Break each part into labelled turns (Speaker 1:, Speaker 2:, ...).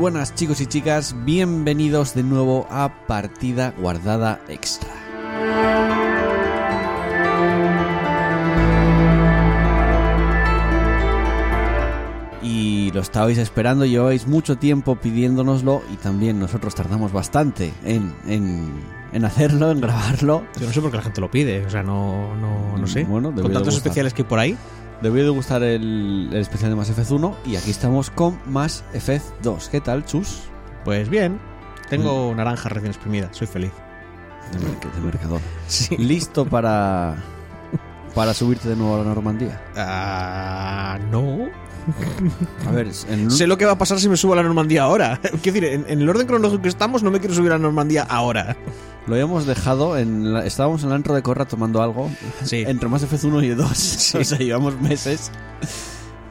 Speaker 1: buenas chicos y chicas, bienvenidos de nuevo a Partida Guardada Extra. Y lo estabais esperando, lleváis mucho tiempo pidiéndonoslo y también nosotros tardamos bastante en, en, en hacerlo, en grabarlo.
Speaker 2: Yo no sé por qué la gente lo pide, o sea, no, no, no sé.
Speaker 1: Bueno,
Speaker 2: Con tantos especiales que hay por ahí.
Speaker 1: Debió de gustar el, el especial de Mass Effect 1 y aquí estamos con Mass Effect 2. ¿Qué tal, chus?
Speaker 2: Pues bien,
Speaker 1: Mm.
Speaker 2: tengo naranja recién exprimida, soy feliz.
Speaker 1: De, mer- de mercador.
Speaker 2: Sí.
Speaker 1: ¿Listo para, para subirte de nuevo a la Normandía?
Speaker 2: Ah, no.
Speaker 1: A ver, en
Speaker 2: Sé lo que va a pasar si me subo a la Normandía ahora. Quiero decir, en, en el orden cronológico que estamos, no me quiero subir a la Normandía ahora.
Speaker 1: Lo habíamos dejado, en la- estábamos en el antro de Corra tomando algo
Speaker 2: Sí.
Speaker 1: entre Mass Effect 1 y 2. o sea, llevamos meses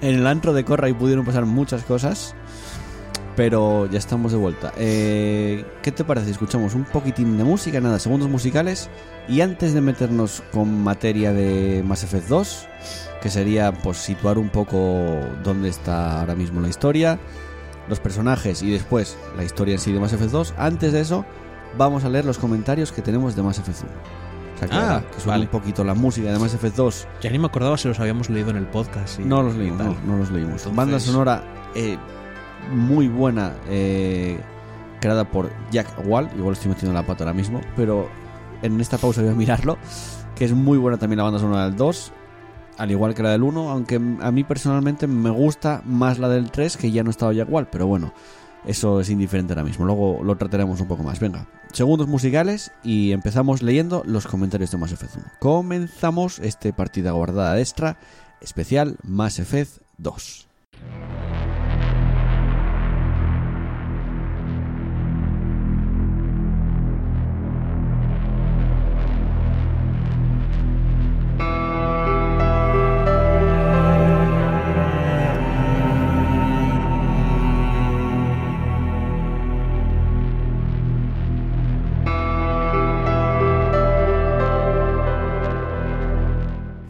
Speaker 1: en el antro de Corra y pudieron pasar muchas cosas. Pero ya estamos de vuelta. Eh, ¿Qué te parece? Escuchamos un poquitín de música, nada, segundos musicales. Y antes de meternos con materia de Mass Effect 2, que sería pues situar un poco dónde está ahora mismo la historia, los personajes y después la historia en sí de Mass Effect 2, antes de eso vamos a leer los comentarios que tenemos de Mass Effect 1. O sea que,
Speaker 2: Ah,
Speaker 1: ahora que suene
Speaker 2: vale.
Speaker 1: un poquito la música de Mass Effect 2
Speaker 2: Ya ni me acordaba si los habíamos leído en el podcast. y-
Speaker 1: no los leímos, no, no los leímos.
Speaker 2: Entonces-
Speaker 1: Banda sonora eh, muy buena, eh, creada por Jack Wall. Igual estoy metiendo la pata ahora mismo, pero en esta pausa voy a mirarlo. Que es muy buena también la banda sonora del 2, al igual que la del 1. Aunque a mí personalmente me gusta más la del 3, que ya no estaba Jack Wall, pero bueno. Eso es indiferente ahora mismo, luego lo trataremos un poco más. Venga, segundos musicales y empezamos leyendo los comentarios de Mass Effect 1. Comenzamos este partida guardada extra especial Mass Effect 2.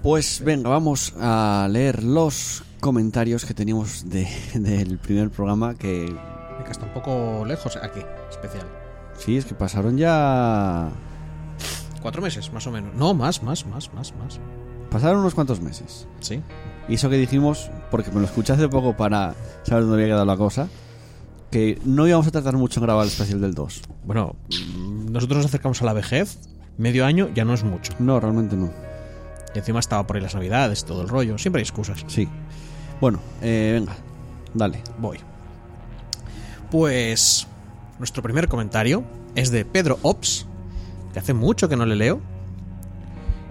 Speaker 1: Pues venga, vamos a leer los comentarios que teníamos de- del primer programa que
Speaker 2: Que está un poco lejos aquí, especial.
Speaker 1: sí, es que pasaron ya
Speaker 2: Cuatro meses, más o menos. No, más, más, más, más, más.
Speaker 1: pasaron unos cuantos meses.
Speaker 2: Sí.
Speaker 1: Y eso que dijimos, porque me lo escuché hace poco para saber dónde había quedado la cosa, que no íbamos a tratar mucho en grabar el especial del 2.
Speaker 2: Bueno, nosotros nos acercamos a la vejez. Medio año ya no es mucho.
Speaker 1: No, realmente no.
Speaker 2: Y encima estaba por ahí las navidades, todo el rollo. Siempre hay excusas.
Speaker 1: Sí. Bueno, eh, venga, dale.
Speaker 2: Voy. Pues nuestro primer comentario es de Pedro Ops, que hace mucho que no le leo.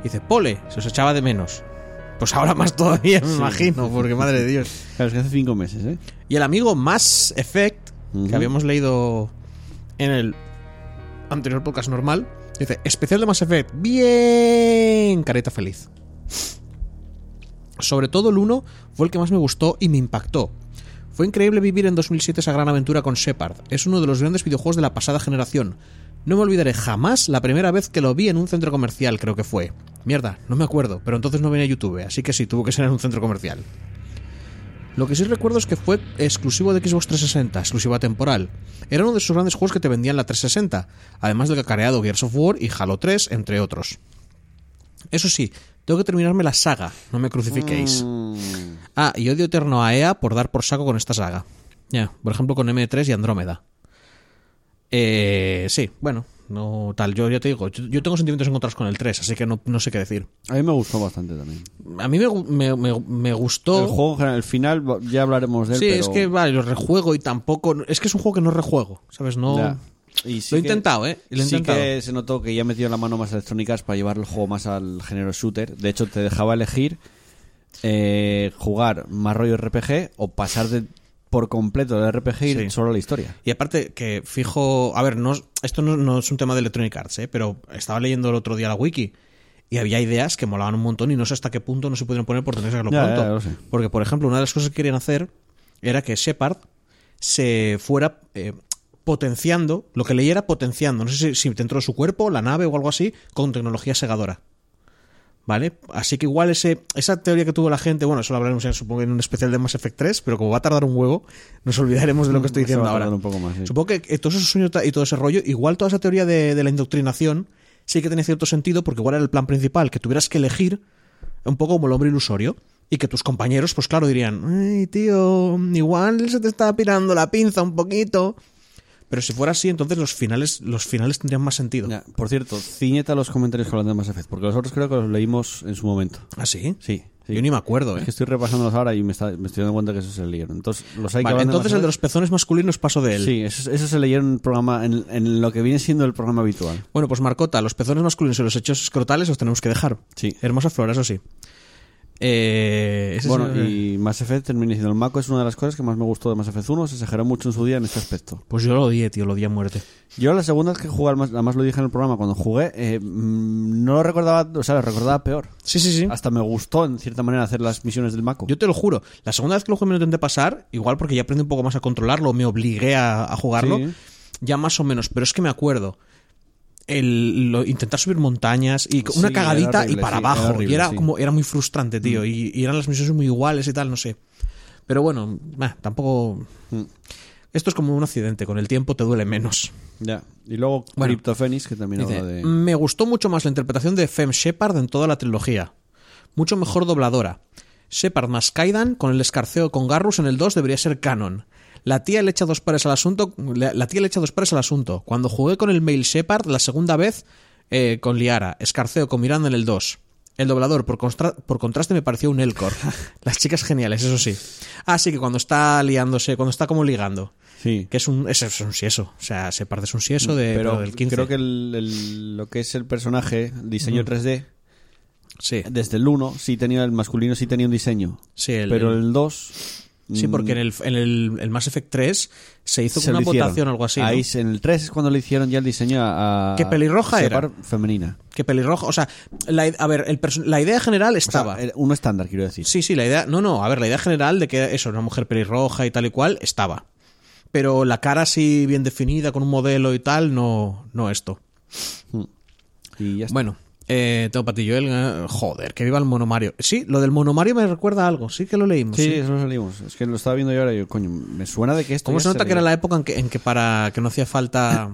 Speaker 2: Dice, Pole, se os echaba de menos. Pues ahora más todavía, me imagino, porque madre de Dios.
Speaker 1: Claro, es que hace cinco meses, ¿eh?
Speaker 2: Y el amigo Mass Effect, que habíamos leído en el anterior podcast normal, dice, especial de Mass Effect, bien, careta feliz. Sobre todo el 1 fue el que más me gustó y me impactó. Fue increíble vivir en 2007 esa gran aventura con Shepard. Es uno de los grandes videojuegos de la pasada generación. No me olvidaré jamás la primera vez que lo vi en un centro comercial, creo que fue. Mierda, no me acuerdo, pero entonces no venía YouTube, así que sí, tuvo que ser en un centro comercial. Lo que sí recuerdo es que fue exclusivo de Xbox 360, exclusiva temporal. Era uno de esos grandes juegos que te vendían la 360, además del cacareado Gears of War y Halo 3, entre otros. Eso sí, tengo que terminarme la saga, no me crucifiquéis. Ah, y odio eterno a EA por dar por saco con esta saga. Ya, por ejemplo con M3 y Andrómeda. Eh, sí, bueno, no tal. Yo ya te digo, yo, yo tengo sentimientos encontrados con el 3, así que no, no sé qué decir.
Speaker 1: A mí me gustó bastante también.
Speaker 2: A mí me, me, me- me gustó.
Speaker 1: El juego en general, el final, ya hablaremos de él.
Speaker 2: Sí,
Speaker 1: pero-
Speaker 2: es que vale, lo rejuego y tampoco. Es que es un juego que no rejuego, ¿sabes? No.
Speaker 1: Ya. Y sí
Speaker 2: Lo he
Speaker 1: que-
Speaker 2: intentado, ¿eh? Lo he
Speaker 1: sí
Speaker 2: intentado.
Speaker 1: que se notó que ya metió la mano más electrónicas para llevar el juego más al género shooter. De hecho, te dejaba elegir eh, jugar más rollo RPG o pasar de por completo del RPG y
Speaker 2: Sí.
Speaker 1: solo la historia.
Speaker 2: Y aparte, que fijo. A ver, no, es- esto no, no es un tema de Electronic Arts, ¿eh? Pero estaba leyendo el otro día la wiki. Y había ideas que molaban un montón y no sé hasta qué punto no se pudieron poner por tener que sacarlo
Speaker 1: Ya,
Speaker 2: pronto.
Speaker 1: ya, sé.
Speaker 2: Porque, por ejemplo, una de las cosas que querían hacer era que Shepard se fuera eh, potenciando, lo que leía era potenciando, no sé si, si dentro de su cuerpo, la nave o algo así, con tecnología segadora. ¿Vale? Así que igual ese, esa teoría que tuvo la gente, bueno, eso lo hablaremos en, supongo en un especial de Mass Effect 3, pero como va a tardar un huevo, nos olvidaremos de lo que estoy
Speaker 1: Se
Speaker 2: diciendo
Speaker 1: va a
Speaker 2: ahora.
Speaker 1: un poco más, sí.
Speaker 2: Supongo que todos esos sueños y todo ese rollo, igual toda esa teoría de, de la indoctrinación sí que tiene cierto sentido porque igual era el plan principal, que tuvieras que elegir un poco como el hombre ilusorio y que tus compañeros, pues claro, dirían, ay, tío, igual se te está pirando la pinza un poquito. Pero si fuera así, entonces los finales, los finales tendrían más sentido.
Speaker 1: Ya, por cierto, ciñeta los comentarios que hablan de Mass Effect, porque los otros creo que los leímos en su momento.
Speaker 2: ¿Ah, sí?
Speaker 1: Sí, sí.
Speaker 2: Yo ni me acuerdo,
Speaker 1: Es
Speaker 2: ¿eh?
Speaker 1: que estoy repasándolos ahora y me, está- me estoy dando cuenta que eso se leyeron. Entonces, los hay
Speaker 2: Vale, entonces el de los pezones masculinos pasó de él.
Speaker 1: Sí, eso, eso se leyeron en, el programa, en, en lo que viene siendo el programa habitual.
Speaker 2: Bueno, pues Marcota, los pezones masculinos y los hechos escrotales los tenemos que dejar.
Speaker 1: Sí.
Speaker 2: Hermosa flor, eso sí. Eh, ese
Speaker 1: Bueno, y Mass Effect termina diciendo, el Mako es una de las cosas que más me gustó de Mass Effect 1, se exageró mucho en su día en este aspecto.
Speaker 2: Pues yo lo odié, tío, lo odié a muerte.
Speaker 1: Yo la segunda vez que jugué, además lo dije en el programa, cuando jugué, eh, mm, no lo recordaba, o sea, lo recordaba peor.
Speaker 2: Sí, sí, sí.
Speaker 1: Hasta me gustó, en cierta manera, hacer las misiones del Mako.
Speaker 2: Yo te lo juro, la segunda vez que lo jugué me lo intenté pasar, igual porque ya aprendí un poco más a controlarlo, me obligué a, a jugarlo,
Speaker 1: Sí.
Speaker 2: ya más o menos, pero es que me acuerdo. El, lo- intentar subir montañas y una
Speaker 1: era
Speaker 2: cagadita
Speaker 1: horrible,
Speaker 2: y para
Speaker 1: sí, era
Speaker 2: abajo.
Speaker 1: horrible,
Speaker 2: y era
Speaker 1: sí. Mm.
Speaker 2: como era muy frustrante, tío. Y, y eran las misiones muy iguales y tal, no sé. Pero bueno, tampoco.
Speaker 1: Mm.
Speaker 2: Esto es como un accidente, con el tiempo te duele menos.
Speaker 1: Ya. Y luego
Speaker 2: Bueno.
Speaker 1: Que también
Speaker 2: Dice,
Speaker 1: habla de...
Speaker 2: Me gustó mucho más la interpretación de Fem Shepard en toda la trilogía. Mucho mejor dobladora. Shepard más Kaidan con el escarceo con Garrus en el 2 debería ser canon. La tía le echa dos pares al asunto. La, la tía le echa dos pares al asunto. Cuando jugué con el Mail Shepard la segunda vez eh, con Liara, escarceo con Miranda en el 2. El doblador, por, constra- por contraste, me pareció un Elcor. Las chicas geniales, eso sí. Ah, sí, que cuando está liándose, cuando está como ligando.
Speaker 1: Sí.
Speaker 2: Que es un, es, es un sieso. O sea, Shepard es un sieso de,
Speaker 1: pero
Speaker 2: pero del 15.
Speaker 1: creo que el- el- lo que es el personaje, el diseño 3D,
Speaker 2: Sí.
Speaker 1: desde el 1 sí tenía, el masculino sí tenía un diseño.
Speaker 2: Sí, el-
Speaker 1: pero
Speaker 2: el-
Speaker 1: el 2...
Speaker 2: Sí,
Speaker 1: mm,
Speaker 2: porque en el, en el, el Mass Effect 3 se hizo
Speaker 1: se
Speaker 2: una votación o algo así.
Speaker 1: Ahí, en el 3 es cuando le hicieron ya el diseño a...
Speaker 2: ¿Qué pelirroja era?
Speaker 1: Femenina.
Speaker 2: Que pelirrojo. O sea, la, a ver, el la idea general
Speaker 1: O sea,
Speaker 2: estaba.
Speaker 1: el- uno estándar, quiero decir.
Speaker 2: Sí, sí, la idea. No, no, a ver, la idea general de que eso, una mujer pelirroja y tal y cual, estaba. Pero la cara así bien definida, con un modelo y tal, no, no esto.
Speaker 1: Y ya está.
Speaker 2: Bueno, eh, ti, Joel. eh, joder, que viva el monomario. Sí, lo del monomario me recuerda a algo. Sí que lo leímos.
Speaker 1: Sí,
Speaker 2: sí.
Speaker 1: eso lo salimos. Es que lo estaba viendo yo ahora y yo, coño, me suena de que esto.
Speaker 2: ¿Cómo se nota que era la época en que, en que para que no hacía falta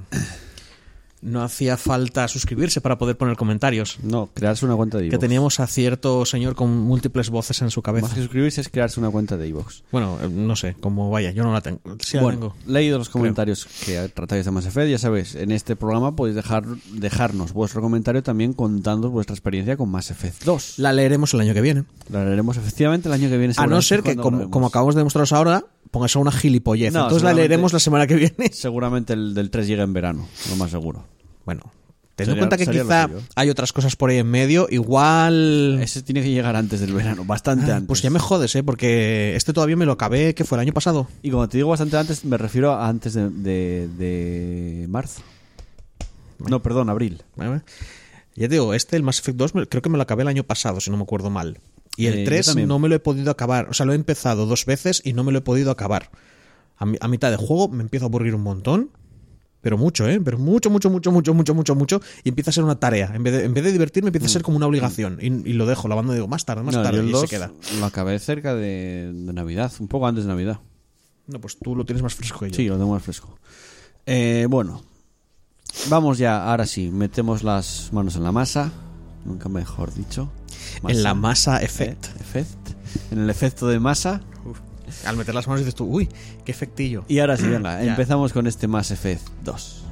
Speaker 2: no hacía falta suscribirse para poder poner comentarios?
Speaker 1: No, crearse una cuenta de
Speaker 2: Que
Speaker 1: iVoox.
Speaker 2: teníamos a cierto señor con múltiples voces en su cabeza.
Speaker 1: Más que suscribirse es crearse una cuenta de iVoox.
Speaker 2: Bueno, eh, no sé, como vaya, yo no la tengo. Sí la tengo.
Speaker 1: leído los comentarios que tratáis de Mass Effect, ya sabéis, en este programa podéis dejar, dejarnos vuestro comentario también contando vuestra experiencia con Mass Effect 2.
Speaker 2: La leeremos el año que viene.
Speaker 1: La leeremos efectivamente el año que viene.
Speaker 2: A no ser que, como, acabamos de demostraros ahora, pongas una gilipollez.
Speaker 1: No,
Speaker 2: Entonces la leeremos la semana que viene.
Speaker 1: Seguramente el del 3 llega en verano, lo más seguro.
Speaker 2: Bueno, teniendo en cuenta que quizá hay otras cosas por ahí en medio, igual...
Speaker 1: Ese tiene que llegar antes del verano, bastante
Speaker 2: Ah,
Speaker 1: antes.
Speaker 2: Pues ya me jodes, ¿eh? Porque este todavía me lo acabé, que fue el año pasado.
Speaker 1: Y como te digo bastante antes, me refiero a antes de, de, de marzo. No, perdón, abril.
Speaker 2: Ya te digo, este, el Mass Effect 2, me- creo que me lo acabé el año pasado, si no me acuerdo mal. Y el
Speaker 1: Eh, yo
Speaker 2: 3
Speaker 1: también.
Speaker 2: no me lo he podido acabar. O sea, lo he empezado dos veces y no me lo he podido acabar. A, mi- a mitad de juego me empiezo a aburrir un montón. Pero mucho, ¿eh? Pero mucho, mucho, mucho, mucho, mucho, mucho, mucho. Y empieza a ser una tarea. En vez de, en vez de divertirme, empieza a ser como una obligación. Y, y lo dejo, la banda digo, más tarde, más
Speaker 1: Mm. Yo
Speaker 2: tarde.
Speaker 1: el
Speaker 2: Y
Speaker 1: 2
Speaker 2: se queda.
Speaker 1: lo acabé cerca de, de Navidad, un poco antes de Navidad.
Speaker 2: No, pues tú lo tienes más fresco que yo.
Speaker 1: Sí, lo tengo más fresco. Eh, bueno, vamos ya, ahora sí, metemos las manos en la masa. Nunca mejor dicho.
Speaker 2: En la
Speaker 1: Masa.
Speaker 2: effect.
Speaker 1: Eh, effect. En el efecto de masa.
Speaker 2: Al meter las manos dices tú, uy, qué efectillo.
Speaker 1: Y ahora sí, venga, empezamos con este Mass Effect 2.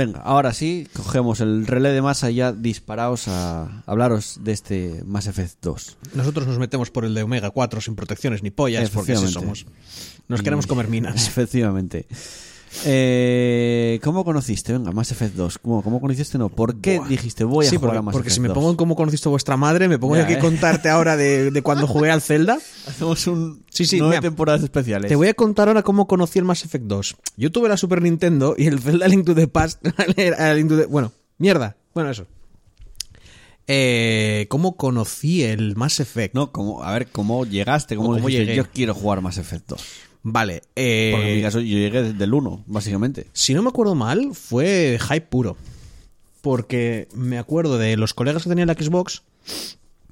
Speaker 1: Venga, ahora sí, cogemos el relé de masa y ya disparaos a hablaros de este Mass Effect 2.
Speaker 2: Nosotros nos metemos por el de Omega 4 sin protecciones ni pollas, porque así somos. Nos queremos comer minas.
Speaker 1: Efectivamente. Eh, ¿Cómo conociste? Venga, Mass Effect 2. ¿Cómo, cómo conociste? No, ¿por qué
Speaker 2: Buah.
Speaker 1: dijiste voy a
Speaker 2: Sí,
Speaker 1: jugar
Speaker 2: porque,
Speaker 1: a Mass
Speaker 2: porque
Speaker 1: Effect
Speaker 2: si me
Speaker 1: 2?
Speaker 2: pongo en cómo conociste a vuestra madre, me pongo
Speaker 1: Ya,
Speaker 2: aquí a
Speaker 1: eh.
Speaker 2: contarte ahora de, de cuando jugué al Zelda.
Speaker 1: Hacemos un
Speaker 2: Sí, sí,
Speaker 1: nueve
Speaker 2: mira,
Speaker 1: temporadas especiales.
Speaker 2: Te voy a contar ahora cómo conocí el Mass Effect 2. Yo tuve la Super Nintendo y el Zelda Link to the Past. era Link to the- bueno, mierda. Bueno, eso. Eh, ¿Cómo conocí el Mass Effect?
Speaker 1: No, ¿cómo, a ver, ¿cómo llegaste? ¿Cómo,
Speaker 2: ¿Cómo
Speaker 1: dijiste,
Speaker 2: llegué?
Speaker 1: yo quiero jugar Mass Effect 2?
Speaker 2: Vale. eh,
Speaker 1: Porque en mi caso yo llegué desde el 1, básicamente.
Speaker 2: Si no me acuerdo mal, fue hype puro. Porque me acuerdo de los colegas que tenía la Xbox,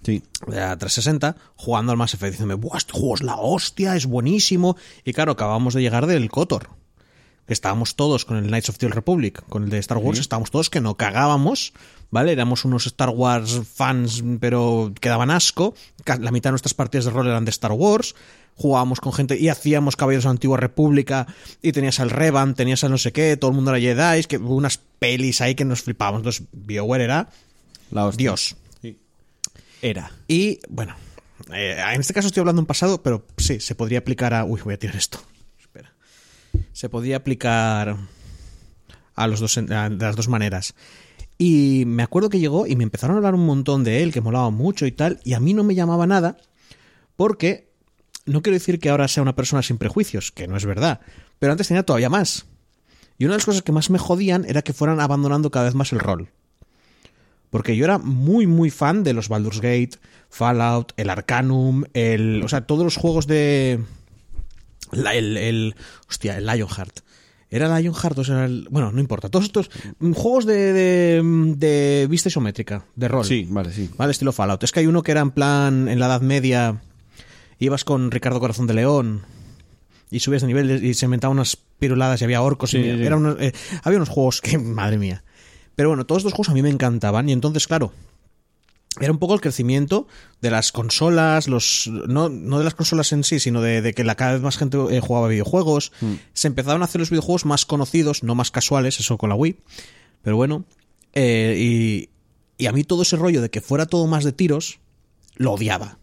Speaker 1: Sí.
Speaker 2: de la 360, jugando al Mass Effect, diciéndome, ¡buah, este juego es la hostia, es buenísimo! Y claro, acabamos de llegar del KOTOR. Estábamos todos con el Knights of the Old Republic, con el de Star Wars, estábamos todos que no cagábamos, ¿vale? Éramos unos Star Wars fans, pero que daban asco. La mitad de nuestras partidas de rol eran de Star Wars. Jugábamos con gente y hacíamos Caballeros de la Antigua República y tenías al Revan, tenías al no sé qué, todo el mundo era Jedi, que hubo unas pelis ahí que nos flipábamos. Entonces, BioWare era
Speaker 1: La.
Speaker 2: Dios.
Speaker 1: Era.
Speaker 2: Y bueno, eh, en este caso estoy hablando en pasado, pero sí, se podría aplicar a. Uy, voy a tirar esto. Se podría aplicar a, las dos maneras. Y me acuerdo que llegó y me empezaron a hablar un montón de él, que molaba mucho y tal, y a mí no me llamaba nada, porque no quiero decir que ahora sea una persona sin prejuicios, que no es verdad, pero antes tenía todavía más. Y una de las cosas que más me jodían era que fueran abandonando cada vez más el rol. Porque yo era muy, muy fan de los Baldur's Gate, Fallout, el Arcanum, el. O sea, todos los juegos de. La- el, el. Hostia, el Lionheart. ¿Era Lionheart o era el.? Bueno, no importa. Todos estos mm, juegos de, de, de vista isométrica, de rol.
Speaker 1: Sí, vale, sí.
Speaker 2: Vale, estilo Fallout. Es que hay uno que era en plan. En la Edad Media. Ibas con Ricardo Corazón de León. Y subías de nivel y se inventaban unas piruladas y había orcos. y
Speaker 1: Sí, sí.
Speaker 2: era unos- eh, había unos juegos que. Madre mía. Pero bueno, todos estos juegos a mí me encantaban. Y entonces, claro, era un poco el crecimiento de las consolas, los no, no de las consolas en sí, sino de, de que la, cada vez más gente eh, jugaba videojuegos. Se empezaron a hacer los videojuegos más conocidos, no más casuales, eso con la Wii. Pero bueno, eh, y, y a mí todo ese rollo de que fuera todo más de tiros, lo odiaba.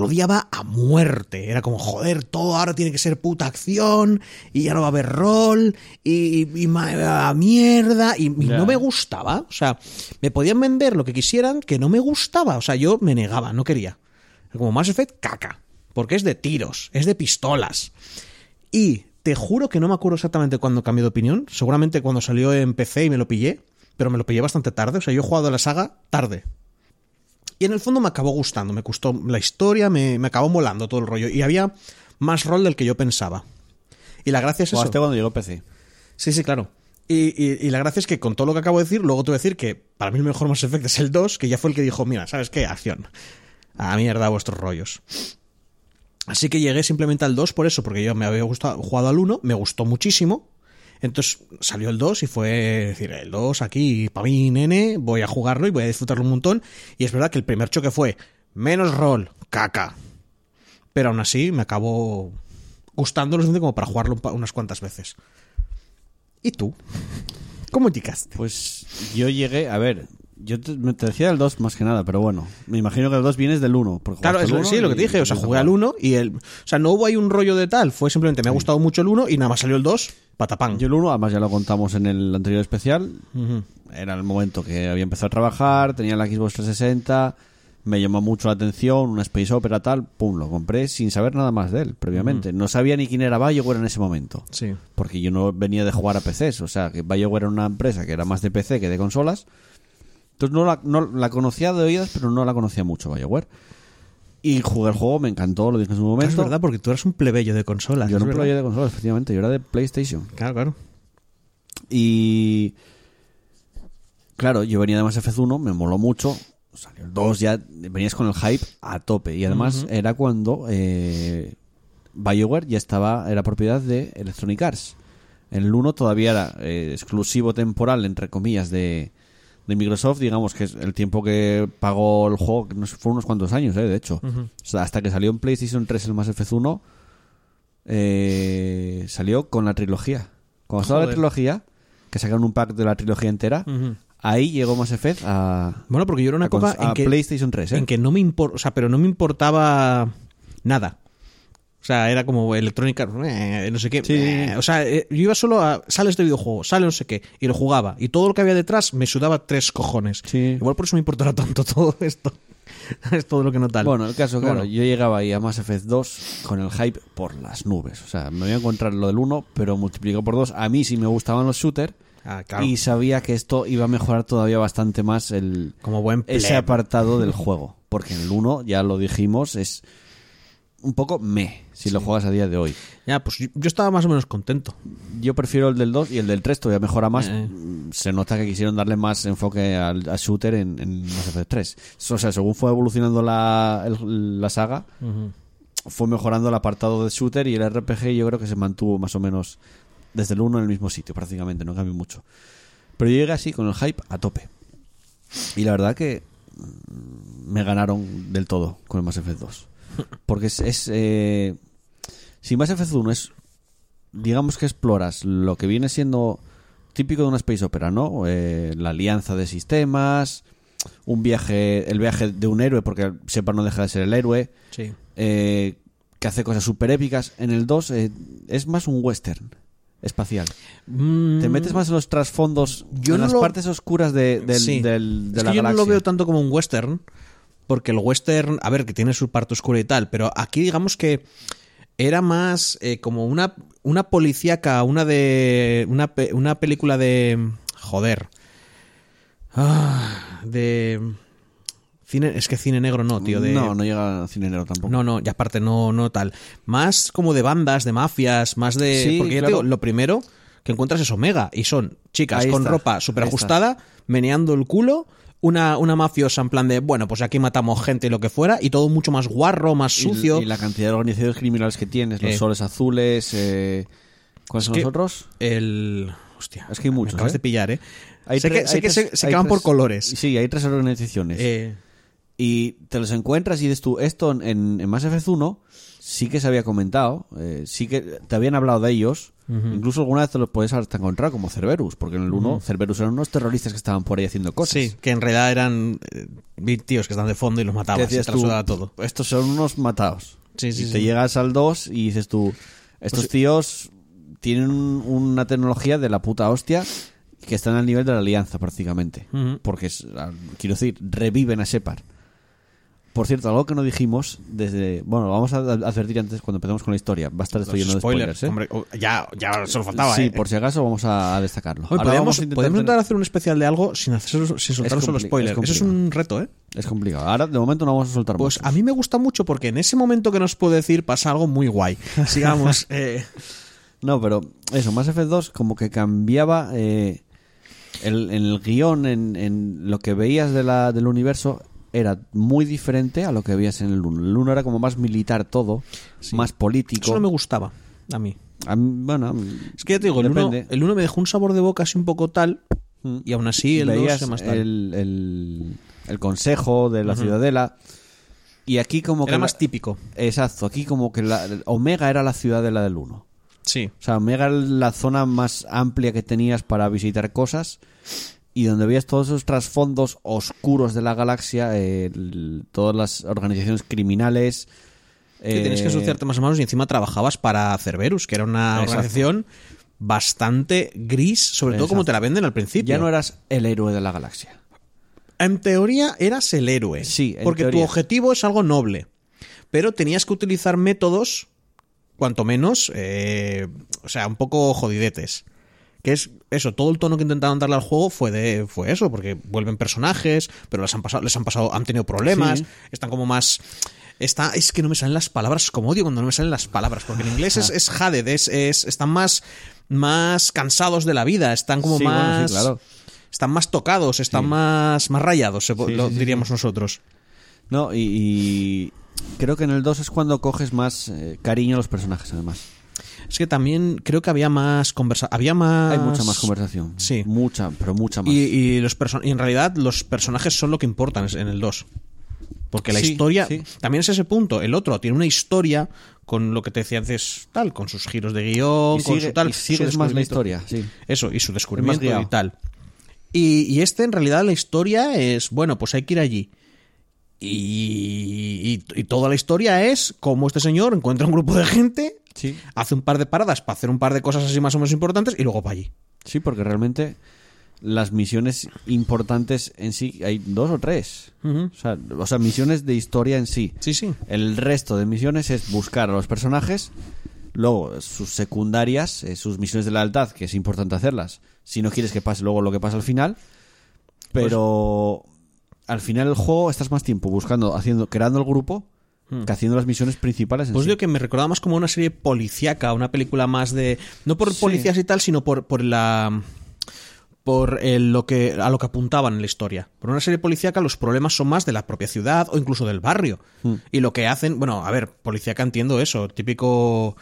Speaker 2: Lo odiaba a muerte. Era como, joder, todo ahora tiene que ser puta acción y ya no va a haber rol y, y a mierda. Y, y no me gustaba. O sea, me podían vender lo que quisieran que no me gustaba. O sea, yo me negaba, no quería. Como Mass Effect, caca. Porque es de tiros, es de pistolas. Y te juro que no me acuerdo exactamente cuándo cambié de opinión. Seguramente cuando salió en PC y me lo pillé. Pero me lo pillé bastante tarde. O sea, yo he jugado a la saga tarde. Y en el fondo me acabó gustando, me gustó la historia, me, me acabó molando todo el rollo. Y había más rol del que yo pensaba. Y la gracia es eso.
Speaker 1: Cuando llegó PC.
Speaker 2: Sí, sí, claro. Y, y- y la gracia es que con todo lo que acabo de decir, luego te voy a decir que para mí el mejor Mass Effect es el 2, que ya fue el que dijo, mira, ¿sabes qué? Acción. A mierda vuestros rollos. Así que llegué simplemente al 2 por eso, porque yo me había gustado, jugado al 1, me gustó muchísimo. Entonces salió el 2 y fue decir, el 2 aquí, para mí, nene, voy a jugarlo y voy a disfrutarlo un montón. Y es verdad que el primer choque fue menos rol, caca. Pero aún así me acabó gustando lo suficiente como para jugarlo unas cuantas veces. ¿Y tú? ¿Cómo llegaste?
Speaker 1: Pues yo llegué, a ver, yo te, decía el 2 más que nada, pero bueno, me imagino que el 2 vienes del 1. porque
Speaker 2: Claro, es, sí,
Speaker 1: uno
Speaker 2: lo que te dije. O sea, jugué al
Speaker 1: jugar.
Speaker 2: 1 y el. O sea, no hubo ahí un rollo de tal. Fue simplemente me ha gustado mucho el 1 y nada más salió el 2, patapán.
Speaker 1: Yo el 1, además ya lo contamos en el anterior especial, era el momento que había empezado a trabajar, tenía la Xbox 360, me llamó mucho la atención, una Space Opera tal, pum, lo compré sin saber nada más de él previamente. No sabía ni quién era BioWare en ese momento.
Speaker 2: Sí.
Speaker 1: Porque yo no venía de jugar a PCs, o sea, que BioWare era una empresa que era más de PC que de consolas. Entonces no la, no, la conocía de oídas, pero no la conocía mucho BioWare. Y jugué el juego, me encantó, lo dije en su momento.
Speaker 2: Es verdad, porque tú eras un plebeyo de consolas.
Speaker 1: Yo no
Speaker 2: verdad.
Speaker 1: probé de consolas, efectivamente, yo era de PlayStation.
Speaker 2: Claro, claro.
Speaker 1: Y. Claro, yo venía de Mass Effect 1, me moló mucho. Salió el 2, ya venías con el hype a tope. Y además era cuando eh, BioWare ya estaba, era propiedad de Electronic Arts. El 1 todavía era eh, exclusivo temporal, entre comillas, de, de Microsoft. Digamos que es el tiempo que pagó el juego, que no sé, fueron unos cuantos años, eh, de hecho. O sea, hasta que salió en PlayStation 3 el Mass Effect 1, eh, salió con la trilogía. Cuando estaba la trilogía, que sacaron un pack de la trilogía entera, ahí llegó Mass Effect a,
Speaker 2: Bueno, porque yo era una
Speaker 1: a
Speaker 2: época en
Speaker 1: a
Speaker 2: que,
Speaker 1: PlayStation 3, ¿eh?
Speaker 2: en que no me impor- o sea, pero no me importaba nada. O sea, era como electrónica, eh, no sé qué.
Speaker 1: Sí.
Speaker 2: eh, o sea, eh, yo iba solo a. Sale este videojuego, sale no sé qué, y lo jugaba. Y todo lo que había detrás me sudaba tres cojones.
Speaker 1: Sí.
Speaker 2: Igual por eso me importará tanto todo esto. es todo lo que no tal.
Speaker 1: Bueno, el caso, claro,
Speaker 2: Bueno.
Speaker 1: yo llegaba ahí a Mass Effect 2 con el hype por las nubes. O sea, me voy a encontrar lo del 1, pero multiplicado por 2. A mí sí me gustaban los shooters
Speaker 2: Ah, claro.
Speaker 1: y sabía que esto iba a mejorar todavía bastante más el,
Speaker 2: como buen
Speaker 1: ese apartado del juego. Porque en el 1, ya lo dijimos, es un poco me si lo juegas a día de hoy.
Speaker 2: Ya, pues yo, yo estaba más o menos contento.
Speaker 1: Yo prefiero el del 2 y el del 3 todavía mejora más.
Speaker 2: Eh.
Speaker 1: Mm, Se nota que quisieron darle más enfoque al, al shooter en, en Mass Effect 3. O sea, según fue evolucionando la, el- la saga, fue mejorando el apartado de shooter y el RPG yo creo que se mantuvo más o menos desde el 1 en el mismo sitio prácticamente, no cambió mucho. Pero yo llegué así con el hype a tope. Y la verdad que mm, me ganaron del todo con el Mass Effect 2. Porque es... es, eh, si Mass Effect 1 es... Digamos que exploras lo que viene siendo típico de una space opera, ¿no? Eh, la alianza de sistemas, un viaje, el viaje de un héroe, porque Shepard no deja de ser el héroe,
Speaker 2: Sí.
Speaker 1: eh, que hace cosas súper épicas. En el 2 eh, es más un western espacial. Te metes más en los trasfondos,
Speaker 2: Mm. Yo
Speaker 1: en
Speaker 2: no
Speaker 1: las
Speaker 2: lo-
Speaker 1: partes oscuras de, del-
Speaker 2: Sí.
Speaker 1: del- de
Speaker 2: es
Speaker 1: la
Speaker 2: que yo
Speaker 1: galaxia.
Speaker 2: no lo veo tanto como un western, porque el western, a ver, que tiene su parte oscura y tal, pero aquí digamos que era más eh, como una, una policíaca, una de. Una, una película de. Joder. Ah, de. Cine, es que cine negro no, tío. De,
Speaker 1: No, no llega a cine negro tampoco.
Speaker 2: no, no, y aparte no, no tal. Más como de bandas, de mafias, más de.
Speaker 1: Sí,
Speaker 2: porque
Speaker 1: claro.
Speaker 2: lo primero que encuentras es Omega. Y son chicas
Speaker 1: Ahí
Speaker 2: con
Speaker 1: está,
Speaker 2: ropa súper ajustada, meneando el culo. Una, una mafiosa en plan de, bueno, pues aquí matamos gente y lo que fuera, y todo mucho más guarro, más sucio.
Speaker 1: Y, la cantidad de organizaciones criminales que tienes, los
Speaker 2: Eh.
Speaker 1: soles azules. Eh, ¿Cuáles son los otros?
Speaker 2: El. Hostia.
Speaker 1: Es que hay
Speaker 2: me
Speaker 1: muchos,
Speaker 2: acabas
Speaker 1: ¿eh?
Speaker 2: de pillar, ¿eh?
Speaker 1: Hay
Speaker 2: sé que, sé que
Speaker 1: tres-
Speaker 2: se, se quedan por colores.
Speaker 1: Sí, hay tres organizaciones.
Speaker 2: Eh,
Speaker 1: Y te los encuentras y dices tú, esto en, en Mass Effect 1 sí que se había comentado, eh, sí que te habían hablado de ellos, incluso alguna vez te los puedes hasta encontrar como Cerberus, porque en el 1 Cerberus eran unos terroristas que estaban por ahí haciendo cosas.
Speaker 2: sí, que en realidad eran eh, tíos que están de fondo y los te
Speaker 1: tú,
Speaker 2: sudaba todo.
Speaker 1: estos son unos matados.
Speaker 2: Sí, sí,
Speaker 1: y
Speaker 2: sí.
Speaker 1: te llegas al 2 y dices tú, estos
Speaker 2: Pues-
Speaker 1: tíos tienen un- una tecnología de la puta hostia que están al nivel de la alianza prácticamente.
Speaker 2: Ujú.
Speaker 1: Porque, es, ah, quiero decir, reviven a Shepard. Por cierto, algo que no dijimos desde... Bueno, lo vamos a advertir antes cuando empecemos con la historia. Va a estar esto lleno de spoilers, ¿eh?
Speaker 2: hombre, oh, ya, ya solo faltaba,
Speaker 1: sí,
Speaker 2: ¿eh?
Speaker 1: por si acaso vamos a, destacarlo.
Speaker 2: Oye, podemos,
Speaker 1: vamos a intentar
Speaker 2: podemos
Speaker 1: tener-
Speaker 2: intentar hacer un especial de algo sin, hacer, sin soltar
Speaker 1: Es
Speaker 2: solo spoilers.
Speaker 1: es
Speaker 2: Eso es un reto, ¿eh?
Speaker 1: Es complicado. Ahora, de momento, no vamos a soltar
Speaker 2: Pues a mí me gusta mucho porque en ese momento que nos puedo decir pasa algo muy guay. Sigamos. eh,
Speaker 1: No, pero eso, Mass Effect 2 como que cambiaba eh, el, en el guion, en, en lo que veías de la, del universo, era muy diferente a lo que veías en el 1. El 1 era como más militar todo, más político.
Speaker 2: eso no me gustaba a mí.
Speaker 1: A mí, bueno,
Speaker 2: Es que ya te digo, el
Speaker 1: depende.
Speaker 2: el uno me dejó un sabor de boca así un poco tal
Speaker 1: Mm.
Speaker 2: y aún así el
Speaker 1: veías
Speaker 2: 2 es más tal.
Speaker 1: el, el, el consejo de la ciudadela y aquí como que...
Speaker 2: Era
Speaker 1: la-
Speaker 2: más típico.
Speaker 1: Exacto, aquí como que la, Omega era la ciudadela del 1.
Speaker 2: Sí.
Speaker 1: O sea, Omega era la zona más amplia que tenías para visitar cosas y donde veías todos esos trasfondos oscuros de la galaxia, eh, el- todas las organizaciones criminales.
Speaker 2: Que tenías que
Speaker 1: eh,
Speaker 2: ensuciarte más o menos y encima trabajabas para Cerberus, que era una
Speaker 1: Exacto.
Speaker 2: organización bastante gris, sobre todo como te la venden al principio.
Speaker 1: Ya no eras el héroe de la galaxia.
Speaker 2: En teoría eras el héroe.
Speaker 1: Sí, en
Speaker 2: Porque tu objetivo es algo noble. Pero tenías que utilizar métodos, cuanto menos, eh, o sea, un poco jodidetes. Que es eso, todo el tono que intentaron darle al juego fue de fue eso, porque vuelven personajes, pero les han pasado, les han pasado, han tenido problemas,
Speaker 1: Sí.
Speaker 2: están como más. Está, es que no me salen las palabras, como odio cuando no me salen las palabras, porque en inglés es, es jaded, es, es- están más, más cansados de la vida, están como
Speaker 1: Sí, bueno, sí,
Speaker 2: más.
Speaker 1: claro.
Speaker 2: Están más tocados, están más, más rayados, lo diríamos nosotros.
Speaker 1: No, y, y creo que en el 2 es cuando coges más eh, cariño a los personajes, además.
Speaker 2: Es que también creo que había más conversa había más
Speaker 1: Hay mucha más conversación.
Speaker 2: Sí.
Speaker 1: Mucha, pero mucha más.
Speaker 2: y, y los y en realidad los personajes son lo que importan en el 2 Porque la
Speaker 1: Sí,
Speaker 2: historia
Speaker 1: sí.
Speaker 2: también es ese punto. El otro tiene una historia con lo que te decía antes, tal, con sus giros de guion,
Speaker 1: Y
Speaker 2: con
Speaker 1: sigue-
Speaker 2: su tal.
Speaker 1: y sigues más la
Speaker 2: descubrimiento.
Speaker 1: historia, sí.
Speaker 2: Eso, y su descubrimiento y tal. Y, y este, en realidad, la historia es, bueno, pues hay que ir allí. Y, y- y toda la historia es cómo este señor encuentra un grupo de gente,
Speaker 1: Sí.
Speaker 2: hace un par de paradas para hacer un par de cosas así más o menos importantes y luego va allí.
Speaker 1: Sí, porque realmente las misiones importantes en sí hay dos o tres. O, sea, o sea, misiones de historia en sí.
Speaker 2: Sí, sí.
Speaker 1: El resto de misiones es buscar a los personajes, luego sus secundarias, eh, sus misiones de lealtad, que es importante hacerlas, si no quieres que pase luego lo que pasa al final. Pero al final del juego estás más tiempo buscando, haciendo, creando el grupo, que haciendo las misiones principales en
Speaker 2: Pues
Speaker 1: sí.
Speaker 2: digo que me recordaba más como una serie policíaca, una película más de. No por
Speaker 1: Sí.
Speaker 2: policías y tal, sino por, por la. Por el- lo que, a lo que apuntaban en la historia. Por una serie policíaca, los problemas son más de la propia ciudad o incluso del barrio. Y lo que hacen. Bueno, a ver, policíaca entiendo eso. Típico.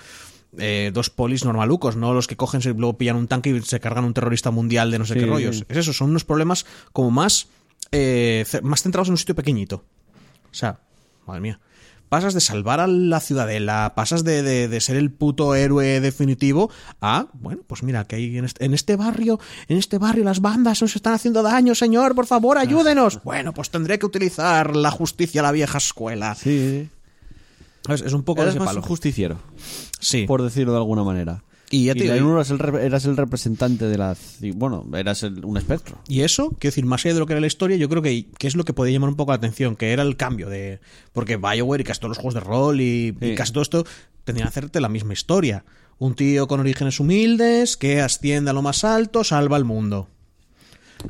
Speaker 2: eh, dos polis normalucos, no los que cogen, se, luego pillan un tanque y se cargan un terrorista mundial de no sé
Speaker 1: Sí,
Speaker 2: qué rollos. Es eso, son unos problemas como más. eh, más centrados en un sitio pequeñito. O sea, madre mía. Pasas de salvar a la ciudadela, pasas de, de- de ser el puto héroe definitivo a, bueno, pues mira, que hay en este, en este barrio, en este barrio las bandas nos están haciendo daño, señor, por favor, ayúdenos. Bueno, pues tendré que utilizar la justicia a la vieja escuela.
Speaker 1: Sí,
Speaker 2: Es, es un poco de
Speaker 1: eres
Speaker 2: ese
Speaker 1: más
Speaker 2: palo.
Speaker 1: un justiciero,
Speaker 2: Sí.
Speaker 1: por decirlo de alguna manera.
Speaker 2: Y ya te y-
Speaker 1: eras el, rep- eras el representante de la... Bueno, eras el- un espectro.
Speaker 2: Y eso, quiero decir, más allá de lo que era la historia, yo creo que, que es lo que podía llamar un poco la atención, que era el cambio de. Porque Bioware y casi todos los juegos de rol y, y
Speaker 1: Sí.
Speaker 2: casi todo esto tendrían que hacerte la misma historia. Un tío con orígenes humildes que asciende a lo más alto, salva al mundo.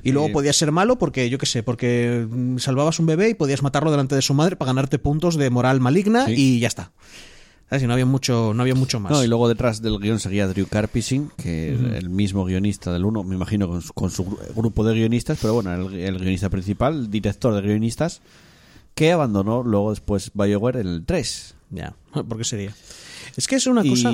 Speaker 2: Y luego
Speaker 1: Sí.
Speaker 2: podías ser malo porque, yo qué sé, porque mm, salvabas un bebé y podías matarlo delante de su madre para ganarte puntos de moral maligna
Speaker 1: Sí.
Speaker 2: y ya está. ¿Sabes? Y no había mucho, no había mucho más.
Speaker 1: No, y luego detrás del guion seguía Drew Karpyshing, que el- el mismo guionista del uno, me imagino, con su, con su gru- grupo de guionistas, pero bueno, el, el guionista principal, el director de guionistas, que abandonó luego después BioWare en el 3.
Speaker 2: Ya, ¿por qué sería? Es que es una cosa...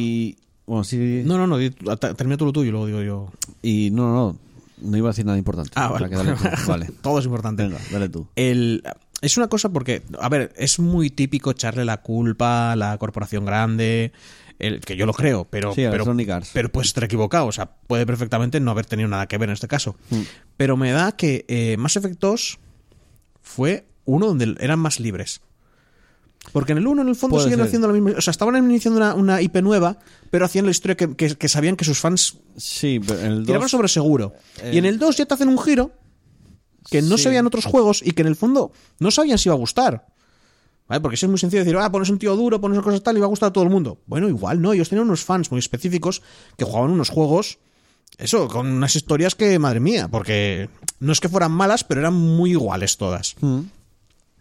Speaker 1: Bueno, sí...
Speaker 2: No, no, no, termina tú lo tuyo y luego digo yo.
Speaker 1: Y no, no, no, no iba a decir nada importante.
Speaker 2: Ah. Vale. Todo es importante.
Speaker 1: Venga, dale tú.
Speaker 2: El, es una cosa porque, a ver, es muy típico echarle la culpa a la corporación grande, el, que yo lo creo, pero,
Speaker 1: Sí,
Speaker 2: pero, pero puedes estar equivocado, o sea, puede perfectamente no haber tenido nada que ver en este caso.
Speaker 1: Mm.
Speaker 2: Pero me da que eh, Mass Effect 2 fue uno donde eran más libres. Porque en el 1, en el fondo,
Speaker 1: Puede
Speaker 2: siguen
Speaker 1: ser.
Speaker 2: haciendo lo mismo. O sea, estaban iniciando una, una IP nueva, pero hacían la historia que, que- que sabían que sus fans
Speaker 1: Sí, pero en el
Speaker 2: tiraban
Speaker 1: 2...
Speaker 2: sobre seguro.
Speaker 1: Eh,
Speaker 2: y en el 2 ya te hacen un giro que no
Speaker 1: Sí.
Speaker 2: se veían otros juegos y que en el fondo no sabían si iba a gustar. ¿Vale? Porque eso es muy sencillo decir, ah, pones un tío duro, pones cosas tal y va a gustar a todo el mundo. Bueno, igual no, ellos tenían unos fans muy específicos que jugaban unos juegos, eso, con unas historias que, madre mía, porque no es que fueran malas, pero eran muy iguales todas.
Speaker 1: Mm.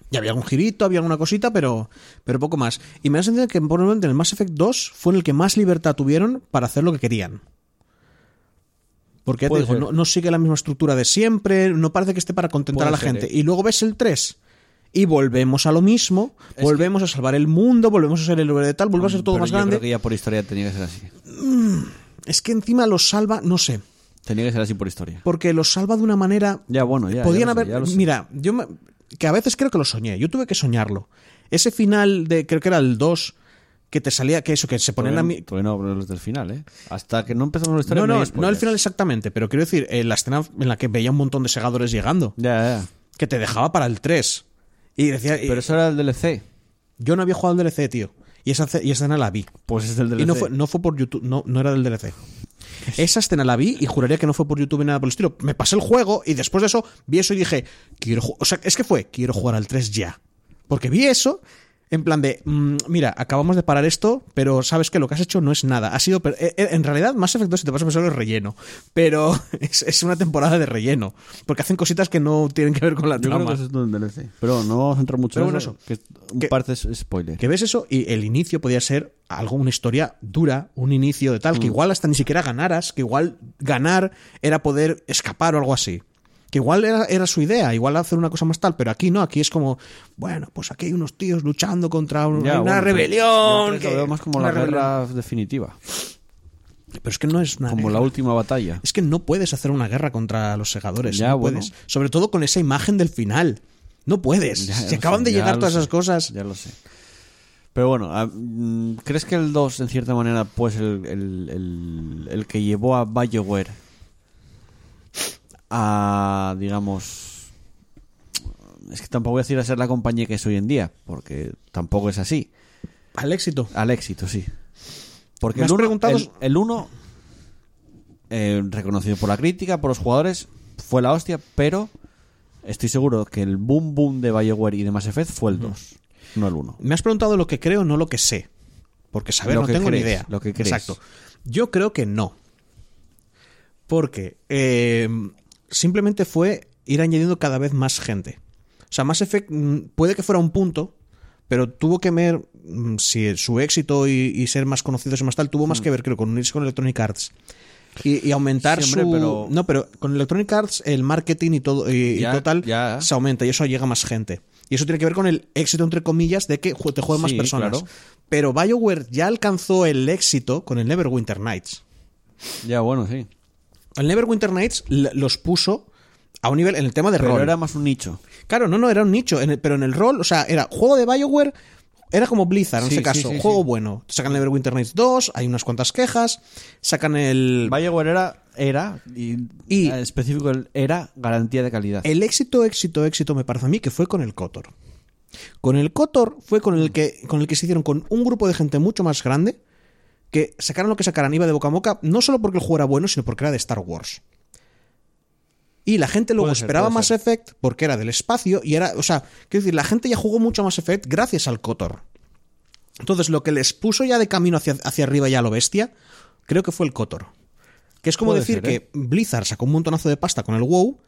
Speaker 2: Y había algún girito, había alguna cosita, pero, pero poco más. Y me da sentido que probablemente en el Mass Effect 2 fue en el que más libertad tuvieron para hacer lo que querían. Porque ya te digo, no, no sigue la misma estructura de siempre, no parece que esté para contentar
Speaker 1: Puede
Speaker 2: a la
Speaker 1: ser,
Speaker 2: gente.
Speaker 1: ¿eh?
Speaker 2: Y luego ves el 3 y volvemos a lo mismo, volvemos a salvar el mundo, volvemos a ser el héroe de tal, vuelve a ser todo
Speaker 1: Pero
Speaker 2: más
Speaker 1: yo
Speaker 2: grande.
Speaker 1: creo que ya por historia tenía que ser así.
Speaker 2: Es que encima los salva, no sé,
Speaker 1: Tenía que ser así por historia.
Speaker 2: porque los salva de una manera
Speaker 1: Ya, bueno, ya.
Speaker 2: Podían
Speaker 1: ya lo sé,
Speaker 2: haber.
Speaker 1: ya
Speaker 2: mira, yo me- que a veces creo que lo soñé. Yo tuve que soñarlo. Ese final de, creo que era el 2, que te salía, que eso, que se mí.
Speaker 1: Todavía no hablo del final, ¿eh? Hasta que no empezamos la historia.
Speaker 2: No, no, no el final exactamente, pero quiero decir, eh, la escena en la que veía un montón de segadores llegando,
Speaker 1: Ya, ya.
Speaker 2: que te dejaba para el 3. Y decía, y-
Speaker 1: Pero eso era el DLC.
Speaker 2: yo no había jugado al DLC, tío. Y esa, y esa escena la vi.
Speaker 1: Pues es del DLC.
Speaker 2: Y no fue, no fue por YouTube, no, no era del DLC. Esa escena la vi y juraría que no fue por YouTube ni nada por el estilo. Me pasé el juego y después de eso vi eso y dije, quiero O sea, es que fue, quiero jugar al 3 ya. Porque vi eso en plan de, mm, mira, acabamos de parar esto, pero sabes que lo que has hecho no es nada. Ha sido, eh, eh, en realidad, más efectos si te vas a pensar es relleno. Pero es, es una temporada de relleno. Porque hacen cositas que no tienen que ver con la
Speaker 1: Yo creo
Speaker 2: trama.
Speaker 1: que eso es del DLC. Pero no vamos a entrar mucho
Speaker 2: Pero
Speaker 1: en eso.
Speaker 2: eso. Que
Speaker 1: parte es spoiler.
Speaker 2: Que ves eso y el inicio podía ser algo, una historia dura, un inicio de tal, que igual hasta ni siquiera ganaras, que igual ganar era poder escapar o algo así. Que igual era, era su idea, igual hacer una cosa más tal, pero aquí no, aquí es como, bueno, pues aquí hay unos tíos luchando contra un-
Speaker 1: Ya,
Speaker 2: una
Speaker 1: bueno,
Speaker 2: rebelión.
Speaker 1: yo
Speaker 2: que-
Speaker 1: Lo veo más como la
Speaker 2: rebelión.
Speaker 1: guerra definitiva.
Speaker 2: Pero es que no es una
Speaker 1: Como
Speaker 2: guerra.
Speaker 1: la última batalla.
Speaker 2: Es que no puedes hacer una guerra contra los segadores.
Speaker 1: Ya,
Speaker 2: no
Speaker 1: bueno.
Speaker 2: puedes. Sobre todo con esa imagen del final. No puedes.
Speaker 1: Ya,
Speaker 2: Se acaban
Speaker 1: sé,
Speaker 2: de llegar todas
Speaker 1: sé,
Speaker 2: esas cosas.
Speaker 1: Ya lo sé. Pero bueno, ah, mm, ¿crees que el 2, en cierta manera, pues el, el, el- el que llevó a BioWare a, digamos... Es que tampoco voy a decir a ser la compañía que es hoy en día, porque tampoco es así.
Speaker 2: Al éxito.
Speaker 1: Al éxito, sí. Porque el 1,
Speaker 2: preguntado-
Speaker 1: el, el uno, eh, reconocido por la crítica, por los jugadores, fue la hostia, pero estoy seguro que el boom boom de BioWare y de Mass Effect fue el 2, no el 1.
Speaker 2: Me has preguntado lo que creo, no lo que sé. Porque saber
Speaker 1: Lo
Speaker 2: no
Speaker 1: que
Speaker 2: tengo ni
Speaker 1: crees,
Speaker 2: idea.
Speaker 1: lo que crees.
Speaker 2: Exacto. Yo creo que no. Porque eh, simplemente fue ir añadiendo cada vez más gente. O sea, Mass Effect mm, puede que fuera un punto, pero tuvo que ver mm, si su éxito y, y ser más conocidos y más tal, tuvo más que ver, creo, con unirse con Electronic Arts. Y, y aumentar.
Speaker 1: Sí, hombre,
Speaker 2: su.
Speaker 1: pero-
Speaker 2: No, pero con Electronic Arts el marketing y todo y, y total
Speaker 1: ya.
Speaker 2: se aumenta y eso llega a más gente. Y eso tiene que ver con el éxito, entre comillas, de que te jueguen más personas.
Speaker 1: claro.
Speaker 2: Pero BioWare ya alcanzó el éxito con el Neverwinter Nights.
Speaker 1: Ya, bueno, sí.
Speaker 2: El Neverwinter Nights los puso a un nivel en el tema de
Speaker 1: Pero
Speaker 2: rol.
Speaker 1: era más un nicho.
Speaker 2: Claro, no, no, era un nicho. en el- pero en el rol, o sea, era juego de BioWare. Era como Blizzard en
Speaker 1: Sí, sí,
Speaker 2: caso.
Speaker 1: sí,
Speaker 2: juego bueno. Sacan Neverwinter Nights 2, hay unas cuantas quejas. Sacan el.
Speaker 1: BioWare era, era y,
Speaker 2: Y-
Speaker 1: en específico, era garantía de calidad.
Speaker 2: El éxito, éxito, éxito me parece a mí que fue con el Kotor. Con el Kotor fue con el que, con el que se hicieron con un grupo de gente mucho más grande que sacaran lo que sacaran iba de boca a boca, no solo porque el juego era bueno, sino porque era de Star Wars. Y la gente luego
Speaker 1: Puede
Speaker 2: esperaba
Speaker 1: puede
Speaker 2: Mass
Speaker 1: ser.
Speaker 2: Effect porque era del espacio y era, o sea, quiero decir, la gente ya jugó mucho Mass Effect gracias al Kotor. Entonces, lo que les puso ya de camino hacia, hacia arriba ya a lo bestia, creo que fue el Kotor. Que es como
Speaker 1: Puede
Speaker 2: decir
Speaker 1: ser, ¿eh?
Speaker 2: que Blizzard sacó un montonazo de pasta con el WoW,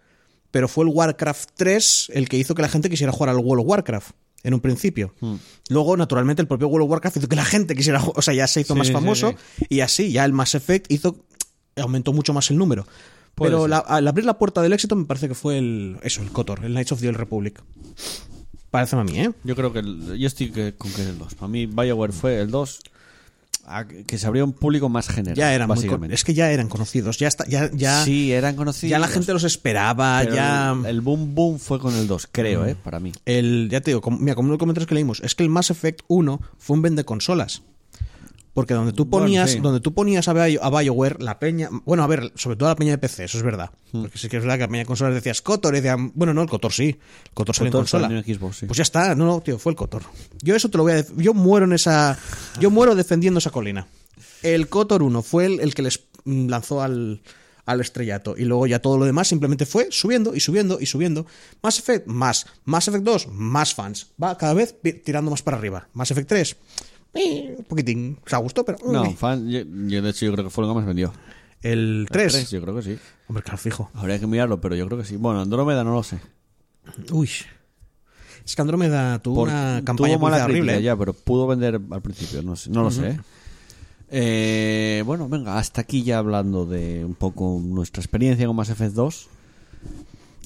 Speaker 2: pero fue el Warcraft 3 el que hizo que la gente quisiera jugar al of Warcraft en un principio.
Speaker 1: Hmm.
Speaker 2: Luego, naturalmente, el propio World of Warcraft hizo que la gente quisiera jugar, o sea, ya se hizo
Speaker 1: Sí,
Speaker 2: más famoso
Speaker 1: sí.
Speaker 2: y así, ya el Mass Effect hizo aumentó mucho más el número.
Speaker 1: Puede
Speaker 2: pero la- al abrir la puerta del éxito me parece que fue el eso, el KOTOR, el Knights of the Old Republic. Parece a mí, ¿eh?
Speaker 1: Yo creo que el- yo estoy que- con que es el 2. Para mí BioWare fue el 2 a- que se abrió un público más general.
Speaker 2: Ya eran muy
Speaker 1: básicamente.
Speaker 2: es que ya eran conocidos, ya está, ya, ya,
Speaker 1: sí, eran conocidos.
Speaker 2: ya la gente los esperaba,
Speaker 1: pero
Speaker 2: ya
Speaker 1: El, el boom boom fue con el 2, creo, ¿eh? Para mí.
Speaker 2: el ya te digo, como, mira, como uno de los comentarios que leímos, es que el Mass Effect 1 fue un vende consolas. Porque donde tú
Speaker 1: Bueno,
Speaker 2: ponías,
Speaker 1: sí.
Speaker 2: donde tú ponías a, Bio- a BioWare, la peña, bueno, a ver, sobre todo la peña de PC, eso es verdad.
Speaker 1: Hmm.
Speaker 2: Porque sí que es verdad que la peña de consolas decías Kotor y decían, bueno, no, el Kotor sí, el Kotor salió en consola.
Speaker 1: salió en Xbox, sí.
Speaker 2: Pues ya está, no, no, tío, fue el Kotor. Yo eso te lo voy a yo muero en esa yo muero defendiendo esa colina. El Kotor 1 fue el, el que les lanzó al al estrellato y luego ya todo lo demás simplemente fue subiendo y subiendo y subiendo. Mass Effect más, Mass Effect 2 más fans. Va cada vez tirando más para arriba. Mass Effect 3 eh, un poquitín, se gustó, pero
Speaker 1: No,
Speaker 2: eh.
Speaker 1: fan, yo, yo de hecho yo creo que fue lo que más vendió.
Speaker 2: el 3.
Speaker 1: Tres, yo creo que sí.
Speaker 2: Hombre, claro, fijo.
Speaker 1: Habría que mirarlo, pero yo creo que sí. Bueno, Andrómeda no lo sé.
Speaker 2: Uy. Es que Andrómeda tuvo
Speaker 1: Por-
Speaker 2: una campaña
Speaker 1: tuvo mala
Speaker 2: horrible.
Speaker 1: crítica
Speaker 2: ¿eh?
Speaker 1: ya, pero pudo vender al principio, no, sé, no lo sé. ¿eh? Eh, bueno, venga, hasta aquí ya hablando de un poco nuestra experiencia con Mass Effect 2.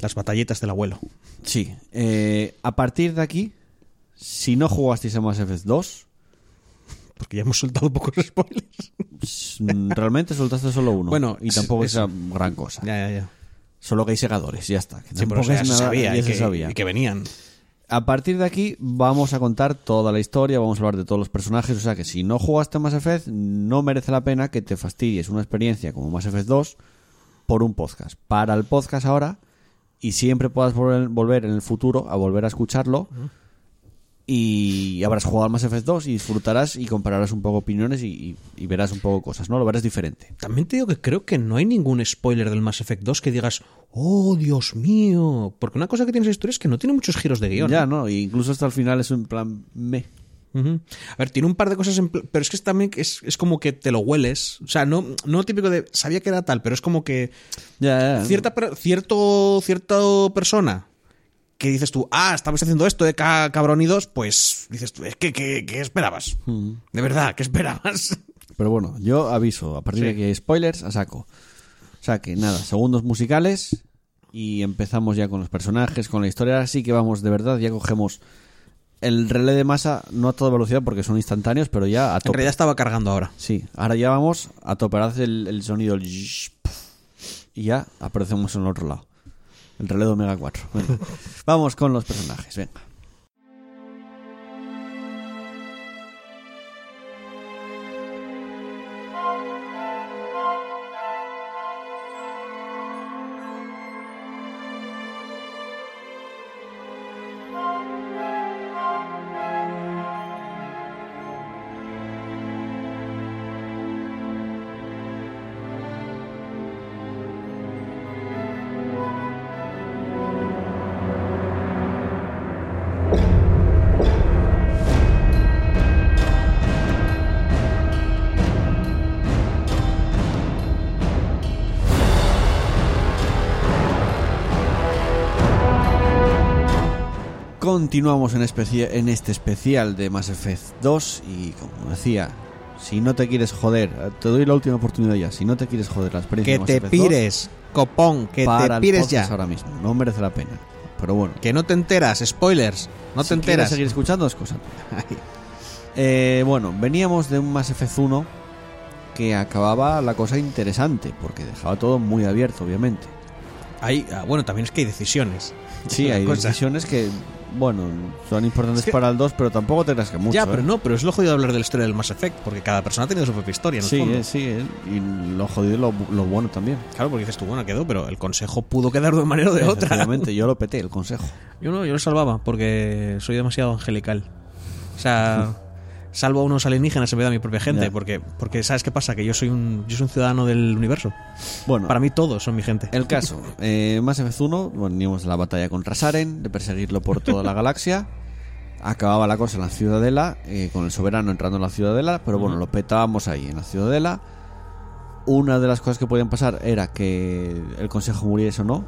Speaker 2: Las batalletas del abuelo.
Speaker 1: Sí, eh, a partir de aquí, si no jugasteis a Mass Effect 2,
Speaker 2: Porque ya hemos soltado pocos spoilers.
Speaker 1: realmente soltaste solo uno.
Speaker 2: Bueno,
Speaker 1: y tampoco
Speaker 2: es-
Speaker 1: es gran cosa.
Speaker 2: Ya, ya, ya.
Speaker 1: Solo que hay segadores, ya está. que
Speaker 2: Sí, pero ya
Speaker 1: es nada-
Speaker 2: sabía,
Speaker 1: ya
Speaker 2: y
Speaker 1: se
Speaker 2: que,
Speaker 1: sabía.
Speaker 2: y que venían.
Speaker 1: A partir de aquí vamos a contar toda la historia, vamos a hablar de todos los personajes, o sea que si no jugaste a Mass Effect no merece la pena que te fastidies una experiencia como Mass Effect 2 por un podcast. Para el podcast ahora y siempre puedas volver, volver en el futuro a volver a escucharlo y habrás jugado al Mass Effect 2 y disfrutarás y compararás un poco opiniones y, y- y verás un poco cosas, ¿no? Lo verás diferente.
Speaker 2: También te digo que creo que no hay ningún spoiler del Mass Effect 2 que digas, oh, Dios mío. Porque una cosa que tiene esa historia es que no tiene muchos giros de guion.
Speaker 1: Ya, ¿no? E incluso hasta el final es un plan me.
Speaker 2: A ver, tiene un par de cosas, en pero es que también es, es como que te lo hueles. O sea, no, no típico de, sabía que era tal, pero es como que
Speaker 1: Ya, ya.
Speaker 2: cierta, per- cierto, cierta persona que dices tú, ah, estabas haciendo esto de ca cabronidos, pues dices tú, es que, ¿qué, qué esperabas? De verdad, ¿qué esperabas?
Speaker 1: Pero bueno, yo aviso, a partir de hay spoilers, a saco. O sea que nada, segundos musicales y empezamos ya con los personajes, con la historia. Ahora sí que vamos, de verdad, ya cogemos el relé de masa, no a toda velocidad porque son instantáneos, pero ya a
Speaker 2: En
Speaker 1: tope.
Speaker 2: realidad estaba cargando ahora.
Speaker 1: Sí, ahora ya vamos a tope, ahora hace el, el sonido el y ya aparecemos en el otro lado. El relé de Omega 4. Venga. Vamos con los personajes, venga. Continuamos en, este especial de Mass Effect 2 y como decía, si no te quieres joder, te doy la última oportunidad ya, si no te quieres joder la experiencia
Speaker 2: Que
Speaker 1: de Mass
Speaker 2: te
Speaker 1: Effect 2,
Speaker 2: pires, copón, que
Speaker 1: para
Speaker 2: te pires ya.
Speaker 1: ahora mismo, no merece la pena. Pero bueno,
Speaker 2: Que no te enteras, spoilers. No te
Speaker 1: si
Speaker 2: enteras.
Speaker 1: seguir escuchando es cosa. Eh, bueno, veníamos de un Mass Effect 1 que acababa la cosa interesante, porque dejaba todo muy abierto, obviamente.
Speaker 2: Hay, ah, bueno, también es que hay decisiones.
Speaker 1: Sí, hay
Speaker 2: cosa.
Speaker 1: decisiones que, bueno, son importantes
Speaker 2: Es que-
Speaker 1: para el 2, pero tampoco te creas que mucho.
Speaker 2: ya,
Speaker 1: ¿eh?
Speaker 2: pero no, pero es lo jodido de hablar de la historia del Mass Effect, porque cada persona ha tenido su propia historia, en el
Speaker 1: Sí,
Speaker 2: fondo.
Speaker 1: eh, sí, eh, y lo jodido lo, lo bueno también.
Speaker 2: Claro, porque dices tú, bueno, quedó, pero el consejo pudo quedar de una manera o de otra.
Speaker 1: Yo lo peté, el consejo.
Speaker 2: Yo no, yo lo salvaba, porque soy demasiado angelical. O sea, salvo a unos alienígenas en vez de a mi propia gente, porque, porque ¿sabes qué pasa? Que yo soy un, yo soy un ciudadano del universo.
Speaker 1: Bueno,
Speaker 2: Para mí todos son mi gente.
Speaker 1: el caso, eh, Mass Effect 1, bueno, veníamos de la batalla contra Saren, de perseguirlo por toda la galaxia. Acababa la cosa en la ciudadela, eh, con el soberano entrando en la ciudadela, pero bueno, lo petábamos ahí, en la ciudadela. Una de las cosas que podían pasar era que el consejo muriese o no,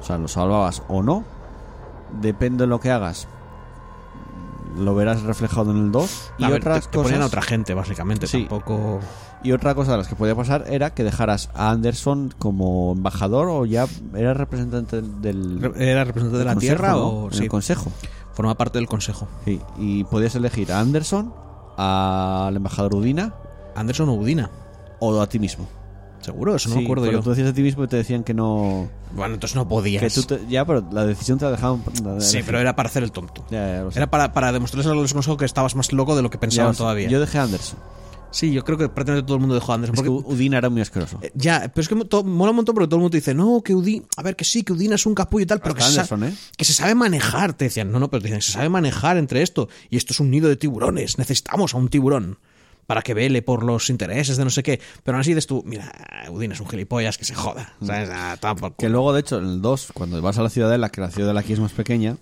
Speaker 1: o sea, lo salvabas o no. Depende de lo que hagas, lo verás reflejado en el 2. Y
Speaker 2: ver,
Speaker 1: otras
Speaker 2: te, te ponían
Speaker 1: cosas.
Speaker 2: a otra gente, básicamente.
Speaker 1: Sí.
Speaker 2: Tampoco.
Speaker 1: Y otra cosa de las que podía pasar era que dejaras a Anderson como embajador o ya era representante del,
Speaker 2: ¿Era representante de la
Speaker 1: consejo,
Speaker 2: Tierra
Speaker 1: ¿no?
Speaker 2: o.?
Speaker 1: En
Speaker 2: Sí,
Speaker 1: el consejo.
Speaker 2: forma parte del consejo.
Speaker 1: Sí, y podías elegir a Anderson, al embajador Udina
Speaker 2: Anderson o Udina.
Speaker 1: o a ti mismo.
Speaker 2: Seguro, eso no
Speaker 1: Sí,
Speaker 2: me acuerdo
Speaker 1: pero
Speaker 2: yo.
Speaker 1: tú decías a ti mismo y te decían que no.
Speaker 2: Bueno, entonces no podías.
Speaker 1: Que tú te- ya, pero la decisión te la dejaban. la-
Speaker 2: Sí,
Speaker 1: la-
Speaker 2: pero era para hacer el tonto.
Speaker 1: Ya, ya lo sé.
Speaker 2: Era para, para demostrarles a los consejos que estabas más loco de lo que pensaban todavía.
Speaker 1: Yo dejé a Anderson.
Speaker 2: Sí, yo creo que prácticamente todo el mundo dejó a Anderson.
Speaker 1: Es que
Speaker 2: Porque,
Speaker 1: Udina era muy asqueroso.
Speaker 2: eh, ya, pero es que mola un montón porque todo el mundo te dice, no, que Udina, a ver, que sí, que Udina es un capullo y tal, pero que se,
Speaker 1: ¿eh?
Speaker 2: que se sabe manejar. Te decían, no, no, pero te dicen, se sabe manejar entre esto y esto es un nido de tiburones, necesitamos a un tiburón para que vele por los intereses de no sé qué. Pero aún así dices tú, mira, Udina es un gilipollas, que se joda. ¿sabes? Ah,
Speaker 1: Mm. Que luego, de hecho, en el 2, cuando vas a la ciudadela, que la ciudadela aquí es más pequeña,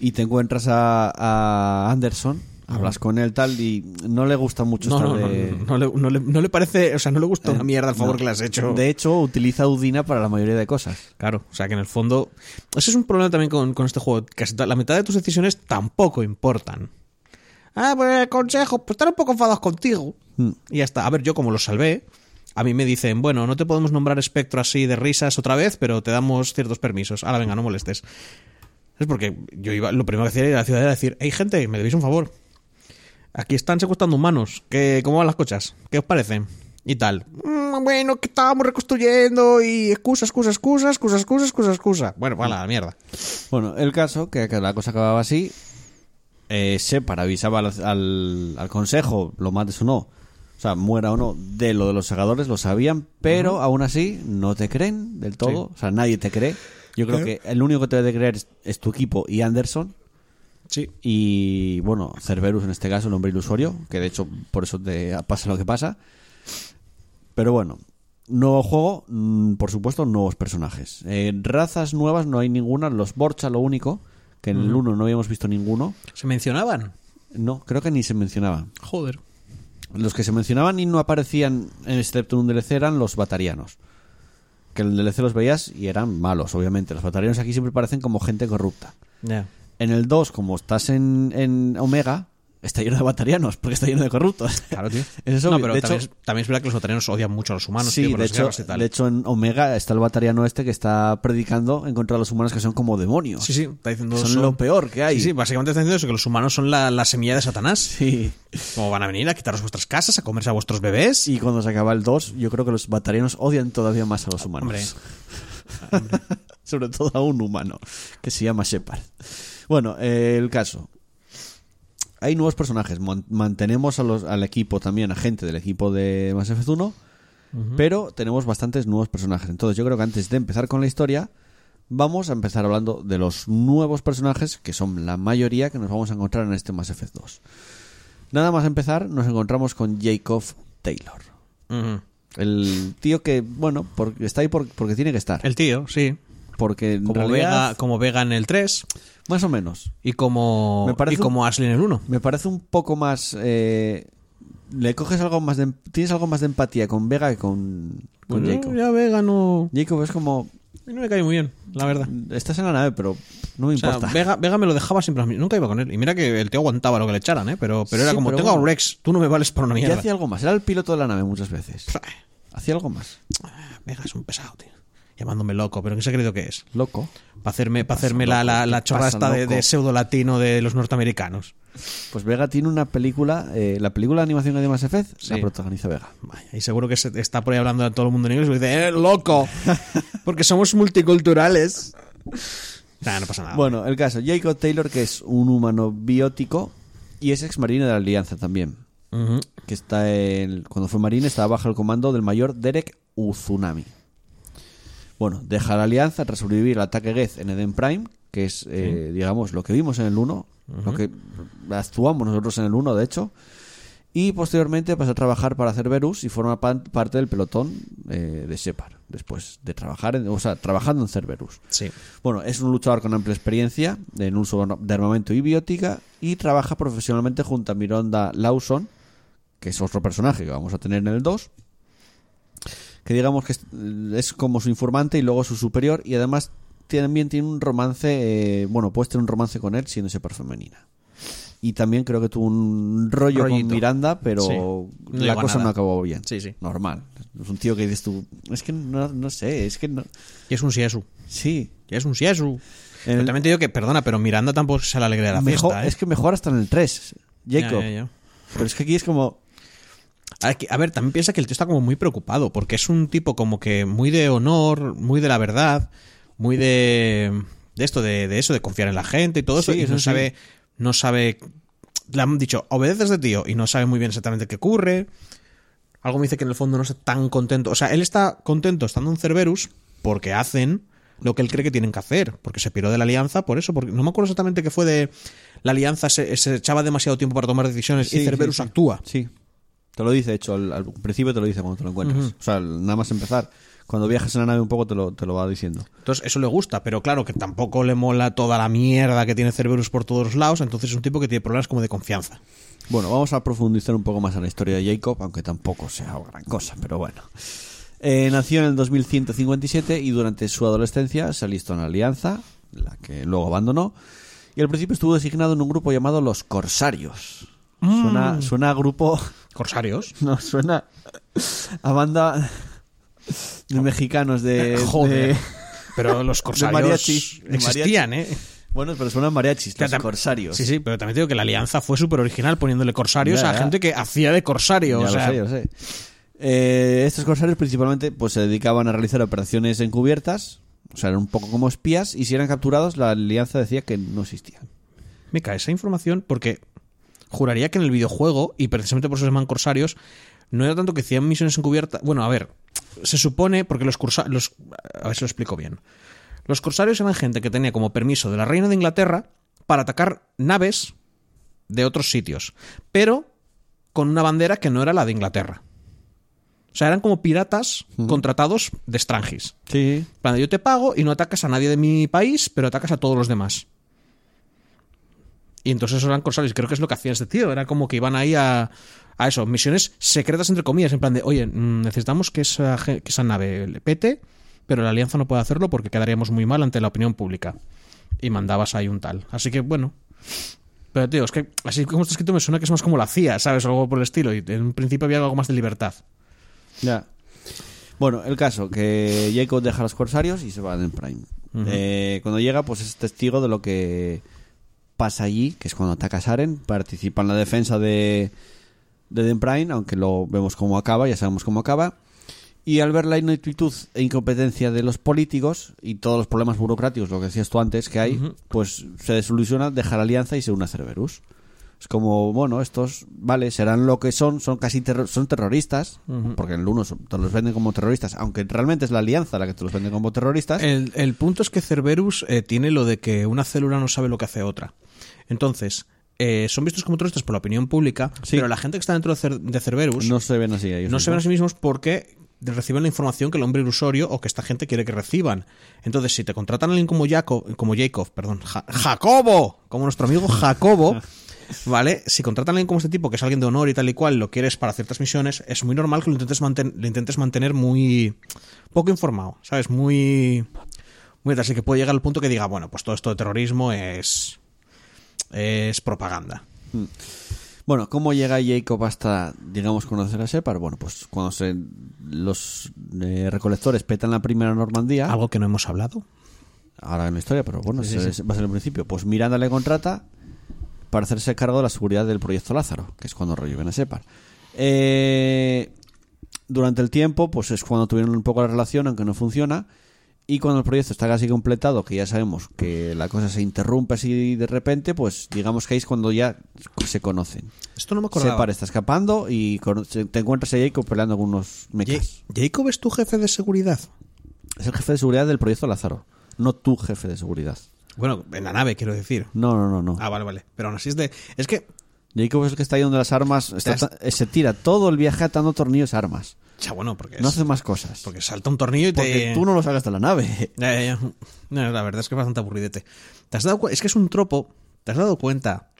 Speaker 1: y te encuentras a, a Anderson, hablas con él tal, y no le gusta mucho
Speaker 2: No,
Speaker 1: estar
Speaker 2: no,
Speaker 1: de...
Speaker 2: no, le, no le- no le parece, o sea, no le gusta una
Speaker 1: Eh,
Speaker 2: mierda el favor que le has hecho.
Speaker 1: De hecho, utiliza Udina para la mayoría de cosas.
Speaker 2: Claro, o sea que en el fondo. Ese es un problema también con, con este juego. Casi la mitad de tus decisiones tampoco importan. Ah, pues el consejo, pues están un poco enfadados contigo.
Speaker 1: Mm.
Speaker 2: Y ya está. A ver, yo como lo salvé, a mí me dicen, bueno, no te podemos nombrar espectro así de risas otra vez, pero te damos ciertos permisos. Ahora venga, no molestes. Es porque yo iba, lo primero que hacía era ir a la ciudad era decir, hey gente, me debéis un favor. Aquí están secuestrando humanos. ¿Qué, ¿Cómo van las cosas? ¿Qué os parece? Y tal. "Mm, bueno, que estábamos reconstruyendo y excusa, excusa, excusa, excusa, excusa, excusa, excusa. Bueno, pues a la mierda.
Speaker 1: Bueno, el caso, que, que la cosa acababa así, eh, Shepard avisaba al, al, al consejo, lo mates o no, o sea, muera o no, de lo de los segadores, lo sabían, pero aún así no te creen del todo, o sea, nadie te cree. Yo creo que el único que te debe de creer es, es tu equipo y Anderson.
Speaker 2: Sí.
Speaker 1: Y bueno, Cerberus en este caso, el hombre ilusorio, que de hecho por eso te pasa lo que pasa. Pero bueno, nuevo juego, mm, por supuesto, nuevos personajes. Eh, razas nuevas no hay ninguna, los Borcha lo único, que en el 1 no habíamos visto ninguno.
Speaker 2: ¿Se mencionaban?
Speaker 1: No, creo que ni se mencionaban.
Speaker 2: Joder.
Speaker 1: Los que se mencionaban y no aparecían, excepto en un DLC, eran los batarianos. Que en el DLC los veías y eran malos, obviamente. Los batarianos aquí siempre parecen como gente corrupta. En el 2, como estás en, en Omega, está lleno de batarianos, porque está lleno de corruptos.
Speaker 2: Claro, tío.
Speaker 1: Eso es
Speaker 2: no,
Speaker 1: obvio.
Speaker 2: pero
Speaker 1: de
Speaker 2: también,
Speaker 1: hecho,
Speaker 2: es, también es verdad que los batarianos odian mucho a los humanos,
Speaker 1: sí,
Speaker 2: tío, por
Speaker 1: de hecho,
Speaker 2: guerras y tal.
Speaker 1: de hecho, en Omega está el batariano este que está predicando en contra de los humanos que son como demonios.
Speaker 2: Sí, sí, está diciendo
Speaker 1: Son lo peor que hay.
Speaker 2: Sí, sí, básicamente está diciendo eso, que los humanos son la, la semilla de Satanás.
Speaker 1: Sí.
Speaker 2: Como van a venir a quitaros vuestras casas, a comerse a vuestros bebés.
Speaker 1: Y cuando se acaba el 2, yo creo que los batarianos odian todavía más a los humanos.
Speaker 2: Hombre.
Speaker 1: Sobre todo a un humano que se llama Shepard. Bueno, eh, el caso. Hay nuevos personajes. Mantenemos a los, al equipo también, a gente del equipo de Mass Effect 1. Pero tenemos bastantes nuevos personajes. Entonces yo creo que antes de empezar con la historia, vamos a empezar hablando de los nuevos personajes, que son la mayoría que nos vamos a encontrar en este Mass Effect 2. Nada más empezar, nos encontramos con Jacob Taylor. El tío que, bueno, porque está ahí por- porque tiene que estar.
Speaker 2: El tío, sí.
Speaker 1: Porque
Speaker 2: Como
Speaker 1: realidad,
Speaker 2: Vega, como Vega en el 3
Speaker 1: más o menos.
Speaker 2: y como,
Speaker 1: Me parece
Speaker 2: y como Ashley en el 1.
Speaker 1: Me parece un poco más. eh, le coges algo más de. Tienes algo más de empatía con Vega que con, con
Speaker 2: Pues
Speaker 1: Jacob.
Speaker 2: ya Vega no,
Speaker 1: Jacob es como.
Speaker 2: no me cae muy bien, la verdad.
Speaker 1: Estás en la nave, pero no me
Speaker 2: O sea,
Speaker 1: importa.
Speaker 2: Vega, Vega me lo dejaba siempre a mí. Nunca iba con él. Y mira que el tío aguantaba lo que le echaran, ¿eh? Pero, pero era como,
Speaker 1: pero
Speaker 2: tengo a
Speaker 1: bueno.
Speaker 2: Rex, tú no me vales para una
Speaker 1: Y
Speaker 2: mierda.
Speaker 1: hacía algo más. Era el piloto de la nave muchas veces. Hacía algo más.
Speaker 2: Vega es un pesado, tío. Llamándome loco, pero ¿qué se ha creído que es?
Speaker 1: Loco.
Speaker 2: Para hacerme, pa' hacerme la, la, la
Speaker 1: ¿Qué
Speaker 2: chorra
Speaker 1: pasa,
Speaker 2: esta de, de pseudo latino de los norteamericanos.
Speaker 1: Pues Vega tiene una película. eh, la película de animación de Mass Effect la protagoniza Vega.
Speaker 2: Vaya, y seguro que se- está por ahí hablando a todo el mundo en inglés y dice, ¡eh, loco! Porque somos multiculturales. Nah, no pasa nada.
Speaker 1: Bueno, el caso. Jacob Taylor, que es un humano biótico y es ex marine de la Alianza también. Que está en- cuando fue marine estaba bajo el comando del mayor Derek Uzunami. Bueno, deja la alianza tras sobrevivir al ataque Geth en Eden Prime, que es, eh, digamos, lo que vimos en el 1, lo que actuamos nosotros en el 1, de hecho, y posteriormente pasa a trabajar para Cerberus y forma parte del pelotón eh, de Shepard, después de trabajar, en- o sea, trabajando en Cerberus.
Speaker 2: Sí.
Speaker 1: Bueno, es un luchador con amplia experiencia en uso de armamento y biótica y trabaja profesionalmente junto a Mironda Lawson, que es otro personaje que vamos a tener en el 2, que digamos que es, es como su informante y luego su superior y además también tiene un romance, eh, bueno, puedes tener un romance con él siendo por femenina. Y también creo que tuvo un rollo
Speaker 2: Rollito.
Speaker 1: con Miranda, pero
Speaker 2: Sí. No
Speaker 1: la cosa
Speaker 2: nada.
Speaker 1: no acabó bien.
Speaker 2: Sí, sí.
Speaker 1: Normal. Es un tío que dices tú, es que no, no sé, es que no...
Speaker 2: Y es un siesu.
Speaker 1: Sí,
Speaker 2: Y es un siesu.
Speaker 1: En
Speaker 2: Pero
Speaker 1: el-
Speaker 2: también te digo que, perdona, pero Miranda tampoco se la alegría de la
Speaker 1: Mejor-
Speaker 2: fiesta, ¿eh?
Speaker 1: Es que mejor hasta en el 3, Jacob.
Speaker 2: Ya, ya, ya.
Speaker 1: Pero es que aquí es como.
Speaker 2: A ver, que- a ver, también piensa que el tío está como muy preocupado, porque es un tipo como que muy de honor, muy de la verdad, muy de, de esto, de, de eso, de confiar en la gente y todo eso, y
Speaker 1: eso
Speaker 2: no
Speaker 1: sí.
Speaker 2: sabe, no sabe, le han dicho, obedeces de tío, y no sabe muy bien exactamente qué ocurre. Algo me dice que en el fondo no está tan contento. O sea, él está contento estando en Cerberus porque hacen lo que él cree que tienen que hacer, porque se piró de la alianza por eso, porque no me acuerdo exactamente qué fue de la alianza, se, se echaba demasiado tiempo para tomar decisiones
Speaker 1: Sí,
Speaker 2: y Cerberus actúa.
Speaker 1: Sí. Te lo dice, de hecho, al, al principio te lo dice cuando te lo encuentras. O sea, nada más empezar. Cuando viajas en la nave un poco te lo, te lo va diciendo.
Speaker 2: Entonces, eso le gusta, pero claro que tampoco le mola toda la mierda que tiene Cerberus por todos los lados, entonces es un tipo que tiene problemas como de confianza.
Speaker 1: Bueno, vamos a profundizar un poco más en la historia de Jacob, aunque tampoco sea gran cosa, pero bueno. Eh, nació en el 2157 y durante su adolescencia se alistó en la Alianza, la que luego abandonó, y al principio estuvo designado en un grupo llamado los Corsarios. Suena, suena a grupo
Speaker 2: Corsarios.
Speaker 1: No, suena a banda de mexicanos de...
Speaker 2: Joder.
Speaker 1: de-
Speaker 2: Pero los corsarios
Speaker 1: mariachis, de
Speaker 2: existían, ¿eh?
Speaker 1: Bueno, pero suenan mariachis, los
Speaker 2: Ya
Speaker 1: corsarios.
Speaker 2: Sí, sí, pero también digo que la alianza fue súper original poniéndole corsarios
Speaker 1: Ya,
Speaker 2: a
Speaker 1: ya.
Speaker 2: gente que hacía de corsario. O
Speaker 1: lo
Speaker 2: sea,
Speaker 1: sé, ya lo sé. Eh, estos corsarios principalmente pues se dedicaban a realizar operaciones encubiertas, o sea, eran un poco como espías, y si eran capturados la alianza decía que no existían.
Speaker 2: me cae esa información porque juraría que en el videojuego, y precisamente por eso se llaman corsarios, no era tanto que hacían misiones encubiertas. Bueno, a ver, se supone, porque los corsarios. A ver si lo explico bien. Los corsarios eran gente que tenía como permiso de la reina de Inglaterra para atacar naves de otros sitios, pero con una bandera que no era la de Inglaterra. O sea, eran como piratas contratados de Strangis.
Speaker 1: Sí.
Speaker 2: De, yo te pago y no atacas a nadie de mi país, pero atacas a todos los demás. Y entonces esos eran corsarios. Creo que es lo que hacía este tío. Era como que iban ahí a, a eso, misiones secretas entre comillas. En plan de, oye, mm, necesitamos que esa, que esa nave le pete, pero la alianza no puede hacerlo porque quedaríamos muy mal ante la opinión pública. Y mandabas ahí un tal. Así que, bueno. Pero, tío, es que así como está escrito me suena que es más como la CIA, ¿sabes? O algo por el estilo. Y en un principio había algo más de libertad.
Speaker 1: Ya. Bueno, el caso, que Jacob deja a los corsarios y se va a Den Prime. Eh, cuando llega, pues es testigo de lo que pasa allí, que es cuando ataca Saren, participa en la defensa de, de Den Prime, aunque lo vemos cómo acaba, ya sabemos cómo acaba. Y al ver la ineptitud e incompetencia de los políticos y todos los problemas burocráticos, lo que decías tú antes que hay, pues se desilusiona, deja la alianza y se une a Cerberus. Es como, bueno, estos, vale, serán lo que son, son casi terro- son terroristas, porque en el uno son- te los venden como terroristas, aunque realmente es la alianza la que te los vende como terroristas.
Speaker 2: El, el punto es que Cerberus eh, tiene lo de que una célula no sabe lo que hace otra. Entonces, eh, son vistos como terroristas por la opinión pública,
Speaker 1: Sí.
Speaker 2: pero la gente que está dentro de, Cer- de Cerberus
Speaker 1: no se ven así ellos.
Speaker 2: no se ven a
Speaker 1: mismos.
Speaker 2: sí mismos porque reciben la información que el hombre ilusorio o que esta gente quiere que reciban. Entonces, si te contratan a alguien como Jacob, como Jacob, perdón, Ja- Jacobo, como nuestro amigo Jacobo, ¿vale? Si contratan a alguien como este tipo, que es alguien de honor y tal y cual, lo quieres para ciertas misiones, es muy normal que lo intentes, manten- lo intentes mantener muy poco informado, ¿sabes? Muy muy así que puede llegar al punto que diga, bueno, pues todo esto de terrorismo es es propaganda.
Speaker 1: Bueno, ¿cómo llega Jacob hasta, digamos, conocer a Shepard? Bueno, pues cuando se, los eh, recolectores petan la primera Normandía,
Speaker 2: Algo que no hemos hablado.
Speaker 1: ahora en la historia, pero bueno,
Speaker 2: Sí,
Speaker 1: se-
Speaker 2: sí.
Speaker 1: va a ser el principio. Pues Miranda le contrata para hacerse cargo de la seguridad del proyecto Lázaro, que es cuando reviven a Shepard. Eh, durante el tiempo, pues es cuando tuvieron un poco la relación, aunque no funciona. Y cuando el proyecto está casi completado, que ya sabemos que la cosa se interrumpe así de repente, pues digamos que ahí es cuando ya se conocen.
Speaker 2: Esto no me acordaba.
Speaker 1: Separ está escapando y te encuentras a Jacob peleando con unos mechas.
Speaker 2: Ja- Jacob es tu jefe de seguridad.
Speaker 1: Es el jefe de seguridad del proyecto Lázaro, no tu jefe de seguridad.
Speaker 2: Bueno, en la nave, quiero decir.
Speaker 1: No, no, no, no.
Speaker 2: Ah, vale, vale. Pero aún así es de. Es que.
Speaker 1: Jacob es el que está ahí donde las armas. está
Speaker 2: has-
Speaker 1: ta- se tira todo el viaje atando tornillos a armas.
Speaker 2: Ya, bueno, porque.
Speaker 1: No hace más cosas.
Speaker 2: Porque salta un tornillo y te.
Speaker 1: Porque tú no lo sacas de la nave.
Speaker 2: Ya, ya, ya. No, la verdad es que es bastante aburridete. ¿Te has dado Es que es un tropo. ¿Te has dado cuenta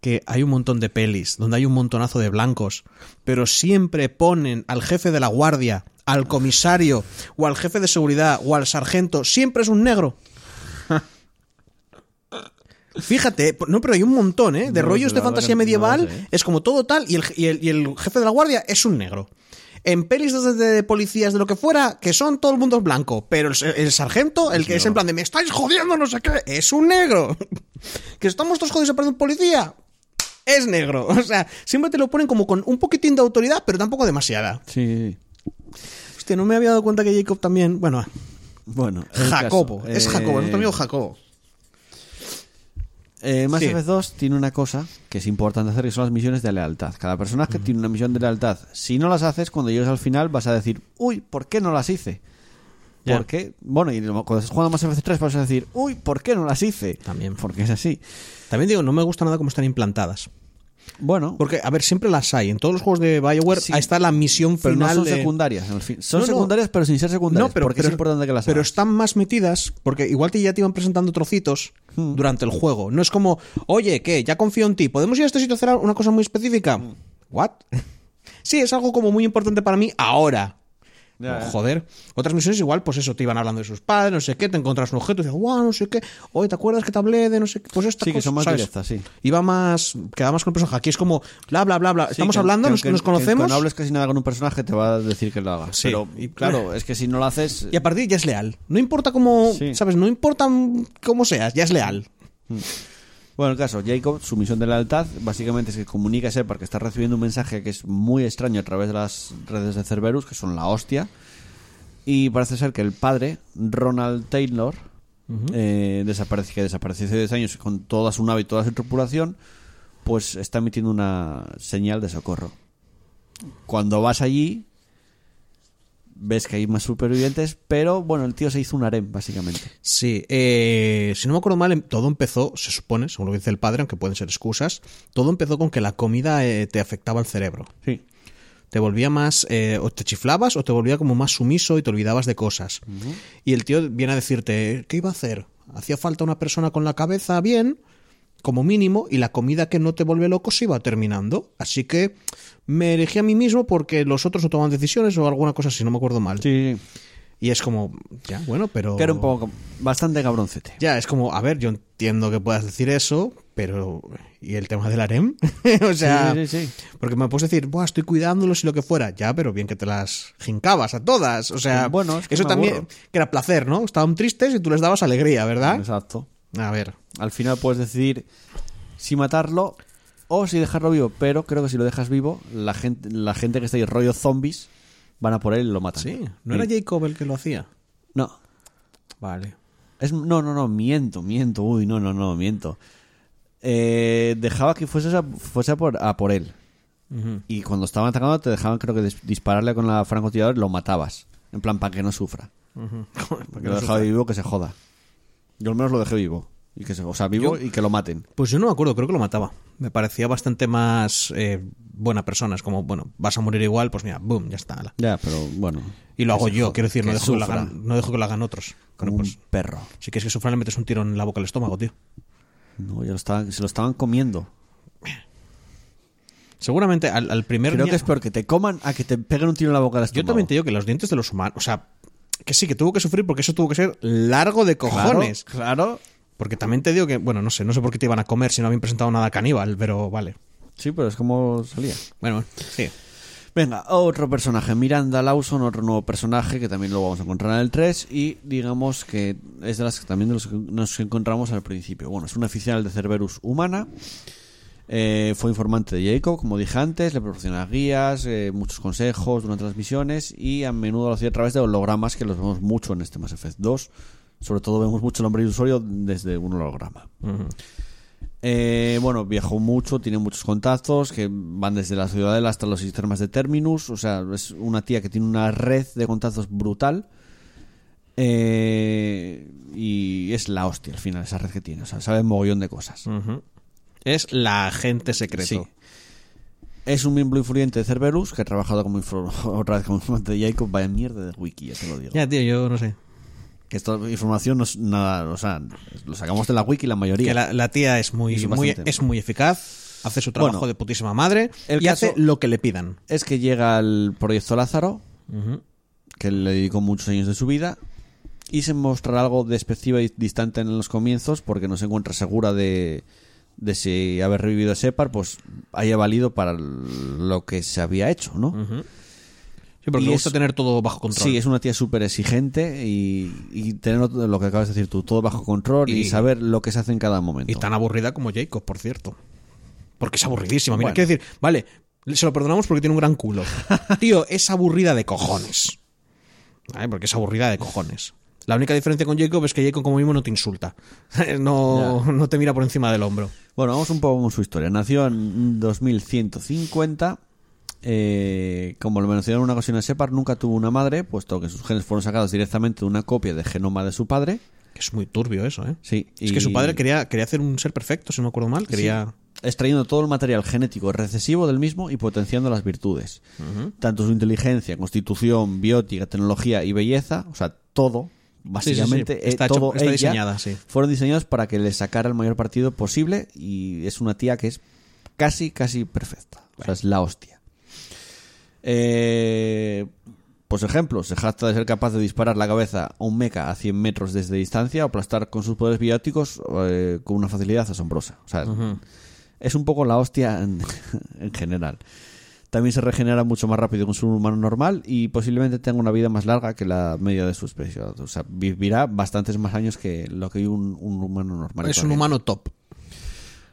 Speaker 2: que hay un montón de pelis donde hay un montonazo de blancos, pero siempre ponen al jefe de la guardia, al comisario, o al jefe de seguridad, o al sargento, siempre es un negro? Fíjate, no, pero hay un montón, ¿eh? De
Speaker 1: No,
Speaker 2: rollos de fantasía medieval,
Speaker 1: ¿eh?
Speaker 2: es como todo tal, y el, y el- y el jefe de la guardia es un negro. En pelis de, de policías, de lo que fuera, que son todo el mundo es blanco, pero el, el sargento, el que es en plan de me estáis jodiendo, no sé qué, es un negro. que estamos todos jodidos para un policía, es negro. O sea, siempre te lo ponen como con un poquitín de autoridad, pero tampoco demasiada.
Speaker 1: Sí.
Speaker 2: Hostia, no me había dado cuenta que Jacob también, bueno,
Speaker 1: Bueno,
Speaker 2: Jacobo,
Speaker 1: caso.
Speaker 2: es
Speaker 1: Eh,
Speaker 2: Jacobo, es nuestro amigo Jacobo.
Speaker 1: Eh, Mass
Speaker 2: Sí.
Speaker 1: Effect 2 tiene una cosa que es importante hacer, que son las misiones de lealtad. Cada personaje tiene una misión de lealtad. Si no las haces, cuando llegues al final vas a decir, uy, ¿por qué no las hice?
Speaker 2: Ya.
Speaker 1: ¿Por qué? Bueno, y cuando estás jugando Mass Effect 3 vas a decir, uy, ¿por qué no las hice?
Speaker 2: También.
Speaker 1: Porque es así.
Speaker 2: También digo, no me gusta nada cómo están implantadas.
Speaker 1: Bueno,
Speaker 2: Porque, a ver, siempre las hay. En todos los juegos de Bioware
Speaker 1: Sí.
Speaker 2: está la misión
Speaker 1: pero no
Speaker 2: final
Speaker 1: son
Speaker 2: de-
Speaker 1: secundarias. al fin. Son
Speaker 2: No, no.
Speaker 1: secundarias, pero sin ser secundarias.
Speaker 2: No, pero,
Speaker 1: porque
Speaker 2: pero-
Speaker 1: es importante que las
Speaker 2: pero
Speaker 1: hagas.
Speaker 2: están más metidas porque igual te ya te iban presentando trocitos
Speaker 1: Hmm.
Speaker 2: durante el juego. No es como, oye, ¿qué? Ya confío en ti. ¿Podemos ir a este sitio a hacer una cosa muy específica?
Speaker 1: Hmm.
Speaker 2: ¿What? sí, es algo como muy importante para mí ahora. Joder. Otras misiones igual, pues eso, te iban hablando de sus padres, no sé qué, te encontras un objeto y dices, guau, no sé qué. Oye, ¿te acuerdas que te hablé de no sé qué? Pues esta
Speaker 1: Sí, que
Speaker 2: cosa,
Speaker 1: son más
Speaker 2: ¿sabes?
Speaker 1: directas, sí.
Speaker 2: Iba más, quedaba más con el personaje. Aquí es como, bla, bla, bla, bla.
Speaker 1: Sí,
Speaker 2: Estamos
Speaker 1: que-
Speaker 2: hablando,
Speaker 1: que
Speaker 2: nos, conocemos.
Speaker 1: Cuando hables casi nada con un personaje te va a decir que lo hagas.
Speaker 2: Sí,
Speaker 1: Pero,
Speaker 2: y-
Speaker 1: claro, es que si no lo haces...
Speaker 2: Y a partir ya es leal. No importa cómo,
Speaker 1: Sí.
Speaker 2: ¿sabes? No importa cómo seas, ya es leal.
Speaker 1: Bueno, el caso, Jacob, su misión de lealtad básicamente es que comunica a Shepard que está recibiendo un mensaje que es muy extraño a través de las redes de Cerberus, que son la hostia. Y parece ser que el padre, Ronald Taylor, eh, desaparece, que desapareció hace 10 años con toda su nave y toda su tripulación, pues está emitiendo una señal de socorro. Cuando vas allí, ves que hay más supervivientes, pero bueno, el tío se hizo un harem, básicamente.
Speaker 2: Sí, eh, si no me acuerdo mal, em- todo empezó, se supone, según lo que dice el padre, aunque pueden ser excusas, todo empezó con que la comida eh, te afectaba al cerebro.
Speaker 1: Sí.
Speaker 2: Te volvía más, eh, o te chiflabas o te volvía como más sumiso y te olvidabas de cosas. Y el tío viene a decirte, ¿qué iba a hacer? Hacía falta una persona con la cabeza bien, como mínimo, y la comida que no te vuelve loco se iba terminando. Así que me elegí a mí mismo porque los otros no toman decisiones o alguna cosa así, no me acuerdo mal.
Speaker 1: Sí,
Speaker 2: Y es como, ya, bueno, pero...
Speaker 1: que era un poco, bastante cabroncete.
Speaker 2: Ya, es como, a ver, yo entiendo que puedas decir eso, pero... ¿Y el tema del harem? o sea...
Speaker 1: Sí, sí, sí.
Speaker 2: Porque me puedes decir, Buah, estoy cuidándolos y lo que fuera. Ya, pero bien que te las jincabas a todas. O sea,
Speaker 1: Bueno, es que
Speaker 2: eso también, que era placer, ¿no? Estaban tristes y tú les dabas alegría, ¿verdad?
Speaker 1: Exacto.
Speaker 2: A ver.
Speaker 1: Al final puedes decidir si matarlo o si dejarlo vivo, pero creo que si lo dejas vivo, la gente, la gente que está ahí rollo zombies van a por él y lo matan.
Speaker 2: Sí, ¿no era Jacob el que lo hacía?
Speaker 1: No.
Speaker 2: Vale.
Speaker 1: Es, no, no, no, miento, miento. Uy, no, no, no, miento. Eh, dejaba que fuese, a, fuese a, por, a por él. Y cuando estaban atacando te dejaban creo que dis- dispararle con la francotirador y lo matabas. En plan, para que no sufra. Porque lo dejaba vivo que se joda. Yo al menos lo dejé vivo. Y que se, o sea, vivo
Speaker 2: Yo-
Speaker 1: y que lo maten.
Speaker 2: Pues yo no me acuerdo, creo que lo mataba. Me parecía bastante más eh, buena persona. Es como, bueno, vas a morir igual, pues mira, boom, ya está.
Speaker 1: Ya, pero bueno.
Speaker 2: Y lo hago yo, quiero decir, no dejo que, lo
Speaker 1: sufra,
Speaker 2: hagan, no dejo que lo hagan otros.
Speaker 1: Como
Speaker 2: Bueno,
Speaker 1: un
Speaker 2: pues,
Speaker 1: perro.
Speaker 2: si quieres que sufra, le metes un tiro en la boca al estómago, tío.
Speaker 1: No, ya lo estaban, se lo estaban comiendo.
Speaker 2: Seguramente al, al primer
Speaker 1: Creo
Speaker 2: día-
Speaker 1: que es peor que te coman a que te peguen un tiro en la boca
Speaker 2: Yo
Speaker 1: estómago.
Speaker 2: también te digo que los dientes de los humanos, o sea, que sí, que tuvo que sufrir porque eso tuvo que ser largo de
Speaker 1: Claro,
Speaker 2: cojones.
Speaker 1: Claro.
Speaker 2: Porque también te digo que, bueno, no sé, no sé por qué te iban a comer si no habían presentado nada caníbal, pero vale.
Speaker 1: Sí, pero es como salía.
Speaker 2: Bueno, sí.
Speaker 1: Venga, otro personaje, Miranda Lawson, otro nuevo personaje que también lo vamos a encontrar en el 3 y digamos que es de las que también de los que nos encontramos al principio. Bueno, es una oficial de Cerberus humana, eh, fue informante de Jacob, como dije antes, le proporciona guías, eh, muchos consejos durante las misiones y a menudo lo hacía a través de hologramas que los vemos mucho en este Mass Effect 2. Sobre todo vemos mucho el hombre ilusorio desde un holograma. Eh, bueno, viajó mucho, tiene muchos contactos que van desde la ciudadela hasta los sistemas de Terminus. O sea, es una tía que tiene una red de contactos brutal. Eh, y es la hostia al final, esa red que tiene. O sea, sabe un mogollón de cosas.
Speaker 2: Es la agente secreto.
Speaker 1: Sí. Es un miembro influyente de Cerberus que ha trabajado como otra vez como informante de Jacob. Vaya mierda de wiki, ya te lo digo.
Speaker 2: Ya, tío, yo no sé.
Speaker 1: Que esta información no es nada. O sea, lo sacamos de la wiki la mayoría.
Speaker 2: Que la, la tía es muy,
Speaker 1: Es
Speaker 2: muy, es muy eficaz, hace su trabajo
Speaker 1: Bueno,
Speaker 2: de putísima madre
Speaker 1: el
Speaker 2: y
Speaker 1: caso-
Speaker 2: hace lo que le pidan.
Speaker 1: Es que llega al proyecto Lázaro, que le dedicó muchos años de su vida y se mostrará algo despectiva y distante en los comienzos porque no se encuentra segura de, de si haber revivido a Separ pues haya valido para lo que se había hecho, ¿no?
Speaker 2: Sí, porque
Speaker 1: Y
Speaker 2: le gusta
Speaker 1: es-
Speaker 2: tener todo bajo control.
Speaker 1: Sí, es una tía súper exigente y, y tener lo que acabas de decir tú, todo bajo control y,
Speaker 2: Y-
Speaker 1: saber lo que se hace en cada momento.
Speaker 2: Y tan aburrida como Jacob, por cierto. Porque es aburridísima. Mira,
Speaker 1: Bueno.
Speaker 2: quiero decir, vale, se lo perdonamos porque tiene un gran culo. Tío, es aburrida de cojones. ¿Vale? Porque es aburrida de cojones. La única diferencia con Jacob es que Jacob como mismo no te insulta. No, no te mira por encima del hombro.
Speaker 1: Bueno, vamos un poco con su historia. Nació en 2150. eh, como lo mencioné en una ocasión, Separ nunca tuvo una madre, puesto que sus genes fueron sacados directamente de una copia de genoma de su padre.
Speaker 2: Que es muy turbio eso, ¿eh?
Speaker 1: Sí,
Speaker 2: Es
Speaker 1: y-
Speaker 2: que su padre quería, quería hacer un ser perfecto, si no me acuerdo mal. Quería...
Speaker 1: extrayendo todo el material genético recesivo del mismo y potenciando las virtudes. Tanto su inteligencia, constitución, biótica, tecnología y belleza, o sea, todo, básicamente,
Speaker 2: Sí, sí, sí.
Speaker 1: eh,
Speaker 2: Está hecho-
Speaker 1: todo
Speaker 2: está diseñada,
Speaker 1: fueron diseñados para que le sacara el mayor partido posible y es una tía que es casi, casi perfecta. O sea, es la hostia. Eh, pues ejemplo, se jacta de ser capaz de disparar la cabeza a un mecha a 100 metros desde distancia o aplastar con sus poderes bióticos eh, con una facilidad asombrosa. O sea, es un poco la hostia en, en general. También se regenera mucho más rápido que un ser humano normal y posiblemente tenga una vida más larga que la media de su especie. O sea, vivirá bastantes más años que lo que un, un humano normal.
Speaker 2: es un humano top.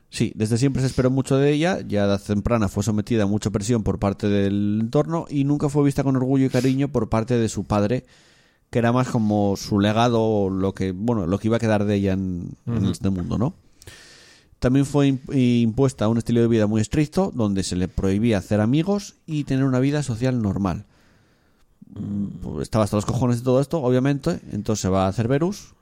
Speaker 1: Sí, desde siempre se esperó mucho de ella, ya edad temprana fue sometida a mucha presión por parte del entorno y nunca fue vista con orgullo y cariño por parte de su padre, que era más como su legado, o lo que, bueno, lo que iba a quedar de ella en, en este mundo, ¿no? También fue imp- impuesta un estilo de vida muy estricto, donde se le prohibía hacer amigos y tener una vida social normal. Mm, pues estaba hasta los cojones de todo esto, obviamente, entonces se va a Cerberus,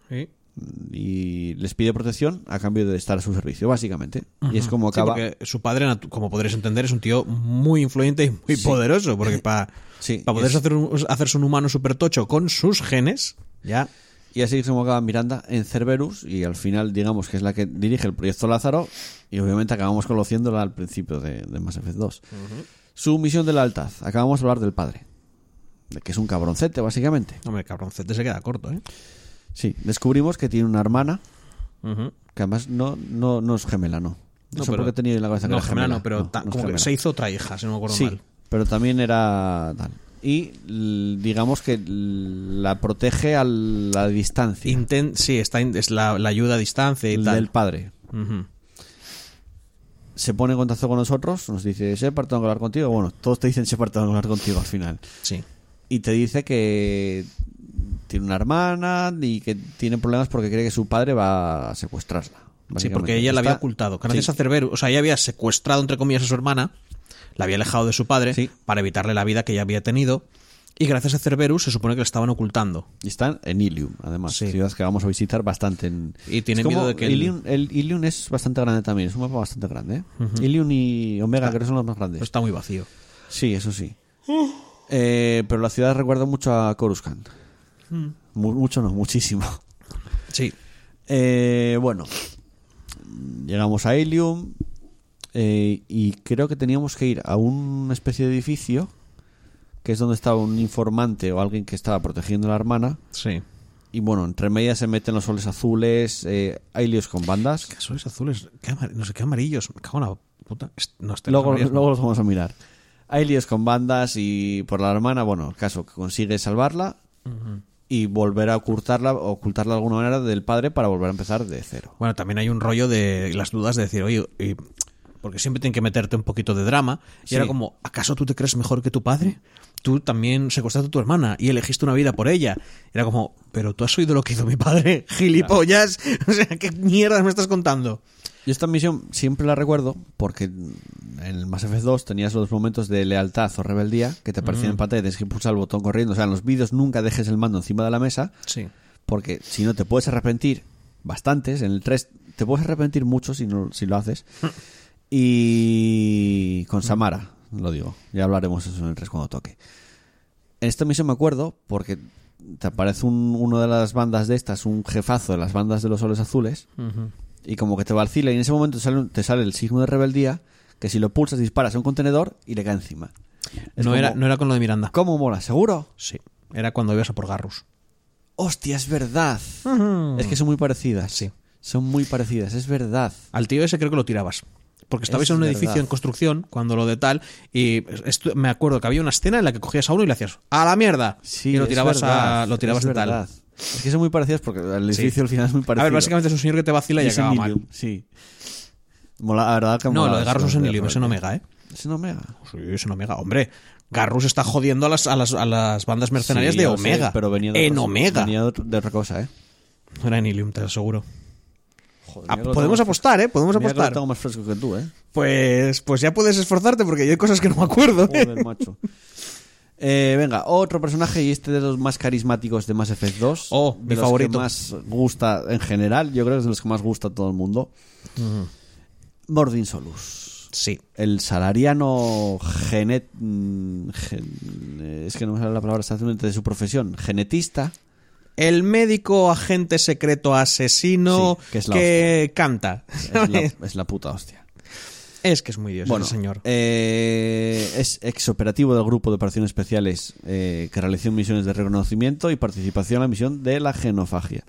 Speaker 1: y les pide protección a cambio de estar a su servicio, básicamente. Y es como
Speaker 2: Sí,
Speaker 1: acaba.
Speaker 2: porque su padre, como podréis entender, es un tío muy influyente y muy
Speaker 1: Sí.
Speaker 2: poderoso. Porque para
Speaker 1: Sí,
Speaker 2: poder
Speaker 1: es-
Speaker 2: hacer hacerse un humano super tocho con sus genes, ya.
Speaker 1: Y así como acaba Miranda en Cerberus y al final digamos que es la que dirige el proyecto Lázaro y obviamente acabamos conociéndola al principio de, de Mass Effect 2. Su misión de lealtad. Acabamos de hablar del padre. De que es un cabroncete, básicamente.
Speaker 2: Hombre, cabroncete se queda corto, ¿eh?
Speaker 1: Sí, descubrimos que tiene una hermana que además no, no, no es gemela, no. No, sé por qué tenía en la cabeza que
Speaker 2: No,
Speaker 1: era
Speaker 2: gemela
Speaker 1: gemela.
Speaker 2: no, pero
Speaker 1: no
Speaker 2: como que se hizo otra hija, si no me acuerdo
Speaker 1: Sí,
Speaker 2: mal.
Speaker 1: pero también era tal. Y digamos que la protege a la distancia
Speaker 2: Inten- sí, está es la, la ayuda a distancia y
Speaker 1: del
Speaker 2: tal.
Speaker 1: padre. Se pone en contacto con nosotros, nos dice, Shepard, tengo que hablar contigo. Bueno, todos te dicen, Shepard, tengo que hablar contigo al final.
Speaker 2: Sí.
Speaker 1: y te dice que tiene una hermana y que tiene problemas porque cree que su padre va a secuestrarla.
Speaker 2: Sí, porque ella la había
Speaker 1: Está-
Speaker 2: ocultado. Gracias
Speaker 1: Sí.
Speaker 2: a Cerberus, o sea, ella había secuestrado, entre comillas, a su hermana, la había alejado de su padre
Speaker 1: Sí.
Speaker 2: para evitarle la vida que ella había tenido. Y gracias a Cerberus se supone que la estaban ocultando.
Speaker 1: Y están en Ilium, además.
Speaker 2: Sí.
Speaker 1: Ciudad que vamos a visitar bastante. En...
Speaker 2: Y tienen miedo de que el-
Speaker 1: Ilium, el Ilium es bastante grande también. Es un mapa bastante grande. ¿eh? Ilium y Omega creo que son los más grandes.
Speaker 2: Pero está muy vacío.
Speaker 1: Sí, eso sí. Eh, pero la ciudad recuerda mucho a Coruscant. Mu- mucho no, muchísimo.
Speaker 2: Sí.
Speaker 1: Eh, bueno, llegamos a Ilium eh, y creo que teníamos que ir a una especie de edificio que es donde estaba un informante o alguien que estaba protegiendo a la hermana.
Speaker 2: Sí.
Speaker 1: Y bueno, entre medias se meten los soles azules, eh, hay líos con bandas.
Speaker 2: ¿Qué soles azules? ¿Qué amar- no sé qué amarillos. Me cago en la puta. No,
Speaker 1: Luego,
Speaker 2: amarillos no.
Speaker 1: luego los vamos a mirar. Hay líos con bandas y por la hermana, bueno, el caso que consigue salvarla y volver a ocultarla, ocultarla de alguna manera del padre para volver a empezar de cero.
Speaker 2: Bueno, también hay un rollo de las dudas de decir, oye, y- porque siempre tienen que meterte un poquito de drama. Y
Speaker 1: Sí.
Speaker 2: era como, ¿acaso tú te crees mejor que tu padre? Tú también secuestraste a tu hermana y elegiste una vida por ella. Era como, pero tú has oído lo que hizo mi padre, gilipollas. O sea, ¿qué mierda me estás contando?
Speaker 1: Y esta misión siempre la recuerdo porque en el Mass Effect 2 tenías los momentos de lealtad o rebeldía que te aparecían en pantalla y tienes que pulsar el botón corriendo. O sea, en los vídeos nunca dejes el mando encima de la mesa
Speaker 2: Sí.
Speaker 1: porque si no te puedes arrepentir bastantes. En el 3 te puedes arrepentir mucho si, no, si lo haces. Y con Samara, lo digo. Ya hablaremos eso en el 3 cuando toque. En esta misión me acuerdo porque te aparece un, uno de las bandas de estas, un jefazo de las bandas de los soles azules y como que te vacila y en ese momento te sale, te sale el signo de rebeldía que si lo pulsas disparas a un contenedor y le cae encima. Es
Speaker 2: No,
Speaker 1: como,
Speaker 2: era, no era con lo de Miranda.
Speaker 1: ¿Cómo mola? ¿Seguro?
Speaker 2: Sí. Era cuando ibas a por Garrus.
Speaker 1: Hostia, es verdad. Es que son muy parecidas.
Speaker 2: Sí.
Speaker 1: Son muy parecidas, es verdad.
Speaker 2: Al tío ese creo que lo tirabas. Porque estabais
Speaker 1: Es
Speaker 2: en un
Speaker 1: verdad.
Speaker 2: edificio en construcción, cuando lo de tal, y me acuerdo que había una escena en la que cogías a uno y le hacías ¡A la mierda!
Speaker 1: Sí,
Speaker 2: y lo tirabas,
Speaker 1: verdad,
Speaker 2: a, lo tirabas de tal.
Speaker 1: Es que son muy parecidas porque el edificio al final es muy parecido.
Speaker 2: A ver, básicamente es un señor que te vacila y,
Speaker 1: en
Speaker 2: acaba mal.
Speaker 1: Sí. Mola, la verdad que
Speaker 2: No,
Speaker 1: mola
Speaker 2: lo de Garrus es en Ilium, es en. Omega, ¿eh?
Speaker 1: Es en Omega.
Speaker 2: Sí, es en Omega. Hombre, Garrus está jodiendo a las, a las, a las bandas mercenarias
Speaker 1: Sí,
Speaker 2: de
Speaker 1: sé,
Speaker 2: Omega.
Speaker 1: pero venía de
Speaker 2: en
Speaker 1: otra-
Speaker 2: Omega.
Speaker 1: Venía de otra cosa, ¿eh?
Speaker 2: No era en Ilium, te lo aseguro.
Speaker 1: Joder,
Speaker 2: Ah, podemos apostar, ¿eh? Podemos apostar.
Speaker 1: tengo más fresco que tú, ¿eh?
Speaker 2: Pues, pues ya puedes esforzarte porque yo hay cosas que no me acuerdo. ¿eh?
Speaker 1: Joder, macho. Eh, venga, otro personaje y este de los más carismáticos de Mass Effect 2.
Speaker 2: Oh,
Speaker 1: de
Speaker 2: mi
Speaker 1: los
Speaker 2: favorito.
Speaker 1: que más gusta en general. Yo creo que es de los que más gusta a todo el mundo. Mordin Solus.
Speaker 2: Sí.
Speaker 1: El salariano genet... mm, gen- Es que no me sale la palabra exactamente de su profesión. Genetista.
Speaker 2: El médico agente secreto asesino
Speaker 1: Sí, que es
Speaker 2: canta.
Speaker 1: Es la, es la puta hostia.
Speaker 2: Es que es muy dios
Speaker 1: Bueno,
Speaker 2: ese señor.
Speaker 1: eh, es exoperativo del grupo de operaciones especiales eh, que realizó misiones de reconocimiento y participación en la misión de la genofagia.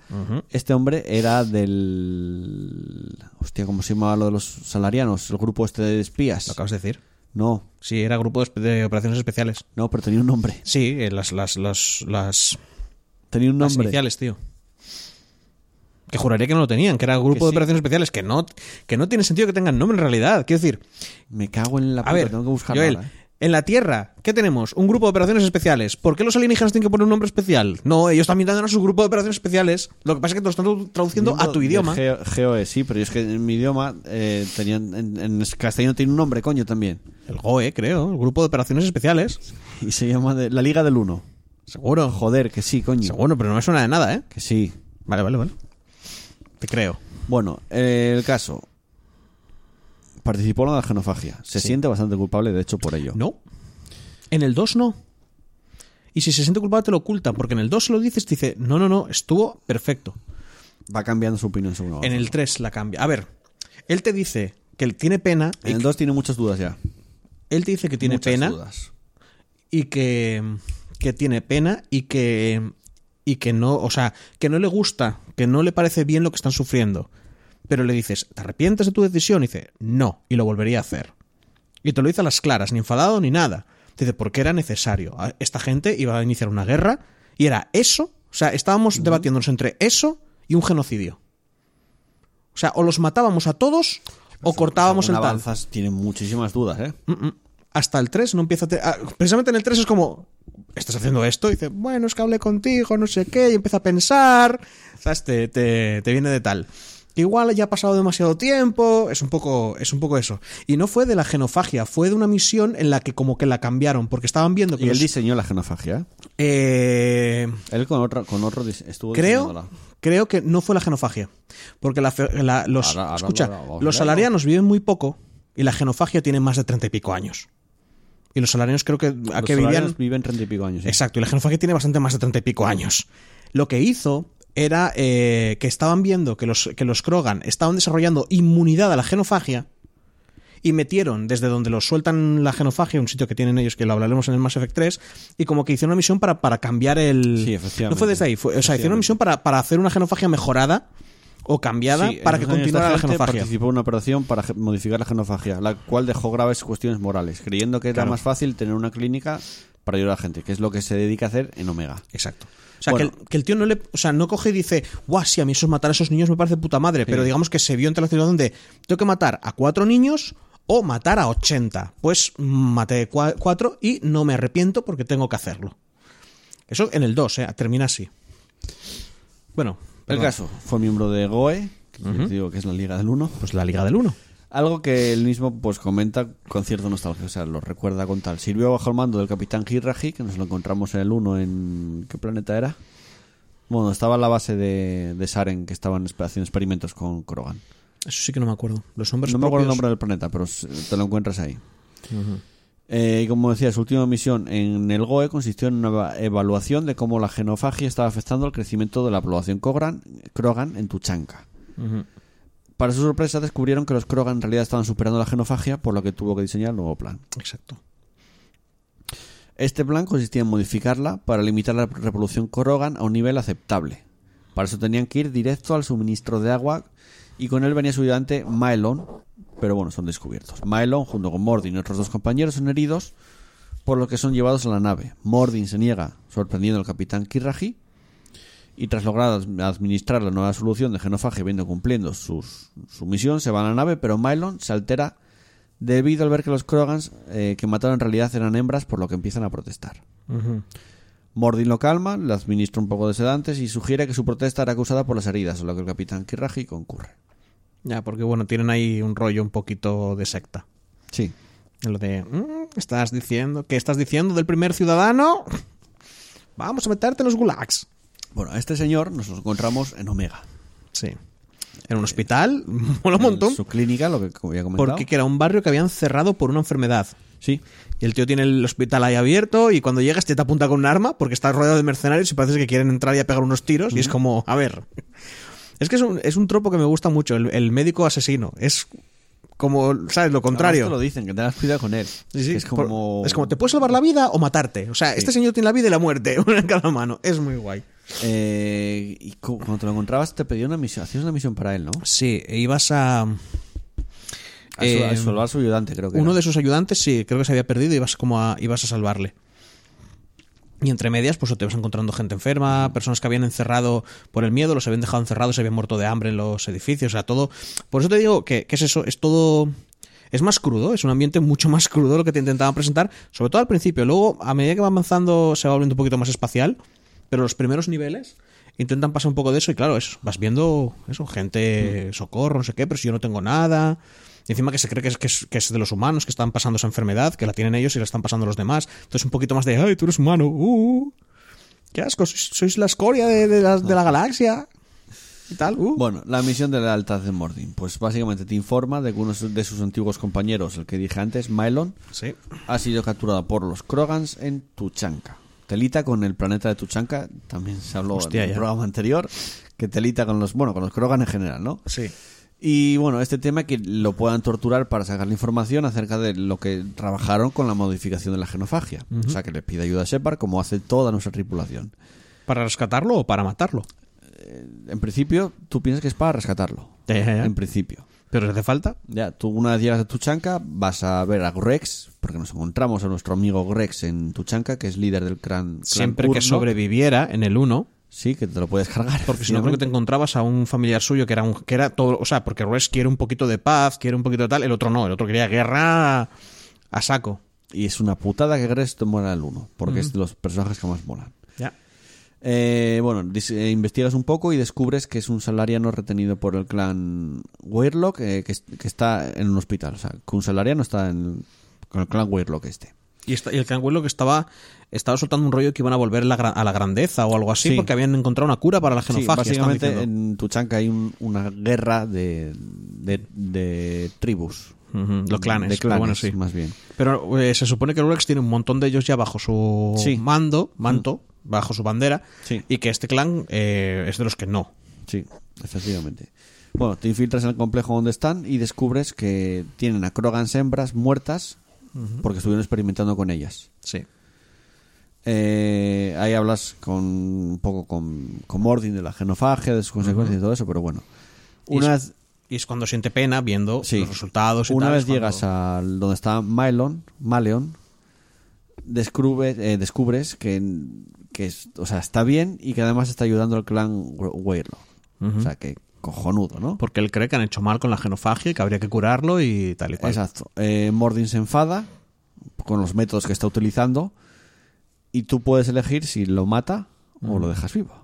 Speaker 1: Este hombre era del... Hostia, ¿cómo se llamaba lo de los salarianos? El grupo este de espías.
Speaker 2: ¿Lo acabas de decir?
Speaker 1: No,
Speaker 2: Sí, era grupo de, operaciones especiales.
Speaker 1: no, pero tenía un nombre.
Speaker 2: Sí, eh, las, las, las, las,
Speaker 1: Tenía un
Speaker 2: las
Speaker 1: nombre.
Speaker 2: iniciales, tío. Que juraría que no lo tenían, que era grupo
Speaker 1: Que
Speaker 2: de
Speaker 1: sí.
Speaker 2: operaciones especiales, que no, que no tiene sentido que tengan nombre en realidad. Quiero decir,
Speaker 1: Me cago en la
Speaker 2: a ver,
Speaker 1: tengo que
Speaker 2: Joel,
Speaker 1: ahora, ¿eh?
Speaker 2: en la Tierra, ¿qué tenemos? Un grupo de operaciones especiales. ¿Por qué los alienígenas tienen que poner un nombre especial? No, ellos también tendrán su grupo de operaciones especiales. Lo que pasa es que te lo están traduciendo a tu idioma.
Speaker 1: GOE, sí, pero es que en mi idioma eh, tenían, en, en castellano tiene un nombre, coño, también.
Speaker 2: El GOE, creo, el grupo de operaciones especiales.
Speaker 1: Y se llama de- la Liga del Uno.
Speaker 2: Seguro.
Speaker 1: Joder, que sí, coño.
Speaker 2: Seguro, pero no me suena de nada, ¿eh?
Speaker 1: Que sí.
Speaker 2: Vale, vale, vale. Te creo.
Speaker 1: Bueno, eh, el caso. Participó en la genofagia. Se
Speaker 2: Sí.
Speaker 1: siente bastante culpable, de hecho, por ello.
Speaker 2: No. En el 2 no. Y si se siente culpable te lo ocultan, porque en el 2 se lo dices, te dice, no, no, no, estuvo perfecto.
Speaker 1: Va cambiando su opinión según
Speaker 2: En el 3 la cambia. A ver, él te dice que él tiene pena,
Speaker 1: En el 2 tiene muchas dudas ya.
Speaker 2: él te dice que tiene
Speaker 1: Muchas
Speaker 2: pena
Speaker 1: dudas.
Speaker 2: y que, que tiene pena y que y que no, o sea, que no le gusta, que no le parece bien lo que están sufriendo. Pero le dices, ¿te arrepientes de tu decisión? Y dice, no, y lo volvería a hacer. Y te lo dice a las claras, ni enfadado ni nada. Dice, porque era necesario. Esta gente iba a iniciar una guerra y era eso. O sea, estábamos debatiéndonos entre eso y un genocidio. O sea, o los matábamos a todos o cortábamos el tal.
Speaker 1: avanzas, tiene muchísimas dudas, ¿eh?
Speaker 2: Mm, mm. Hasta el 3 no empieza a ah, Precisamente en el 3 es como. Estás haciendo esto, y dice, bueno, es que hablé contigo, no sé qué, y empieza a pensar, ¿sabes? Te, te, te viene de tal. Igual ya ha pasado demasiado tiempo, es un poco es un poco eso. Y no fue de la genofagia, fue de una misión en la que como que la cambiaron, porque estaban viendo que
Speaker 1: Y él diseñó la genofagia.
Speaker 2: eh,
Speaker 1: Él con otro, con otro estuvo
Speaker 2: creo creo que no fue la genofagia, porque la, fe- la- los
Speaker 1: Ahora- ahora
Speaker 2: escucha, los salarianos viven muy poco y la genofagia tiene más de treinta y pico años. Y los salarianos creo que a
Speaker 1: Los
Speaker 2: que vivían
Speaker 1: viven treinta y pico años. sí.
Speaker 2: Exacto, y la genofagia tiene bastante más de treinta y pico años. Lo que hizo era eh, que estaban viendo que los, que los Krogan estaban desarrollando inmunidad a la genofagia y metieron desde donde los sueltan la genofagia, un sitio que tienen ellos, que lo hablaremos en el Mass Effect 3, y como que hicieron una misión para, para cambiar el...
Speaker 1: Sí, efectivamente.
Speaker 2: No fue desde ahí, fue, o sea, hicieron una misión para, para hacer una genofagia mejorada o cambiada
Speaker 1: Sí,
Speaker 2: para que continuara la genofagia.
Speaker 1: Participó en una operación para modificar la genofagia, la cual dejó graves cuestiones morales, creyendo que era más fácil tener una clínica para ayudar a la gente, que es lo que se dedica a hacer en Omega.
Speaker 2: Exacto. O sea,
Speaker 1: Bueno.
Speaker 2: que, el, que el tío no le. O sea, no coge y dice, guau, sí, a mí eso es matar a esos niños me parece puta madre. Pero digamos que se vio entre la situación de, tengo que matar a cuatro niños o matar a 80. Pues maté cua- cuatro y no me arrepiento porque tengo que hacerlo. Eso en el 2, ¿eh? Termina así. Bueno,
Speaker 1: El caso, fue miembro de GOE, que digo que es la Liga del 1.
Speaker 2: Pues la Liga del 1.
Speaker 1: Algo que él mismo pues comenta con cierta nostalgia, o sea, lo recuerda con tal. Sirvió bajo el mando del capitán Hirraji, que nos lo encontramos en el 1 en... ¿qué planeta era? Bueno, estaba en la base de, de Saren, que estaban haciendo experimentos con Krogan.
Speaker 2: Eso sí que no me acuerdo. Los nombres
Speaker 1: No me acuerdo el nombre del planeta, pero te lo encuentras ahí. Eh, y como decía, su última misión en el GOE consistió en una eva- evaluación de cómo la genofagia estaba afectando el crecimiento de la población Krogan, Krogan en Tuchanka. Para su sorpresa, descubrieron que los Krogan en realidad estaban superando la genofagia, por lo que tuvo que diseñar el nuevo plan.
Speaker 2: Exacto.
Speaker 1: Este plan consistía en modificarla para limitar la reproducción Krogan a un nivel aceptable. Para eso tenían que ir directo al suministro de agua y con él venía su ayudante Maelon, pero bueno, son descubiertos. Maelon, junto con Mordin y otros dos compañeros, son heridos, por lo que son llevados a la nave. Mordin se niega, sorprendiendo al capitán Kirraji, y tras lograr ad- administrar la nueva solución de genofagia viendo cumpliendo sus- su misión, se va a la nave, pero Maelon se altera debido al ver que los Krogans eh, que mataron en realidad eran hembras, por lo que empiezan a protestar. Mordin lo calma, le administra un poco de sedantes y sugiere que su protesta era causada por las heridas, a lo que el capitán Kirraji concurre.
Speaker 2: Ya, porque bueno, tienen ahí un rollo un poquito de secta.
Speaker 1: Sí.
Speaker 2: Lo de, "Mm, ¿estás diciendo? ¿Qué estás diciendo del primer ciudadano? Vamos a meterte en los gulags.
Speaker 1: Bueno, a este señor nos lo encontramos en Omega.
Speaker 2: Sí. En un hospital, mola un montón.
Speaker 1: En su clínica, lo que había comentado.
Speaker 2: Porque que era un barrio que habían cerrado por una enfermedad.
Speaker 1: Sí.
Speaker 2: Y el tío tiene el hospital ahí abierto y cuando llegas te, te apunta con un arma porque está rodeado de mercenarios y parece que quieren entrar y a pegar unos tiros y es como, a ver. Es que es un, es un tropo que me gusta mucho, el, el médico asesino. Es como, ¿sabes? Lo contrario.
Speaker 1: Te lo dicen, que tengas cuidado con él.
Speaker 2: Sí, sí,
Speaker 1: Que es
Speaker 2: por-
Speaker 1: como...
Speaker 2: es como, ¿te puede salvar la vida o matarte? O sea, este señor tiene la vida y la muerte, una en cada mano. Es muy guay.
Speaker 1: Eh, y cu- cuando te lo encontrabas te pedía una misión, hacías una misión para él, ¿no?
Speaker 2: Sí, e ibas a...
Speaker 1: A, su,
Speaker 2: Eh,
Speaker 1: a salvar a su ayudante, creo que
Speaker 2: Uno
Speaker 1: era.
Speaker 2: de sus ayudantes, sí, creo que se había perdido y ibas como a, ibas a salvarle. Y entre medias, pues te vas encontrando gente enferma, personas que habían encerrado por el miedo, los habían dejado encerrados, se habían muerto de hambre en los edificios, o sea, todo. Por eso te digo que, que es eso, es todo. Es más crudo, es un ambiente mucho más crudo lo que te intentaban presentar, sobre todo al principio. Luego, a medida que va avanzando, se va volviendo un poquito más espacial, pero los primeros niveles intentan pasar un poco de eso y claro, es, vas viendo eso, gente, socorro, no sé qué, pero si yo no tengo nada. Y encima que se cree que es, que, es, que es de los humanos que están pasando esa enfermedad, que la tienen ellos y la están pasando los demás. Entonces un poquito más de, ay, tú eres humano, uh, qué asco, sois, sois la escoria de, de la, de la galaxia. Y tal, uh.
Speaker 1: Bueno, la misión de lealtad de Mordin. Pues básicamente te informa de que uno de sus antiguos compañeros, el que dije antes, Mylon,
Speaker 2: Sí.
Speaker 1: ha sido capturado por los Krogans en Tuchanka. Telita con el planeta de Tuchanka, también se habló
Speaker 2: Hostia,
Speaker 1: en el
Speaker 2: ya.
Speaker 1: programa anterior, que telita con los, bueno, con los Krogan en general, ¿no?
Speaker 2: Sí.
Speaker 1: Y bueno, este tema que lo puedan torturar para sacar la información acerca de lo que trabajaron con la modificación de la genofagia. O sea, que le pide ayuda a Shepard como hace toda nuestra tripulación.
Speaker 2: ¿Para rescatarlo o para matarlo?
Speaker 1: En principio, tú piensas que es para rescatarlo.
Speaker 2: Ya, ya, ya.
Speaker 1: En principio.
Speaker 2: ¿Pero hace falta?
Speaker 1: Ya, tú una vez llegas a Tuchanka, vas a ver a Grex, porque nos encontramos a nuestro amigo Grex en Tuchanka, que es líder del clan. clan
Speaker 2: Siempre que sobreviviera en el 1,
Speaker 1: Sí, que te lo puedes cargar.
Speaker 2: Porque si no, creo que te encontrabas a un familiar suyo que era un, que era todo, o sea, porque Res quiere un poquito de paz, quiere un poquito de tal, el otro no, el otro quería guerra a saco.
Speaker 1: Y es una putada que Gress te muera el 1, porque es de los personajes que más molan.
Speaker 2: Ya.
Speaker 1: Eh, bueno, eh, investigas un poco y descubres que es un salariano retenido por el clan Weirlock eh, que está en un hospital. O sea, que un salariano está en, con el clan Weirlock este.
Speaker 2: Y, esta- y el canguelo que estaba estaba soltando un rollo que iban a volver la a la grandeza o algo así
Speaker 1: Sí.
Speaker 2: porque habían encontrado una cura para la genofagia.
Speaker 1: básicamente en Tuchanka hay un- una guerra de, de, de tribus.
Speaker 2: Los clanes,
Speaker 1: De
Speaker 2: pero
Speaker 1: clanes,
Speaker 2: bueno, sí.
Speaker 1: más bien.
Speaker 2: Pero eh, se supone que Rulex tiene un montón de ellos ya bajo su
Speaker 1: Sí.
Speaker 2: mando, manto, bajo su bandera,
Speaker 1: Sí.
Speaker 2: y que este clan eh, es de los que no.
Speaker 1: Sí, efectivamente. Bueno, te infiltras en el complejo donde están y descubres que tienen a Krogans hembras muertas porque estuvieron experimentando con ellas.
Speaker 2: Sí.
Speaker 1: Eh, ahí hablas con un poco con, con Mordin de la genofagia, de sus consecuencias y todo eso, pero bueno.
Speaker 2: Y
Speaker 1: Una
Speaker 2: es-
Speaker 1: vez,
Speaker 2: Y es cuando siente pena viendo
Speaker 1: Sí.
Speaker 2: los resultados y
Speaker 1: una
Speaker 2: tal,
Speaker 1: vez
Speaker 2: cuando-
Speaker 1: llegas al donde está Mylon, Maleon, descubre, eh, descubres que, que es, o sea, está bien y que además está ayudando al clan Weirlo. O sea, que cojonudo, ¿no?
Speaker 2: Porque él cree que han hecho mal con la genofagia y que habría que curarlo y tal y cual.
Speaker 1: Exacto. Eh, Mordin se enfada con los métodos que está utilizando y tú puedes elegir si lo mata o lo dejas vivo.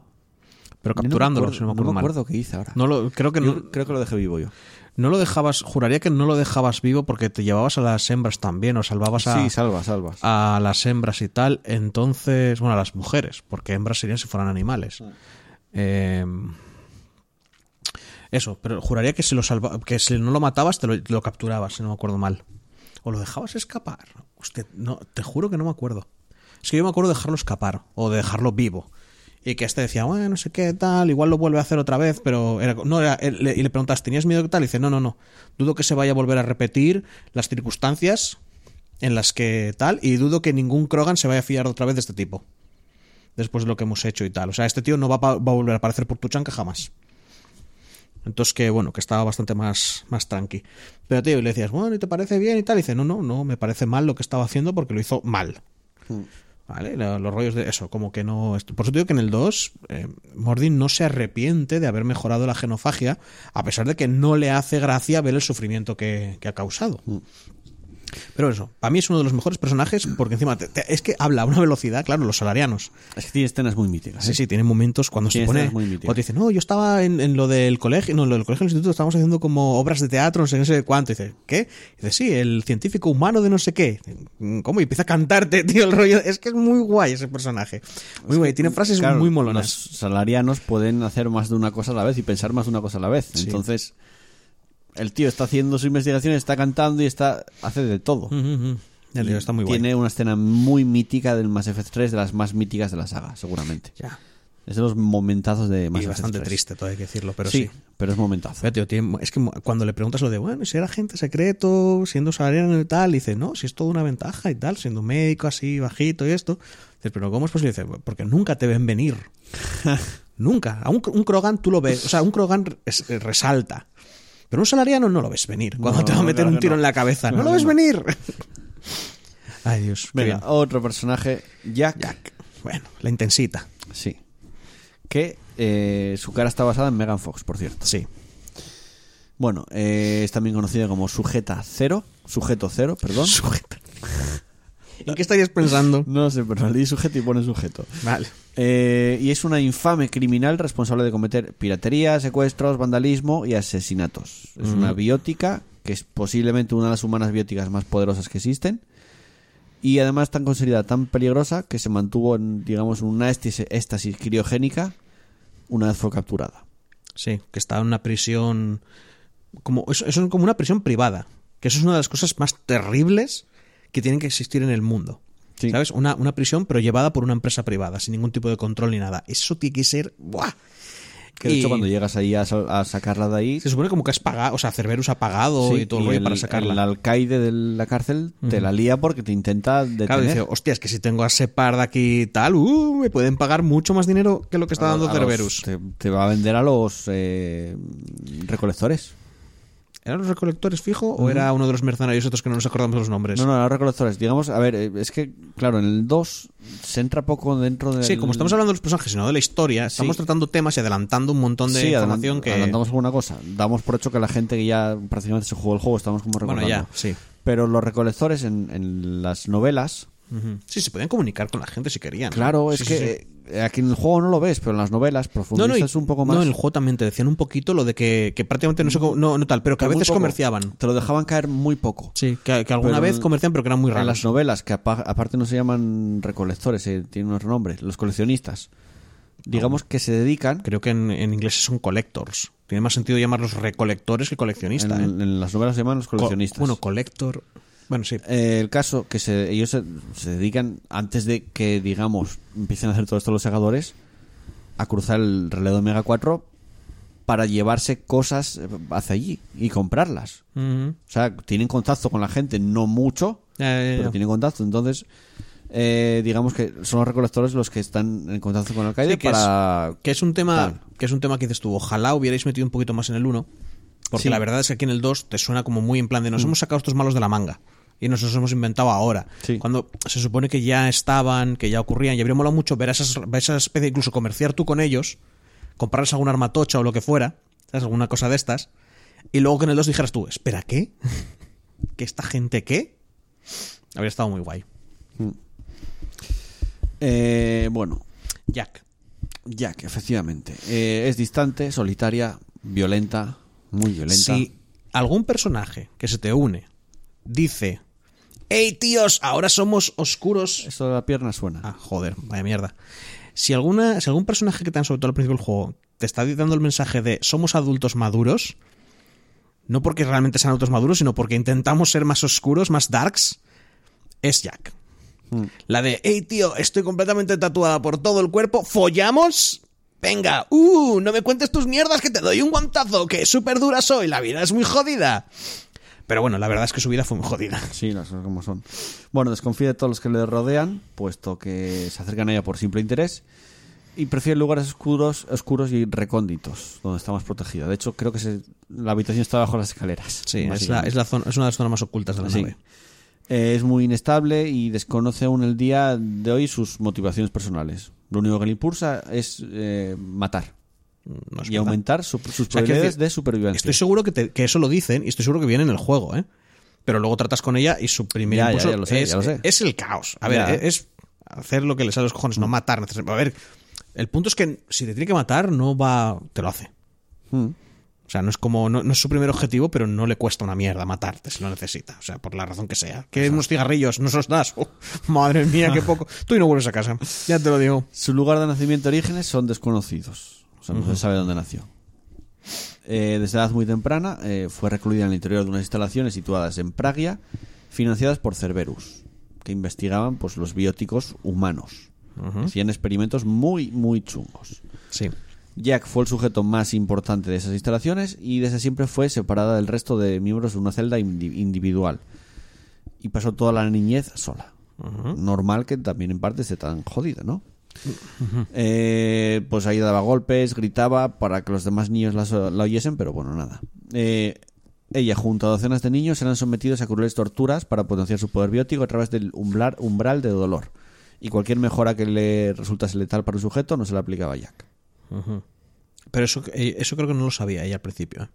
Speaker 2: Pero capturándolo,
Speaker 1: no me
Speaker 2: si no me
Speaker 1: acuerdo,
Speaker 2: acuerdo,
Speaker 1: no me acuerdo qué hice ahora.
Speaker 2: No lo, creo que
Speaker 1: Yo creo que lo dejé vivo yo.
Speaker 2: no lo dejabas, juraría que no lo dejabas vivo porque te llevabas a las hembras también o salvabas a,
Speaker 1: Sí, salva, salvas.
Speaker 2: a las hembras y tal. Entonces, bueno, a las mujeres, porque hembras serían si fueran animales. Eh, eso, pero juraría que si, lo salva, que si no lo matabas te lo, capturabas, si no me acuerdo mal. O lo dejabas escapar. Hostia, no, te juro que no me acuerdo. Es que yo me acuerdo de dejarlo escapar o de dejarlo vivo. Y que este decía, bueno, no sé qué, tal, igual lo vuelve a hacer otra vez, pero era, no era, le- y le preguntas, ¿tenías miedo que tal? Y dice, no, no, no, dudo que se vaya a volver a repetir las circunstancias en las que tal, y dudo que ningún Krogan se vaya a fiar otra vez de este tipo. Después de lo que hemos hecho y tal. O sea, este tío no va, va a volver a aparecer por Tuchanka jamás. Entonces que bueno, que estaba bastante más, más tranqui. Pero tío, y le decías, bueno, ¿y te parece bien y tal? Y dice, no, no, no, me parece mal lo que estaba haciendo porque lo hizo mal. ¿Vale? Lo- Los rollos de eso, como que no. Por eso digo que en el 2, eh, Mordin no se arrepiente de haber mejorado la genofagia, a pesar de que no le hace gracia ver el sufrimiento que, que ha causado. Pero eso, para mí es uno de los mejores personajes porque encima te- te- es que habla a una velocidad, claro, los salarianos.
Speaker 1: Es que tiene escenas muy míticas.
Speaker 2: Sí,
Speaker 1: ¿eh?
Speaker 2: sí, tiene momentos cuando se
Speaker 1: Tiene
Speaker 2: pone.
Speaker 1: escenas muy.
Speaker 2: Cuando te dice, no, yo estaba en, en lo del colegio, no, en lo del colegio del instituto, estábamos haciendo como obras de teatro, no sé, no sé cuánto. Y dice, ¿qué? Y dice, sí, el científico humano de no sé qué. "Mm, ¿Cómo? Y empieza a cantarte, tío, el rollo. Es que es muy guay ese personaje. Muy guay, tiene frases
Speaker 1: Claro,
Speaker 2: muy
Speaker 1: Los
Speaker 2: molonas.
Speaker 1: salarianos pueden hacer más de una cosa a la vez y pensar más de una cosa a la vez.
Speaker 2: Sí.
Speaker 1: Entonces, el tío está haciendo su investigación, está cantando y está hace de todo.
Speaker 2: El tío está muy guay.
Speaker 1: Tiene una escena muy mítica del Mass Effect 3, de las más míticas de la saga, seguramente.
Speaker 2: Ya.
Speaker 1: Es de los momentazos de Mass
Speaker 2: Y
Speaker 1: Effect
Speaker 2: bastante
Speaker 1: 3.
Speaker 2: triste, todo hay que decirlo, pero
Speaker 1: sí,
Speaker 2: sí.
Speaker 1: pero es momentazo.
Speaker 2: Pero, tío, tiene- es que cuando le preguntas lo de, bueno, si era agente secreto, siendo salariano y tal, dice, no, si es toda una ventaja y tal, siendo médico así, bajito y esto. Dices, pero ¿cómo es posible? Dice, porque nunca te ven venir. nunca. A un, un Krogan tú lo ves, o sea, un Krogan es- resalta. Pero un salariano no lo ves venir. Cuando
Speaker 1: No,
Speaker 2: te va a meter
Speaker 1: claro
Speaker 2: un tiro
Speaker 1: no.
Speaker 2: en la cabeza. no lo ves
Speaker 1: no.
Speaker 2: venir. Ay, Dios.
Speaker 1: Venga, otro personaje, Jack.
Speaker 2: Jack. Bueno, la intensita.
Speaker 1: Sí. Que eh, su cara está basada en Megan Fox, por cierto.
Speaker 2: Sí.
Speaker 1: Bueno, eh, es también conocida como Sujeta Cero. Sujeto Cero, perdón.
Speaker 2: Sujeta. ¿En qué estarías pensando?
Speaker 1: No sé, pero leí sujeto y pone sujeto.
Speaker 2: Vale.
Speaker 1: Eh, y es una infame criminal responsable de cometer piratería, secuestros, vandalismo y asesinatos. Es una biótica que es posiblemente una de las humanas bióticas más poderosas que existen. Y además tan considerada tan peligrosa que se mantuvo en, digamos, una éxtasis, éxtasis criogénica una vez fue capturada.
Speaker 2: Sí, que está en una prisión. Como, eso, eso es como una prisión privada. Que eso es una de las cosas más terribles que tienen que existir en el mundo.
Speaker 1: Sí.
Speaker 2: ¿Sabes? Una, una prisión, pero llevada por una empresa privada, sin ningún tipo de control ni nada. Eso tiene que ser. ¡Buah!
Speaker 1: Que de
Speaker 2: Y
Speaker 1: hecho cuando llegas ahí a, a sacarla de ahí...
Speaker 2: Se supone como que has pagado, o sea, Cerberus ha pagado
Speaker 1: sí,
Speaker 2: y todo el
Speaker 1: y
Speaker 2: rollo
Speaker 1: el,
Speaker 2: para sacarla.
Speaker 1: el alcaide de la cárcel te la lía porque te intenta detener.
Speaker 2: Claro, dice, hostia, es que si tengo a Separ de aquí y tal, uh, me pueden pagar mucho más dinero que lo que está
Speaker 1: A
Speaker 2: dando
Speaker 1: a los-
Speaker 2: Cerberus.
Speaker 1: Te, te va a vender a los eh, recolectores.
Speaker 2: ¿Eran los recolectores fijo o era uno de los mercenarios otros que no nos acordamos los nombres?
Speaker 1: No, no, los recolectores. Digamos, a ver, eh, es que, claro, en el 2 se entra poco dentro de.
Speaker 2: Sí, como estamos hablando de los personajes y no de la historia, estamos tratando temas y adelantando un montón de
Speaker 1: sí,
Speaker 2: información
Speaker 1: adelant-
Speaker 2: que...
Speaker 1: adelantamos alguna cosa. Damos por hecho que la gente que ya prácticamente se jugó el juego estamos como
Speaker 2: Bueno,
Speaker 1: recordando.
Speaker 2: ya, sí.
Speaker 1: Pero los recolectores en, en las novelas,
Speaker 2: Sí, se podían comunicar con la gente si querían. ¿no?
Speaker 1: claro, es
Speaker 2: Sí, sí, sí.
Speaker 1: que eh, aquí en el juego no lo ves, pero en las novelas
Speaker 2: No, no, y-
Speaker 1: profundizas un poco más.
Speaker 2: no, en el juego también te decían un poquito lo de que, que prácticamente no sé cómo, no, tal, pero que a veces
Speaker 1: poco.
Speaker 2: comerciaban.
Speaker 1: Te lo dejaban caer muy poco.
Speaker 2: Sí, que, que alguna
Speaker 1: Pero
Speaker 2: vez comerciaban, pero que eran muy
Speaker 1: En las
Speaker 2: raros.
Speaker 1: novelas, que apa- aparte no se llaman recolectores, eh, tienen otro nombre, los coleccionistas. Digamos que se dedican,
Speaker 2: Creo que en, en inglés son collectors. Tiene más sentido llamarlos recolectores que coleccionistas.
Speaker 1: en,
Speaker 2: ¿eh?
Speaker 1: en las novelas se llaman los
Speaker 2: Co-
Speaker 1: coleccionistas.
Speaker 2: bueno, collector. Bueno, sí.
Speaker 1: Eh, el caso que se, ellos se, se dedican, antes de que, digamos, empiecen a hacer todo esto los segadores, a cruzar el relé de Omega 4 para llevarse cosas eh, hacia allí y comprarlas. O sea, tienen contacto con la gente, no mucho,
Speaker 2: Ya, ya, ya.
Speaker 1: pero tienen contacto. Entonces, eh, digamos que son los recolectores los que están en contacto con Al-Qaeda
Speaker 2: Sí, que
Speaker 1: para...
Speaker 2: Que es un tema
Speaker 1: Tal.
Speaker 2: que es un tema que dices tú, ojalá hubierais metido un poquito más en el 1, porque
Speaker 1: Sí.
Speaker 2: la verdad es que aquí en el 2 te suena como muy en plan de nos hemos sacado estos malos de la manga y nos los hemos inventado ahora.
Speaker 1: Sí.
Speaker 2: Cuando se supone que ya estaban, que ya ocurrían, y habría molado mucho ver a esas, ver esa especie, incluso comerciar tú con ellos, comprarles alguna armatocha o lo que fuera, ¿sabes? alguna cosa de estas, y luego que en el 2 dijeras tú, espera, ¿qué? ¿Que esta gente qué? Habría estado muy guay.
Speaker 1: Eh, bueno,
Speaker 2: Jack.
Speaker 1: Jack, efectivamente. Eh, es distante, solitaria, violenta, muy violenta.
Speaker 2: Si algún personaje que se te une dice, hey tíos, ahora somos oscuros.
Speaker 1: Esto de la pierna suena.
Speaker 2: Ah, joder, vaya mierda. Si, alguna, si algún personaje que te han sobre todo al principio del juego te está dando el mensaje de somos adultos maduros, no porque realmente sean adultos maduros, sino porque intentamos ser más oscuros, más darks, es Jack.
Speaker 1: Mm.
Speaker 2: La de, hey tío, estoy completamente tatuada por todo el cuerpo, ¿follamos? Venga, uh, no me cuentes tus mierdas que te doy un guantazo, que súper dura soy, la vida es muy jodida. Pero bueno, la verdad es que su vida fue muy jodida.
Speaker 1: Sí, las cosas como son. Bueno, desconfía de todos los que le rodean, puesto que se acercan a ella por simple interés. Y prefiere lugares oscuros, oscuros y recónditos, donde está más protegida. De hecho, creo que se- la habitación está bajo las escaleras.
Speaker 2: Sí, es, la,
Speaker 1: básicamente.
Speaker 2: es, la zona, es una de las zonas más ocultas de la
Speaker 1: Sí.
Speaker 2: nave.
Speaker 1: Eh, es muy inestable y desconoce aún el día de hoy sus motivaciones personales. Lo único que le impulsa es eh, matar y aumentar su- sus
Speaker 2: O sea,
Speaker 1: probabilidades
Speaker 2: decir,
Speaker 1: de supervivencia.
Speaker 2: Estoy seguro que, te- que eso lo dicen y estoy seguro que viene en el juego, ¿eh? Pero luego tratas con ella y su primer
Speaker 1: Ya, ya,
Speaker 2: impulso
Speaker 1: ya lo sé,
Speaker 2: es,
Speaker 1: ya lo sé.
Speaker 2: es el caos. A ver, es hacer lo que le sale a los cojones, no matar. necesariamente. A ver, el punto es que si te tiene que matar, no va. te lo hace.
Speaker 1: Mm.
Speaker 2: O sea, no es como. No, no es su primer objetivo, pero no le cuesta una mierda matarte si lo necesita. O sea, por la razón que sea. Que unos cigarrillos, no se los das. Oh, madre mía, qué poco. Tú y no vuelves a casa. Ya te lo digo.
Speaker 1: Su lugar de nacimiento y orígenes son desconocidos. Sea, no se sabe dónde nació. Eh, desde edad muy temprana eh, fue recluida en el interior de unas instalaciones situadas en Pragia, financiadas por Cerberus, que investigaban pues, los bióticos humanos. Hacían experimentos muy, muy chungos.
Speaker 2: Sí.
Speaker 1: Jack fue el sujeto más importante de esas instalaciones y desde siempre fue separada del resto de miembros de una celda indi- individual. Y pasó toda la niñez sola. Normal que también en parte esté tan jodida, ¿no? Eh, pues ahí daba golpes, gritaba para que los demás niños la, la oyesen, pero bueno, nada. Eh, ella junto a docenas de niños eran sometidos a crueles torturas para potenciar su poder biótico a través del umbral, umbral de dolor. Y cualquier mejora que le resultase letal para el sujeto no se le aplicaba a Jack.
Speaker 2: Pero eso, eh, eso creo que no lo sabía ella al principio. ¿eh?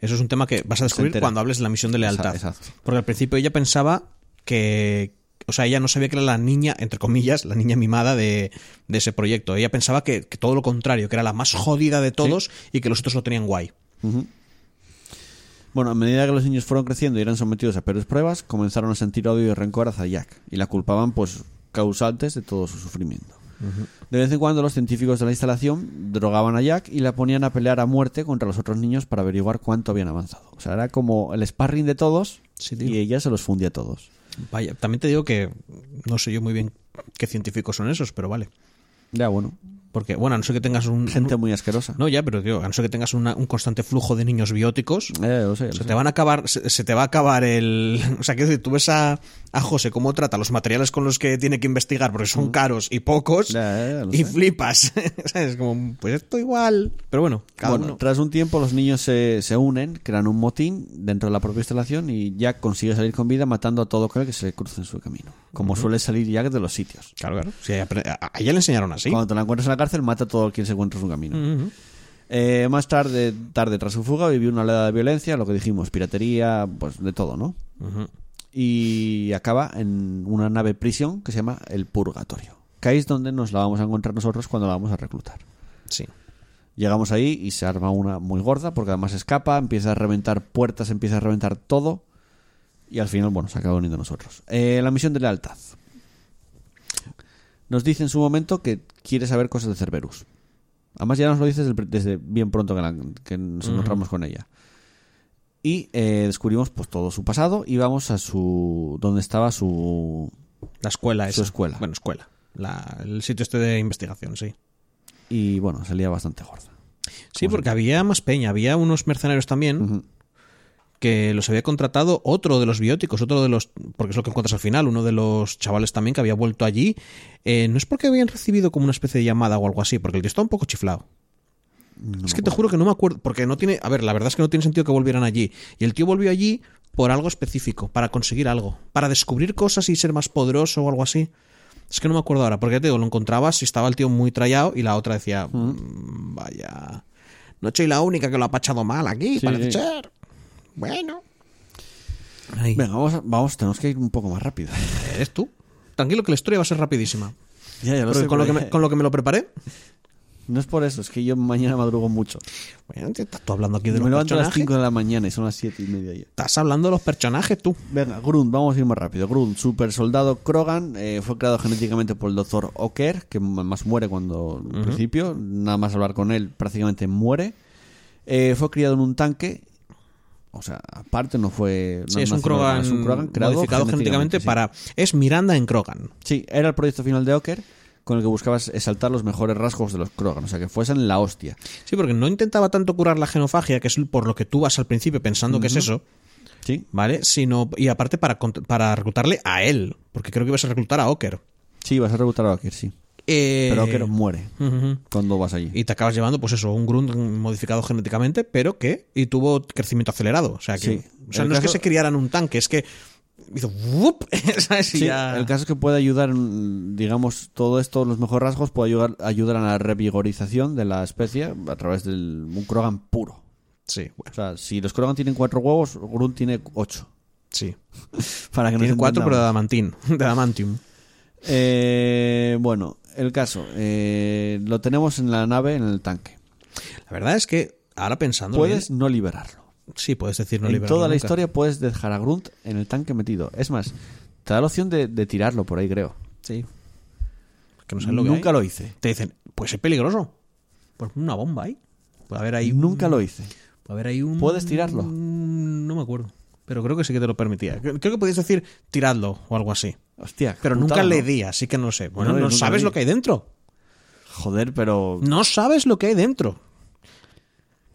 Speaker 2: Eso es un tema que vas a descubrir cuando hables de la misión de lealtad.
Speaker 1: Exacto.
Speaker 2: Porque al principio ella pensaba que. O sea, ella no sabía que era la niña, entre comillas, la niña mimada de, de ese proyecto. Ella pensaba que, que todo lo contrario, que era la más jodida de todos y que los otros lo tenían guay.
Speaker 1: Bueno, a medida que los niños fueron creciendo y eran sometidos a peores pruebas, comenzaron a sentir odio y rencor hacia Jack y la culpaban, pues, causantes de todo su sufrimiento. De vez en cuando los científicos de la instalación drogaban a Jack y la ponían a pelear a muerte contra los otros niños para averiguar cuánto habían avanzado. O sea, era como el sparring de todos
Speaker 2: Sí,
Speaker 1: y ella se los fundía a todos.
Speaker 2: Vaya, también te digo que no sé yo muy bien qué científicos son esos, pero vale.
Speaker 1: Ya, bueno,
Speaker 2: Porque, bueno, a no ser que tengas un.
Speaker 1: gente muy asquerosa.
Speaker 2: no, ya, pero tío, a no ser que tengas una- un constante flujo de niños bióticos,
Speaker 1: Eh,
Speaker 2: Se te van a acabar, se, se te va a acabar el. O sea, que decir, tú ves a, a José cómo trata los materiales con los que tiene que investigar, porque son caros y pocos,
Speaker 1: Mm. Ya, ya,
Speaker 2: y
Speaker 1: sé.
Speaker 2: flipas. ¿Sabes? Como, pues esto igual. Pero bueno, cada
Speaker 1: Bueno,
Speaker 2: uno.
Speaker 1: tras un tiempo los niños se, se unen, crean un motín dentro de la propia instalación y Jack consigue salir con vida matando a todo aquel que se le cruce en su camino. Como suele salir Jack de los sitios.
Speaker 2: Claro, claro. Sí, a, a ella le enseñaron así.
Speaker 1: Cuando te la encuentras en la cárcel, mata a todo quien se encuentra en su camino. Eh, más tarde, tarde, tras su fuga, vivió una oleada de violencia, lo que dijimos, piratería, pues de todo, ¿no? Y acaba en una nave prisión que se llama el Purgatorio. Que ahí es donde nos la vamos a encontrar nosotros cuando la vamos a reclutar.
Speaker 2: Sí.
Speaker 1: Llegamos ahí y se arma una muy gorda porque además escapa, empieza a reventar puertas, empieza a reventar todo y al final, bueno, se acaba uniendo nosotros. Eh, la misión de lealtad. Nos dice en su momento que quiere saber cosas de Cerberus. Además ya nos lo dice desde, bien pronto que, la- que nos encontramos con ella. Y eh, descubrimos pues todo su pasado y vamos a su... donde estaba su...
Speaker 2: La escuela
Speaker 1: Su
Speaker 2: esa.
Speaker 1: escuela.
Speaker 2: Bueno, escuela. La- el sitio este de investigación, sí.
Speaker 1: Y bueno, salía bastante gorda.
Speaker 2: Sí, porque había más peña. Había unos mercenarios también
Speaker 1: Ujú.
Speaker 2: Que los había contratado otro de los bióticos, otro de los. Porque es lo que encuentras al final, uno de los chavales también que había vuelto allí. Eh, no es porque habían recibido como una especie de llamada o algo así, porque el tío está un poco chiflado.
Speaker 1: No
Speaker 2: es que te juro que no me acuerdo, porque no tiene, a ver, la verdad es que no tiene sentido que volvieran allí. Y el tío volvió allí por algo específico, para conseguir algo, para descubrir cosas y ser más poderoso o algo así. Es que no me acuerdo ahora, porque te digo, lo encontrabas y estaba el tío muy trallado y la otra decía, "Mm, vaya, no soy la única que lo ha pachado mal aquí,
Speaker 1: Sí,
Speaker 2: parece
Speaker 1: sí.
Speaker 2: ser. Bueno. Ahí.
Speaker 1: Venga, vamos, vamos, tenemos que ir un poco más rápido.
Speaker 2: ¿Eres tú? Tranquilo que la historia va a ser rapidísima.
Speaker 1: Ya, ya lo sé,
Speaker 2: con, lo que me, con lo que me lo preparé.
Speaker 1: No es por eso, es que yo mañana madrugo mucho.
Speaker 2: Bueno, te estás tú hablando aquí de
Speaker 1: me
Speaker 2: los
Speaker 1: levanto a las
Speaker 2: personajes.
Speaker 1: 5 de la mañana y son las 7 y media ya.
Speaker 2: Estás hablando de los personajes tú.
Speaker 1: Venga, Grunt, vamos a ir más rápido. Grunt, super soldado Krogan, eh, fue creado genéticamente por el doctor Oker, que más muere cuando, en principio, nada más hablar con él, prácticamente muere. Eh, fue criado en un tanque, o sea, aparte no fue...
Speaker 2: Sí, es un Krogan,
Speaker 1: normal, es un Krogan creado
Speaker 2: modificado genéticamente para... Es Miranda en Krogan.
Speaker 1: Sí, era el proyecto final de Oker, con el que buscabas exaltar los mejores rasgos de los Krogan, o sea, que fuesen la hostia.
Speaker 2: Sí, porque no intentaba tanto curar la genofagia, que es por lo que tú vas al principio pensando que es eso,
Speaker 1: Sí,
Speaker 2: ¿vale? Sino, y aparte para, para reclutarle a él, porque creo que ibas a reclutar a Oker.
Speaker 1: sí, vas a reclutar a Oker, sí.
Speaker 2: Eh,
Speaker 1: Pero Oker muere
Speaker 2: ujú.
Speaker 1: cuando vas allí.
Speaker 2: Y te acabas llevando, pues eso, un Grunt modificado genéticamente, pero que. Y tuvo crecimiento acelerado. O sea, que.
Speaker 1: Sí.
Speaker 2: O sea, no es que se criara en un tanque, es que. Hizo. ¡wup! ¿sabes? Y
Speaker 1: Sí,
Speaker 2: ya-
Speaker 1: el caso es que puede ayudar, digamos, todo esto, los mejores rasgos, puede ayudar, ayudar a la revigorización de la especie a través del un Krogan puro.
Speaker 2: Sí, bueno,
Speaker 1: O sea, si los Krogan tienen cuatro huevos, Grunt tiene ocho.
Speaker 2: sí.
Speaker 1: Para que nos
Speaker 2: Tiene cuatro, pero de adamantín. De adamantium.
Speaker 1: Eh, bueno, el caso. eh, lo tenemos en la nave, en el tanque.
Speaker 2: La verdad es que, ahora pensando.
Speaker 1: Puedes no liberarlo.
Speaker 2: Sí, puedes decir no
Speaker 1: en
Speaker 2: liberarlo
Speaker 1: toda la historia puedes dejar a Grunt en el tanque metido. Es más, te da la opción de, de tirarlo por ahí, creo.
Speaker 2: Sí. Que no lo que
Speaker 1: Nunca
Speaker 2: hay.
Speaker 1: lo hice.
Speaker 2: Te dicen, pues es peligroso. Pues una bomba ahí. Puede haber ahí. un-
Speaker 1: Nunca lo hice.
Speaker 2: Puede haber ahí un.
Speaker 1: ¿Puedes tirarlo?
Speaker 2: No me acuerdo. Pero creo que sí que te lo permitía. Creo que podías decir tiradlo o algo así.
Speaker 1: Hostia.
Speaker 2: Pero nunca le di, así que no lo sé. Bueno,
Speaker 1: No,
Speaker 2: sabes lo que hay dentro.
Speaker 1: Joder, pero.
Speaker 2: No sabes lo que hay dentro.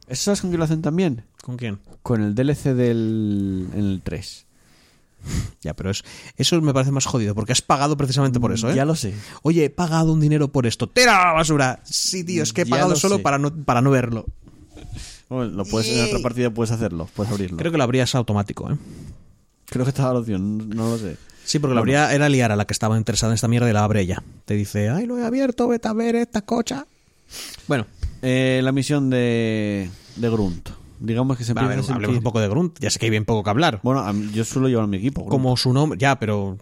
Speaker 1: ¿Eso sabes con quién lo hacen también?
Speaker 2: ¿Con quién?
Speaker 1: Con el DLC del en el 3.
Speaker 2: Ya, pero es, eso me parece más jodido, porque has pagado precisamente por eso, ¿eh?
Speaker 1: Ya lo sé.
Speaker 2: Oye, he pagado un dinero por esto. ¡Tira a la basura! Sí, tío, es que he
Speaker 1: Ya
Speaker 2: pagado
Speaker 1: lo
Speaker 2: solo
Speaker 1: sé.
Speaker 2: para no, para no verlo.
Speaker 1: Bueno, lo puedes, en otra partida puedes hacerlo, puedes abrirlo.
Speaker 2: Creo que lo abrías automático, ¿eh?
Speaker 1: Creo que estaba la opción, no lo sé.
Speaker 2: Sí, porque la abría, era Liara la que estaba interesada en esta mierda y la abre ella. Te dice, ay, lo he abierto, vete a ver esta cocha. Bueno,
Speaker 1: Eh, la misión de, de Grunt. Digamos que se
Speaker 2: a
Speaker 1: empieza
Speaker 2: ver,
Speaker 1: a sentir...
Speaker 2: hablemos un poco de Grunt. Ya sé que hay bien poco que hablar.
Speaker 1: Bueno, a mí- yo suelo llevar a mi equipo. Grunt.
Speaker 2: Como su nombre, ya, pero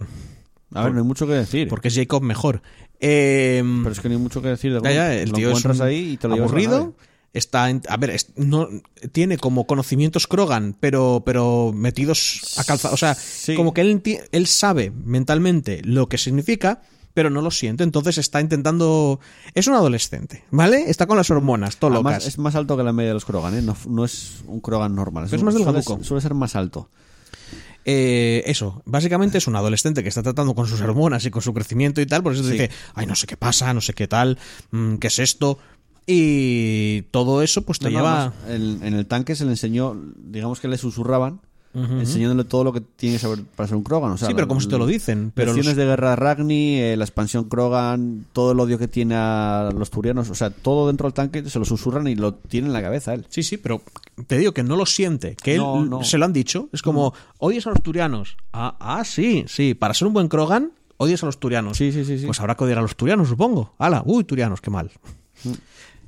Speaker 1: A ver, no hay mucho que decir.
Speaker 2: porque es Jacob mejor. Eh,
Speaker 1: Pero es que no hay mucho que decir de
Speaker 2: ya,
Speaker 1: Grunt.
Speaker 2: ya, el
Speaker 1: lo
Speaker 2: tío es
Speaker 1: encuentras
Speaker 2: un
Speaker 1: ahí y te lo llevas a
Speaker 2: aburrido. Está, a ver, es- no tiene como conocimientos Krogan, pero pero metidos a calza, o sea,
Speaker 1: Sí.
Speaker 2: como que él él sabe mentalmente lo que significa, pero no lo siente, entonces está intentando es un adolescente, ¿vale? Está con las hormonas, todo
Speaker 1: Además,
Speaker 2: locas.
Speaker 1: es más alto que la media de los Krogan, ¿eh? No, no es un Krogan normal.
Speaker 2: Pero es
Speaker 1: un-
Speaker 2: más
Speaker 1: suele,
Speaker 2: delgaduco.
Speaker 1: suele ser más alto.
Speaker 2: Eh, eso, básicamente es un adolescente que está tratando con sus hormonas y con su crecimiento y tal, por eso te
Speaker 1: Sí.
Speaker 2: dice, ay, no sé qué pasa, no sé qué tal, mm, qué es esto. Y todo eso pues te
Speaker 1: No,
Speaker 2: lleva...
Speaker 1: en, en el tanque se le enseñó, digamos que le susurraban, enseñándole todo lo que tiene que saber para ser un Krogan. O sea,
Speaker 2: sí, pero como si te lo dicen. Pero
Speaker 1: Lecciones
Speaker 2: los-
Speaker 1: de guerra de Ragni, eh, la expansión Krogan, todo el odio que tiene a los turianos, o sea, todo dentro del tanque se lo susurran y lo tiene en la cabeza él.
Speaker 2: Sí, sí, pero te digo que no lo siente, que él
Speaker 1: No,
Speaker 2: se lo han dicho. Es como, odias a los turianos. Ah, ah, sí, sí, para ser un buen Krogan, odias a los turianos.
Speaker 1: Sí, sí, sí, sí.
Speaker 2: Pues habrá que odiar a los turianos, supongo. Ala, uy, turianos, qué mal.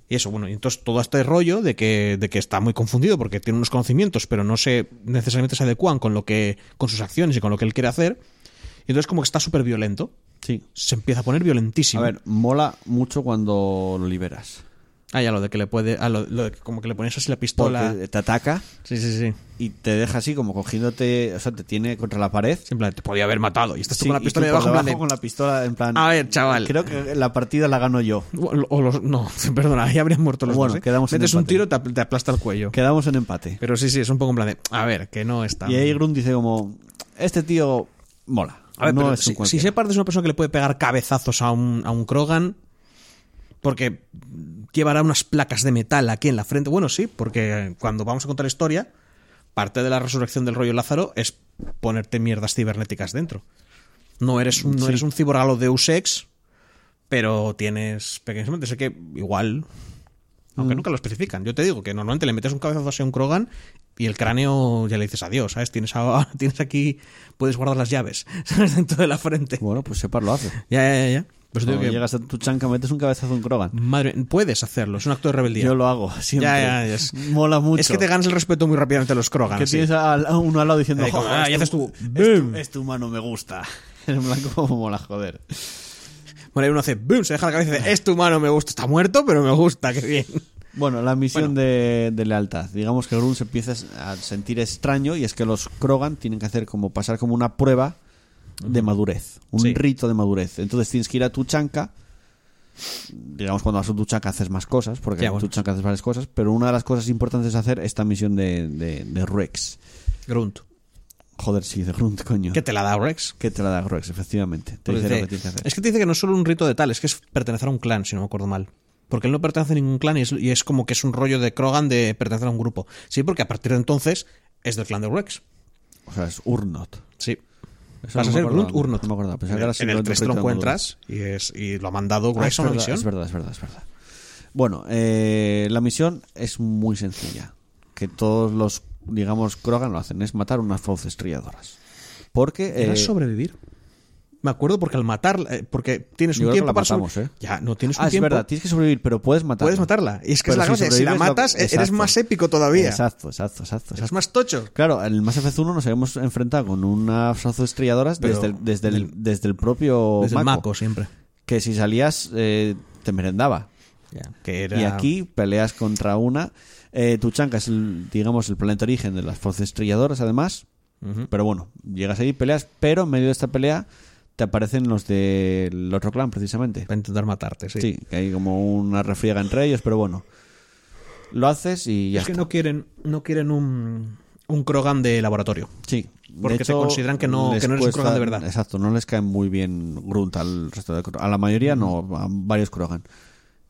Speaker 2: Y eso, bueno, y entonces todo este rollo de que, de que está muy confundido porque tiene unos conocimientos, pero no se necesariamente se adecuan con lo que, con sus acciones y con lo que él quiere hacer. Y entonces como que está súper violento.
Speaker 1: Sí.
Speaker 2: Se empieza a poner violentísimo.
Speaker 1: A ver, mola mucho cuando lo liberas.
Speaker 2: Ah, ya lo de que le puede. Ah, lo, lo de que como que le pones así la pistola.
Speaker 1: Porque te ataca
Speaker 2: Sí, sí, sí.
Speaker 1: y te deja así como cogiéndote, o sea, te tiene contra la pared.
Speaker 2: En plan, te podía haber matado. Y estás tú con la pistola debajo. en plan
Speaker 1: con la pistola en plan.
Speaker 2: A ver, chaval.
Speaker 1: Creo que la partida la gano yo.
Speaker 2: O, o los- no, perdona, ahí habrían muerto los
Speaker 1: Bueno,
Speaker 2: dos. ¿eh?
Speaker 1: quedamos en
Speaker 2: Metes un
Speaker 1: empate.
Speaker 2: tiro, te, te aplasta el cuello.
Speaker 1: Quedamos en empate.
Speaker 2: Pero sí, sí, es un poco en plan de. A ver, que no está.
Speaker 1: Y ahí Grunt dice como, este tío mola.
Speaker 2: A ver,
Speaker 1: no
Speaker 2: pero
Speaker 1: es un
Speaker 2: si, si. Shepard es una persona que le puede pegar cabezazos a un, a un Krogan, porque llevará unas placas de metal aquí en la frente. Bueno, sí, porque cuando vamos a contar historia, parte de la resurrección del rollo Lázaro es ponerte mierdas cibernéticas dentro. No eres un, no
Speaker 1: Sí.
Speaker 2: un ciborgalo Deus Ex, pero tienes pequeños momentos. Sé que igual. Aunque
Speaker 1: Mm.
Speaker 2: nunca lo especifican. Yo te digo que normalmente le metes un cabezazo así a un Krogan y el cráneo ya le dices adiós, ¿sabes? Tienes, a- tienes aquí, puedes guardar las llaves, ¿sabes? Dentro de la frente.
Speaker 1: Bueno, pues Shepard lo hace.
Speaker 2: Ya, ya, ya, ya. Pues digo que,
Speaker 1: llegas a tu chanca, metes un cabezazo un Krogan.
Speaker 2: madre, puedes hacerlo, es un acto de rebeldía.
Speaker 1: Yo lo hago siempre.
Speaker 2: Ya, ya, ya, es-
Speaker 1: Mola mucho.
Speaker 2: Es que te ganas el respeto muy rápidamente a los Krogan.
Speaker 1: Que tienes a, a uno al lado diciendo,
Speaker 2: como,
Speaker 1: "Joder,
Speaker 2: ah, y
Speaker 1: este-
Speaker 2: haces tú,
Speaker 1: este,
Speaker 2: boom.
Speaker 1: este humano me gusta. En blanco como mola, joder.
Speaker 2: Bueno, ahí uno hace, boom, se deja la cabeza y dice, es tu mano, me gusta. Está muerto, pero me gusta, qué bien.
Speaker 1: Bueno, la misión de, de lealtad. Digamos que Grunt se empieza a sentir extraño y es que los Krogan tienen que hacer como pasar como una prueba de madurez, un
Speaker 2: Sí.
Speaker 1: rito de madurez. Entonces tienes que ir a tu chanca. Digamos, cuando vas a tu chanca haces más cosas, porque en
Speaker 2: bueno.
Speaker 1: tu chanca haces varias cosas, pero una de las cosas importantes es hacer esta misión de, de, de Rex.
Speaker 2: Grunt.
Speaker 1: Joder, sí, de Grunt, coño.
Speaker 2: ¿Qué te la da Rex?
Speaker 1: Que te la da Rex, efectivamente. Te
Speaker 2: Porque
Speaker 1: dice lo
Speaker 2: dice-
Speaker 1: que tienes que hacer.
Speaker 2: es que te dice que no es solo un rito de tal, es que es pertenecer a un clan, si no me acuerdo mal. Porque él no pertenece a ningún clan y es, y es como que es un rollo de Krogan de pertenecer a un grupo. Sí, porque a partir de entonces es del clan de Rex.
Speaker 1: O sea, es Urnot.
Speaker 2: Sí.
Speaker 1: Eso
Speaker 2: Vas a
Speaker 1: me
Speaker 2: ser Grunt Urnot.
Speaker 1: No me acordaba. Pensaba
Speaker 2: En
Speaker 1: que era
Speaker 2: el, en el
Speaker 1: simplemente
Speaker 2: 3 te lo encuentras y, es, y lo ha mandado
Speaker 1: Ah,
Speaker 2: Rex
Speaker 1: es,
Speaker 2: a una
Speaker 1: verdad,
Speaker 2: misión.
Speaker 1: es verdad, es verdad, es verdad. Bueno, eh, la misión es muy sencilla. Que todos los, digamos, Krogan lo hacen. Es matar unas fauces estrilladoras. Porque... Eh,
Speaker 2: sobrevivir. Me acuerdo porque al matar, eh, porque tienes
Speaker 1: Yo
Speaker 2: un tiempo para
Speaker 1: matamos, ¿eh?
Speaker 2: Ya, no tienes un
Speaker 1: Ah, es
Speaker 2: tiempo.
Speaker 1: verdad. Tienes que sobrevivir, pero puedes matarla.
Speaker 2: Puedes matarla. Y es que
Speaker 1: Pero
Speaker 2: es la
Speaker 1: si
Speaker 2: gracia. Si la
Speaker 1: lo-
Speaker 2: matas, e- eres más épico todavía.
Speaker 1: Exacto, exacto, exacto.
Speaker 2: Es
Speaker 1: exacto.
Speaker 2: más tocho.
Speaker 1: Claro, en el Mass Effect 1 nos habíamos enfrentado con unas
Speaker 2: Pero
Speaker 1: desde, el, desde, el, desde el propio
Speaker 2: Desde el
Speaker 1: Mako,
Speaker 2: Mako siempre.
Speaker 1: Que si salías, eh, te merendaba.
Speaker 2: Ya, que era...
Speaker 1: Y aquí peleas contra una. Eh, Tuchanka es, el, digamos, el planeta origen de las fuerzas estrelladoras, además. Pero bueno, llegas ahí, peleas, pero en medio de esta pelea te aparecen los del otro clan, precisamente.
Speaker 2: Para intentar matarte, sí.
Speaker 1: Sí. que hay como una refriega entre ellos, pero bueno. Lo haces y ya
Speaker 2: es que no quieren, no quieren un, un Krogan de laboratorio.
Speaker 1: Sí.
Speaker 2: Porque
Speaker 1: hecho,
Speaker 2: consideran que no- que no eres un Krogan de verdad.
Speaker 1: Exacto, no les cae muy bien Grunt al resto de Krogan. A la mayoría no, a varios Krogan.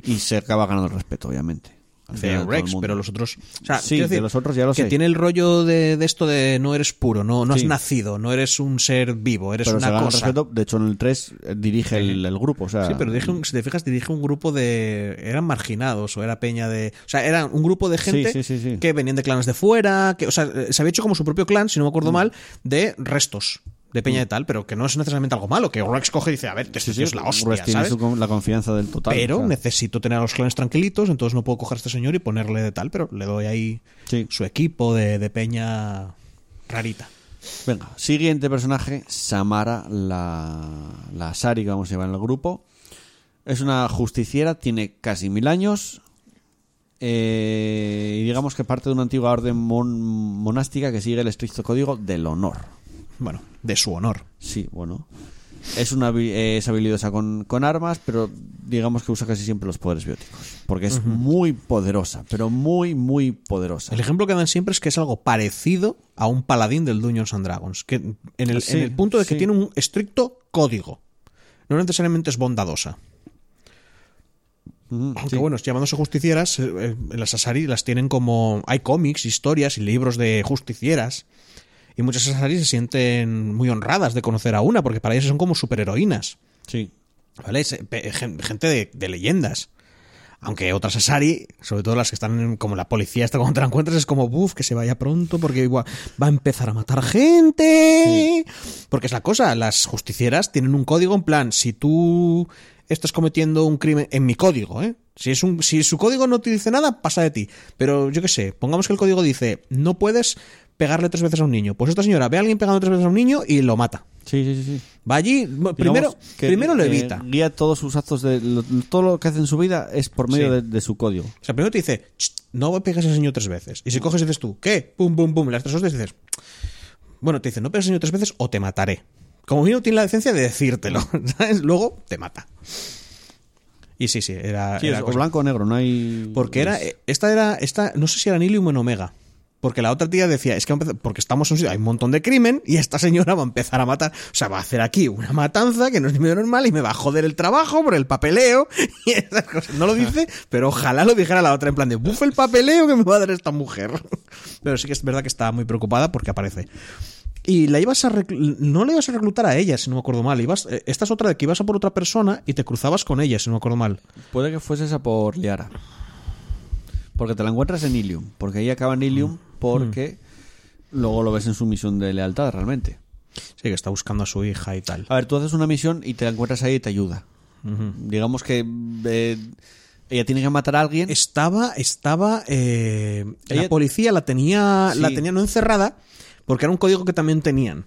Speaker 1: Y se acaba ganando el respeto, obviamente. Al
Speaker 2: De
Speaker 1: final
Speaker 2: Rex, pero los otros. O sea,
Speaker 1: Sí, de los otros ya lo
Speaker 2: que
Speaker 1: sé.
Speaker 2: tiene el rollo de, de esto de no eres puro, no, no
Speaker 1: Sí.
Speaker 2: has nacido, no eres un ser vivo, eres
Speaker 1: pero
Speaker 2: una cosa.
Speaker 1: respeto. De hecho, en el 3 eh, dirige el, el grupo. O sea,
Speaker 2: Sí, pero dirige un- si te fijas, dirige un grupo de. Eran marginados o era peña de. O sea, era un grupo de gente que venían de clanes de fuera. que O sea, eh, se había hecho como su propio clan, si no me
Speaker 1: Mm.
Speaker 2: acuerdo mal, de restos de peña de tal, pero que no es necesariamente algo malo. Que Rex coge y dice, a ver, este
Speaker 1: Sí,
Speaker 2: es la hostia,
Speaker 1: la confianza del total.
Speaker 2: pero necesito tener a los clanes tranquilitos, entonces no puedo coger a este señor y ponerle de tal, pero le doy ahí
Speaker 1: sí.
Speaker 2: su equipo de, de peña rarita.
Speaker 1: Venga, siguiente personaje, Samara, la, la Sari que vamos a llevar en el grupo. Es una justiciera, tiene casi mil años. eh, y digamos que parte de una antigua orden mon- monástica que sigue el estricto código del honor.
Speaker 2: Bueno, de su honor.
Speaker 1: Sí, bueno. Es, una, es habilidosa con, con armas, pero digamos que usa casi siempre los poderes bióticos. Porque es muy poderosa, pero muy, muy poderosa.
Speaker 2: El ejemplo que dan siempre es que es algo parecido a un paladín del Dungeons and Dragons. Que en el,
Speaker 1: Sí,
Speaker 2: en el punto de que tiene un estricto código. No necesariamente es bondadosa. Aunque
Speaker 1: sí.
Speaker 2: bueno, llamándose justicieras, eh, eh, las Asari las tienen como. Hay cómics, historias y libros de justicieras. Y muchas Asari se sienten muy honradas de conocer a una, porque para ellas son como superheroínas.
Speaker 1: Sí.
Speaker 2: ¿Vale? Gente de, de leyendas. Aunque otras Asari, sobre todo las que están en- como la policía, esta cuando te la encuentras, es como, buf, que se vaya pronto porque igual va a empezar a matar gente. Porque es la cosa, las justicieras tienen un código en plan, si tú estás cometiendo un crimen, en mi código, ¿eh? Si, es un, si su código no te dice nada, pasa de ti. Pero yo qué sé, pongamos que el código dice, no puedes pegarle tres veces a un niño. Pues esta señora ve a alguien pegando tres veces a un niño y lo mata.
Speaker 1: Sí, sí, sí.
Speaker 2: Va allí, primero,
Speaker 1: que,
Speaker 2: primero lo evita.
Speaker 1: guía todos sus actos, de lo- todo lo que hace en su vida es por medio
Speaker 2: Sí.
Speaker 1: de, de su código.
Speaker 2: O sea, primero te dice, "Ch, no pegues a ese señor tres veces. Y si coges y dices tú, ¿qué? Pum, pum, pum. Las tres hostias dices, bueno, te dice, no pegues a ese señor tres veces o te mataré. Como mínimo tiene la decencia de decírtelo, ¿sabes? Luego te mata. Y sí, sí, era.
Speaker 1: Sí,
Speaker 2: era
Speaker 1: es o
Speaker 2: cosa-
Speaker 1: blanco o negro, no hay...
Speaker 2: Porque era.
Speaker 1: es-
Speaker 2: Esta era. Esta, no sé si era Nilium o en Omega. Porque la otra tía decía, es que a porque estamos en un sitio, hay un montón de crimen y esta señora va a empezar a matar. O sea, va a hacer aquí una matanza que no es ni medio normal y me va a joder el trabajo por el papeleo y esas cosas. No lo dice, pero ojalá lo dijera la otra en plan de, buf el papeleo que me va a dar esta mujer. Pero sí que es verdad que está muy preocupada porque aparece. Y la ibas a no la ibas a reclutar a ella, si no me acuerdo mal. Ibas, eh, esta es otra de que ibas a por otra persona y te cruzabas con ella, si no me acuerdo mal.
Speaker 1: Puede que fuese esa por Liara. Porque te la encuentras en Ilium. Porque ahí acaba en Ilium porque luego lo ves en su misión de lealtad realmente.
Speaker 2: Sí, que está buscando a su hija y tal.
Speaker 1: A ver, tú haces una misión y te la encuentras ahí y te ayuda. Digamos que eh, ella tiene que matar a alguien.
Speaker 2: Estaba, estaba, eh, la policía la tenía,
Speaker 1: Sí.
Speaker 2: la tenía no encerrada, porque era un código que también tenían.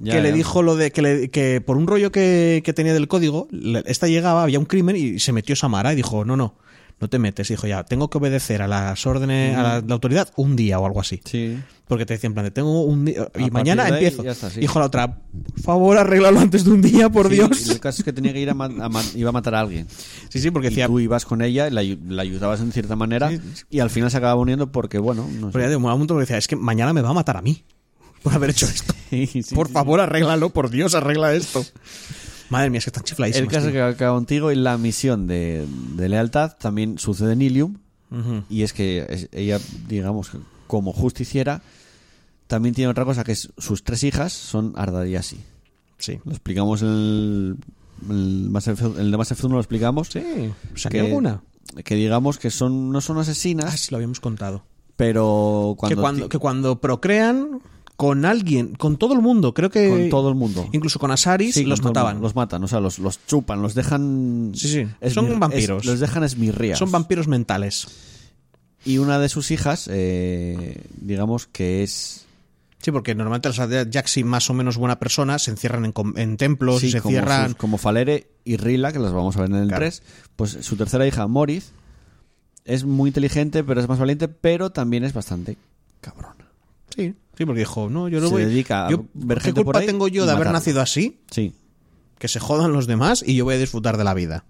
Speaker 1: Ya,
Speaker 2: que le dijo lo de que, le- que por un rollo que, que tenía del código, esta llegaba, había un crimen y se metió Samara y dijo, no, no, no te metes. Y dijo, ya, tengo que obedecer a las órdenes, a la, la autoridad un día o algo así.
Speaker 1: Sí.
Speaker 2: Porque te decía en plan de, tengo un día, y
Speaker 1: A
Speaker 2: mañana empiezo.
Speaker 1: ya está, sí.
Speaker 2: Dijo la otra, por favor, arréglalo antes de un día, por
Speaker 1: Sí,
Speaker 2: Dios.
Speaker 1: Y el caso es que tenía que ir a, ma- a ma- iba a matar a alguien.
Speaker 2: Sí, sí, porque
Speaker 1: Y
Speaker 2: decía,
Speaker 1: tú ibas con ella, la, la ayudabas en cierta manera
Speaker 2: Sí.
Speaker 1: y al final se acababa uniendo porque, bueno, no
Speaker 2: pero ya
Speaker 1: sé.
Speaker 2: de un momento decía, es que mañana me va a matar a mí por haber hecho esto. Por favor, arréglalo, por Dios, arregla esto. Madre mía, es que están
Speaker 1: El
Speaker 2: chifladísimas.
Speaker 1: caso
Speaker 2: tío.
Speaker 1: que acaba contigo y la misión de, de lealtad también sucede en Ilium. Y es que es- ella, digamos, como justiciera, también tiene otra cosa que es sus tres hijas son Arda y Asi.
Speaker 2: Sí.
Speaker 1: Lo explicamos en el, el, Mass Effect- el de Mass Effect 1 lo explicamos.
Speaker 2: Sí. ¿Salía
Speaker 1: que,
Speaker 2: alguna?
Speaker 1: Que digamos que son no son asesinas,
Speaker 2: Ah, sí, lo habíamos contado.
Speaker 1: pero cuando,
Speaker 2: que, cuando, que cuando procrean con alguien, con todo el mundo, creo que...
Speaker 1: con todo el mundo.
Speaker 2: Incluso con Asaris
Speaker 1: Sí,
Speaker 2: los
Speaker 1: con
Speaker 2: mataban.
Speaker 1: Los matan, o sea, los, los chupan, los dejan.
Speaker 2: Sí, sí. Son vampiros.
Speaker 1: los dejan esmirrías.
Speaker 2: Son vampiros mentales.
Speaker 1: Y una de sus hijas, eh, digamos que es.
Speaker 2: Sí, porque normalmente las Jaxi, más o menos buena persona, se encierran en, templos
Speaker 1: sí,
Speaker 2: y se
Speaker 1: como,
Speaker 2: encierran...
Speaker 1: sus- como Falere y Rila, que las vamos a ver en el
Speaker 2: Claro.
Speaker 1: 3. Pues su tercera hija, Morith, es muy inteligente, pero es más valiente, pero también es bastante cabrona.
Speaker 2: Sí, sí, porque dijo, no, yo no
Speaker 1: Se
Speaker 2: voy...
Speaker 1: dedica a
Speaker 2: yo-
Speaker 1: ver
Speaker 2: ¿Qué
Speaker 1: por
Speaker 2: culpa tengo yo de haber nacido así?
Speaker 1: Sí.
Speaker 2: que se jodan los demás y yo voy a disfrutar de la vida.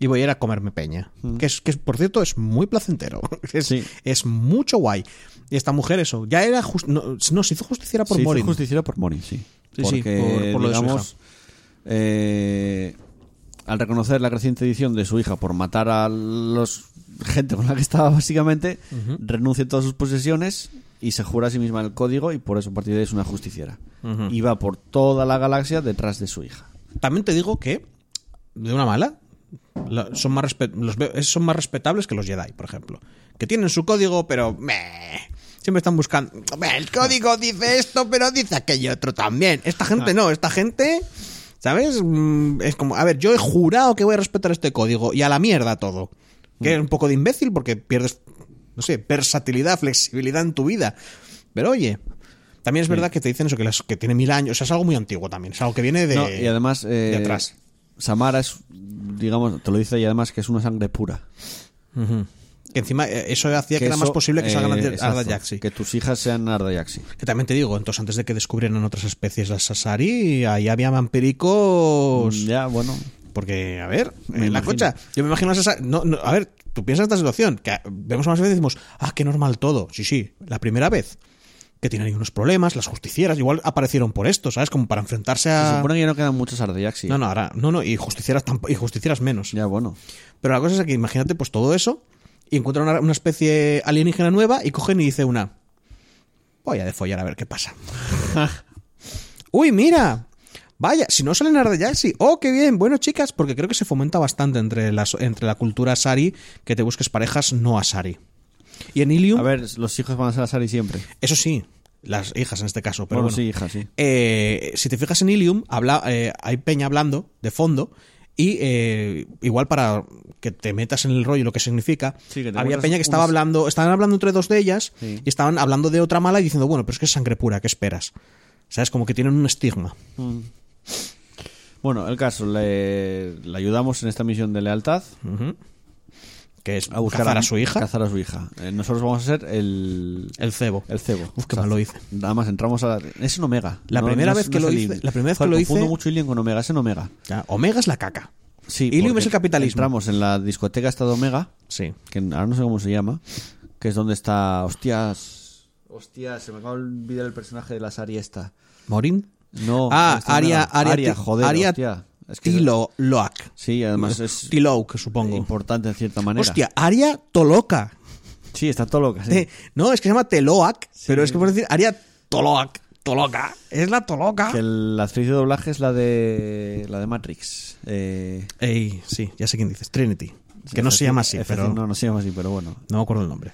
Speaker 2: Y voy a ir a comerme peña. Que, es, que, por cierto, es muy placentero. Es,
Speaker 1: Sí.
Speaker 2: es mucho guay. Y esta mujer, eso, ya era. jus- no, no, se hizo justiciera por
Speaker 1: Se hizo
Speaker 2: Morin.
Speaker 1: justiciera por Morin, sí.
Speaker 2: Sí, sí,
Speaker 1: Porque,
Speaker 2: por- por lo de su
Speaker 1: digamos, eh, al reconocer la creciente edición de su hija por matar a los gente con la que estaba básicamente, renuncia a todas sus posesiones y se jura a sí misma el código y por eso a partir de ahí es una justiciera. Y va por toda la galaxia detrás de su hija.
Speaker 2: También te digo que, de una mala, la- son, más los son más respetables que los Jedi, por ejemplo. Que tienen su código, pero. meh, siempre están buscando. "Meh, El código dice esto, pero dice aquello otro también. Esta gente no, esta gente. ¿Sabes? Mm, Es como, a ver, yo he jurado que voy a respetar este código y a la mierda todo. Que es un poco de imbécil porque pierdes, no sé, versatilidad, flexibilidad en tu vida. Pero oye, también es verdad que te dicen eso, que, las- que tiene mil años. O sea, es algo muy antiguo también. Es algo que viene de,
Speaker 1: No, y además, eh,
Speaker 2: de atrás.
Speaker 1: Samara es, digamos, te lo dice y además que es una sangre pura.
Speaker 2: Que encima eh, eso hacía que, era
Speaker 1: eso,
Speaker 2: más posible que
Speaker 1: eh,
Speaker 2: salgan Arda
Speaker 1: exacto,
Speaker 2: Jaxi.
Speaker 1: Que tus hijas sean Arda Jaxi.
Speaker 2: Que también te digo, entonces antes de que descubrieran otras especies las Sasari, ahí había vampíricos.
Speaker 1: Ya, bueno.
Speaker 2: Porque, a ver,
Speaker 1: Me
Speaker 2: en la
Speaker 1: imagino.
Speaker 2: cocha, yo me imagino a Sasari. No, no, a ver, tú piensas esta situación, que vemos más veces y decimos, ah, qué normal todo. Sí, sí, la primera vez que tienen ahí unos problemas, las justicieras igual aparecieron por esto, ¿sabes? Como para enfrentarse
Speaker 1: Se
Speaker 2: a.
Speaker 1: supone que ya no quedan muchos Arda Jaxi.
Speaker 2: No, no, ahora, no, no, y justicieras, tampo- y justicieras menos.
Speaker 1: Ya, bueno.
Speaker 2: Pero la cosa es que imagínate pues todo eso y encuentran una, una especie alienígena nueva y cogen y dice una voy a defollar a ver qué pasa. Uy, mira. Vaya, si no salen Arda Jaxi. Oh, qué bien. Bueno, chicas, porque creo que se fomenta bastante entre, las, entre la cultura Sari que te busques parejas no Asari. Y en Ilium,
Speaker 1: A ver, los hijos van a ser Asari siempre.
Speaker 2: eso sí, las hijas en este caso, pero
Speaker 1: bueno,
Speaker 2: bueno.
Speaker 1: sí, hija, sí.
Speaker 2: Eh, si te fijas en Ilium, habla, eh, hay peña hablando de fondo Y eh, igual para que te metas en el rollo lo que significa,
Speaker 1: Sí, que
Speaker 2: había peña que estaba hablando, estaban hablando entre dos de ellas
Speaker 1: Sí.
Speaker 2: y estaban hablando de otra mala y diciendo, bueno, pero es que es sangre pura, ¿qué esperas? ¿Sabes? Como que tienen un estigma.
Speaker 1: Bueno, el caso, le, le ayudamos en esta misión de lealtad.
Speaker 2: Que es
Speaker 1: a buscar
Speaker 2: cazar a su hija,
Speaker 1: Cazar a su hija. Eh, nosotros vamos a ser el,
Speaker 2: el cebo.
Speaker 1: el cebo.
Speaker 2: Uf, qué mal lo hice.
Speaker 1: Nada más entramos a... Es en Omega.
Speaker 2: La primera vez que lo hice- la primera vez que lo
Speaker 1: confundo
Speaker 2: hice-
Speaker 1: mucho Ilium con Omega. Es en Omega.
Speaker 2: Ya, Omega es la caca.
Speaker 1: Sí,
Speaker 2: Ilium es el capitalismo.
Speaker 1: Entramos en la discoteca esta de Omega,
Speaker 2: Sí.
Speaker 1: que ahora no sé cómo se llama, que es donde está... Hostias... Hostias, se me acaba de olvidar el personaje de la Sari esta.
Speaker 2: ¿Morin?
Speaker 1: No.
Speaker 2: Ah, Aria. Aria,
Speaker 1: Aria, joder,
Speaker 2: Aria.
Speaker 1: Es que
Speaker 2: Tilo Loak.
Speaker 1: Sí, además es
Speaker 2: Tilouk, supongo.
Speaker 1: importante en cierta manera.
Speaker 2: Hostia, Aria Toloca.
Speaker 1: Sí, está todo loca. sí.
Speaker 2: Eh, no, es que se llama Teloac, pero es que por decir Aria Toloac. Toloca. Es la Toloca.
Speaker 1: Que el- la actriz de doblaje es la de la de Matrix. Eh,
Speaker 2: Ey, sí, ya sé quién dices. Trinity.
Speaker 1: sí,
Speaker 2: que no se llama así, pero
Speaker 1: No, no se llama así, pero bueno.
Speaker 2: no me acuerdo el nombre.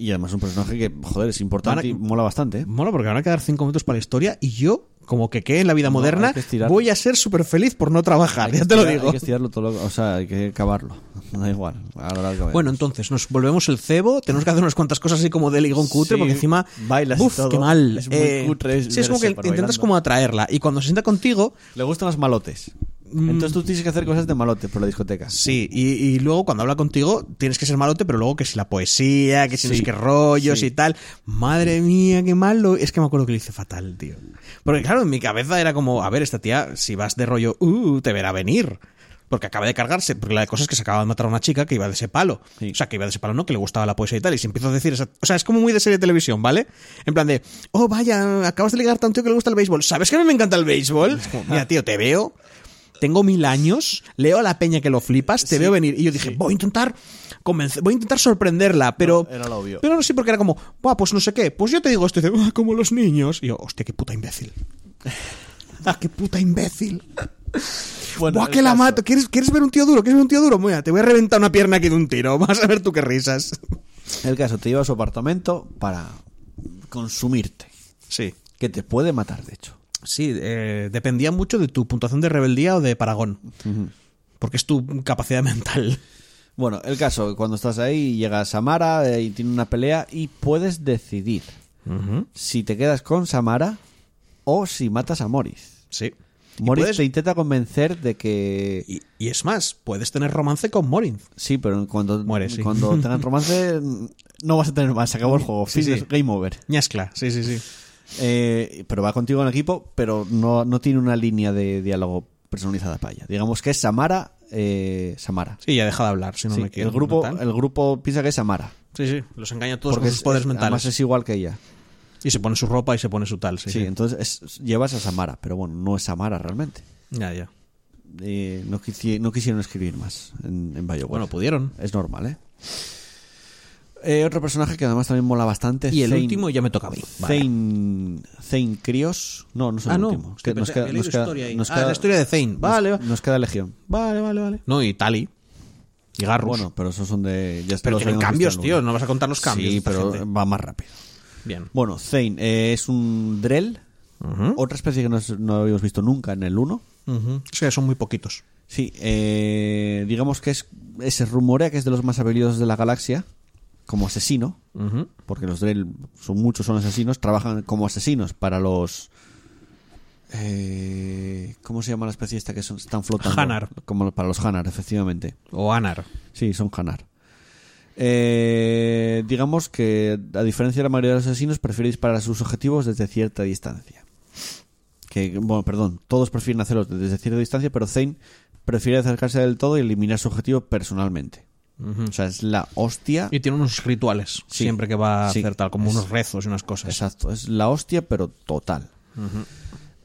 Speaker 1: Y además un personaje que, joder, es importante
Speaker 2: a-
Speaker 1: y mola bastante. ¿eh?
Speaker 2: Mola porque van a quedar cinco minutos para la historia y yo, como que quede en la vida moderna, voy a ser súper feliz por no trabajar, ya te lo digo.
Speaker 1: Hay que estirarlo todo loco, o sea, hay que acabarlo. Da igual. Ahora lo.
Speaker 2: Bueno, entonces nos volvemos el cebo, tenemos que hacer unas cuantas cosas así como de ligón cutre,
Speaker 1: Sí,
Speaker 2: porque encima
Speaker 1: bailas y
Speaker 2: uf,
Speaker 1: todo.
Speaker 2: qué mal.
Speaker 1: Es muy
Speaker 2: Eh,
Speaker 1: cutre es
Speaker 2: sí, es como que intentas
Speaker 1: bailando.
Speaker 2: como atraerla y cuando se sienta contigo,
Speaker 1: Le gustan los malotes.
Speaker 2: Mm.
Speaker 1: Entonces tú tienes que hacer cosas de malote por la discoteca.
Speaker 2: sí, y, y luego cuando habla contigo tienes que ser malote, pero luego que si la poesía, que si no
Speaker 1: Sí,
Speaker 2: sé qué rollos
Speaker 1: sí.
Speaker 2: y tal. Madre mía, qué malo. Es que me acuerdo que lo hice fatal, tío. Porque claro, en mi cabeza era como, a ver, esta tía, si vas de rollo, uh, te verá venir. Porque acaba de cargarse, porque la cosa es que se acaba de matar a una chica que iba de ese palo.
Speaker 1: Sí.
Speaker 2: O sea, que iba de ese palo, no, que le gustaba la poesía y tal. Y si empiezo a decir esa... O sea, es como muy de serie de televisión, ¿vale? En plan de, oh, vaya, acabas de ligar tío que le gusta el béisbol. ¿Sabes que a mí me encanta el béisbol? Es como, mira, tío, te veo, tengo mil años, leo a la peña que lo flipas, te veo venir. Y yo dije, voy a intentar convencer, voy a intentar sorprenderla, pero...
Speaker 1: No, era lo obvio.
Speaker 2: Pero no sé, porque era como, Buah, pues no sé qué, pues yo te digo esto, y dice, "Ah, como los niños. Y yo, hostia, qué puta imbécil. ah, qué puta imbécil.
Speaker 1: Bueno,
Speaker 2: Buah, que la mato. ¿Quieres, ¿Quieres ver un tío duro? ¿Quieres ver un tío duro? Mira, te voy a reventar una pierna aquí de un tiro. Vas a ver tú qué risas.
Speaker 1: El caso, te lleva a su apartamento para consumirte.
Speaker 2: Sí.
Speaker 1: Que te puede matar, de hecho.
Speaker 2: Sí, eh, dependía mucho de tu puntuación de rebeldía o de paragón. Porque es tu capacidad mental.
Speaker 1: Bueno, el caso, cuando estás ahí, llega Samara eh, y tiene una pelea y puedes decidir si te quedas con Samara o si matas a Morris.
Speaker 2: Sí.
Speaker 1: Morris
Speaker 2: puedes-
Speaker 1: te intenta convencer de que...
Speaker 2: Y, y es más, puedes tener romance con Morinth.
Speaker 1: Sí, pero cuando,
Speaker 2: Muere, sí.
Speaker 1: cuando tengan romance no vas a tener más. Se acabó el juego.
Speaker 2: Sí, sí.
Speaker 1: es Game over.
Speaker 2: Ñascla, sí, sí, sí.
Speaker 1: Eh, pero va contigo en equipo, pero no, no tiene una línea de diálogo personalizada para ella. Digamos que es Samara. eh, Samara.
Speaker 2: Sí, ya deja de hablar, si no
Speaker 1: Sí,
Speaker 2: me quiero.
Speaker 1: el, grupo, el grupo piensa que es Samara.
Speaker 2: Sí, sí, los engaña a todos
Speaker 1: Porque
Speaker 2: con sus
Speaker 1: es-
Speaker 2: poderes
Speaker 1: es-
Speaker 2: mentales.
Speaker 1: Además es igual que ella.
Speaker 2: Y se pone su ropa y se pone su tal, sí.
Speaker 1: Sí,
Speaker 2: sí.
Speaker 1: entonces es- llevas a Samara, pero bueno, no es Samara realmente.
Speaker 2: Ya, ya.
Speaker 1: Eh, no, quisi- no quisieron escribir más en, en BioWare.
Speaker 2: Bueno, pudieron.
Speaker 1: Es normal, ¿eh? Eh, Otro personaje que además también mola bastante.
Speaker 2: Y el
Speaker 1: Zane-
Speaker 2: último ya me toca a mí.
Speaker 1: Zane, Zane Krios. No, no es el
Speaker 2: Ah, no.
Speaker 1: último.
Speaker 2: Es que
Speaker 1: nos queda, nos
Speaker 2: historia
Speaker 1: nos
Speaker 2: Ah,
Speaker 1: queda-
Speaker 2: la historia de Zane.
Speaker 1: nos-
Speaker 2: Vale, va-
Speaker 1: Nos queda Legión.
Speaker 2: vale, vale, vale. No, y Tali. Y Garrus.
Speaker 1: Bueno, pero esos son de. Ya
Speaker 2: pero
Speaker 1: los
Speaker 2: tienen cambios, tío. No vas a contar los cambios.
Speaker 1: Sí, pero
Speaker 2: gente.
Speaker 1: va más rápido.
Speaker 2: Bien.
Speaker 1: Bueno, Zane eh, es un Drell. Otra especie que no, no habíamos visto nunca en el 1.
Speaker 2: Ujú. Es que son muy poquitos.
Speaker 1: Sí, eh, digamos que es se rumorea que es de los más habilidosos de la galaxia como asesino, porque los Drell son muchos, son asesinos, trabajan como asesinos para los eh, ¿cómo se llama la especie esta que son, están flotando?
Speaker 2: Hanar.
Speaker 1: Como para los Hanar, efectivamente.
Speaker 2: O Anar.
Speaker 1: Sí, son Hanar. Eh, digamos que, a diferencia de la mayoría de los asesinos, prefiere disparar a sus objetivos desde cierta distancia. Que, bueno, perdón, todos prefieren hacerlo desde cierta distancia, pero Zane prefiere acercarse del todo y eliminar su objetivo personalmente. O sea, es la hostia.
Speaker 2: Y tiene unos rituales
Speaker 1: Sí.
Speaker 2: siempre que va a
Speaker 1: Sí.
Speaker 2: hacer tal, como
Speaker 1: Es-
Speaker 2: unos rezos y unas cosas.
Speaker 1: Exacto, es la hostia, pero total.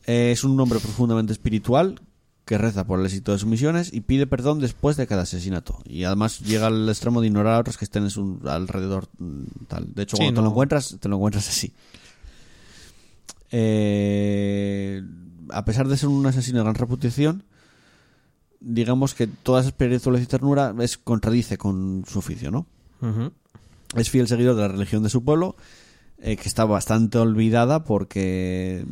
Speaker 1: Eh, es un hombre profundamente espiritual que reza por el éxito de sus misiones y pide perdón después de cada asesinato. Y además llega al extremo de ignorar a otros que estén en su alrededor. mm, Tal. De hecho,
Speaker 2: Sí,
Speaker 1: cuando te lo encuentras, te lo encuentras así. Eh, a pesar de ser un asesino de gran reputación, digamos que toda esa espiritualidad y ternura es, contradice con su oficio, ¿no? Es fiel seguidor de la religión de su pueblo, eh, que está bastante olvidada porque,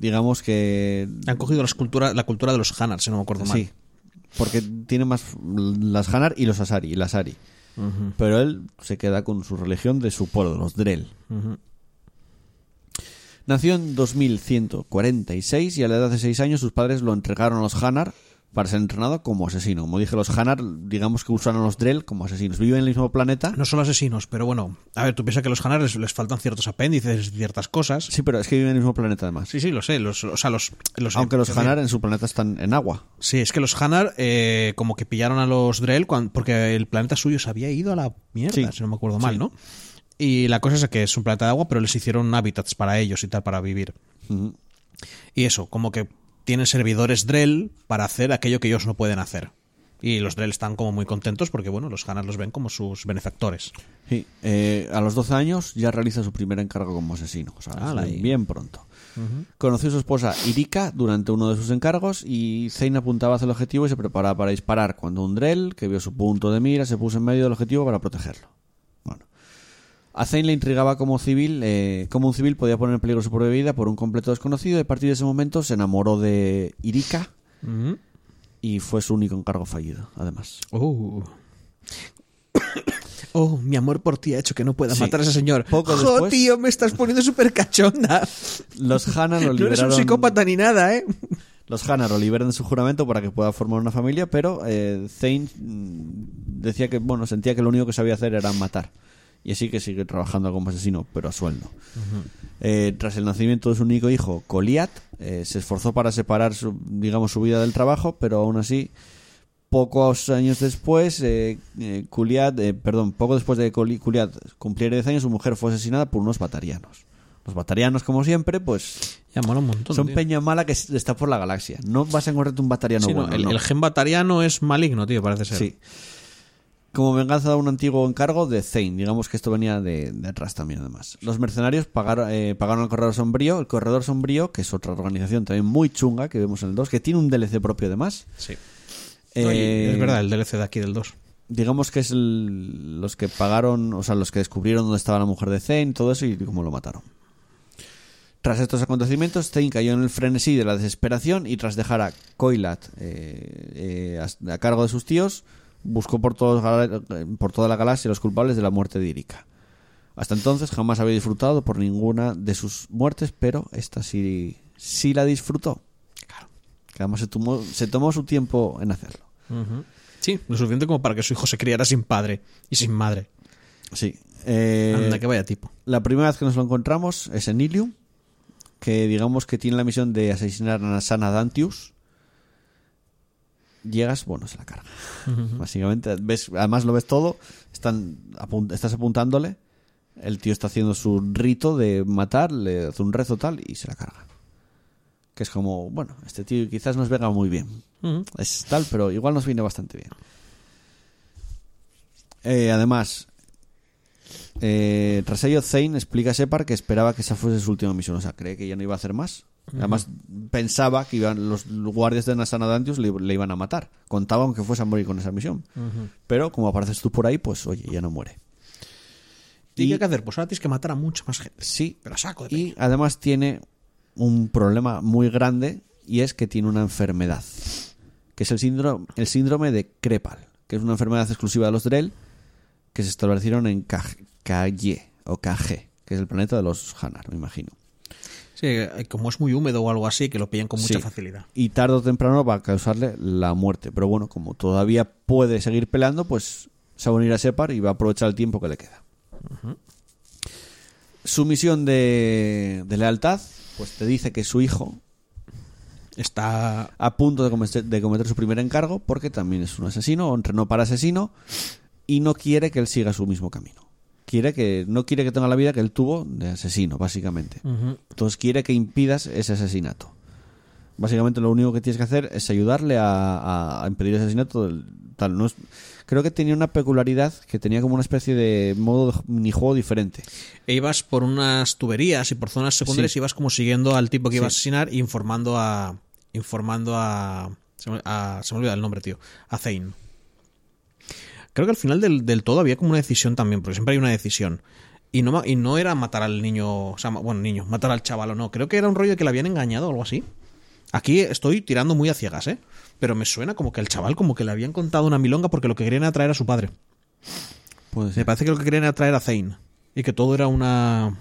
Speaker 1: digamos que...
Speaker 2: Han cogido la cultura, la cultura de los Hanar, si no me acuerdo mal.
Speaker 1: Sí. porque tiene más las Hanar y los Asari, y las Ari. Pero él se queda con su religión de su pueblo, los Drell. Nació en 2146 y a la edad de 6 años sus padres lo entregaron a los Hanar para ser entrenado como asesino. Como dije, los Hanar, digamos que usaron a los Drell como asesinos. Viven en el mismo planeta.
Speaker 2: No son asesinos, pero bueno, a ver, tú piensas que a los Hanar les, les faltan ciertos apéndices, ciertas cosas.
Speaker 1: Sí, pero es que viven en el mismo planeta además.
Speaker 2: Sí, sí, lo sé. Los, o sea, los, los-
Speaker 1: Aunque los Hanar en su planeta están en agua.
Speaker 2: Sí, es que los Hanar eh, como que pillaron a los Drell cuan- porque el planeta suyo se había ido a la mierda,
Speaker 1: Sí.
Speaker 2: si no me acuerdo mal,
Speaker 1: Sí.
Speaker 2: ¿no? Y la cosa es que es un planeta de agua, pero les hicieron hábitats para ellos y tal, para vivir. Y eso, como que tienen servidores Drell para hacer aquello que ellos no pueden hacer. Y los Drell están como muy contentos porque, bueno, los Hanar los ven como sus benefactores.
Speaker 1: Sí, eh, a los 12 años ya realiza su primer encargo como asesino. O sea, bien pronto. Conoció a su esposa Irika durante uno de sus encargos y Zane apuntaba hacia el objetivo y se preparaba para disparar cuando un Drell, que vio su punto de mira, se puso en medio del objetivo para protegerlo. A Zane le intrigaba como civil, eh, cómo un civil podía poner en peligro su propia vida por un completo desconocido y a partir de ese momento se enamoró de Irika y fue su único encargo fallido, además.
Speaker 2: Oh. Oh, mi amor por ti ha hecho que no pueda
Speaker 1: Sí.
Speaker 2: matar a ese señor.
Speaker 1: Poco
Speaker 2: ¡Jo,
Speaker 1: después-
Speaker 2: tío! Me estás poniendo súper cachonda.
Speaker 1: Los Hana lo
Speaker 2: No eres
Speaker 1: liberaron...
Speaker 2: un psicópata ni nada, ¿eh?
Speaker 1: Los Hana lo liberan de su juramento para que pueda formar una familia, pero eh, Zane mm, decía que, bueno, sentía que lo único que sabía hacer era matar. Y así que sigue trabajando como asesino, pero a sueldo. Eh, tras el nacimiento de su único hijo, Goliat, eh, se esforzó para separar, su, digamos, su vida del trabajo, pero aún así, pocos años después, eh, eh, Kuliat, eh, perdón, poco después de que Kuliat cumpliera 10 años, su mujer fue asesinada por unos batarianos. Los batarianos, como siempre, pues
Speaker 2: Ya mola un montón.
Speaker 1: son
Speaker 2: tío.
Speaker 1: peña mala que está por la galaxia. No vas a encontrarte un batariano
Speaker 2: Sí, no,
Speaker 1: bueno.
Speaker 2: el,
Speaker 1: no.
Speaker 2: el gen batariano es maligno, tío, parece ser.
Speaker 1: Sí. Como venganza de un antiguo encargo de Zane. Digamos que esto venía de, de atrás también, además. Los mercenarios pagaron, eh, pagaron al Corredor Sombrío. El Corredor Sombrío, que es otra organización también muy chunga que vemos en el 2, que tiene un DLC propio además.
Speaker 2: Sí.
Speaker 1: Eh,
Speaker 2: Oye, es verdad, el DLC de aquí del 2.
Speaker 1: Digamos que es el- los que pagaron, o sea, los que descubrieron dónde estaba la mujer de Zane, todo eso y cómo lo mataron. Tras estos acontecimientos, Zane cayó en el frenesí de la desesperación y tras dejar a Koilat eh, eh, a, a cargo de sus tíos, buscó por, todos, por toda la galaxia los culpables de la muerte de Irika. Hasta entonces jamás había disfrutado por ninguna de sus muertes, pero esta sí, sí la disfrutó. Claro. Que además se tomó, se tomó su tiempo en hacerlo.
Speaker 2: Sí, lo suficiente como para que su hijo se criara sin padre y sin madre.
Speaker 1: Sí. Eh,
Speaker 2: Anda, que vaya tipo.
Speaker 1: La primera vez que nos lo encontramos es en Ilium, que digamos que tiene la misión de asesinar a Sana Dantius. Llegas, bueno, se la carga. Básicamente, ves, además lo ves todo, están apun- estás apuntándole, el tío está haciendo su rito de matar, le hace un rezo tal y se la carga. Que es como, bueno, este tío quizás nos venga muy bien. Es tal, pero igual nos viene bastante bien. Eh, además, eh, tras ello, Zane explica a Separ que esperaba que esa fuese su última misión. O sea, cree que ya no iba a hacer más. Además, pensaba que iban, los guardias de Nasana Dantius le, le iban a matar. Contaban que fuese a morir con esa misión. Pero como apareces tú por ahí, pues oye, ya no muere.
Speaker 2: ¿Y
Speaker 1: Y-
Speaker 2: qué hay que hacer? Pues ahora tienes que matar a mucha más gente.
Speaker 1: Sí,
Speaker 2: Pero saco de
Speaker 1: y además tiene un problema muy grande y es que tiene una enfermedad, que es el síndrome, el síndrome de Krepal, que es una enfermedad exclusiva de los Drell que se establecieron en Kaye o Kage, que es el planeta de los Hanar, me imagino.
Speaker 2: Sí, eh, como es muy húmedo o algo así, que lo pillan con mucha
Speaker 1: Sí.
Speaker 2: facilidad.
Speaker 1: Y tarde o temprano va a causarle la muerte, pero bueno, como todavía puede seguir peleando, pues se va a unir a Separ y va a aprovechar el tiempo que le queda. Su misión de, de lealtad, pues te dice que su hijo,
Speaker 2: Está.
Speaker 1: a punto de cometer, de cometer su primer encargo porque también es un asesino o entrenó para asesino y no quiere que él siga su mismo camino. Quiere que no quiere que tenga la vida que él tuvo de asesino, básicamente. Entonces quiere que impidas ese asesinato. Básicamente lo único que tienes que hacer es ayudarle a, impedir ese asesinato. del- tal. No es- creo que tenía una peculiaridad que tenía como una especie de modo de minijuego diferente.
Speaker 2: E ibas por unas tuberías y por zonas secundarias
Speaker 1: Sí.
Speaker 2: y ibas como siguiendo al tipo que iba a asesinar e informando a. Informando a. Se me, a- se me olvida el nombre, tío. A Zane. Creo que al final del, del todo había como una decisión también, porque siempre hay una decisión. Y no, y no era matar al niño, o sea, bueno, niño, matar al chaval o no. Creo que era un rollo que le habían engañado o algo así. Aquí estoy tirando muy a ciegas, ¿eh? Pero me suena como que el chaval como que le habían contado una milonga porque lo que querían era traer a su padre. Me parece que lo que querían era traer a Zane. Y que todo era una...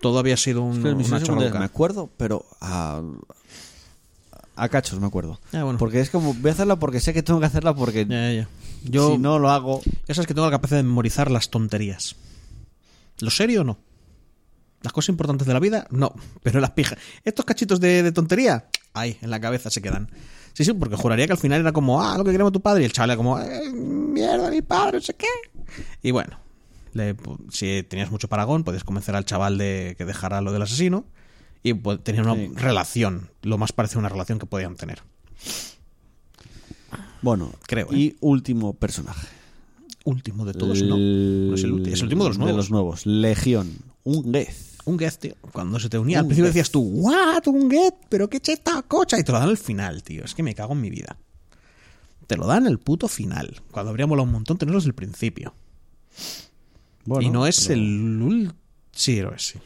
Speaker 2: Todo había sido un,
Speaker 1: Es que
Speaker 2: una
Speaker 1: me acuerdo, pero a, a cachos me acuerdo.
Speaker 2: Ah, bueno.
Speaker 1: Porque es como, voy a hacerla porque sé que tengo que hacerla porque
Speaker 2: Ya, ya, ya. Yo,
Speaker 1: si no lo hago...
Speaker 2: ya sabes que tengo la capacidad de memorizar las tonterías. ¿Lo serio no? Las cosas importantes de la vida, no. Pero las pijas. Estos cachitos de, de tontería, ahí, en la cabeza se quedan. Sí, sí, porque juraría que al final era como, ah, lo que queremos tu padre. Y el chaval era como, eh, mierda, mi padre, no sé qué. Y bueno, le- si tenías mucho paragón, podías convencer al chaval de que dejara lo del asesino. Y pues, tenían una
Speaker 1: Sí.
Speaker 2: relación, lo más parecido a una relación que podían tener.
Speaker 1: Bueno,
Speaker 2: Creo, ¿eh?
Speaker 1: Y último personaje.
Speaker 2: Último de todos, no. No es el, es el último de los nuevos.
Speaker 1: De los nuevos. Legión. Un Geth.
Speaker 2: Un get, tío. Cuando se te unía, al principio decías tú, ¿what? ¿Un get? ¿Pero qué cheta cocha? Y te lo dan al final, tío. Es que me cago en mi vida. Te lo dan el puto final. Cuando habría molado un montón tenerlos del principio.
Speaker 1: Bueno,
Speaker 2: y no es
Speaker 1: pero-
Speaker 2: el... Sí, lo es, sí.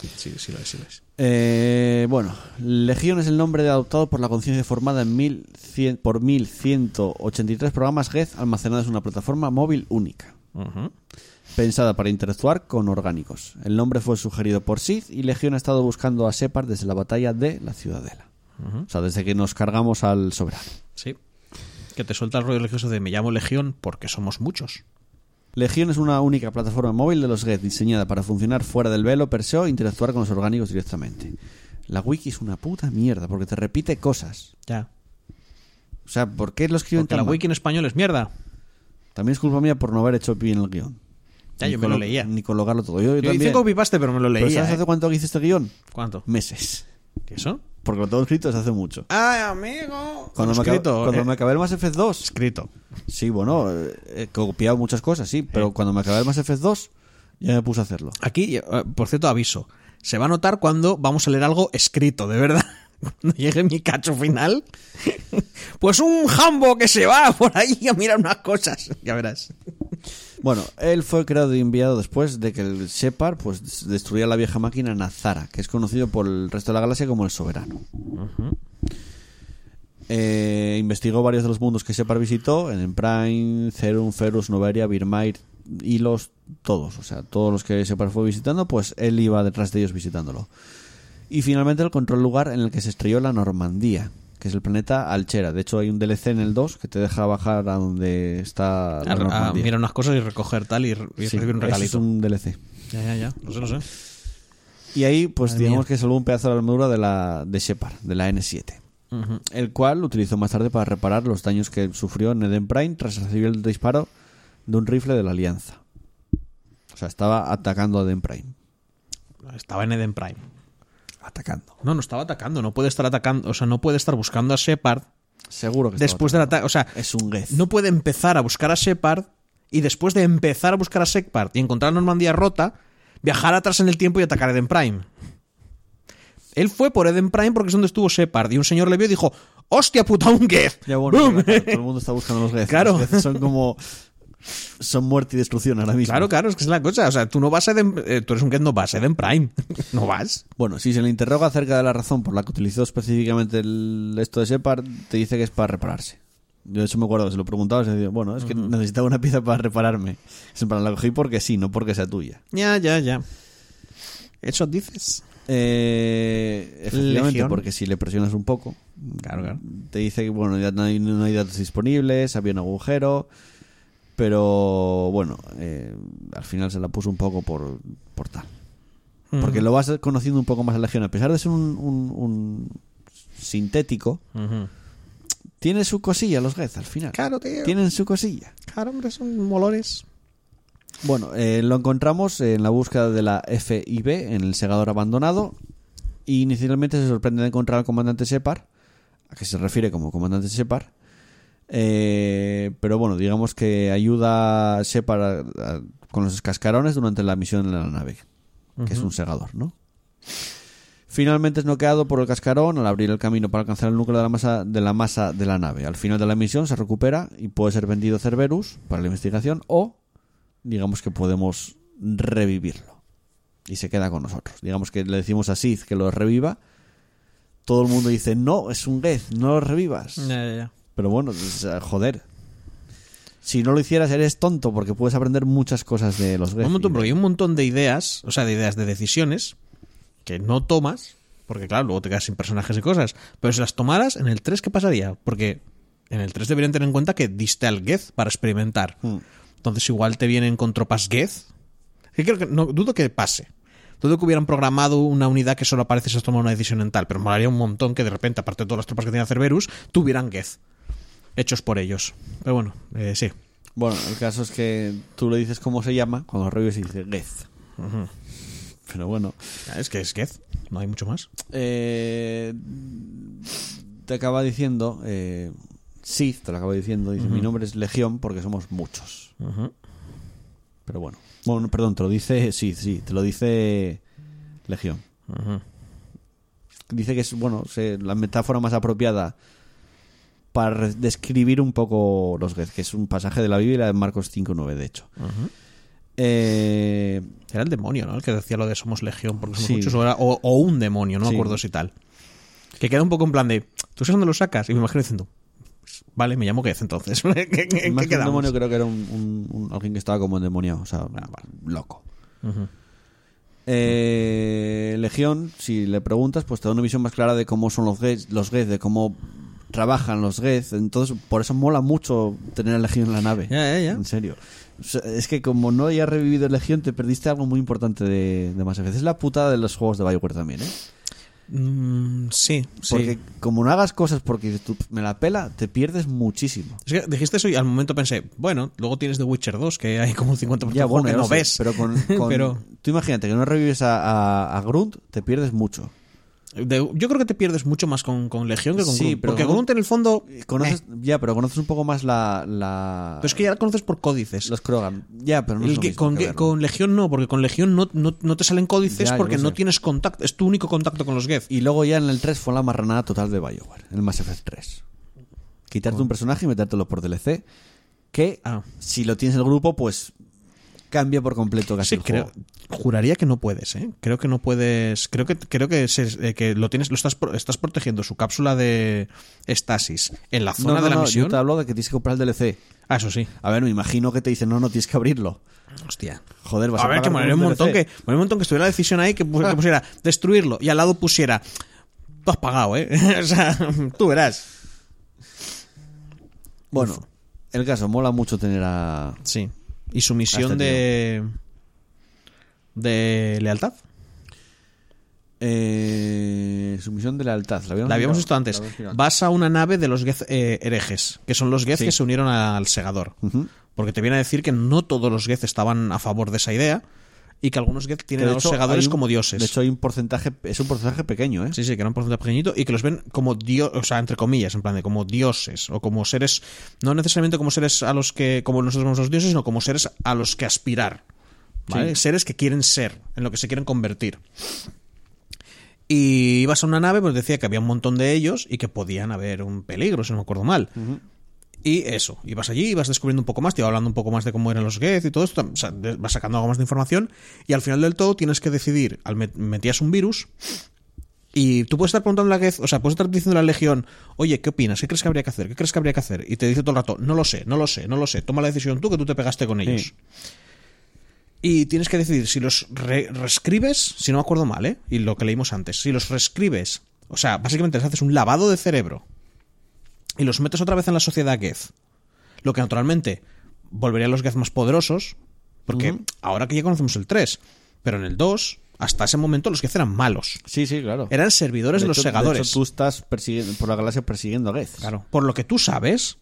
Speaker 2: Sí, sí lo es, sí lo es.
Speaker 1: Eh, bueno, Legión es el nombre adoptado por la conciencia formada en 1100, por 1183 programas Geth almacenados en una plataforma móvil única, pensada para interactuar con orgánicos. El nombre fue sugerido por Sith y Legión ha estado buscando a Shepard desde la batalla de la Ciudadela. O sea, desde que nos cargamos al soberano.
Speaker 2: Sí. Que te suelta el rollo religioso de me llamo Legión porque somos muchos.
Speaker 1: Legión es una única plataforma móvil de los Geth diseñada para funcionar fuera del velo per se e interactuar con los orgánicos directamente. La wiki es una puta mierda porque te repite cosas.
Speaker 2: Ya.
Speaker 1: O sea, ¿por qué lo escriben
Speaker 2: Porque
Speaker 1: tan
Speaker 2: la
Speaker 1: mal?
Speaker 2: wiki en español es mierda.
Speaker 1: También es culpa mía por no haber hecho bien el guion.
Speaker 2: Ya,
Speaker 1: Ni
Speaker 2: yo me lo leía.
Speaker 1: Ni colocarlo todo. Yo,
Speaker 2: Yo
Speaker 1: también.
Speaker 2: hice copy-paste, pero me lo
Speaker 1: ¿Pero
Speaker 2: leía.
Speaker 1: ¿Sabes
Speaker 2: ¿eh?
Speaker 1: hace cuánto que hice este guion?
Speaker 2: ¿Cuánto?
Speaker 1: Meses.
Speaker 2: ¿Qué eso?
Speaker 1: Porque lo tengo escrito desde hace mucho.
Speaker 2: ¡Ay, amigo!
Speaker 1: Cuando, me,
Speaker 2: escrito,
Speaker 1: acabé, cuando
Speaker 2: eh,
Speaker 1: me acabé el Mass Effect 2.
Speaker 2: escrito.
Speaker 1: Sí, bueno, eh, he copiado muchas cosas, sí. Pero cuando me acabé el Mass Effect 2, ya me puse a hacerlo.
Speaker 2: Aquí, eh, por cierto, aviso. Se va a notar cuando vamos a leer algo escrito, de verdad. Cuando llegue mi cacho final, pues un jambo que se va por ahí a mirar unas cosas. Ya verás.
Speaker 1: Bueno, él fue creado y enviado después de que el Shepard pues, destruyera la vieja máquina Nazara, que es conocido por el resto de la galaxia como el Soberano. Eh, investigó varios de los mundos que Shepard visitó, en Prime, Cerum, Ferus, Noveria, Birmair, Hilos, todos. O sea, todos los que Shepard fue visitando, pues él iba detrás de ellos visitándolo. Y finalmente él encontró el lugar en el que se estrelló la Normandía, que es el planeta Alchera. De hecho, hay un DLC en el 2 que te deja bajar a donde está la
Speaker 2: A, a
Speaker 1: Normandía.
Speaker 2: mirar unas cosas y recoger tal y, y
Speaker 1: Sí,
Speaker 2: recibir un regalito.
Speaker 1: Es un DLC.
Speaker 2: Ya, ya, ya. Lo sé, lo sé.
Speaker 1: Y ahí, pues
Speaker 2: Madre
Speaker 1: digamos
Speaker 2: mía.
Speaker 1: que salvó un pedazo de la armadura de la de Shepard, de la N7.
Speaker 2: Ujú.
Speaker 1: El cual utilizó más tarde para reparar los daños que sufrió en Eden Prime tras recibir el disparo de un rifle de la Alianza. O sea, estaba atacando a Eden Prime.
Speaker 2: Estaba en Eden Prime.
Speaker 1: Atacando.
Speaker 2: No, no estaba atacando. No puede estar atacando. O sea, no puede estar buscando a Shepard
Speaker 1: Seguro que
Speaker 2: después del ataque. O sea,
Speaker 1: Es un Geth.
Speaker 2: no puede empezar a buscar a Shepard y después de empezar a buscar a Shepard y encontrar la Normandía rota, viajar atrás en el tiempo y atacar a Eden Prime. Él fue por Eden Prime porque es donde estuvo Shepard y un señor le vio y dijo, ¡hostia puta, un Geth!
Speaker 1: Ya bueno, todo el mundo está buscando los Geth.
Speaker 2: Claro.
Speaker 1: Los Geth son como... Son muerte y destrucción ahora mismo.
Speaker 2: Claro, claro, es que es la cosa. O sea, tú no vas a Eden... eh, tú eres un Geth, no vas a Eden Prime. no vas.
Speaker 1: Bueno, si se le interroga acerca de la razón por la que utilizó específicamente el, esto de Shepard, te dice que es para repararse. Yo de hecho me acuerdo que se lo preguntaba y se decía, bueno, es que necesitaba una pieza para repararme. Para la cogí porque sí, no porque sea tuya.
Speaker 2: Ya, ya, ya. Eso dices.
Speaker 1: Eh, efectivamente,
Speaker 2: Legión.
Speaker 1: porque si le presionas un poco,
Speaker 2: Claro, claro.
Speaker 1: te dice que bueno, ya no hay, no hay datos disponibles, había un agujero, pero bueno, eh, al final se la puso un poco por, por tal. Porque lo vas conociendo un poco más a Legión. A pesar de ser un, un- un sintético, tiene su cosilla los Geth al final.
Speaker 2: Claro, tío.
Speaker 1: Tienen su cosilla.
Speaker 2: Claro, hombre, son molores.
Speaker 1: Bueno, eh, lo encontramos en la búsqueda de la FIB en el segador abandonado. Y inicialmente se sorprende de encontrar al comandante Shepard, a que se refiere como comandante Shepard. Eh, pero bueno, digamos que ayuda a Shepard a- a- con los cascarones durante la misión en la nave, que es un segador, ¿no? Finalmente es noqueado por el cascarón al abrir el camino para alcanzar el núcleo de la masa de la masa de la nave. Al final de la misión se recupera y puede ser vendido a Cerberus para la investigación o digamos que podemos revivirlo y se queda con nosotros. Digamos que le decimos a Sith que lo reviva todo el mundo dice, no, es un Geth, no lo revivas.
Speaker 2: Ya, ya, ya.
Speaker 1: Pero bueno, es, joder. Si no lo hicieras eres tonto porque puedes aprender muchas cosas de los.
Speaker 2: Un montón, porque hay un montón de ideas, o sea, de ideas de decisiones que no tomas, porque claro, luego te quedas sin personajes y cosas, pero si las tomaras, en el 3, ¿qué pasaría? Porque en el 3 deberían tener en cuenta que diste al Geth para experimentar.
Speaker 1: Mm.
Speaker 2: Entonces igual te vienen con tropas Geth. Que creo que no dudo que pase. Dudo que hubieran programado una unidad que solo aparece si has tomado una decisión en tal, pero molaría un montón que de repente, aparte de todas las tropas que tenía Cerberus, tuvieran Geth. Hechos por ellos. Pero bueno, eh, sí.
Speaker 1: Bueno, el caso es que tú le dices cómo se llama, cuando revives y dices Geth. Pero bueno,
Speaker 2: Es que es Geth, no hay mucho más.
Speaker 1: eh, te acaba diciendo, eh, Sith te lo acaba diciendo, dice, mi nombre es Legión porque somos muchos. Pero bueno, bueno, perdón, te lo dice, sí, sí, te lo dice Legión. Dice que es, bueno, se- la metáfora más apropiada para describir un poco los Geth, que es un pasaje de la Biblia de Marcos 5.9, de hecho. Eh,
Speaker 2: Era el demonio, ¿no? El que decía lo de somos legión porque somos
Speaker 1: Sí.
Speaker 2: muchos. O, era- o- o un demonio, no me
Speaker 1: Sí.
Speaker 2: acuerdo si tal. Que queda un poco en plan de, ¿tú sabes dónde lo sacas? Y me imagino diciendo, "Pues, vale, me llamo Geth entonces. ¿En qué- qué
Speaker 1: más que un demonio creo que era un, un- un- alguien que estaba como endemoniado, o sea, loco.
Speaker 2: Ujú.
Speaker 1: Eh, Legión, si le preguntas, pues te da una visión más clara de cómo son los Geth, los de cómo trabajan los Geth. Entonces, por eso mola mucho tener a Legión en la nave.
Speaker 2: Ya, ya.
Speaker 1: En serio. O sea, es que como no hayas revivido Legión, te perdiste algo muy importante de, de Mass Effect. Es la putada de los juegos de Bioware también, ¿eh?
Speaker 2: Mm, sí, sí.
Speaker 1: Porque como no hagas cosas porque tú, me la pela, te pierdes muchísimo.
Speaker 2: Es que dijiste eso y al momento pensé, bueno, luego tienes The Witcher 2, que hay como un 50%
Speaker 1: Ya,
Speaker 2: de juego
Speaker 1: bueno,
Speaker 2: que no
Speaker 1: sé,
Speaker 2: ves.
Speaker 1: Pero con, con-
Speaker 2: Pero-
Speaker 1: tú imagínate que no revives a, a, a Grunt, te pierdes mucho.
Speaker 2: De- yo creo que te pierdes mucho más con, con Legión que con
Speaker 1: Sí,
Speaker 2: Grunt.
Speaker 1: pero
Speaker 2: Porque
Speaker 1: Grunt-
Speaker 2: en el fondo...
Speaker 1: Conoces,
Speaker 2: eh,
Speaker 1: Ya, pero conoces un poco más la. la
Speaker 2: pero es que ya la conoces por códices.
Speaker 1: Los Krogan. Ya, pero no es lo mismo
Speaker 2: con,
Speaker 1: que
Speaker 2: con Legión no, porque con Legión no, no, no te salen códices
Speaker 1: Ya,
Speaker 2: porque no tienes contacto. Es tu único contacto con los Geth.
Speaker 1: Y luego ya en el 3 fue la marranada total de Bioware, en el Mass Effect 3. Quitarte un personaje y metértelo por DLC. Que
Speaker 2: Ah.
Speaker 1: si lo tienes en el grupo, pues cambia por completo casi
Speaker 2: Sí,
Speaker 1: el
Speaker 2: creo,
Speaker 1: juego.
Speaker 2: juraría que no puedes, ¿eh? Creo que no puedes. Creo que creo que, se- eh, que lo tienes, lo estás, estás protegiendo su cápsula de estasis en la zona
Speaker 1: No, no,
Speaker 2: de la
Speaker 1: no,
Speaker 2: misión.
Speaker 1: yo te hablo de que tienes que comprar el DLC.
Speaker 2: Ah, eso sí.
Speaker 1: A ver, me imagino que te dicen, no, no tienes que abrirlo.
Speaker 2: Hostia.
Speaker 1: Joder, vas a,
Speaker 2: A ver, que molaría un montón que, un montón que estuviera la decisión ahí que, que pusiera destruirlo y al lado pusiera tú has pagado, ¿eh? o sea, tú verás.
Speaker 1: Bueno, el caso, mola mucho tener a...
Speaker 2: Sí. Y su misión
Speaker 1: Este
Speaker 2: de de lealtad.
Speaker 1: Eh, su misión de lealtad. La habíamos,
Speaker 2: La habíamos
Speaker 1: mirado,
Speaker 2: visto antes.
Speaker 1: habíamos
Speaker 2: Vas a una nave de los Geth eh, herejes, que son los Geth
Speaker 1: Sí.
Speaker 2: que se unieron al segador. Porque te viene a decir que no todos los Geth estaban a favor de esa idea y que algunos Geth tienen a los
Speaker 1: hecho,
Speaker 2: segadores
Speaker 1: un-
Speaker 2: como dioses.
Speaker 1: De hecho, hay un porcentaje, es un porcentaje pequeño, ¿eh?
Speaker 2: Sí, sí, que era un porcentaje pequeñito y que los ven como dios, o sea, entre comillas, en plan de como dioses o como seres, no necesariamente como seres a los que, como nosotros vemos los dioses, sino como seres a los que aspirar. ¿vale?
Speaker 1: Sí.
Speaker 2: Seres que quieren ser, en lo que se quieren convertir. Y ibas a una nave, pues decía que había un montón de ellos y que podían haber un peligro, si no me acuerdo mal. Y eso, ibas allí, ibas descubriendo un poco más, te iba hablando un poco más de cómo eran los Geth y todo esto, o sea, de- vas sacando algo más de información y al final del todo tienes que decidir, al met- metías un virus y tú puedes estar preguntando a la Geth, o sea, puedes estar diciendo a la Legión, oye, ¿qué opinas? ¿Qué crees que habría que hacer? ¿Qué crees que habría que hacer? Y te dice todo el rato, no lo sé, no lo sé, no lo sé, toma la decisión tú que tú te pegaste con ellos. Y tienes que decidir si los re- reescribes, si no me acuerdo mal, ¿eh? Y lo que leímos antes, si los reescribes, o sea, básicamente les haces un lavado de cerebro y los metes otra vez en la sociedad Geth, lo que naturalmente volvería a los Geth más poderosos, porque ahora que ya conocemos el 3, pero en el 2, hasta ese momento los Geth eran malos.
Speaker 1: Sí, sí, claro.
Speaker 2: Eran servidores de, los
Speaker 1: hecho-
Speaker 2: segadores.
Speaker 1: hecho, tú estás persiguiendo, por la galaxia persiguiendo a Geth.
Speaker 2: Claro. Por lo que tú sabes,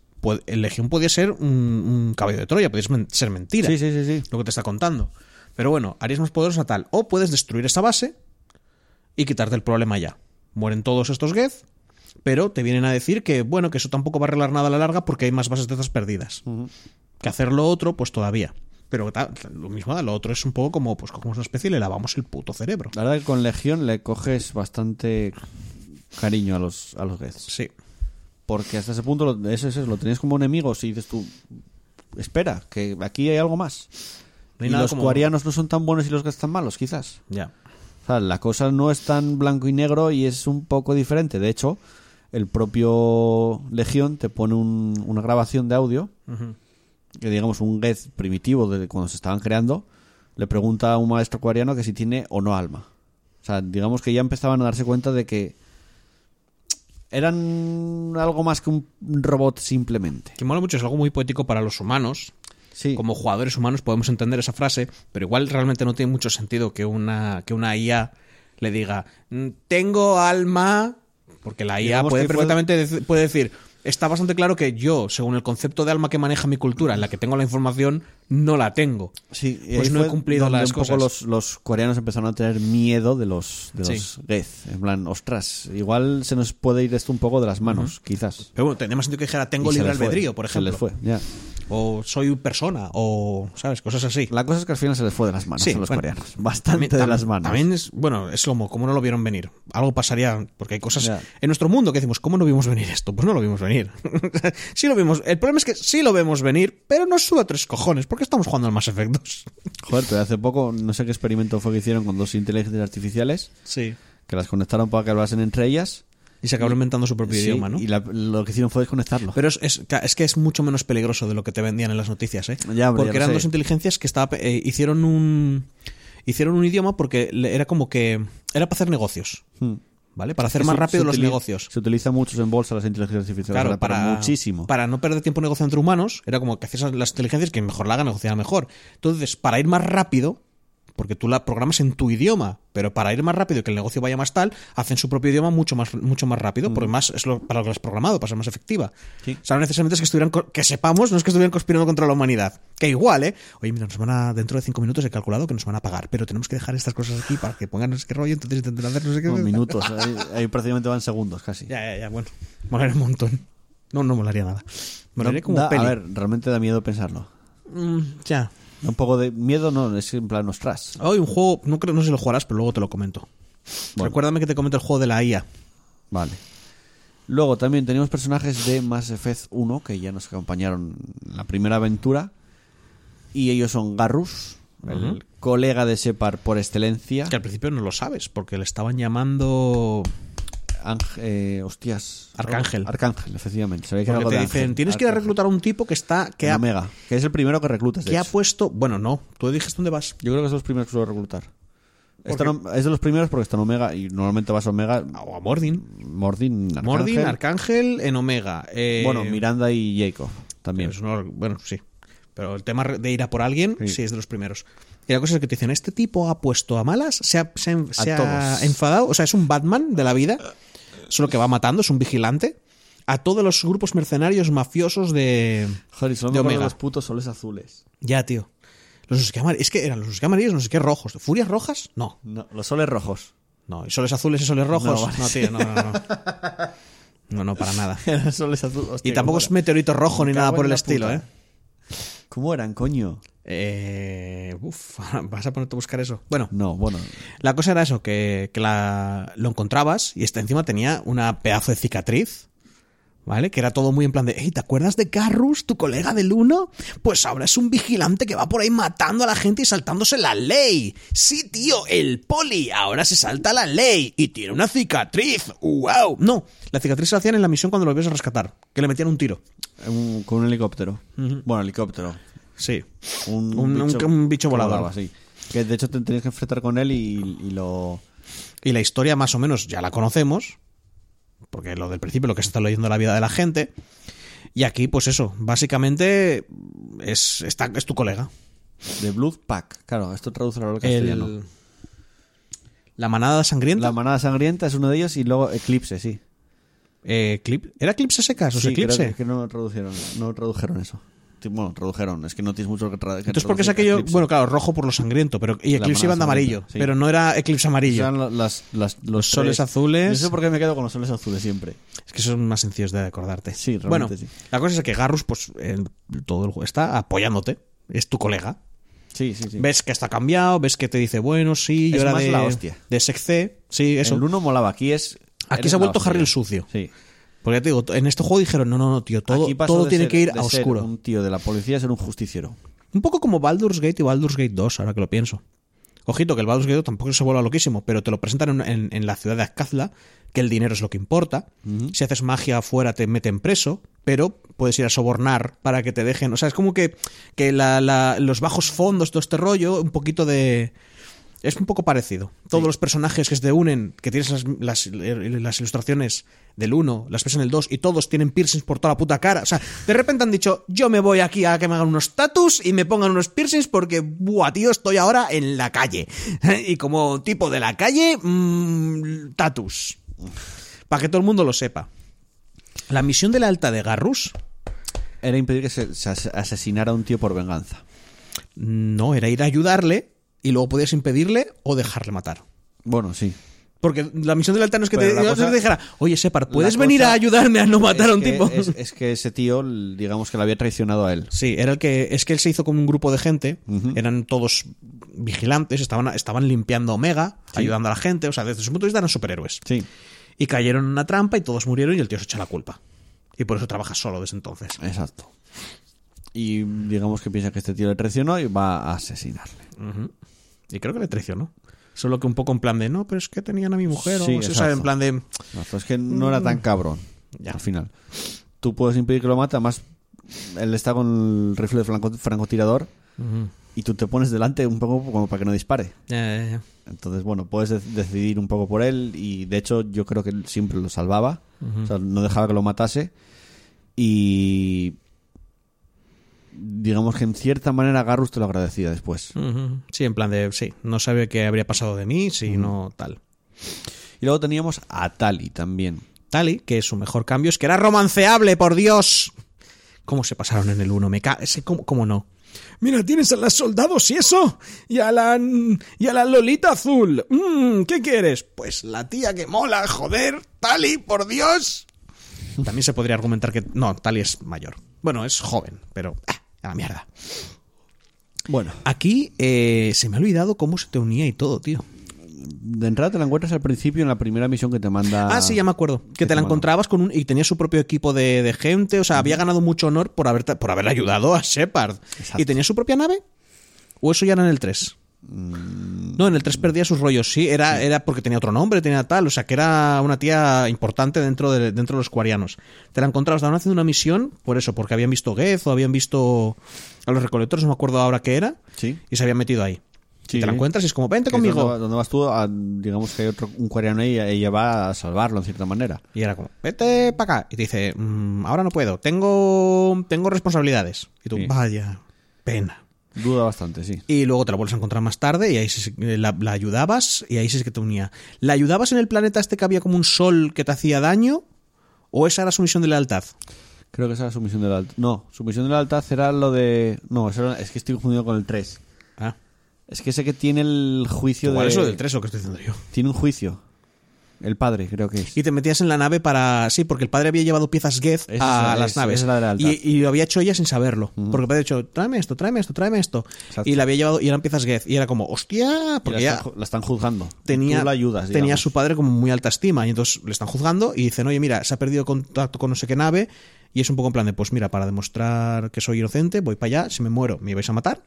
Speaker 2: el Legión podía ser un, un caballo de Troya, podía ser- ser mentira.
Speaker 1: Sí, sí, sí, sí.
Speaker 2: Lo que te está contando. Pero bueno, harías más poderosa tal. O puedes destruir esa base y quitarte el problema ya. Mueren todos estos Geth, pero te vienen a decir que, bueno, que eso tampoco va a arreglar nada a la larga porque hay más bases de esas perdidas. Que hacerlo otro, pues todavía. Pero lo mismo da, lo otro es un poco como, pues cogemos una especie y le lavamos el puto cerebro.
Speaker 1: La verdad que con Legión le coges bastante cariño a los, a los.
Speaker 2: Sí.
Speaker 1: Porque hasta ese punto lo, eso, eso, lo tenías como enemigo. Si dices tú, espera, que aquí hay algo más.
Speaker 2: No hay
Speaker 1: y los
Speaker 2: como-
Speaker 1: cuarianos no son tan buenos y los Geth tan malos, quizás.
Speaker 2: Ya.
Speaker 1: O sea, la cosa no es tan blanco y negro y es un poco diferente. De hecho, el propio Legión te pone un- una grabación de audio, que digamos un Geth primitivo de cuando se estaban creando, le pregunta a un maestro coreano que si tiene o no alma. O sea, digamos que ya empezaban a darse cuenta de que eran algo más que un robot simplemente.
Speaker 2: Que mola mucho, es algo muy poético para los humanos.
Speaker 1: Sí.
Speaker 2: Como jugadores humanos podemos entender esa frase, pero igual realmente no tiene mucho sentido que una, que una IA le diga, "Mm, tengo alma, porque la IA puede perfectamente puede decir, está bastante claro que yo, según el concepto de alma que maneja mi cultura, en la que tengo la información, no la tengo.
Speaker 1: Sí,
Speaker 2: Pues no he cumplido las
Speaker 1: un poco los, los coreanos empezaron a tener miedo de los, de
Speaker 2: Sí.
Speaker 1: los Geth. En plan, ostras, igual se nos puede ir esto un poco de las manos, quizás.
Speaker 2: Pero bueno, tendría más sentido que dijera, tengo
Speaker 1: se
Speaker 2: libre albedrío, por
Speaker 1: se
Speaker 2: ejemplo.
Speaker 1: les fue, ya.
Speaker 2: O soy persona, o, ¿sabes? Cosas así.
Speaker 1: La cosa es que al final se les fue de las manos
Speaker 2: Sí,
Speaker 1: a los
Speaker 2: bueno.
Speaker 1: coreanos. Bastante
Speaker 2: También-
Speaker 1: de las manos.
Speaker 2: También es, bueno, es como, como no lo vieron venir. Algo pasaría, porque hay cosas
Speaker 1: Ya.
Speaker 2: en nuestro mundo que decimos, ¿cómo no vimos venir esto? Pues no lo vimos venir. sí lo vimos. El problema es que sí lo vemos venir, pero nos suda tres cojones, porque estamos jugando al Mass Effect 2.
Speaker 1: Joder, pero hace poco, no sé qué experimento fue que hicieron con dos inteligencias artificiales
Speaker 2: Sí.
Speaker 1: que las conectaron para que hablasen entre ellas.
Speaker 2: Y se acabó inventando su propio
Speaker 1: Sí,
Speaker 2: idioma, ¿no?
Speaker 1: Y la- lo que hicieron fue desconectarlo.
Speaker 2: Pero es, es, es que es mucho menos peligroso de lo que te vendían en las noticias, ¿eh?
Speaker 1: Ya, hombre,
Speaker 2: porque
Speaker 1: ya
Speaker 2: eran
Speaker 1: sé.
Speaker 2: dos inteligencias que estaba, eh, hicieron un hicieron un idioma porque era como que era para hacer negocios,
Speaker 1: Hmm.
Speaker 2: ¿Vale? Para hacer más rápido
Speaker 1: se
Speaker 2: los negocios.
Speaker 1: Se utiliza mucho en bolsa las inteligencias artificiales.
Speaker 2: Claro.
Speaker 1: Pero
Speaker 2: para,
Speaker 1: muchísimo.
Speaker 2: para no perder tiempo negociando entre humanos, era como que hacías las inteligencias que mejor la hagan, negociar mejor. Entonces, para ir más rápido, porque tú la programas en tu idioma, pero para ir más rápido y que el negocio vaya más tal, hacen su propio idioma mucho más, mucho más rápido, porque más es lo, para lo que lo has programado, para ser más efectiva.
Speaker 1: Mm. Sí.
Speaker 2: O sea, no necesariamente es que estuvieran, que sepamos, no es que estuvieran conspirando contra la humanidad. Que igual, ¿eh? Oye, mira, nos van a, dentro de cinco minutos he calculado que nos van a pagar, pero tenemos que dejar estas cosas aquí para que pongan no sé qué rollo, entonces intenten hacer no sé qué.
Speaker 1: Unos minutos. ahí, ahí prácticamente van segundos casi.
Speaker 2: Ya, ya, ya, bueno. Molaría un montón. No, no molaría nada. Molaría
Speaker 1: No,
Speaker 2: como
Speaker 1: da-
Speaker 2: peli.
Speaker 1: A ver, realmente da miedo pensarlo.
Speaker 2: Mm, ya.
Speaker 1: Un poco de miedo, no, es en plan, ostras.
Speaker 2: Hoy un juego, no creo, no sé si lo jugarás, pero luego te lo comento.
Speaker 1: Bueno.
Speaker 2: Recuérdame que te comento el juego de la IA.
Speaker 1: Vale. Luego también tenemos personajes de Mass Effect 1 que ya nos acompañaron en la primera aventura. Y ellos son Garrus, el colega de Shepard por excelencia.
Speaker 2: Que al principio no lo sabes, porque le estaban llamando.
Speaker 1: Ángel, eh, hostias.
Speaker 2: Arcángel.
Speaker 1: Arcángel, efectivamente. Sabía que era
Speaker 2: Porque
Speaker 1: algo
Speaker 2: te
Speaker 1: de
Speaker 2: dicen,
Speaker 1: ángel.
Speaker 2: tienes que ir a reclutar a un tipo que está. que ha,
Speaker 1: Omega, que es el primero que reclutas. de
Speaker 2: que ha puesto. Bueno, no. Tú dijiste dónde vas.
Speaker 1: Yo creo que es de los primeros que suelo reclutar.
Speaker 2: ¿Por
Speaker 1: Está en- es de los primeros porque está en Omega y normalmente vas a Omega.
Speaker 2: O a Mordin.
Speaker 1: Mordin, Arcángel.
Speaker 2: Mordin, Arcángel en Omega. Eh,
Speaker 1: Bueno, Miranda y Jacob también.
Speaker 2: Uno- bueno, sí. Pero el tema de ir a por alguien, sí.
Speaker 1: Sí.
Speaker 2: es de los primeros. Y la cosa es que te dicen, este tipo ha puesto a malas, se ha, se se ha enfadado, o sea, es un Batman de la vida, solo que va matando, es un vigilante, a todos los grupos mercenarios mafiosos de...
Speaker 1: Joder, solo
Speaker 2: de Omega.
Speaker 1: los putos soles azules.
Speaker 2: Ya, tío. Los no sé qué amar- es que eran los no sé qué amarillos, no sé qué rojos. ¿Furias rojas? No.
Speaker 1: No, los soles rojos.
Speaker 2: No, ¿y soles azules y soles rojos?
Speaker 1: No,
Speaker 2: No, tío, no, no, no. No, no, para nada.
Speaker 1: Eran soles azules.
Speaker 2: Y tampoco es meteorito rojo ni nada por el estilo,
Speaker 1: puta.
Speaker 2: ¿eh?
Speaker 1: ¿Cómo eran, coño?
Speaker 2: Eh, uf, vas a ponerte a buscar eso. Bueno,
Speaker 1: No, bueno.
Speaker 2: la cosa era eso, que, que la, lo encontrabas y este encima tenía una pedazo de cicatriz, ¿vale? Que era todo muy en plan de, hey, ¿te acuerdas de Garrus, tu colega del 1? Pues ahora es un vigilante que va por ahí matando a la gente y saltándose la ley. Sí, tío, el poli ahora se salta la ley y tiene una cicatriz. ¡Wow! No, la cicatriz se la hacían en la misión cuando lo ibas a rescatar, que le metían un tiro.
Speaker 1: Con un helicóptero. Bueno, helicóptero.
Speaker 2: Sí.
Speaker 1: Un,
Speaker 2: Un- un- un bicho volador.
Speaker 1: sí. Que de hecho te tenías que enfrentar con él y, y lo.
Speaker 2: Y la historia más o menos ya la conocemos, porque lo del principio, lo que se está leyendo la vida de la gente. Y aquí, pues eso, básicamente es, está, es tu colega.
Speaker 1: De Blood Pack. Claro, esto traduce al castellano.
Speaker 2: El, la manada sangrienta.
Speaker 1: La manada sangrienta es uno de ellos y luego Eclipse, sí.
Speaker 2: Eh, clip, ¿Era Eclipse secas o
Speaker 1: sí,
Speaker 2: Eclipse?
Speaker 1: creo que, que no tradujeron, no tradujeron eso. Bueno, tradujeron, es que no tienes mucho que,
Speaker 2: Entonces, ¿por qué es aquello?
Speaker 1: Eclipse.
Speaker 2: Bueno, claro, rojo por lo sangriento, pero y Eclipse iban de amarillo,
Speaker 1: sí.
Speaker 2: pero no era Eclipse amarillo.
Speaker 1: Eran las, las- los,
Speaker 2: Los soles azules.
Speaker 1: No sé por qué me quedo con los soles azules siempre.
Speaker 2: Es que son más sencillos de acordarte.
Speaker 1: Sí,
Speaker 2: Bueno,
Speaker 1: realmente sí.
Speaker 2: la cosa es que Garrus, pues, en todo el juego está apoyándote. Es tu colega.
Speaker 1: Sí, sí, sí.
Speaker 2: Ves que está cambiado, ves que te dice, bueno, sí, yo
Speaker 1: Es
Speaker 2: era
Speaker 1: más
Speaker 2: de,
Speaker 1: la hostia.
Speaker 2: de SecC. Sí, eso.
Speaker 1: El uno molaba, aquí es.
Speaker 2: Aquí se ha vuelto. Harry el sucio.
Speaker 1: Sí.
Speaker 2: Porque ya te digo, en este juego dijeron, no, no, no, tío, todo, todo tiene
Speaker 1: ser-
Speaker 2: que ir
Speaker 1: de
Speaker 2: a
Speaker 1: ser
Speaker 2: oscuro.
Speaker 1: Un tío de la policía a ser un justiciero.
Speaker 2: Un poco como Baldur's Gate y Baldur's Gate 2, ahora que lo pienso. Ojito, que el Baldur's Gate 2 tampoco se vuelva loquísimo, pero te lo presentan en, en- en la ciudad de Azkazla, que el dinero es lo que importa. Si haces magia afuera te meten preso, pero puedes ir a sobornar para que te dejen. O sea, es como que, que la- la- los bajos fondos, todo este rollo, un poquito de. Es un poco parecido. Todos los personajes que se te unen, que tienes las, las- las ilustraciones del 1, las ves en el 2, y todos tienen piercings por toda la puta cara. O sea, de repente han dicho, yo me voy aquí a que me hagan unos tatus y me pongan unos piercings porque, buah, tío, estoy ahora en la calle. y como tipo de la calle, mmm, tatus. Para que todo el mundo lo sepa. La misión de la alta de Garrus
Speaker 1: Era impedir que se, se as- asesinara a un tío por venganza.
Speaker 2: no era ir a ayudarle y luego podías impedirle o dejarle matar.
Speaker 1: Bueno, sí.
Speaker 2: Porque la misión del altar no es que te, no
Speaker 1: cosa-
Speaker 2: te dijera, oye, Separ, ¿puedes venir a ayudarme a no matar a un
Speaker 1: que-
Speaker 2: tipo?
Speaker 1: Es, es que ese tío, digamos que le había traicionado a él.
Speaker 2: Sí, era el que. Es que él se hizo con un grupo de gente. Eran todos vigilantes, estaban, estaban limpiando Omega, ayudando a la gente. O sea, desde su punto de vista eran superhéroes.
Speaker 1: Sí.
Speaker 2: Y cayeron en una trampa y todos murieron y el tío se echa la culpa. Y por eso trabaja solo desde entonces.
Speaker 1: Exacto. Y digamos que piensa que este tío le traicionó y va a asesinarle.
Speaker 2: Y creo que le traicionó. Solo que un poco en plan de, no, pero es que tenían a mi mujer.
Speaker 1: Sí,
Speaker 2: o sea,
Speaker 1: exacto.
Speaker 2: en plan de.
Speaker 1: No, es que no era tan cabrón.
Speaker 2: Ya.
Speaker 1: Al final. Tú puedes impedir que lo mate, además él está con el rifle de franco- francotirador y tú te pones delante un poco como para que no dispare.
Speaker 2: Ya, ya, ya.
Speaker 1: Entonces, bueno, puedes de- decidir un poco por él y de hecho yo creo que él siempre lo salvaba. O sea, no dejaba que lo matase. Y digamos que en cierta manera Garrus te lo agradecía después.
Speaker 2: Sí, en plan de, sí, no sabe qué habría pasado de mí si no tal.
Speaker 1: Y luego teníamos a Tali también.
Speaker 2: Tali, que su mejor cambio es que era romanceable, por Dios. ¿Cómo se pasaron en el 1? Me ca... ¿cómo, cómo no? Mira, tienes a las soldados y eso. Y a la. Y a la Lolita azul. Mm, ¿Qué quieres? Pues la tía que mola, joder. Tali, por Dios. También se podría argumentar que. No, Tali es mayor. Bueno, es joven, pero. ah, a la mierda.
Speaker 1: Bueno,
Speaker 2: Aquí eh, se me ha olvidado cómo se te unía y todo, tío.
Speaker 1: de entrada te la encuentras al principio en la primera misión que te manda.
Speaker 2: Ah, sí, ya me acuerdo. Que te la
Speaker 1: manda.
Speaker 2: encontrabas con un. Y tenía su propio equipo de, de gente. O sea, había ganado mucho honor por, haber, por haberle ayudado a Shepard.
Speaker 1: Exacto.
Speaker 2: ¿Y tenía su propia nave? ¿O eso ya era en el 3? No, en el 3 perdía sus rollos, sí. Era, era porque tenía otro nombre, tenía tal. O sea, que era una tía importante dentro de, dentro de los cuarianos. Te la encontrabas, estaban haciendo una misión por eso, porque habían visto Geth o habían visto a los recolectores, no me acuerdo ahora qué era.
Speaker 1: Sí.
Speaker 2: Y se habían metido ahí.
Speaker 1: Sí.
Speaker 2: Y te la encuentras y es como, vente conmigo.
Speaker 1: Donde, va- donde vas tú, a- digamos que hay otro, un coreano ahí y ella va a salvarlo en cierta manera.
Speaker 2: Y era como, vete para acá. Y te dice, "Mm, ahora no puedo, tengo, tengo responsabilidades. Y tú,
Speaker 1: Sí.
Speaker 2: vaya, pena.
Speaker 1: Duda bastante, sí.
Speaker 2: Y luego te la vuelves a encontrar más tarde y ahí sí, eh, la, la ayudabas y ahí sí que te unía. ¿La ayudabas en el planeta este que había como un sol que te hacía daño? ¿O esa era su misión de lealtad?
Speaker 1: Creo que esa era su misión de lealtad. No, su misión de lealtad era lo de. No, era- es que estoy confundido con el 3.
Speaker 2: Ah,
Speaker 1: Es que sé que tiene el juicio de.
Speaker 2: eso del 3 lo que estoy diciendo yo.
Speaker 1: Tiene un juicio. El padre, creo que es.
Speaker 2: Y te metías en la nave para... Sí, porque el padre había llevado piezas Geth a
Speaker 1: es-
Speaker 2: las naves.
Speaker 1: es la lealtad.
Speaker 2: y, y lo había hecho ella sin saberlo. Porque el padre había dicho, tráeme esto, tráeme esto, tráeme esto.
Speaker 1: Exacto.
Speaker 2: Y la había llevado y eran piezas Geth. Y era como, hostia,
Speaker 1: la,
Speaker 2: porque
Speaker 1: ju- la están juzgando.
Speaker 2: tenía,
Speaker 1: Tú la ayudas.
Speaker 2: tenía a su padre como muy alta estima y entonces le están juzgando y dicen, oye, mira, se ha perdido contacto con no sé qué nave y es un poco en plan de, pues mira, para demostrar que soy inocente, voy para allá, si me muero, me vais a matar.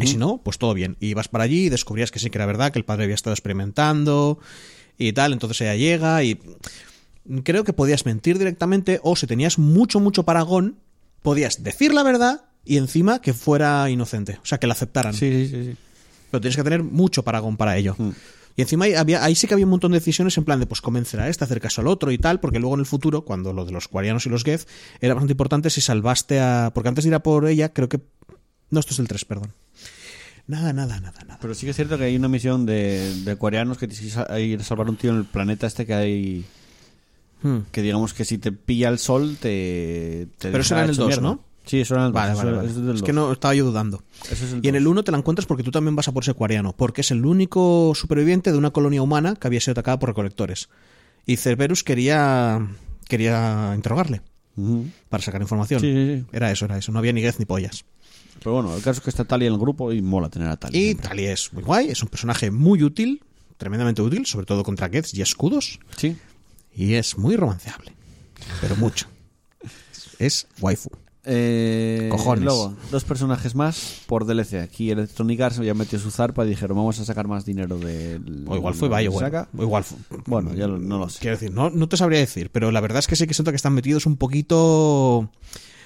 Speaker 2: Y si no, pues todo bien. Y vas para allí y descubrías que sí que era verdad, que el padre había estado experimentando y tal, entonces ella llega y creo que podías mentir directamente o si tenías mucho, mucho paragón, podías decir la verdad y encima que fuera inocente, o sea, que la aceptaran.
Speaker 1: Sí, sí, sí. sí.
Speaker 2: Pero tienes que tener mucho paragón para ello.
Speaker 1: Mm.
Speaker 2: Y encima ahí, había, ahí sí que había un montón de decisiones en plan de pues convencer a este, hacer caso al otro y tal, porque luego en el futuro, cuando lo de los cuarianos y los Geth, era bastante importante si salvaste a... Porque antes de ir a por ella, creo que... No, esto es el 3, perdón. Nada, nada, nada, nada.
Speaker 1: Pero sí que es cierto que hay una misión de, de coreanos que tienes que ir a salvar un tío en el planeta este que hay.
Speaker 2: Hmm.
Speaker 1: Que digamos que si te pilla el sol te. te
Speaker 2: Pero eso era en el
Speaker 1: hecho
Speaker 2: 2,
Speaker 1: mierda.
Speaker 2: ¿no?
Speaker 1: Sí, eso era en el 2.
Speaker 2: Vale, vale,
Speaker 1: es
Speaker 2: que
Speaker 1: 2.
Speaker 2: no estaba yo dudando.
Speaker 1: Eso es el
Speaker 2: Y en el
Speaker 1: 2.
Speaker 2: 1 te la encuentras porque tú también vas a por ese cuariano, porque es el único superviviente de una colonia humana que había sido atacada por recolectores. Y Cerberus quería quería interrogarle para sacar información.
Speaker 1: Sí, sí, sí.
Speaker 2: Era eso, era eso. No había ni Geth ni pollas.
Speaker 1: Pero bueno, el caso es que está Tali en el grupo y mola tener a Tali.
Speaker 2: Y. Tali es muy guay, es un personaje muy útil, tremendamente útil, sobre todo contra Geths y escudos,
Speaker 1: Sí.
Speaker 2: y es muy romanceable, pero mucho. Es waifu.
Speaker 1: Eh,
Speaker 2: Cojones.
Speaker 1: Luego, dos personajes más por DLC. Aquí Electronic Arts ya metió su zarpa y dijeron, vamos a sacar más dinero del...
Speaker 2: O igual fue BioWare. O igual fue-
Speaker 1: Bueno, ya lo- no lo sé.
Speaker 2: Quiero decir, no, no te sabría decir, pero la verdad es que sí que siento que están metidos un poquito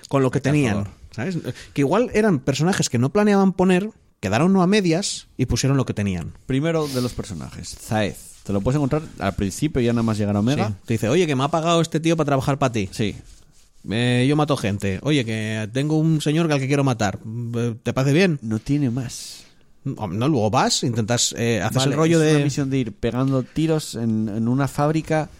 Speaker 2: con lo que tenían. ¿Sabes? Que igual eran personajes que no planeaban poner, quedaron no a medias y pusieron lo que tenían.
Speaker 1: Primero de los personajes, Zaez. Te lo puedes encontrar al principio, ya nada más llegar a Omega.
Speaker 2: Sí. Te dice, oye, que me ha pagado este tío para trabajar para ti.
Speaker 1: Sí.
Speaker 2: Eh, yo mato gente. Oye, que tengo un señor al que quiero matar. Eh, ¿Te parece bien?
Speaker 1: No tiene más.
Speaker 2: No, luego vas, intentas, eh,
Speaker 1: Vale,
Speaker 2: el rollo
Speaker 1: es
Speaker 2: de...
Speaker 1: una misión de ir pegando tiros en, en una fábrica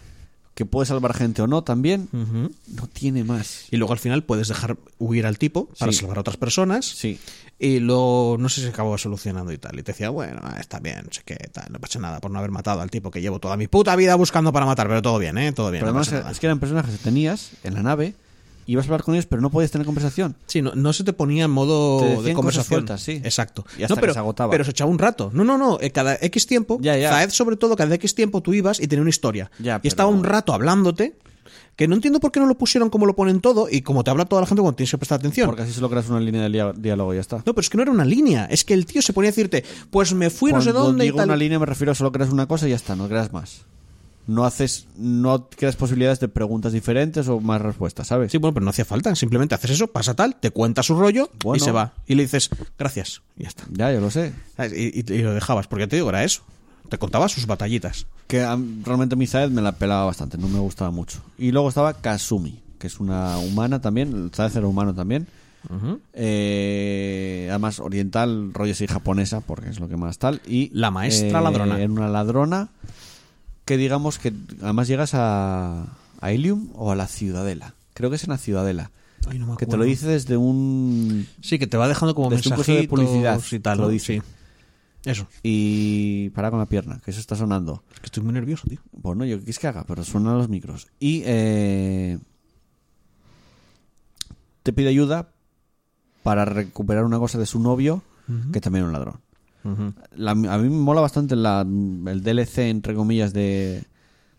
Speaker 1: que puede salvar gente o no también. No tiene más.
Speaker 2: Y luego al final puedes dejar huir al tipo para
Speaker 1: Sí.
Speaker 2: salvar a otras personas.
Speaker 1: Sí.
Speaker 2: Y luego, no sé si acabó solucionando y tal. Y te decía, bueno, ah, está bien, sé qué, tal, no pasa nada por no haber matado al tipo que llevo toda mi puta vida buscando para matar, pero todo bien, ¿eh? Todo bien.
Speaker 1: Pero
Speaker 2: no
Speaker 1: además es que eran personajes que tenías en la nave, ibas a hablar con ellos, pero no podías tener conversación.
Speaker 2: Sí, no, no se te ponía en modo de
Speaker 1: cosas
Speaker 2: conversación.
Speaker 1: sueltas, sí.
Speaker 2: Exacto.
Speaker 1: Y hasta
Speaker 2: no, pero,
Speaker 1: que se agotaba.
Speaker 2: pero se echaba un rato. No, no, no. eh, Cada X tiempo,
Speaker 1: Ya, ya.
Speaker 2: Zaed sobre todo, cada X tiempo tú ibas y tenía una historia.
Speaker 1: Ya,
Speaker 2: y estaba un rato hablándote, que no entiendo por qué no lo pusieron como lo ponen todo y como te habla toda la gente cuando tienes que prestar atención.
Speaker 1: Porque así solo creas una línea de diálogo y ya está.
Speaker 2: No, pero es que no era una línea. Es que el tío se ponía a decirte, pues me fui no sé dónde y
Speaker 1: digo
Speaker 2: tal.
Speaker 1: una línea me refiero a solo creas una cosa y ya está, no creas más. No haces, no creas posibilidades de preguntas diferentes o más respuestas, ¿sabes?
Speaker 2: Sí, bueno, pero no hacía falta. Simplemente haces eso, pasa tal, te cuenta su rollo y se va. Y le dices, gracias. Y ya está.
Speaker 1: Ya, yo lo sé.
Speaker 2: Y, y- y lo dejabas, porque te digo, era eso. Te contaba sus batallitas.
Speaker 1: Que a- realmente mi Zaed me la pelaba bastante, no me gustaba mucho. Y luego estaba Kazumi, que es una humana también, el Zaed era humano también. Eh, además oriental, rollo así japonesa, porque es lo que más tal. Y
Speaker 2: La maestra ladrona.
Speaker 1: Era una ladrona que digamos que además llegas a, a Ilium o a la Ciudadela. Creo que es en la Ciudadela.
Speaker 2: Ay, no me
Speaker 1: Que te lo dice desde un...
Speaker 2: Sí, que te va dejando como
Speaker 1: Desde un coso de
Speaker 2: mensajitos
Speaker 1: publicidad,
Speaker 2: y tal.
Speaker 1: lo dice.
Speaker 2: Sí. Eso.
Speaker 1: Y para con la pierna, que eso está sonando.
Speaker 2: Es que estoy muy nervioso, tío.
Speaker 1: Bueno, yo qué es que haga, pero suenan los micros. Y eh, te pide ayuda para recuperar una cosa de su novio, que también era un ladrón. La- a mí me mola bastante la- el DLC, entre comillas, de,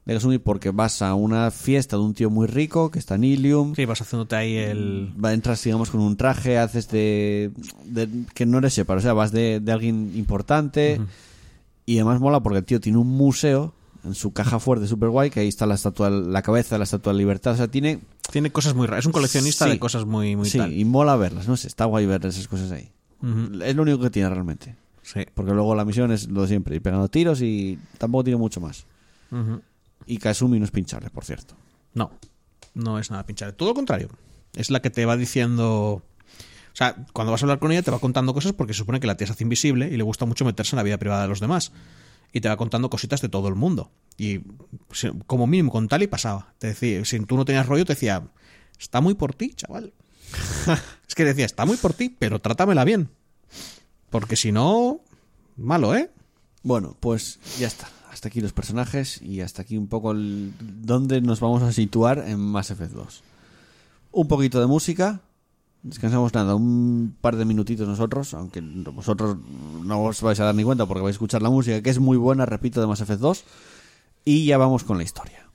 Speaker 1: de Kasumi porque vas a una fiesta de un tío muy rico que está en Ilium.
Speaker 2: Sí, vas haciéndote ahí el...
Speaker 1: Entras, digamos, con un traje, haces de, de- que no eres Shepard, o sea, vas de, de alguien importante. Y además mola porque el tío tiene un museo en su caja fuerte super guay, que ahí está la estatua, la cabeza de la estatua de libertad. O sea, tiene.
Speaker 2: Tiene cosas muy raras. Es un coleccionista
Speaker 1: Sí.
Speaker 2: de cosas muy, muy
Speaker 1: sí,
Speaker 2: tal.
Speaker 1: y mola verlas, no sé, está guay ver esas cosas ahí. Es lo único que tiene realmente.
Speaker 2: Sí.
Speaker 1: Porque luego la misión es lo de siempre, ir pegando tiros y tampoco tiene mucho más. Y Kasumi no es pinchable, por cierto.
Speaker 2: No, no es nada pinchar. Todo lo contrario. Es la que te va diciendo. O sea, cuando vas a hablar con ella te va contando cosas porque se supone que la tía se hace invisible y le gusta mucho meterse en la vida privada de los demás. Y te va contando cositas de todo el mundo. Y como mínimo con tal y pasaba. Te decía, si tú no tenías rollo, te decía, está muy por ti, chaval. es que decía, está muy por ti, pero trátamela bien. Porque si no, malo, ¿eh?
Speaker 1: Bueno, pues ya está. Hasta aquí los personajes y hasta aquí un poco dónde nos vamos a situar en Mass Effect 2. Un poquito de música. Descansamos nada, un par de minutitos nosotros, aunque vosotros no os vais a dar ni cuenta porque vais a escuchar la música, que es muy buena, repito, de Mass Effect 2. Y ya vamos con la historia.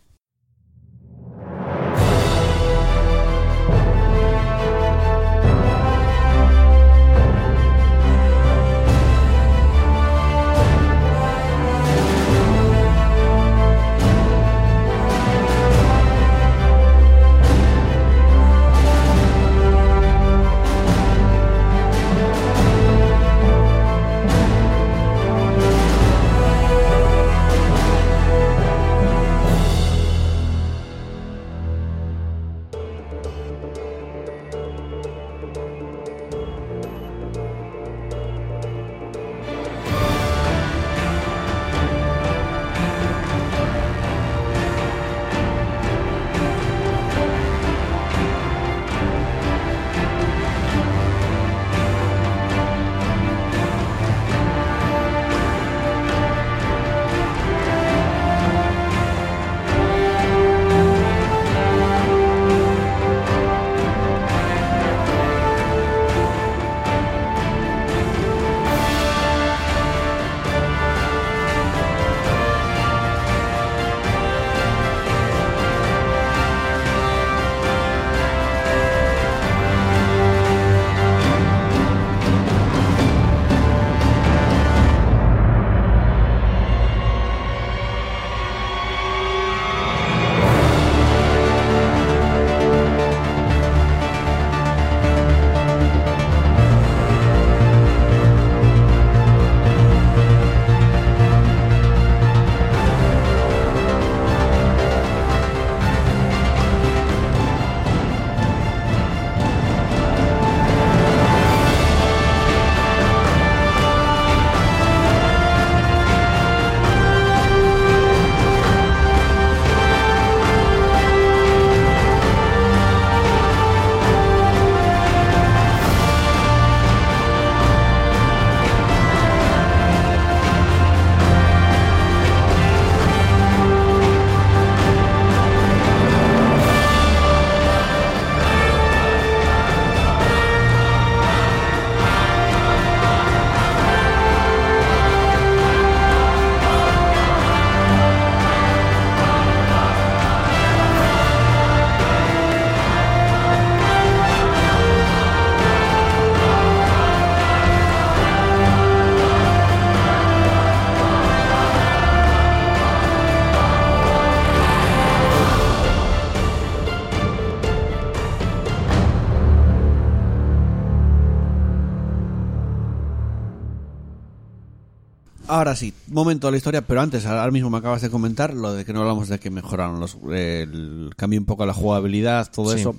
Speaker 1: Momento de la historia, pero antes, ahora mismo me acabas de comentar lo de que no hablamos de que mejoraron los. El cambio un poco la jugabilidad, todo
Speaker 2: Sí.
Speaker 1: eso.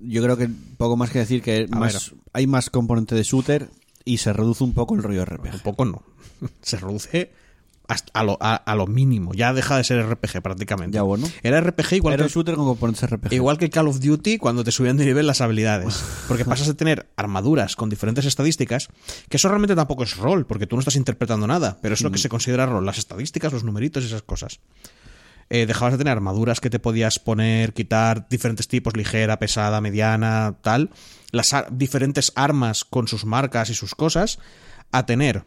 Speaker 1: Yo creo que poco más que decir que más, hay más componente de shooter y se reduce un poco el rollo
Speaker 2: Un
Speaker 1: RPG.
Speaker 2: poco no. Se reduce hasta a, lo, a, a lo mínimo. Ya deja de ser RPG prácticamente.
Speaker 1: Ya, bueno.
Speaker 2: Era RPG igual
Speaker 1: Era
Speaker 2: que
Speaker 1: shooter con componentes RPG.
Speaker 2: Igual que Call of Duty cuando te subían de nivel las habilidades. Porque pasas de tener armaduras con diferentes estadísticas, que eso realmente tampoco es rol, porque tú no estás interpretando nada, pero es lo que se considera rol, las estadísticas, los numeritos y esas cosas. Eh, dejabas de tener armaduras que te podías poner, quitar diferentes tipos, ligera, pesada, mediana, tal, las ar- diferentes armas con sus marcas y sus cosas, a tener,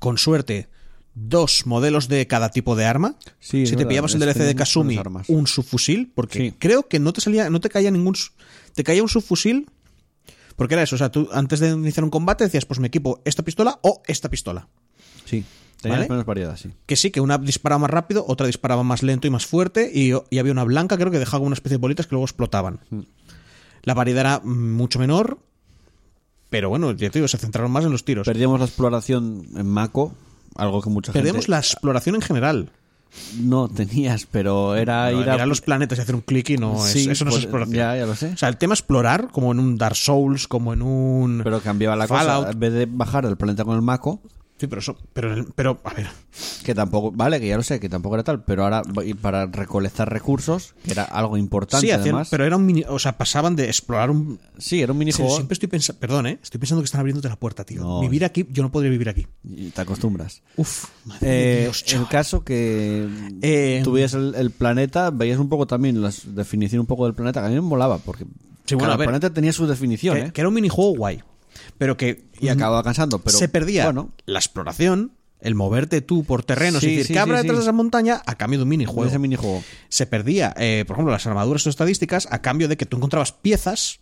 Speaker 2: con suerte, dos modelos de cada tipo de arma.
Speaker 1: Sí,
Speaker 2: si te
Speaker 1: verdad,
Speaker 2: pillabas el DLC de Kasumi, un subfusil, porque
Speaker 1: Sí.
Speaker 2: creo que no te salía, no te caía ningún, te caía un subfusil, porque era eso, o sea, tú antes de iniciar un combate decías, pues me equipo esta pistola o esta pistola.
Speaker 1: Sí, tenías
Speaker 2: ¿Vale?
Speaker 1: menos variedad, sí.
Speaker 2: Que sí, que una disparaba más rápido, otra disparaba más lento y más fuerte, y, y había una blanca, creo que dejaba una especie de bolitas que luego explotaban.
Speaker 1: Mm.
Speaker 2: La variedad era mucho menor, pero bueno, ya te digo, se centraron más en los tiros.
Speaker 1: Perdíamos la exploración en Mako, algo que mucha
Speaker 2: Perdemos
Speaker 1: gente
Speaker 2: la exploración en general.
Speaker 1: no tenías, pero era ir a
Speaker 2: los planetas y hacer un clic y no es,
Speaker 1: Sí,
Speaker 2: eso no es
Speaker 1: pues,
Speaker 2: exploración.
Speaker 1: Ya, ya lo sé.
Speaker 2: O sea, el tema explorar, como en un Dark Souls, como en un.
Speaker 1: Pero cambiaba la
Speaker 2: Fallout.
Speaker 1: cosa. En vez de bajar del planeta con el Mako,
Speaker 2: Sí, pero eso. Pero, pero a ver.
Speaker 1: que tampoco, vale, que ya lo sé, que tampoco era tal, pero ahora y para recolectar recursos, que era algo importante
Speaker 2: Sí, hacían-
Speaker 1: además.
Speaker 2: pero era un mini. O sea, pasaban de explorar un.
Speaker 1: Sí, era un
Speaker 2: Sí,
Speaker 1: minijuego
Speaker 2: siempre estoy pensando. Perdón, ¿eh? Estoy pensando que están abriéndote la puerta, tío.
Speaker 1: No.
Speaker 2: Vivir aquí, yo no podría vivir aquí.
Speaker 1: y te acostumbras.
Speaker 2: Uf, madre
Speaker 1: Eh,
Speaker 2: Dios,
Speaker 1: el caso que
Speaker 2: Eh,
Speaker 1: tú veías el, el planeta, veías un poco también la definición un poco del planeta, que a mí me molaba, porque
Speaker 2: Sí, bueno,
Speaker 1: cada
Speaker 2: a ver.
Speaker 1: planeta tenía su definición,
Speaker 2: que,
Speaker 1: ¿eh?
Speaker 2: que era un minijuego guay. Pero que.
Speaker 1: y acababa cansando, pero
Speaker 2: se perdía
Speaker 1: Bueno,
Speaker 2: la exploración, el moverte tú por terrenos
Speaker 1: Sí,
Speaker 2: y decir,
Speaker 1: sí,
Speaker 2: ¿qué habrá
Speaker 1: sí,
Speaker 2: detrás de esa montaña? A cambio de un minijuego.
Speaker 1: ese minijuego.
Speaker 2: se perdía, eh, por ejemplo, las armaduras o estadísticas a cambio de que tú encontrabas piezas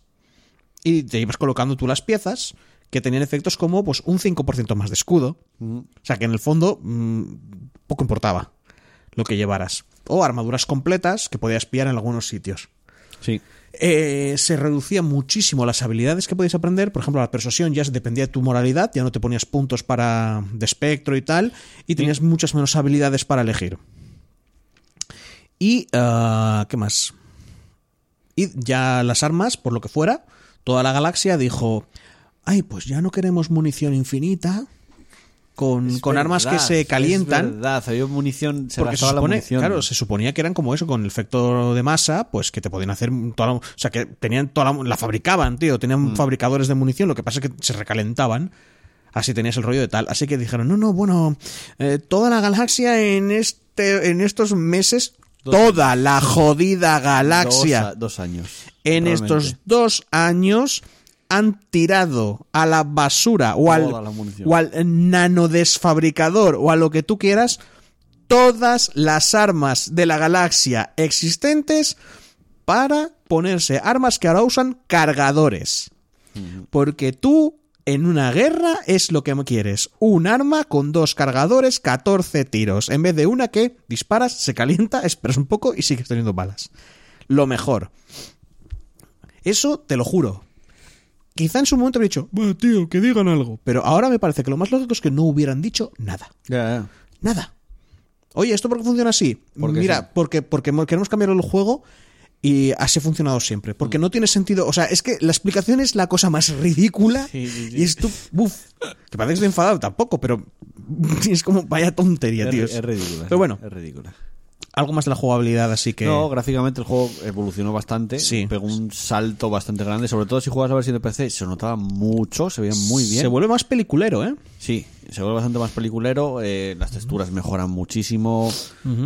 Speaker 2: y te ibas colocando tú las piezas que tenían efectos como pues un 5% más de escudo. O sea que en el fondo mm, poco importaba lo que llevaras. O armaduras completas que podías pillar en algunos sitios.
Speaker 1: Sí.
Speaker 2: Eh, se reducía muchísimo las habilidades que podías aprender. Por ejemplo, la persuasión ya dependía de tu moralidad, ya no te ponías puntos para de espectro y tal, y tenías muchas menos habilidades para elegir. Y, ah, ¿qué más? Y ya las armas, por lo que fuera, toda la galaxia dijo, ay, pues ya no queremos munición infinita, con,
Speaker 1: Es
Speaker 2: con armas que
Speaker 1: verdad,
Speaker 2: se
Speaker 1: Es
Speaker 2: calientan.
Speaker 1: verdad, había munición, se
Speaker 2: Porque se
Speaker 1: gastaba la
Speaker 2: supone,
Speaker 1: munición.
Speaker 2: claro, se suponía que eran como eso, con el efecto de masa, pues que te podían hacer toda la, o sea, que tenían toda la, la fabricaban, tío, tenían fabricadores de munición, lo que pasa es que se recalentaban. Así tenías el rollo de tal. Así que dijeron, no, no, bueno, eh, toda la galaxia en este, en estos meses,
Speaker 1: Dos
Speaker 2: toda la jodida galaxia
Speaker 1: Dos, dos años.
Speaker 2: en estos dos años han tirado a la basura o al, o al nanodesfabricador o a lo que tú quieras todas las armas de la galaxia existentes para ponerse armas que ahora usan cargadores. Porque tú en una guerra es lo que quieres. Un arma con dos cargadores, 14 tiros. En vez de una que disparas, se calienta, esperas un poco y sigues teniendo balas. Lo mejor. Eso te lo juro. Quizá en su momento habría dicho, "Bah, tío, que digan algo. Pero ahora me parece que lo más lógico es que no hubieran dicho nada.
Speaker 1: Ya.
Speaker 2: Nada. Oye, ¿esto por qué funciona así? Mira,
Speaker 1: sí.
Speaker 2: porque, porque mo- queremos cambiar el juego y así ha funcionado siempre. Porque
Speaker 1: Mm.
Speaker 2: no tiene sentido. O sea, es que la explicación es la cosa más ridícula.
Speaker 1: Sí, sí, sí.
Speaker 2: Y es tú. Uf, que parece que estoy enfadado tampoco, pero es como vaya tontería, tío.
Speaker 1: es ridícula.
Speaker 2: Pero bueno,
Speaker 1: Es ridícula.
Speaker 2: Algo más de la jugabilidad, así que.
Speaker 1: No, gráficamente el juego evolucionó bastante.
Speaker 2: Sí.
Speaker 1: Pegó un salto bastante grande. Sobre todo si jugabas la versión de PC, se notaba mucho, se veía muy bien.
Speaker 2: Se vuelve más peliculero, ¿eh?
Speaker 1: Sí, se vuelve bastante más peliculero. eh, las texturas mejoran muchísimo.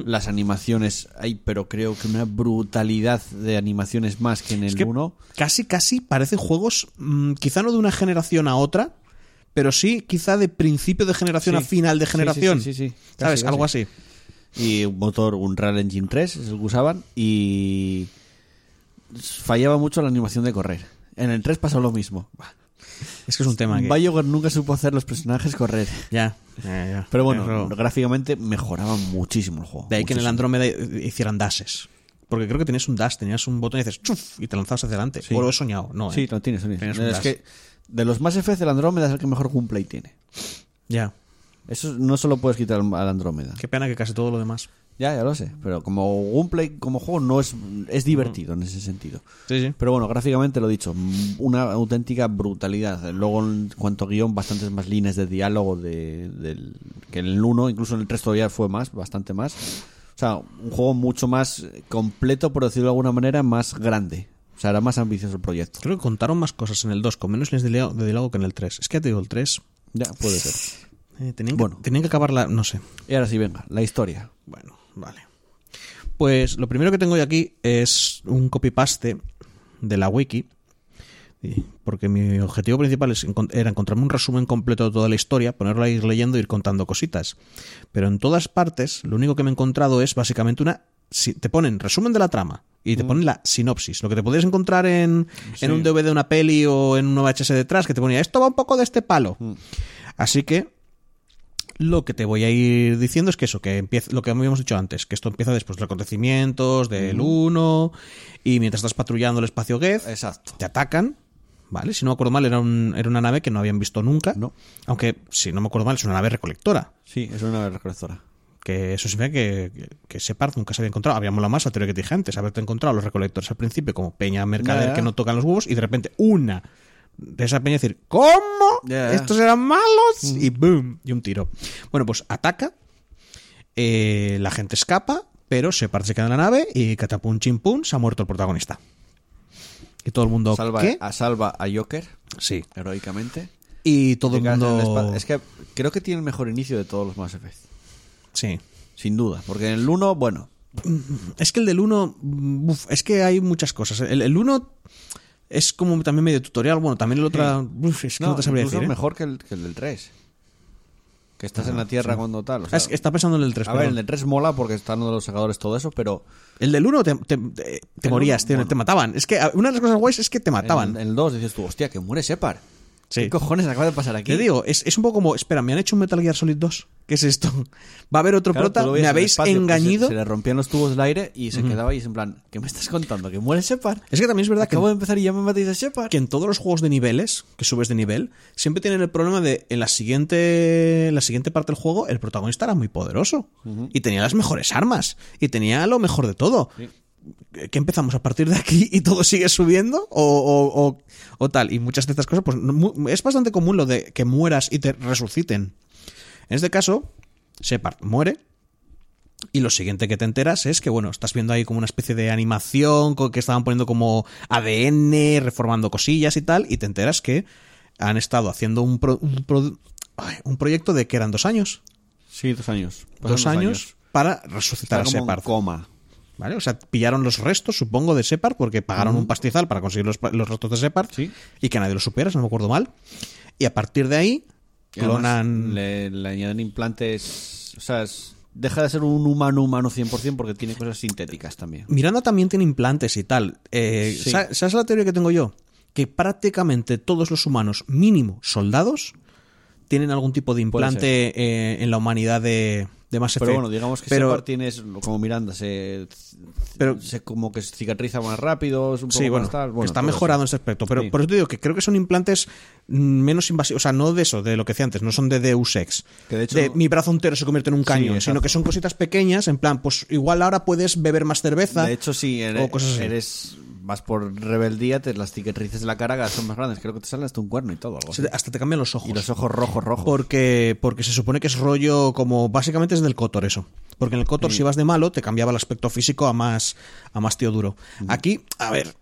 Speaker 1: Las animaciones hay, pero creo que una brutalidad de animaciones más que en el
Speaker 2: Es que
Speaker 1: 1.
Speaker 2: casi, casi parecen juegos, mm, quizá no de una generación a otra, pero sí quizá de principio de generación
Speaker 1: Sí.
Speaker 2: a final de
Speaker 1: Sí, sí,
Speaker 2: generación.
Speaker 1: sí, sí, sí. Casi,
Speaker 2: ¿Sabes?
Speaker 1: casi.
Speaker 2: Algo así.
Speaker 1: Y un motor Unreal Engine 3 es el que usaban. Y fallaba mucho la animación de correr. En el 3 pasó lo mismo.
Speaker 2: Es que es un tema que...
Speaker 1: BioWare nunca supo hacer los personajes correr.
Speaker 2: Ya, ya, ya.
Speaker 1: Pero bueno, gráficamente mejoraba muchísimo el juego.
Speaker 2: De ahí que en el. Andrómeda hicieran dashes. Porque creo que tenías un dash, tenías un botón y dices chuf y te lanzabas hacia adelante.
Speaker 1: Sí.
Speaker 2: O lo he soñado, no.
Speaker 1: Sí,
Speaker 2: ¿eh?
Speaker 1: lo tienes, lo tienes.
Speaker 2: Tenías un
Speaker 1: Es
Speaker 2: dash.
Speaker 1: que de los más F el Andrómeda es el que mejor gameplay tiene.
Speaker 2: Ya.
Speaker 1: Eso no solo puedes quitar al Andrómeda.
Speaker 2: Qué pena que casi todo lo demás.
Speaker 1: Ya, ya lo sé. Pero como gameplay, como juego, no es, es divertido en ese sentido.
Speaker 2: Sí, sí.
Speaker 1: Pero bueno, gráficamente lo dicho, mm, una auténtica brutalidad. Luego, en cuanto a guion, bastantes más líneas de diálogo de, del- que en el 1, incluso en el 3 todavía fue más, bastante más. O sea, un juego mucho más completo, por decirlo de alguna manera, más grande. O sea, era más ambicioso el proyecto.
Speaker 2: Creo que contaron más cosas en el 2 con menos líneas de diálogo, de diálogo que en el 3. Es que ya te digo, el 3.
Speaker 1: Ya, puede ser.
Speaker 2: Eh, tenían, que,
Speaker 1: Bueno.
Speaker 2: tenían que acabarla, no sé.
Speaker 1: Y ahora sí, venga, la historia.
Speaker 2: Bueno, vale. Pues lo primero que tengo yo aquí es un copy-paste de la wiki. Porque mi objetivo principal era encontrarme un resumen completo de toda la historia, ponerlo a ir leyendo e ir contando cositas. Pero en todas partes, lo único que me he encontrado es básicamente una. te ponen resumen de la trama y te ponen la sinopsis. Lo que te podrías encontrar en, en un DVD de una peli o en un VHS detrás, que te ponía esto va un poco de este palo. Así que lo que te voy a ir diciendo es que eso, que empieza, lo que habíamos dicho antes, que esto empieza después de los acontecimientos del 1 y mientras estás patrullando el espacio Geth,
Speaker 1: Exacto.
Speaker 2: te atacan, ¿vale? Si no me acuerdo mal, era, un- era una nave que no habían visto nunca.
Speaker 1: No.
Speaker 2: Aunque, si no me acuerdo mal, es una nave recolectora.
Speaker 1: Sí, es una recolectora.
Speaker 2: Que eso significa que, que, que nunca se había encontrado. Había molado más la teoría que te dije antes, haberte encontrado a los recolectores al principio como peña mercader
Speaker 1: Ya, ya.
Speaker 2: que no tocan los huevos y de repente una de esa peña decir, ¿cómo? ¿Estos eran malos? Y boom, y un tiro. Bueno, pues ataca, eh, la gente escapa, pero Shepard se queda en la nave y catapum chimpum se ha muerto el protagonista. Y todo el mundo,
Speaker 1: Salva,
Speaker 2: ¿qué?
Speaker 1: A, salva a Joker,
Speaker 2: Sí.
Speaker 1: heroicamente.
Speaker 2: Y todo el mundo...
Speaker 1: Es que creo que tiene el mejor inicio de todos los Mass Effect.
Speaker 2: Sí.
Speaker 1: Sin duda. Porque en el 1, bueno,
Speaker 2: Es que el del 1, uf, es que hay muchas cosas. El, el 1 es como también medio tutorial. Bueno, también el otro, uf, es que no,
Speaker 1: no,
Speaker 2: te sabría decir. ¿eh?
Speaker 1: mejor que el, que el del 3. Que estás en la Tierra cuando tal. o
Speaker 2: Ah,
Speaker 1: sea,
Speaker 2: es que está pensando en el 3.
Speaker 1: a ver, el del 3 mola porque están los segadores, todo eso, pero
Speaker 2: El del 1 te, te- te- te morías,
Speaker 1: uno,
Speaker 2: tío,
Speaker 1: bueno.
Speaker 2: te mataban. Es que ah, una de las cosas guays es que te mataban.
Speaker 1: en, en el 2 dices tú, hostia, que muere Shepard.
Speaker 2: Sí.
Speaker 1: ¿Qué cojones acaba de pasar aquí?
Speaker 2: Te digo, es, es un poco como, espera, me han hecho un Metal Gear Solid 2. ¿Qué es esto? ¿Va a haber otro
Speaker 1: Claro,
Speaker 2: prota? ¿Me habéis
Speaker 1: espacio, pues,
Speaker 2: engañido?
Speaker 1: Se, se le rompían los tubos del aire y se quedaba ahí en plan, ¿qué me estás contando? ¿Que muere Shepard?
Speaker 2: Es que también es verdad que
Speaker 1: Acabo de empezar y ya me matáis a Shepard.
Speaker 2: que en todos los juegos de niveles, que subes de nivel, siempre tienen el problema de en la siguiente, en la siguiente parte del juego, el protagonista era muy poderoso. Y tenía las mejores armas. Y tenía lo mejor de todo. ¿Qué empezamos a partir de aquí y todo sigue subiendo? O, o- o- o tal. Y muchas de estas cosas, pues es bastante común lo de que mueras y te resuciten. En este caso, Shepard muere. Y lo siguiente que te enteras es que, bueno, estás viendo ahí como una especie de animación que estaban poniendo como ADN, reformando cosillas y tal, y te enteras que han estado haciendo un, pro- un, pro- ay, un proyecto de que eran dos años.
Speaker 1: Sí, dos años.
Speaker 2: Dos años, para resucitar
Speaker 1: Está
Speaker 2: a
Speaker 1: como en
Speaker 2: Shepard.
Speaker 1: coma.
Speaker 2: ¿Vale? O sea, pillaron los restos, supongo, de Shepard, porque pagaron un pastizal para conseguir los, los restos de Shepard
Speaker 1: Sí.
Speaker 2: y que nadie lo supiera, si no me acuerdo mal. Y a partir de ahí, clonan.
Speaker 1: Le, le añaden implantes. O sea, es- deja de ser un humano humano 100% porque tiene cosas sintéticas también.
Speaker 2: Miranda también tiene implantes y tal. Eh,
Speaker 1: Sí.
Speaker 2: ¿sa- ¿Sabes la teoría que tengo yo? Que prácticamente todos los humanos, mínimo soldados, tienen algún tipo de implante eh, en la humanidad de, de Mass
Speaker 1: Pero
Speaker 2: Effect.
Speaker 1: bueno, digamos que
Speaker 2: Pero-
Speaker 1: Shepard tiene es- como Miranda, se,
Speaker 2: Pero-
Speaker 1: se como que cicatriza más rápido, es un poco
Speaker 2: Sí, bueno,
Speaker 1: más tal.
Speaker 2: que
Speaker 1: Bueno,
Speaker 2: está mejorado en ese aspecto. Pero
Speaker 1: Sí.
Speaker 2: por eso te digo que creo que son implantes menos invasivos. O sea, no de eso, de lo que decía antes, no son de Deus Ex.
Speaker 1: Que de hecho-
Speaker 2: mi brazo entero se convierte en un
Speaker 1: exacto.
Speaker 2: sino que son cositas pequeñas, en plan, pues igual ahora puedes beber más cerveza.
Speaker 1: De hecho, sí, eres,
Speaker 2: o cosas así.
Speaker 1: eres vas por rebeldía, te, las cicatrices de la cara son más grandes. Creo que te salen hasta un cuerno y todo. Algo así.
Speaker 2: Hasta te cambian los ojos.
Speaker 1: Y los ojos rojos, rojos.
Speaker 2: Porque, porque se supone que es rollo como. Básicamente es del Cotor eso. Porque en el Cotor, si vas de malo, te cambiaba el aspecto físico a más, a más tío duro. Aquí, a ver.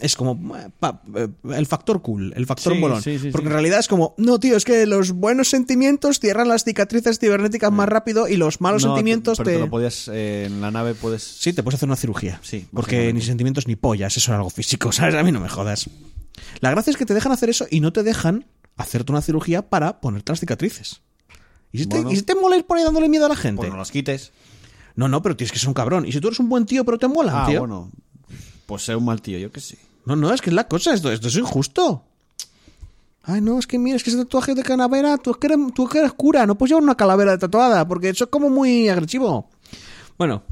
Speaker 2: Es como eh, pa- eh, el factor cool, el factor
Speaker 1: Sí,
Speaker 2: molón.
Speaker 1: sí, sí,
Speaker 2: porque
Speaker 1: sí.
Speaker 2: en realidad es como, no, tío, es que los buenos sentimientos cierran las cicatrices cibernéticas más rápido y los malos
Speaker 1: No,
Speaker 2: sentimientos
Speaker 1: pero
Speaker 2: te.
Speaker 1: te lo podías, eh, en la nave puedes...
Speaker 2: Sí, te puedes hacer una cirugía.
Speaker 1: Sí,
Speaker 2: Porque ni sentimientos ni pollas, eso era algo físico, ¿sabes? A mí no me jodas. La gracia es que te dejan hacer eso y no te dejan hacerte una cirugía para ponerte las cicatrices. ¿Y si,
Speaker 1: Bueno.
Speaker 2: te, y si te mola ir por ahí dándole miedo a la gente?
Speaker 1: Pues no los quites.
Speaker 2: No, no, pero tienes que ser un cabrón. ¿Y si tú eres un buen tío pero te mola,
Speaker 1: Ah,
Speaker 2: tío?
Speaker 1: bueno. Pues ser un mal tío, yo que sé.
Speaker 2: No, no, es que es la cosa, esto, esto es injusto. Ay, no, es que mira, es que ese tatuaje de calavera, tú es que eres, tú es que eres cura, no puedes llevar una calavera de tatuada, porque eso es como muy agresivo. Bueno,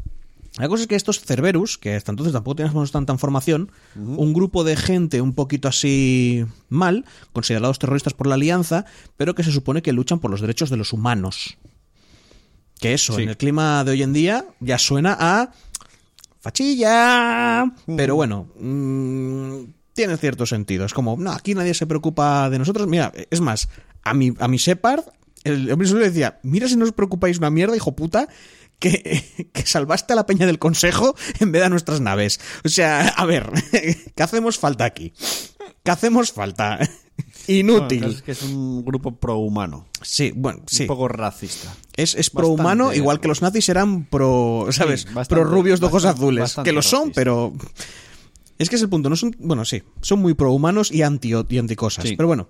Speaker 2: La cosa es que estos Cerberus, que hasta entonces tampoco teníamos tanta información, un grupo de gente un poquito así mal, considerados terroristas por la alianza, pero que se supone que luchan por los derechos de los humanos. Que eso,
Speaker 1: Sí.
Speaker 2: en el clima de hoy en día, ya suena a fachilla. Pero bueno, mm, tiene cierto sentido. Es como, no, aquí nadie se preocupa de nosotros. Mira, es más, a mi, a mi Shepard, el hombre solo le decía, mira si no os preocupáis una mierda, hijo puta, que, que salvaste a la peña del consejo en vez de a nuestras naves. O sea, a ver, ¿qué hacemos falta aquí? ¿Qué hacemos falta? Inútil.
Speaker 1: Es que es un grupo prohumano.
Speaker 2: Sí, bueno, sí.
Speaker 1: Un poco racista.
Speaker 2: Es, es pro humano,
Speaker 1: Bastante.
Speaker 2: igual que los nazis eran pro, ¿sabes?
Speaker 1: bastante,
Speaker 2: pro rubios de ojos
Speaker 1: bastante,
Speaker 2: azules.
Speaker 1: bastante
Speaker 2: Que lo son,
Speaker 1: racista.
Speaker 2: pero. Es que es el punto. No son. Bueno, sí. Son muy pro humanos y anti, y anti cosas.
Speaker 1: Sí.
Speaker 2: Pero bueno.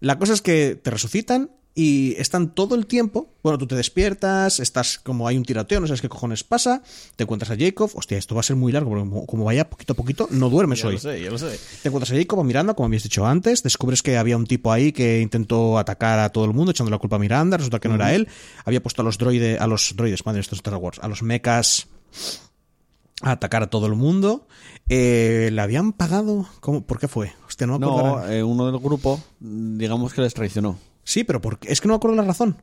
Speaker 2: La cosa es que te resucitan y están todo el tiempo. Bueno, tú te despiertas, estás como hay un tiroteo, no sabes qué cojones pasa. Te encuentras a Jacob. Hostia, esto va a ser muy largo, porque como, como vaya poquito a poquito, no duermes hoy.
Speaker 1: sé, ya lo sé.
Speaker 2: Te encuentras a Jacob, a Miranda, como habías dicho antes. Descubres que había un tipo ahí que intentó atacar a todo el mundo, echando la culpa a Miranda. Resulta que no era él. Había puesto a los droides, a los droides, madre, esto es Star Wars, a los mechas a atacar a todo el mundo. Eh, ¿Le habían pagado? ¿Cómo? ¿Por qué fue? Hostia, no me
Speaker 1: eh, uno del grupo, digamos que les traicionó.
Speaker 2: Sí, pero ¿por qué? es que no me acuerdo la razón.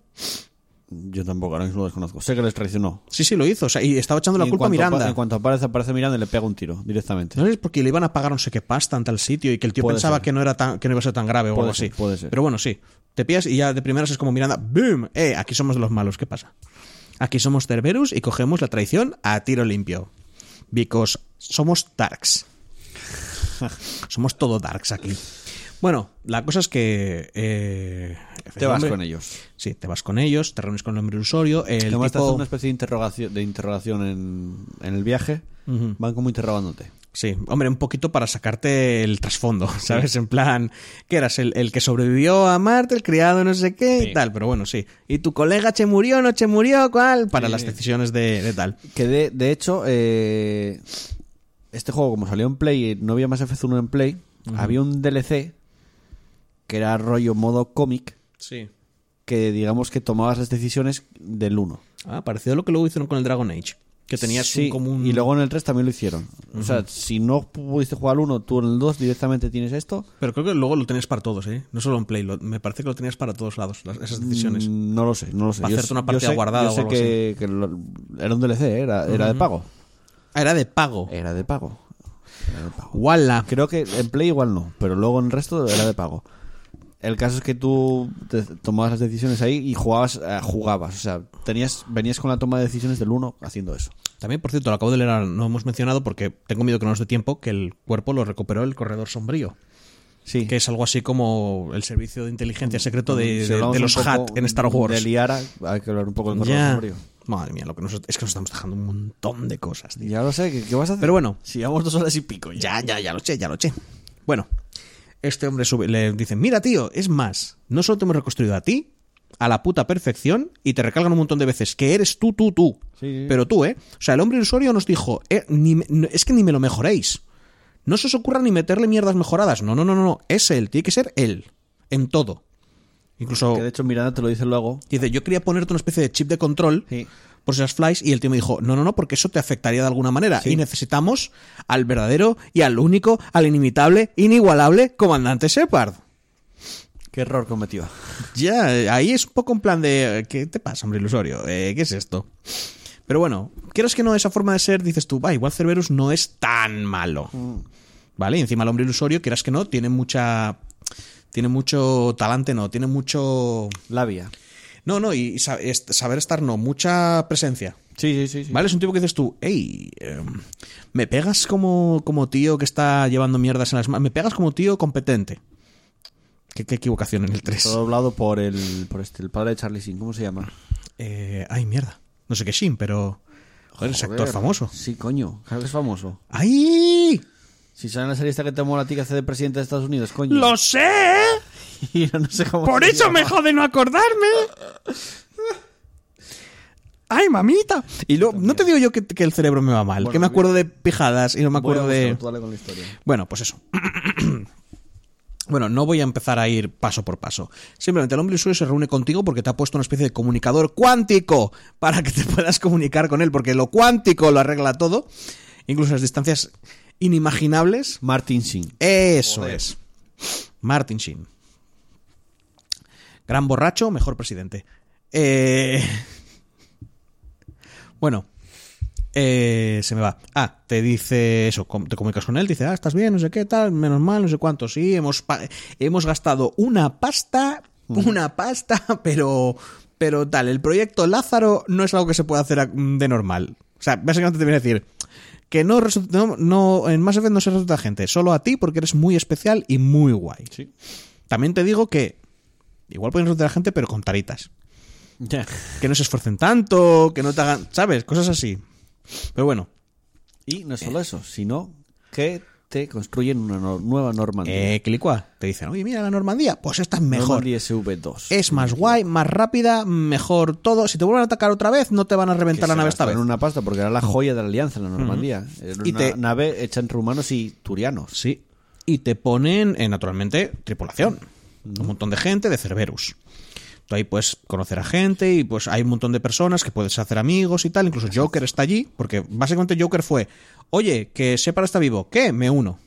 Speaker 1: Yo tampoco, ahora mismo lo desconozco. Sé que les traicionó.
Speaker 2: Sí, sí, lo hizo. O sea, y estaba echando la
Speaker 1: Y en
Speaker 2: culpa a
Speaker 1: cuanto apa-
Speaker 2: Miranda.
Speaker 1: En cuanto aparece, aparece Miranda y le pega un tiro directamente.
Speaker 2: No es porque le iban a pagar no sé qué pasta en tal sitio y que el tío
Speaker 1: Puede
Speaker 2: pensaba
Speaker 1: ser.
Speaker 2: que no era tan, que no iba a ser tan grave o
Speaker 1: Puede
Speaker 2: algo
Speaker 1: ser,
Speaker 2: así.
Speaker 1: puede ser.
Speaker 2: Pero bueno, sí. Te pillas y ya de primeras es como Miranda, ¡boom! Eh, aquí somos de los malos, ¿qué pasa? Aquí somos Cerberus y cogemos la traición a tiro limpio. Because somos darks. somos todo darks aquí. Bueno, la cosa es que... eh,
Speaker 1: Te vas
Speaker 2: hombre,
Speaker 1: con ellos.
Speaker 2: Sí, te vas con ellos, te reúnes con el hombre ilusorio. El
Speaker 1: Además te
Speaker 2: tipo-
Speaker 1: una especie de interrogación, de interrogación en, en el viaje. Van como interrogándote.
Speaker 2: Sí, hombre, un poquito para sacarte el trasfondo, ¿sabes? En plan, que eras el, el que sobrevivió a Marte, el criado no sé qué y tal, pero bueno, sí. ¿Y tu colega che murió, no che murió? ¿Cuál? Para
Speaker 1: Sí.
Speaker 2: las decisiones de, de tal.
Speaker 1: Que de, de hecho, eh, este juego, como salió en Play, y no había más F1 en Play, había un DLC que era rollo modo cómic,
Speaker 2: Sí.
Speaker 1: que digamos que tomabas las decisiones del 1.
Speaker 2: Ah, parecido a lo que luego hicieron con el Dragon Age. Que tenías
Speaker 1: Sí,
Speaker 2: un, como un...
Speaker 1: Y luego en el 3 también lo hicieron. O sea, si no pudiste jugar al 1, tú en el 2 directamente tienes esto.
Speaker 2: Pero creo que luego lo tenías para todos, ¿eh? No solo en Play, lo- me parece que lo tenías para todos lados, las- esas decisiones.
Speaker 1: Mm, No lo sé, no lo sé.
Speaker 2: Para
Speaker 1: Yo
Speaker 2: hacerte una
Speaker 1: yo
Speaker 2: partida
Speaker 1: sé-
Speaker 2: guardada
Speaker 1: Yo
Speaker 2: o algo
Speaker 1: que, que lo- era un DLC, era, era de pago.
Speaker 2: Era de pago.
Speaker 1: Era de pago. Era de pago. Creo que en Play igual no, pero luego en el resto era de pago. El caso es que tú te tomabas las decisiones ahí y jugabas, eh, jugabas. O sea, tenías, venías con la toma de decisiones del 1 haciendo eso.
Speaker 2: También, por cierto, lo acabo de leer, no hemos mencionado porque tengo miedo que no nos dé tiempo, que el cuerpo lo recuperó el corredor sombrío.
Speaker 1: Sí.
Speaker 2: que es algo así como el servicio de inteligencia secreto de,
Speaker 1: Si
Speaker 2: de-
Speaker 1: hablamos
Speaker 2: de
Speaker 1: un
Speaker 2: los Hat en Star Wars.
Speaker 1: De Liara, hay que hablar un poco del corredor
Speaker 2: Ya.
Speaker 1: sombrío.
Speaker 2: Madre mía, lo que nos, es que nos estamos dejando un montón de cosas. tío.
Speaker 1: Ya lo sé, ¿qué, qué vas a hacer?
Speaker 2: Pero bueno.
Speaker 1: Si llevamos dos horas y pico ya.
Speaker 2: Ya, ya, ya lo sé, ya lo sé. Bueno, este hombre sube, le dice, mira tío, es más, no solo te hemos reconstruido a ti, a la puta perfección, y te recalgan un montón de veces que eres tú, tú, tú.
Speaker 1: Sí, sí.
Speaker 2: Pero tú, ¿eh? O sea, el hombre ilusorio nos dijo, "Eh, ni me- no- es que ni me lo mejoréis. No se os ocurra ni meterle mierdas mejoradas. No, no, no, no, no. Es él, tiene que ser él. En todo. Incluso
Speaker 1: Que de hecho Miranda te lo dice luego.
Speaker 2: dice, yo quería ponerte una especie de chip de control
Speaker 1: Sí.
Speaker 2: Por las flies y el tío me dijo, no, no, no, porque eso te afectaría de alguna manera y necesitamos al verdadero y al único, al inimitable, inigualable comandante Shepard.
Speaker 1: ¿Qué error cometió?
Speaker 2: Ya, ahí es un poco en plan de, ¿qué te pasa, hombre ilusorio? Eh, ¿Qué es esto? Pero bueno, quieras que no, esa forma de ser, dices tú, va, igual Cerberus no es tan malo. ¿Vale? Y encima el hombre ilusorio, quieras que no, tiene mucha... Tiene mucho talante, no, tiene mucho...
Speaker 1: Labia.
Speaker 2: No, no, y saber estar, no, mucha presencia.
Speaker 1: Sí, sí, sí.
Speaker 2: ¿Vale? Es un tipo que dices tú, hey, em, me pegas como, como tío que está llevando mierdas en las manos, me pegas como tío competente. ¿Qué, qué equivocación en el 3?
Speaker 1: Todo hablado por el, por este, el padre de Charlie Sin. ¿Cómo se llama?
Speaker 2: Eh, ay, mierda. No sé qué Shin, pero... Joder, es actor famoso.
Speaker 1: Sí, coño. Claro que es famoso.
Speaker 2: ¡Ay!
Speaker 1: Si sale en la serie esta que te mola a ti que hace de presidente de Estados Unidos, coño.
Speaker 2: ¡Lo sé!
Speaker 1: Y no sé cómo
Speaker 2: Por eso
Speaker 1: llama.
Speaker 2: me jode no acordarme. ¡Ay, mamita! Y luego, no te digo yo que, que el cerebro me va mal,
Speaker 1: Bueno,
Speaker 2: que me acuerdo de pijadas y no me
Speaker 1: Voy a
Speaker 2: acuerdo de...
Speaker 1: buscarlo, tú dale con la historia.
Speaker 2: Bueno, pues eso. Bueno, no voy a empezar a ir paso por paso. Simplemente el hombre usuario se reúne contigo porque te ha puesto una especie de comunicador cuántico para que te puedas comunicar con él, porque lo cuántico lo arregla todo, incluso las distancias inimaginables.
Speaker 1: Martin Singh.
Speaker 2: Eso
Speaker 1: Joder.
Speaker 2: es. Martin Sheen. Gran borracho, mejor presidente. Eh, Bueno, eh, se me va. Ah, te dice eso, te comunicas con él, dice, ah, estás bien, no sé qué, tal, menos mal, no sé cuánto. Sí, hemos, hemos gastado una pasta, una pasta, pero, pero tal, el proyecto Lázaro no es algo que se pueda hacer de normal. O sea, básicamente te viene a decir que no, no, no en Mass Effect no se resulta gente, solo a ti porque eres muy especial y muy guay.
Speaker 1: Sí.
Speaker 2: También te digo que igual pueden resultar gente, pero con taritas que no se esfuercen tanto, que no te hagan, ¿sabes? Cosas así. Pero bueno,
Speaker 1: Y no es solo eso, sino que te construyen una no- nueva Normandía.
Speaker 2: eh, Quilicua, te dicen, oye, mira la Normandía, pues esta es mejor.
Speaker 1: Normandía SV2.
Speaker 2: Es más guay, más rápida, mejor todo. Si te vuelven a atacar otra vez, no te van a reventar la nave esta vez.
Speaker 1: una pasta porque era la joya de la alianza la Normandía. Era
Speaker 2: Y
Speaker 1: una
Speaker 2: te-
Speaker 1: nave hecha entre humanos y turianos.
Speaker 2: Sí. Y te ponen, eh, naturalmente, tripulación. Un montón de gente de Cerberus. Tú ahí puedes conocer a gente y pues hay un montón de personas que puedes hacer amigos y tal. Incluso Joker está allí, porque básicamente Joker fue, oye, que Shepard está vivo, ¿qué? Me uno.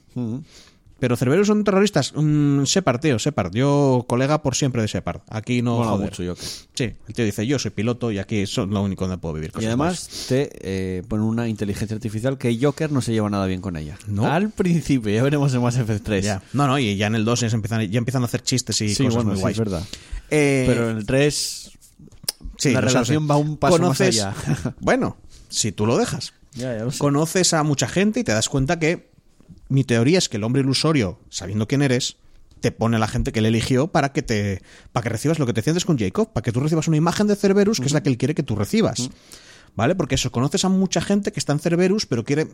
Speaker 2: Pero Cerberus son terroristas. Mm, Shepard, tío, Shepard. Yo colega por siempre de Shepard. Aquí no
Speaker 1: Mola
Speaker 2: joder.
Speaker 1: mucho, Joker.
Speaker 2: Sí, el tío dice, yo soy piloto y aquí es lo único donde puedo vivir.
Speaker 1: Y además te eh, ponen una inteligencia artificial que Joker no se lleva nada bien con ella.
Speaker 2: No.
Speaker 1: Al principio, ya veremos en Mass Effect 3.
Speaker 2: Ya. No, no, y ya en el 2 ya empiezan, ya empiezan a hacer chistes y
Speaker 1: Sí,
Speaker 2: cosas
Speaker 1: bueno,
Speaker 2: muy
Speaker 1: sí,
Speaker 2: guays.
Speaker 1: es verdad.
Speaker 2: Eh,
Speaker 1: Pero en el 3
Speaker 2: sí,
Speaker 1: la relación va un paso más allá.
Speaker 2: bueno, si tú lo dejas.
Speaker 1: ya, ya lo sé.
Speaker 2: Conoces a mucha gente y te das cuenta que mi teoría es que el hombre ilusorio, sabiendo quién eres, te pone a la gente que él eligió para que te para que recibas lo que te antes con Jacob, para que tú recibas una imagen de Cerberus que es la que él quiere que tú recibas. ¿Vale? Porque eso, conoces a mucha gente que está en Cerberus, pero quiere,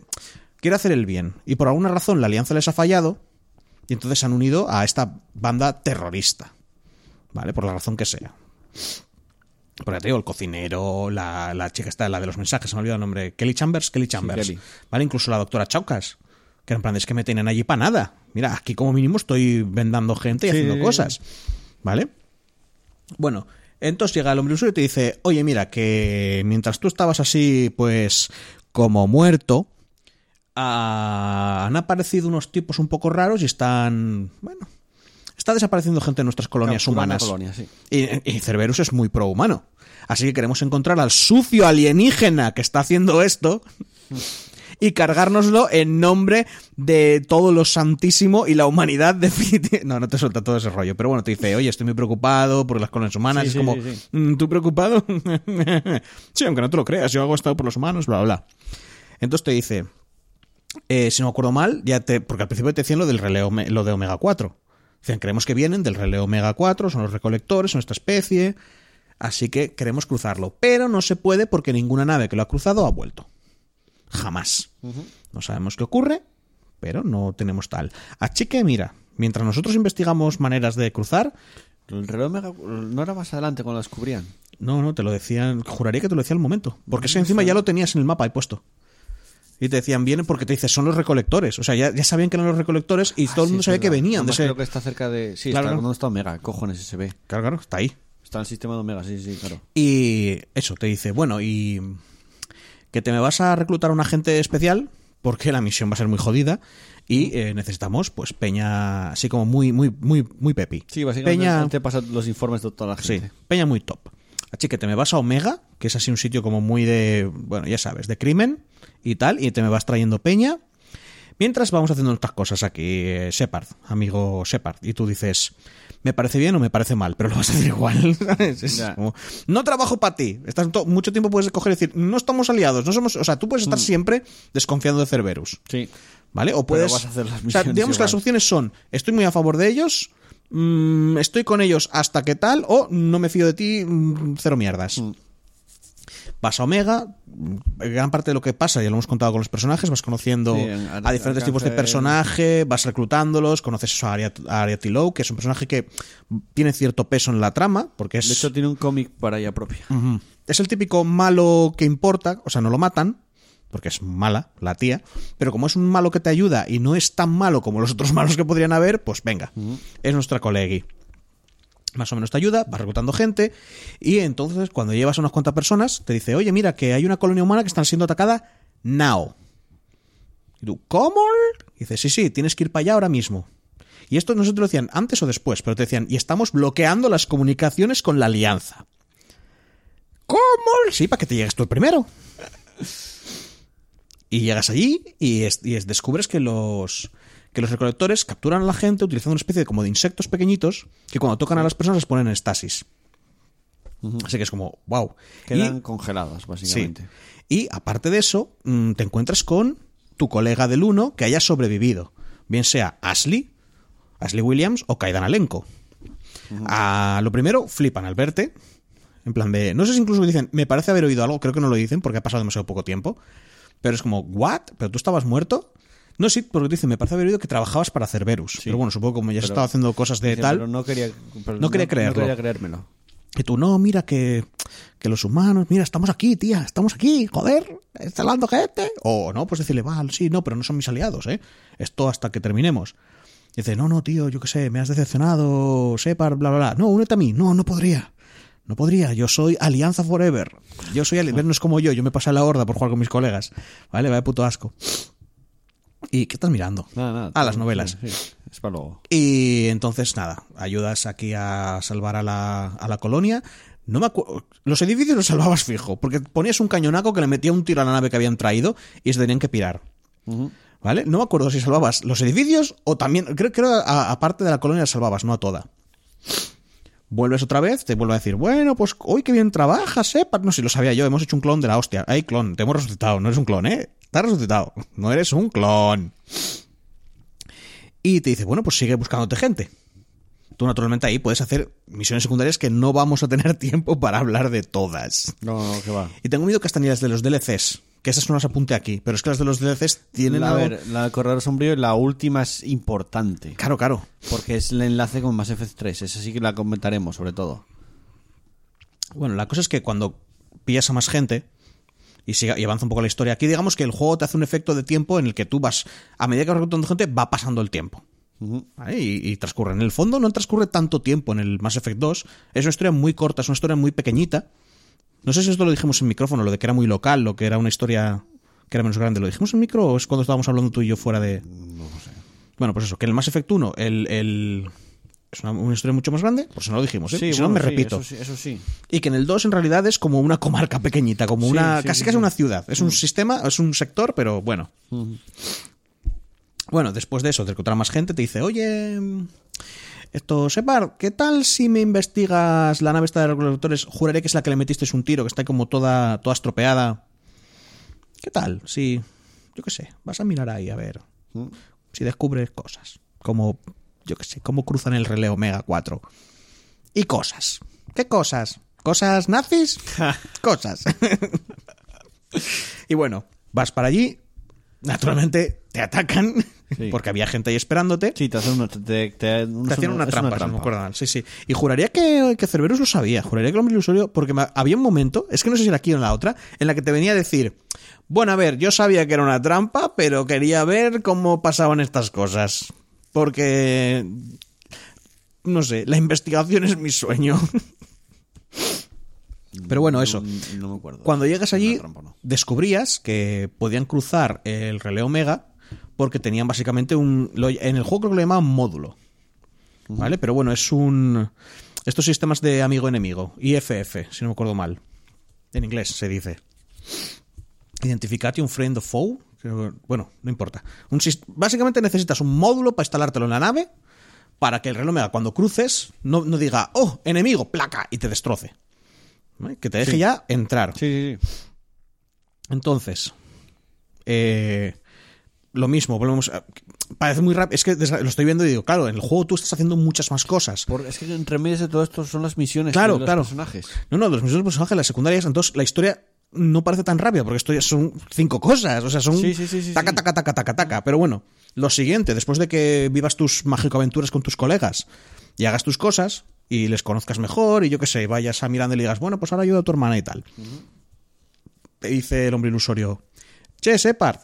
Speaker 2: quiere hacer el bien. Y por alguna razón la alianza les ha fallado, y entonces se han unido a esta banda terrorista. ¿Vale? Por la razón que sea. Porque te digo, el cocinero, la, la chica esta, la de los mensajes, se me ha olvidado el nombre. Kelly Chambers, Kelly Chambers.
Speaker 1: Kelly.
Speaker 2: ¿Vale? Incluso la doctora Chaucas. Que en plan, es que me tienen allí para nada. Mira, aquí como mínimo estoy vendando gente y
Speaker 1: Sí.
Speaker 2: haciendo cosas. ¿Vale? Bueno, entonces llega el hombre usuario y te dice, oye, mira, que mientras tú estabas así, pues, como muerto, ah, han aparecido unos tipos un poco raros y están, bueno, está desapareciendo gente en nuestras colonias humanas.
Speaker 1: sí.
Speaker 2: Y, y Cerberus es muy pro-humano. Así que queremos encontrar al sucio alienígena que está haciendo esto y cargárnoslo en nombre de todo lo santísimo y la humanidad definitiva. No, no te suelta todo ese rollo. Pero bueno, te dice, oye, estoy muy preocupado por las colonias humanas.
Speaker 1: Sí,
Speaker 2: es
Speaker 1: sí,
Speaker 2: como,
Speaker 1: sí.
Speaker 2: "Mm, ¿tú preocupado? sí, aunque no te lo creas, yo hago esto por los humanos, bla, bla. Entonces te dice, eh, si no me acuerdo mal, ya te, porque al principio te decían lo del relé Ome- lo de Omega 4. Dicen, creemos que vienen del relé Omega 4, son los recolectores, son esta especie, así que queremos cruzarlo. Pero no se puede porque ninguna nave que lo ha cruzado ha vuelto. Jamás. No sabemos qué ocurre, pero no tenemos tal. Así que mira, mientras nosotros investigamos maneras de cruzar,
Speaker 1: El reloj mega- no era más adelante cuando lo descubrían.
Speaker 2: no, no, te lo decían, juraría que te lo decía al momento, porque ese encima ya lo tenías en el mapa ahí puesto. Y te decían, vienen porque te dices, son los recolectores. O sea, ya, ya sabían que eran los recolectores y todo el
Speaker 1: Sí,
Speaker 2: mundo
Speaker 1: es
Speaker 2: sabía que venían de ese...
Speaker 1: Creo que está cerca de. Sí,
Speaker 2: Claro,
Speaker 1: está. ¿dónde está Omega? Cojones, ese ve.
Speaker 2: Claro, claro, está ahí.
Speaker 1: Está en el sistema de Omega, sí, sí, claro.
Speaker 2: Y eso, te dice, bueno, y que te me vas a reclutar a un agente especial porque la misión va a ser muy jodida y eh, necesitamos pues peña así como muy muy muy muy pepi.
Speaker 1: Sí, básicamente
Speaker 2: peña,
Speaker 1: te pasa los informes de toda la
Speaker 2: sí,
Speaker 1: gente.
Speaker 2: peña muy top. Así que te me vas a Omega, que es así un sitio como muy de, bueno, ya sabes, de crimen y tal, y te me vas trayendo peña. Mientras vamos haciendo nuestras cosas aquí, eh, Shepard, amigo Shepard, y tú dices, me parece bien o me parece mal, pero lo vas a hacer igual. ¿sabes? Es
Speaker 1: Ya.
Speaker 2: como, no trabajo para ti. Estás mucho tiempo puedes coger y decir, no estamos aliados, no somos, o sea, tú puedes estar siempre desconfiando de Cerberus.
Speaker 1: Sí.
Speaker 2: ¿Vale? O puedes.
Speaker 1: vas a hacer las
Speaker 2: o sea, digamos que las opciones son: estoy muy a favor de ellos, mm, estoy con ellos hasta que tal, o no me fío de ti, mm, cero mierdas.
Speaker 1: Mm.
Speaker 2: Vas a Omega, gran parte de lo que pasa, ya lo hemos contado con los personajes, vas conociendo
Speaker 1: Sí, en-
Speaker 2: a diferentes tipos de personaje, vas reclutándolos, conoces a Ariat- a Ariatilou, que es un personaje que tiene cierto peso en la trama, porque es.
Speaker 1: De hecho, tiene un cómic para ella propia.
Speaker 2: Es el típico malo que importa, o sea, no lo matan, porque es mala la tía, pero como es un malo que te ayuda y no es tan malo como los otros malos que podrían haber, pues venga, es nuestra colegui. Más o menos te ayuda, vas reclutando gente y entonces cuando llevas a unas cuantas personas te dice, oye, mira que hay una colonia humana que está siendo atacada now. Y tú, ¿cómo? Y dices, sí, sí, tienes que ir para allá ahora mismo. Y esto no si te lo decían antes o después, pero te decían, y estamos bloqueando las comunicaciones con la alianza. ¿Cómo? Sí, para que te llegues tú el primero. Y llegas allí y, es- y es- descubres que los, que los recolectores capturan a la gente utilizando una especie de, como de insectos pequeñitos que cuando tocan a las personas les ponen en estasis. Así que es como, wow.
Speaker 1: Quedan
Speaker 2: Y-
Speaker 1: congeladas,
Speaker 2: Sí.
Speaker 1: básicamente.
Speaker 2: Y aparte de eso, mm, te encuentras con tu colega del 1 que haya sobrevivido. Bien sea Ashley, Ashley Williams o Kaidan Alenko. A lo primero, flipan al verte. En plan de. No sé si incluso dicen, me parece haber oído algo, creo que no lo dicen porque ha pasado demasiado poco tiempo. Pero es como, ¿what? ¿Pero tú estabas muerto? No, sí, porque te dicen, me parece haber oído que trabajabas para Cerberus. Pero bueno, supongo que como ya se estaba haciendo cosas de
Speaker 1: Dice,
Speaker 2: tal.
Speaker 1: Pero no quería, pero
Speaker 2: No quería creerlo.
Speaker 1: No quería creérmelo.
Speaker 2: Y tú, no, mira que, que los humanos, mira, estamos aquí, tía, estamos aquí, joder, está hablando gente. O no, pues decirle, vale, sí, no, pero no son mis aliados, ¿eh? Esto hasta que terminemos. Y dice, no, no, tío, yo qué sé, me has decepcionado, Separ, bla, bla, bla. No, únete a mí. No, no podría. No podría, yo soy Alianza Forever. Yo soy Alianza, no es como yo, yo me pasé a la horda por jugar con mis colegas. ¿Vale? Va de puto asco. ¿Y qué estás mirando?
Speaker 1: Nada, nada.
Speaker 2: Ah, las novelas.
Speaker 1: Sí, sí, es para luego.
Speaker 2: Y entonces, nada, ayudas aquí a salvar a la, a la colonia. No me acuerdo. Los edificios los salvabas fijo, porque ponías un cañonaco que le metía un tiro a la nave que habían traído y se tenían que pirar. ¿Vale? No me acuerdo si salvabas los edificios o también. Creo que aparte de la colonia la salvabas, no a toda. Vuelves otra vez, te vuelve a decir, bueno, pues hoy que bien trabajas, ¿eh? No sé si lo sabía yo, hemos hecho un clon de la hostia. Hay clon, te hemos resucitado, no eres un clon, ¿eh? Estás resucitado, no eres un clon. Y te dice, bueno, pues sigue buscándote gente. Tú naturalmente ahí puedes hacer misiones secundarias que no vamos a tener tiempo para hablar de todas.
Speaker 1: No, no, que va.
Speaker 2: Y tengo miedo que hasta ni las de los DLCs, que esas no las apunte aquí, pero es que las de los DLCs tienen
Speaker 1: a
Speaker 2: algo-
Speaker 1: ver, la del Corredor Sombrío, la última es importante.
Speaker 2: Claro, claro.
Speaker 1: Porque es el enlace con Mass Effect 3. Esa sí que la comentaremos, sobre todo.
Speaker 2: Bueno, la cosa es que cuando pillas a más gente y, siga, y avanza un poco la historia, aquí digamos que el juego te hace un efecto de tiempo en el que tú vas, a medida que vas reclutando gente, va pasando el tiempo. Y, y transcurre. En el fondo no transcurre tanto tiempo en el Mass Effect 2. Es una historia muy corta, es una historia muy pequeñita. No sé si esto lo dijimos en micrófono, lo de que era muy local, lo que era una historia que era menos grande. ¿Lo dijimos en micro o es cuando estábamos hablando tú y yo fuera de...?
Speaker 1: No lo sé.
Speaker 2: Bueno, pues eso, que en el Mass Effect 1 el, el- es una, una historia mucho más grande, pues no lo dijimos, ¿eh?
Speaker 1: Sí,
Speaker 2: si no me
Speaker 1: sí,
Speaker 2: repito.
Speaker 1: Eso sí, eso sí.
Speaker 2: Y que en el 2 en realidad es como una comarca pequeñita, como una casi casi una ciudad. Es un sistema, es un sector, pero bueno. Bueno, después de eso, de reclutar a más gente, te dice, oye, esto, Separ, ¿qué tal si me investigas la nave esta de recolectores? Juraré que es la que le metisteis un tiro, que está como toda, toda estropeada. ¿Qué tal? Si, yo qué sé, vas a mirar ahí a ver
Speaker 1: Mm.
Speaker 2: si descubres cosas. Como, yo qué sé, cómo cruzan el relé Omega 4. Y cosas. ¿Qué cosas? ¿Cosas nazis? cosas. y bueno, vas para allí. Naturalmente te atacan
Speaker 1: Sí.
Speaker 2: porque había gente ahí esperándote.
Speaker 1: Sí, te hacen una, te, te- te-
Speaker 2: Te hacían una
Speaker 1: es
Speaker 2: trampa, si no me acuerdo mal. Sí, sí. Y juraría que, que Cerberus lo sabía. Juraría que el hombre ilusorio. Porque me- había un momento, es que no sé si era aquí o en la otra, en la que te venía a decir: Bueno, a ver, yo sabía que era una trampa, pero quería ver cómo pasaban estas cosas. Porque. No sé, la investigación es mi sueño. Pero bueno, eso.
Speaker 1: No, no me acuerdo.
Speaker 2: Cuando llegas allí,
Speaker 1: Una trampa, ¿no?
Speaker 2: descubrías que podían cruzar el relé Omega porque tenían básicamente un. en el juego creo que lo llamaban módulo. ¿Vale? Pero bueno, es un. Estos sistemas de amigo-enemigo. IFF, si no me acuerdo mal. En inglés se dice. Identificate un friend of foe. Bueno, no importa. Un básicamente necesitas un módulo para instalártelo en la nave para que el reloj Omega, cuando cruces, no, no diga, oh, enemigo, placa, y te destroce. Que te deje
Speaker 1: Sí.
Speaker 2: ya entrar.
Speaker 1: Sí, sí, sí.
Speaker 2: Entonces, eh, lo mismo, volvemos a- Parece muy rápido. Es que lo estoy viendo y digo, claro, en el juego tú estás haciendo muchas más cosas.
Speaker 1: Por- es que entre medias de todo esto son las misiones
Speaker 2: Claro,
Speaker 1: de los
Speaker 2: claro.
Speaker 1: personajes.
Speaker 2: No, no, de los personajes, las secundarias, entonces la historia no parece tan rápida, porque esto ya son cinco cosas, o sea, son
Speaker 1: Sí, sí, sí, sí,
Speaker 2: taca, taca, taca, taca, taca. Pero bueno, lo siguiente, después de que vivas tus mágico aventuras con tus colegas y hagas tus cosas y les conozcas mejor y yo qué sé, vayas a mirando y le digas, bueno, pues ahora ayuda a tu hermana y tal. Te dice el hombre ilusorio, Che, Separd.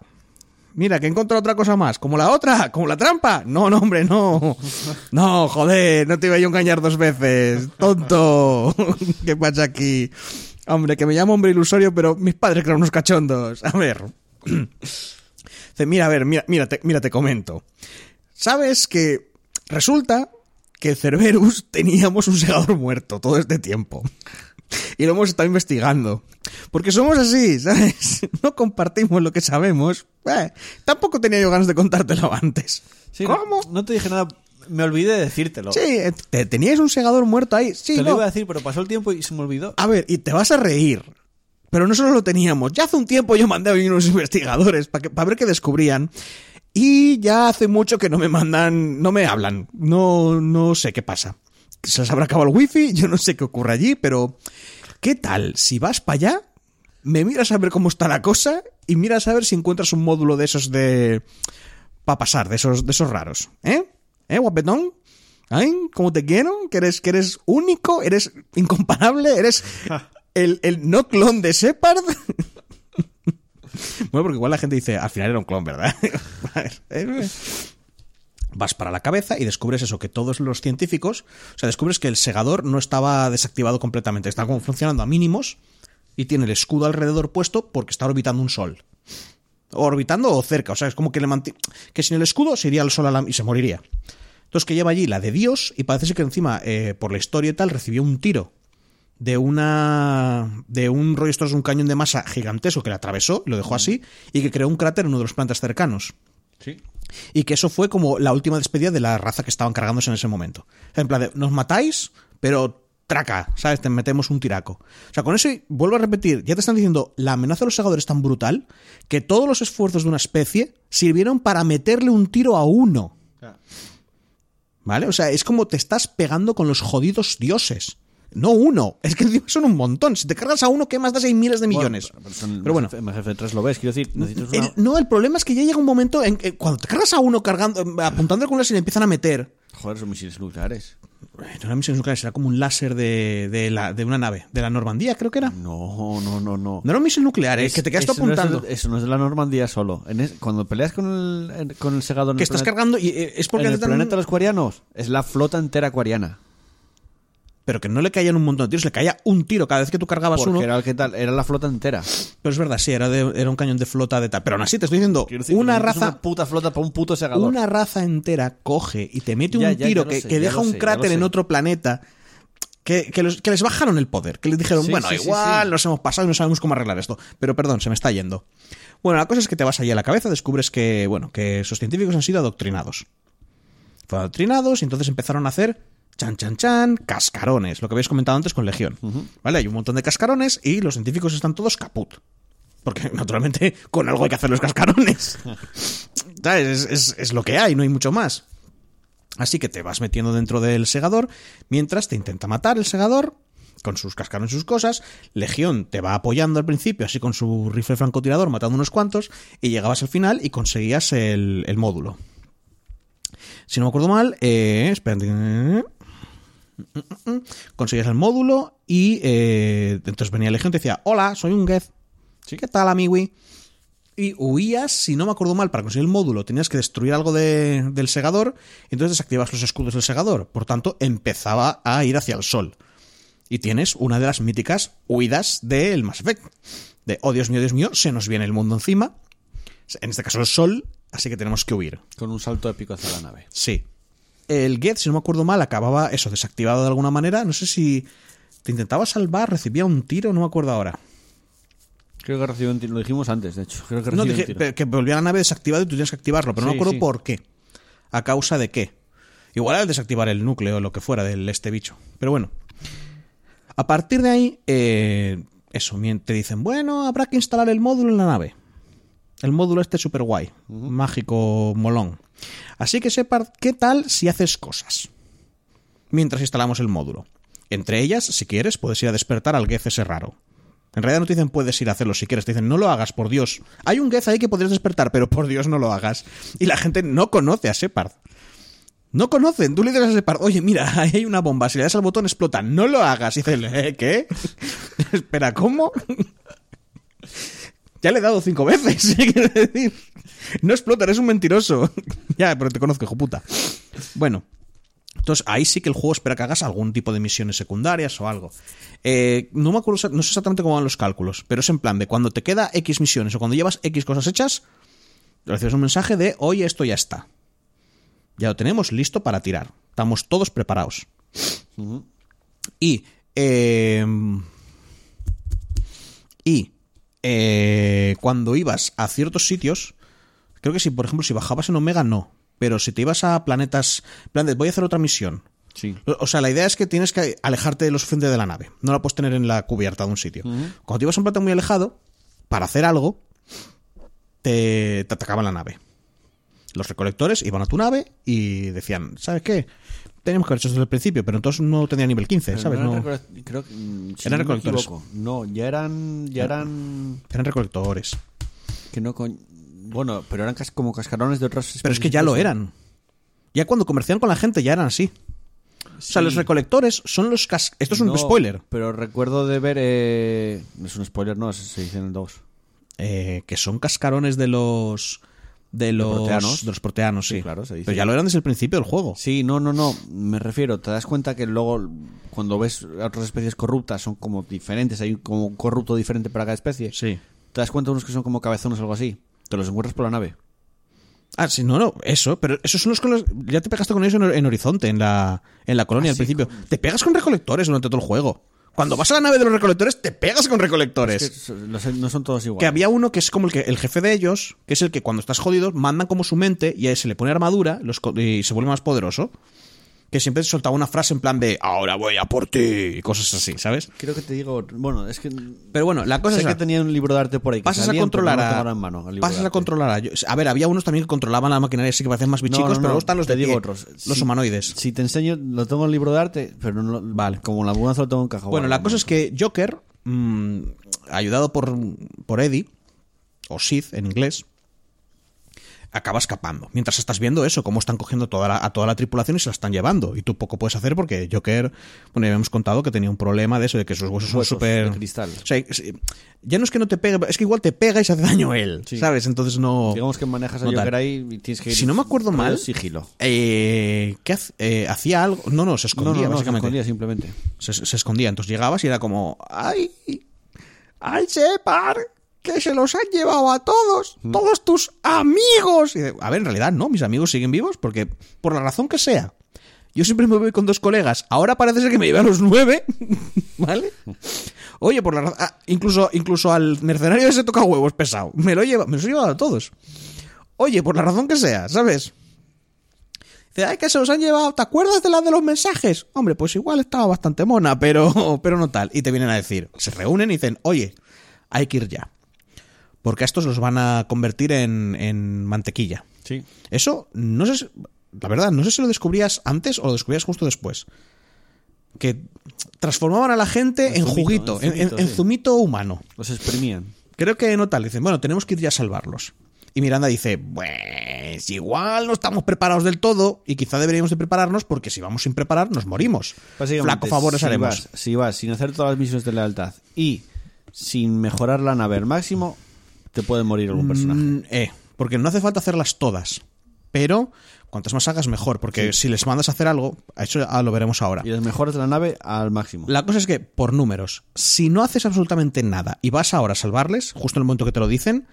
Speaker 2: Mira, que encontrado otra cosa más. ¿Como la otra? ¿Como la trampa? No, no, hombre, no. No, joder, no te iba yo a engañar dos veces. Tonto. ¿Qué pasa aquí? Hombre, que me llamo hombre ilusorio, pero mis padres eran unos cachondos. A ver. Dice, mira, a ver, mira, mira, te, mira, te comento. ¿Sabes que resulta que Cerberus teníamos un segador muerto todo este tiempo? Y lo hemos estado investigando. Porque somos así, ¿sabes? No compartimos lo que sabemos. Eh, tampoco tenía yo ganas de contártelo antes.
Speaker 1: Sí,
Speaker 2: ¿Cómo?
Speaker 1: No, te dije nada. Me olvidé de decírtelo.
Speaker 2: Sí, eh, te- teníais un segador muerto ahí. Sí,
Speaker 1: te lo iba a decir, pero pasó el tiempo y se me olvidó.
Speaker 2: A ver, y te vas a reír. Pero no solo lo teníamos. Ya hace un tiempo yo mandé a venir unos investigadores para ver qué descubrían. Y ya hace mucho que no me mandan, no me hablan. No, no sé qué pasa. Se les habrá acabado el wifi, yo no sé qué ocurre allí, pero ¿qué tal? Si vas para allá, me miras a ver cómo está la cosa y miras a ver si encuentras un módulo de esos de... para pasar, de esos, de esos raros. ¿Eh? ¿Eh, guapetón? ¿Ay? ¿Cómo te quiero? ¿Que eres, que eres único? ¿Eres incomparable? ¿Eres el, el no clon de Shepard? bueno, porque igual la gente dice, al final era un clon, ¿verdad? Eh, Vas para la cabeza y descubres eso, que todos los científicos, o sea, descubres que el segador no estaba desactivado completamente, está como funcionando a mínimos y tiene el escudo alrededor puesto porque está orbitando un sol. Orbitando o cerca, o sea, es como que le manti- que sin el escudo se iría al sol y se moriría. Entonces que lleva allí la de Dios y parece ser que encima, eh, por la historia y tal, recibió un tiro de una de un rollo esto es un cañón de masa gigantesco que le atravesó, lo dejó así y que creó un cráter en uno de los planetas cercanos.
Speaker 1: Sí.
Speaker 2: Y que eso fue como la última despedida de la raza que estaban cargándose en ese momento. En plan de, nos matáis, pero traca, ¿sabes? Te metemos un tiraco. O sea, con eso, vuelvo a repetir, ya te están diciendo, la amenaza de los segadores es tan brutal que todos los esfuerzos de una especie sirvieron para meterle un tiro a uno. ¿Vale? O sea, es como te estás pegando con los jodidos dioses. No uno, es que encima son un montón. Si te cargas a uno, ¿qué más das? Hay miles de millones.
Speaker 1: Bueno, pero, son-
Speaker 2: Pero bueno.
Speaker 1: En MGF3 lo ves, quiero decir, necesitas una...
Speaker 2: El- no, el problema es que ya llega un momento en que cuando te cargas a uno cargando, apuntando con y le empiezan a meter.
Speaker 1: Joder, son misiles nucleares.
Speaker 2: No era misión nuclear, era como un láser de, de, la, de una nave, de la Normandía, creo que era.
Speaker 1: No, no, no, no.
Speaker 2: No era un misil nuclear, es que te quedas tú
Speaker 1: no es
Speaker 2: apuntando.
Speaker 1: eso no es de la Normandía solo. En es- cuando peleas con el, con el segador
Speaker 2: que estás
Speaker 1: planeta-
Speaker 2: cargando y eh, es porque
Speaker 1: en el planeta de los acuarianos, es la flota entera acuariana.
Speaker 2: Pero que no le caían un montón de tiros, le caía un tiro cada vez que tú cargabas
Speaker 1: Porque
Speaker 2: uno.
Speaker 1: era, el que tal, era la flota entera.
Speaker 2: Pero es verdad, sí, era, de- era un cañón de flota de tal. Pero aún así te estoy diciendo,
Speaker 1: decir,
Speaker 2: una raza.
Speaker 1: Una puta flota para un puto segador.
Speaker 2: Una raza entera coge y te mete
Speaker 1: Ya,
Speaker 2: un
Speaker 1: ya,
Speaker 2: tiro que,
Speaker 1: sé,
Speaker 2: que
Speaker 1: ya
Speaker 2: deja un
Speaker 1: sé,
Speaker 2: cráter en otro planeta. Que, que los- que les bajaron el poder. Que les dijeron,
Speaker 1: Sí,
Speaker 2: bueno,
Speaker 1: sí,
Speaker 2: igual
Speaker 1: sí.
Speaker 2: nos hemos pasado y no sabemos cómo arreglar esto. Pero perdón, se me está yendo. Bueno, la cosa es que te vas allí a la cabeza, descubres que, bueno, que esos científicos han sido adoctrinados. Fueron adoctrinados y entonces empezaron a hacer chan chan chan, cascarones, lo que habéis comentado antes con Legión. ¿Vale? Hay un montón de cascarones y los científicos están todos caput. Porque naturalmente con algo hay que hacer los cascarones. ¿Sabes? Es, es- es lo que hay, no hay mucho más. Así que te vas metiendo dentro del segador mientras te intenta matar el segador con sus cascarones y sus cosas. Legión te va apoyando al principio, así con su rifle francotirador, matando unos cuantos, y llegabas al final y conseguías el, el módulo. Si no me acuerdo mal, eh, espérate. Conseguías el módulo y eh, entonces venía Legión y te decía, hola, soy un Geth. ¿Qué tal, amigui? Y huías, si no me acuerdo mal, para conseguir el módulo tenías que destruir algo de- del segador, y entonces desactivabas los escudos del segador. Por tanto, empezaba a ir hacia el sol. Y tienes una de las míticas huidas del Mass Effect. De, oh Dios mío, Dios mío, se nos viene el mundo encima. En este caso el sol, así que tenemos que huir.
Speaker 1: Con un salto épico hacia la nave.
Speaker 2: Sí. El Get, si no me acuerdo mal, acababa eso, desactivado de alguna manera. No sé si te intentaba salvar, recibía un tiro, no me acuerdo ahora.
Speaker 1: Creo que recibió un tiro. Lo dijimos antes, de hecho. Creo que
Speaker 2: No, dije
Speaker 1: un tiro.
Speaker 2: que volvía la nave desactivada y tú tienes que activarlo, pero no me acuerdo
Speaker 1: sí.
Speaker 2: por qué. ¿A causa de qué? Igual al desactivar el núcleo o lo que fuera del este bicho. Pero bueno. A partir de ahí, eh, eso, te dicen, bueno, habrá que instalar el módulo en la nave. El módulo este super guay, mágico, molón. Así que sepa qué tal si haces cosas. Mientras instalamos el módulo. Entre ellas, si quieres, puedes ir a despertar al Geth ese raro. En realidad no te dicen puedes ir a hacerlo si quieres, te dicen no lo hagas, por Dios. Hay un Geth ahí que podrías despertar, pero por Dios no lo hagas. Y la gente no conoce a Shepard. No conocen. Tú le dices a Shepard, oye, mira, ahí hay una bomba, si le das al botón explota, no lo hagas. Y "¿Eh, ¿qué? Espera, ¿cómo? Ya le he dado cinco veces. quiero decir. No explota, eres un mentiroso. ya, pero te conozco, hijo puta. Bueno. Entonces ahí sí que el juego espera que hagas algún tipo de misiones secundarias o algo. Eh, no me acuerdo, no sé exactamente cómo van los cálculos, pero es en plan de cuando te queda X misiones o cuando llevas X cosas hechas, recibes un mensaje de hoy esto ya está. Ya lo tenemos listo para tirar. Estamos todos preparados. Y. eh, y. eh, cuando ibas a ciertos sitios. Creo que si, por ejemplo, si bajabas en Omega, no. Pero si te ibas a planetas. en plan de, voy a hacer otra misión.
Speaker 1: Sí.
Speaker 2: O sea, la idea es que tienes que alejarte de lo suficiente de la nave. No la puedes tener en la cubierta de un sitio. Cuando te ibas a un planeta muy alejado, para hacer algo, te, te atacaban la nave. Los recolectores iban a tu nave y decían, ¿sabes qué? Teníamos que haber hecho desde el principio, pero entonces no tenía nivel 15, ¿sabes? No,
Speaker 1: eran creo que, mm, si
Speaker 2: Eran
Speaker 1: no
Speaker 2: recolectores.
Speaker 1: No, ya eran. Ya eran.
Speaker 2: eran recolectores.
Speaker 1: Que no con- Bueno, pero eran cas- como cascarones de otras
Speaker 2: Pero es que ya lo eran. Ya cuando comerciaban con la gente ya eran así. O sea, los recolectores son los cas... Esto es un
Speaker 1: No,
Speaker 2: spoiler.
Speaker 1: Pero recuerdo de ver. Eh... no Es un spoiler, no, se se dice en el 2.
Speaker 2: eh, que son cascarones de los... De los
Speaker 1: proteanos.
Speaker 2: De los proteanos, sí.
Speaker 1: Sí, claro, se dice.
Speaker 2: Pero ya lo eran desde el principio del juego.
Speaker 1: Sí, no, no, no. Me refiero, te das cuenta que luego, cuando ves a otras especies corruptas, son como diferentes. Hay como un corrupto diferente para cada especie.
Speaker 2: Sí.
Speaker 1: Te das cuenta unos que son como cabezones o algo así. Te los encuentras por la nave.
Speaker 2: Ah, sí, no, no, eso, pero esos son los con los... Ya te pegaste con ellos en, en Horizonte, en la, en la colonia
Speaker 1: Ah,
Speaker 2: al
Speaker 1: sí,
Speaker 2: principio. Te pegas con recolectores durante todo el juego. Cuando vas a la nave de los recolectores, te pegas con recolectores.
Speaker 1: Es que los- no son todos iguales.
Speaker 2: Que había uno que es como el, que, el jefe de ellos, que es el que cuando estás jodido mandan como su mente y a él se le pone armadura los y se vuelve más poderoso. Que siempre soltaba una frase en plan de ahora voy a por ti y cosas así, ¿sabes?
Speaker 1: Creo que te digo. Bueno, es que.
Speaker 2: Pero bueno, la cosa
Speaker 1: sé
Speaker 2: es
Speaker 1: que tenía un libro de arte por ahí. que
Speaker 2: pasas a
Speaker 1: salían,
Speaker 2: controlar a,
Speaker 1: en mano,
Speaker 2: pasas a controlar a, yo- a ver había unos también que controlaban la maquinaria así que parecían más bichicos
Speaker 1: no,
Speaker 2: pero luego están los
Speaker 1: te
Speaker 2: de
Speaker 1: digo
Speaker 2: pie,
Speaker 1: otros.
Speaker 2: los
Speaker 1: Si-
Speaker 2: humanoides
Speaker 1: Si te enseño, lo tengo en el libro de arte, pero no lo-
Speaker 2: Vale.
Speaker 1: Como la mudanza lo tengo en caja.
Speaker 2: Bueno, la cosa es que Joker, mm, ayudado por, por Eddie, o Sid en inglés, acaba escapando. Mientras estás viendo eso, cómo están cogiendo toda la- a toda la tripulación y se la están llevando. Y tú poco puedes hacer porque Joker, bueno, ya habíamos contado que tenía un problema de eso, de que sus huesos son súper...
Speaker 1: cristal.
Speaker 2: O sea, ya no es que no te pegue, es que igual te pega y se hace daño él,
Speaker 1: Sí.
Speaker 2: ¿sabes? Entonces no...
Speaker 1: Digamos que manejas a
Speaker 2: no.
Speaker 1: Joker ahí y tienes que ir.
Speaker 2: Si no me acuerdo mal,
Speaker 1: sigilo.
Speaker 2: Eh, ¿Qué hace- eh, hacía algo? No, no, se escondía,
Speaker 1: no, no, se
Speaker 2: básicamente.
Speaker 1: escondía simplemente.
Speaker 2: se, se escondía. Entonces llegabas y era como, ¡ay! ¡Ay, Shepard! ¡Que se los han llevado a todos! ¡Todos tus amigos! Y a ver, en realidad no, mis amigos siguen vivos porque, por la razón que sea, yo siempre me voy con dos colegas. Ahora parece ser que me llevé a los nueve, ¿vale? Oye, por la razón. ah, incluso, incluso al mercenario ese toca huevos pesado. Me lo lleva, me los he llevado a todos. Oye, por la razón que sea, ¿sabes? Dice, ay, que se los han llevado. ¿Te acuerdas de la de los mensajes? Hombre, pues igual estaba bastante mona, pero, pero no tal. Y te vienen a decir, se reúnen y dicen, oye, hay que ir ya. Porque a estos los van a convertir en, en mantequilla.
Speaker 1: Sí.
Speaker 2: Eso, no sé, si- la verdad, no sé si lo descubrías antes o lo descubrías justo después. Que transformaban a la gente
Speaker 1: En
Speaker 2: en,
Speaker 1: zumito,
Speaker 2: juguito,
Speaker 1: en zumito,
Speaker 2: en
Speaker 1: sí.
Speaker 2: zumito humano.
Speaker 1: Los exprimían.
Speaker 2: Creo que no tal. Dicen, bueno, tenemos que ir ya a salvarlos. Y Miranda dice, pues igual no estamos preparados del todo y quizá deberíamos de prepararnos porque si vamos sin preparar nos morimos. Flaco favor les
Speaker 1: si
Speaker 2: haremos.
Speaker 1: Vas, si vas sin hacer todas las misiones de lealtad y sin mejorar la nave al máximo, te puede morir algún personaje.
Speaker 2: Mm, eh, porque no hace falta hacerlas todas. Pero cuantas más hagas mejor, porque si les mandas a hacer algo, eso ya lo veremos ahora.
Speaker 1: Y las mejoras de la nave al máximo.
Speaker 2: La cosa es que, por números, si no haces absolutamente nada y vas ahora a salvarles, justo en el momento que te lo dicen,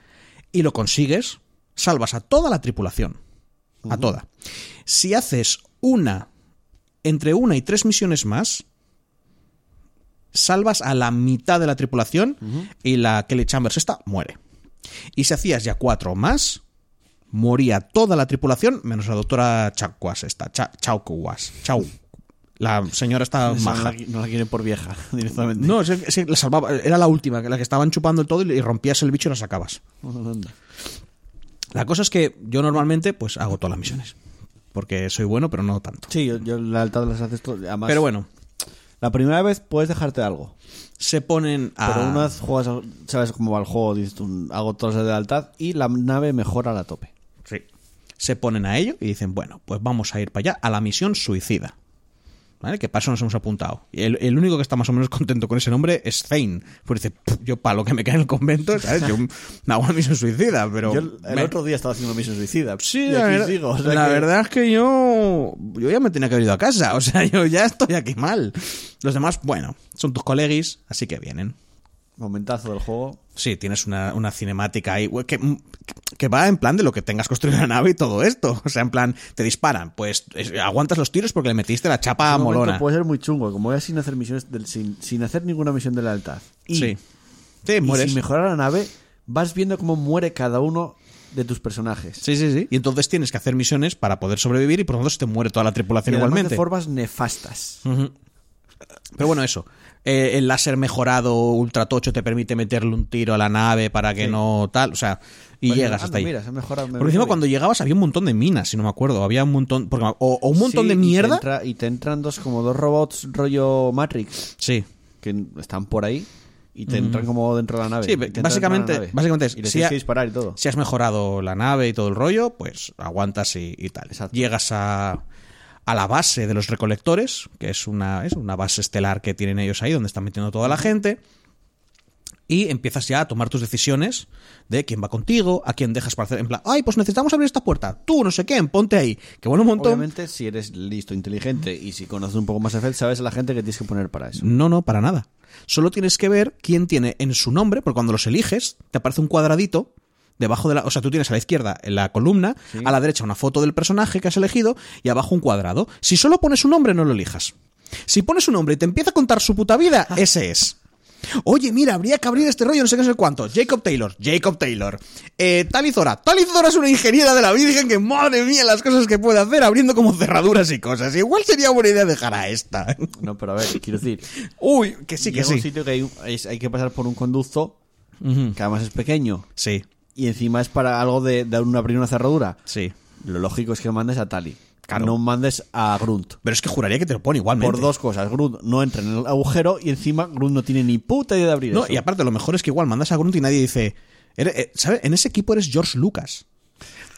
Speaker 2: y lo consigues, salvas a toda la tripulación. A toda. Si haces una, entre una y tres misiones más, salvas a la mitad de la tripulación y la Kelly Chambers esta muere. Y si hacías ya cuatro más, moría toda la tripulación, menos la doctora Chaucuas esta, Cha- Chaucuas, Chau. La señora está
Speaker 1: Esa
Speaker 2: maja.
Speaker 1: no, la, no la quieren por vieja, directamente.
Speaker 2: No, es, es que la salvaba, era la última, la que estaban chupando el todo y, y rompías el bicho y la sacabas. La cosa es que yo normalmente pues hago todas las misiones. Porque soy bueno, pero no tanto.
Speaker 1: Sí, yo, yo la lealtad las haces todo. Además,
Speaker 2: Pero bueno,
Speaker 1: la primera vez puedes dejarte algo.
Speaker 2: Se ponen a...
Speaker 1: Pero una vez juegas, sabes cómo va el juego, dices tú, hago todas las de lealtad y la nave mejora a la tope.
Speaker 2: Sí. Se ponen a ello y dicen, bueno, pues vamos a ir para allá, a la misión suicida. ¿vale? Que para eso nos hemos apuntado. Y el, el único que está más o menos contento con ese nombre es Zane. Pues dice, "Pff, yo para lo que me queda en el convento, ¿sabes? Yo me hago una misión suicida, pero...
Speaker 1: Yo el
Speaker 2: me-
Speaker 1: otro día estaba haciendo misión suicida.
Speaker 2: Sí, la, verdad,
Speaker 1: sigo, o sea
Speaker 2: la
Speaker 1: que-
Speaker 2: verdad es que yo yo ya me tenía que haber ido a casa, o sea, yo ya estoy aquí mal. Los demás, bueno, son tus colegis, así que vienen.
Speaker 1: Momentazo del juego.
Speaker 2: Sí, tienes una, una cinemática ahí que, que va en plan de lo que tengas construido la nave y todo esto. O sea, en plan, te disparan, pues es- aguantas los tiros porque le metiste la chapa
Speaker 1: momento
Speaker 2: molona.
Speaker 1: Puede ser muy chungo, como voy sin hacer misiones del- sin, sin hacer ninguna misión de lealtad. Y,
Speaker 2: Sí. Sí,
Speaker 1: y
Speaker 2: mueres.
Speaker 1: sin mejorar la nave, vas viendo cómo muere cada uno de tus personajes.
Speaker 2: Sí, sí, sí. Y entonces tienes que hacer misiones para poder sobrevivir y por lo tanto se te muere toda la
Speaker 1: Y
Speaker 2: tripulación
Speaker 1: además
Speaker 2: igualmente.
Speaker 1: de formas nefastas.
Speaker 2: Ujú. Pero bueno, eso. Eh, el láser mejorado ultra tocho te permite meterle un tiro a la nave para que
Speaker 1: Sí.
Speaker 2: no tal, o sea, y
Speaker 1: Bueno,
Speaker 2: llegas hasta ahí.
Speaker 1: Mira, se me
Speaker 2: Porque encima cuando llegabas había un montón de minas, si no me acuerdo, había un montón, porque- o, o un montón
Speaker 1: Sí,
Speaker 2: de
Speaker 1: y te
Speaker 2: mierda.
Speaker 1: entra- Y te, entran dos, como dos robots rollo Matrix
Speaker 2: Sí.
Speaker 1: que están por ahí y te entran como dentro de la nave.
Speaker 2: Sí, básicamente-
Speaker 1: nave.
Speaker 2: básicamente es-
Speaker 1: Y les
Speaker 2: si
Speaker 1: tienes
Speaker 2: ha-
Speaker 1: que disparar y todo.
Speaker 2: Si has mejorado la nave y todo el rollo, pues aguantas y, y tal.
Speaker 1: Exacto.
Speaker 2: Llegas a, a la base de los recolectores, que es una, es una base estelar que tienen ellos ahí, donde están metiendo toda la gente. Y empiezas ya a tomar tus decisiones de quién va contigo, a quién dejas para hacer. En plan, ay, pues necesitamos abrir esta puerta. Tú, no sé quién, ponte ahí. Que bueno un montón.
Speaker 1: Obviamente, si eres listo, inteligente y si conoces un poco más Feld, sabes a la gente que tienes que poner para eso.
Speaker 2: No, no, para nada. Solo tienes que ver quién tiene en su nombre, porque cuando los eliges, te aparece un cuadradito debajo de la. O sea, tú tienes a la izquierda en la columna,
Speaker 1: Sí.
Speaker 2: a la derecha una foto del personaje que has elegido y abajo un cuadrado. Si solo pones un nombre, no lo elijas. Si pones un nombre y te empieza a contar su puta vida, ese es. Oye, mira, habría que abrir este rollo, no sé qué, sé cuánto. Jacob Taylor, Jacob Taylor. Eh, Talizora. Talizora es una ingeniera de la Virgen que, madre mía, las cosas que puede hacer abriendo como cerraduras y cosas. Igual sería buena idea dejar a esta.
Speaker 1: No, pero a ver, quiero decir,
Speaker 2: Uy, que sí, que
Speaker 1: llega un
Speaker 2: sí.
Speaker 1: sitio que hay, es- hay que pasar por un conducto que además es pequeño
Speaker 2: Sí,
Speaker 1: y encima es para algo de, de un abrir una cerradura.
Speaker 2: sí.
Speaker 1: Lo lógico es que mandes a Tali.
Speaker 2: Claro.
Speaker 1: No mandes a Grunt.
Speaker 2: Pero es que juraría que te lo pone igualmente.
Speaker 1: Por dos cosas. Grunt no entra en el agujero y encima Grunt no tiene ni puta idea de abrir
Speaker 2: No,
Speaker 1: eso.
Speaker 2: y aparte, lo mejor es que igual mandas a Grunt y nadie dice. "Eres- eh, ¿Sabes? En ese equipo eres George Lucas.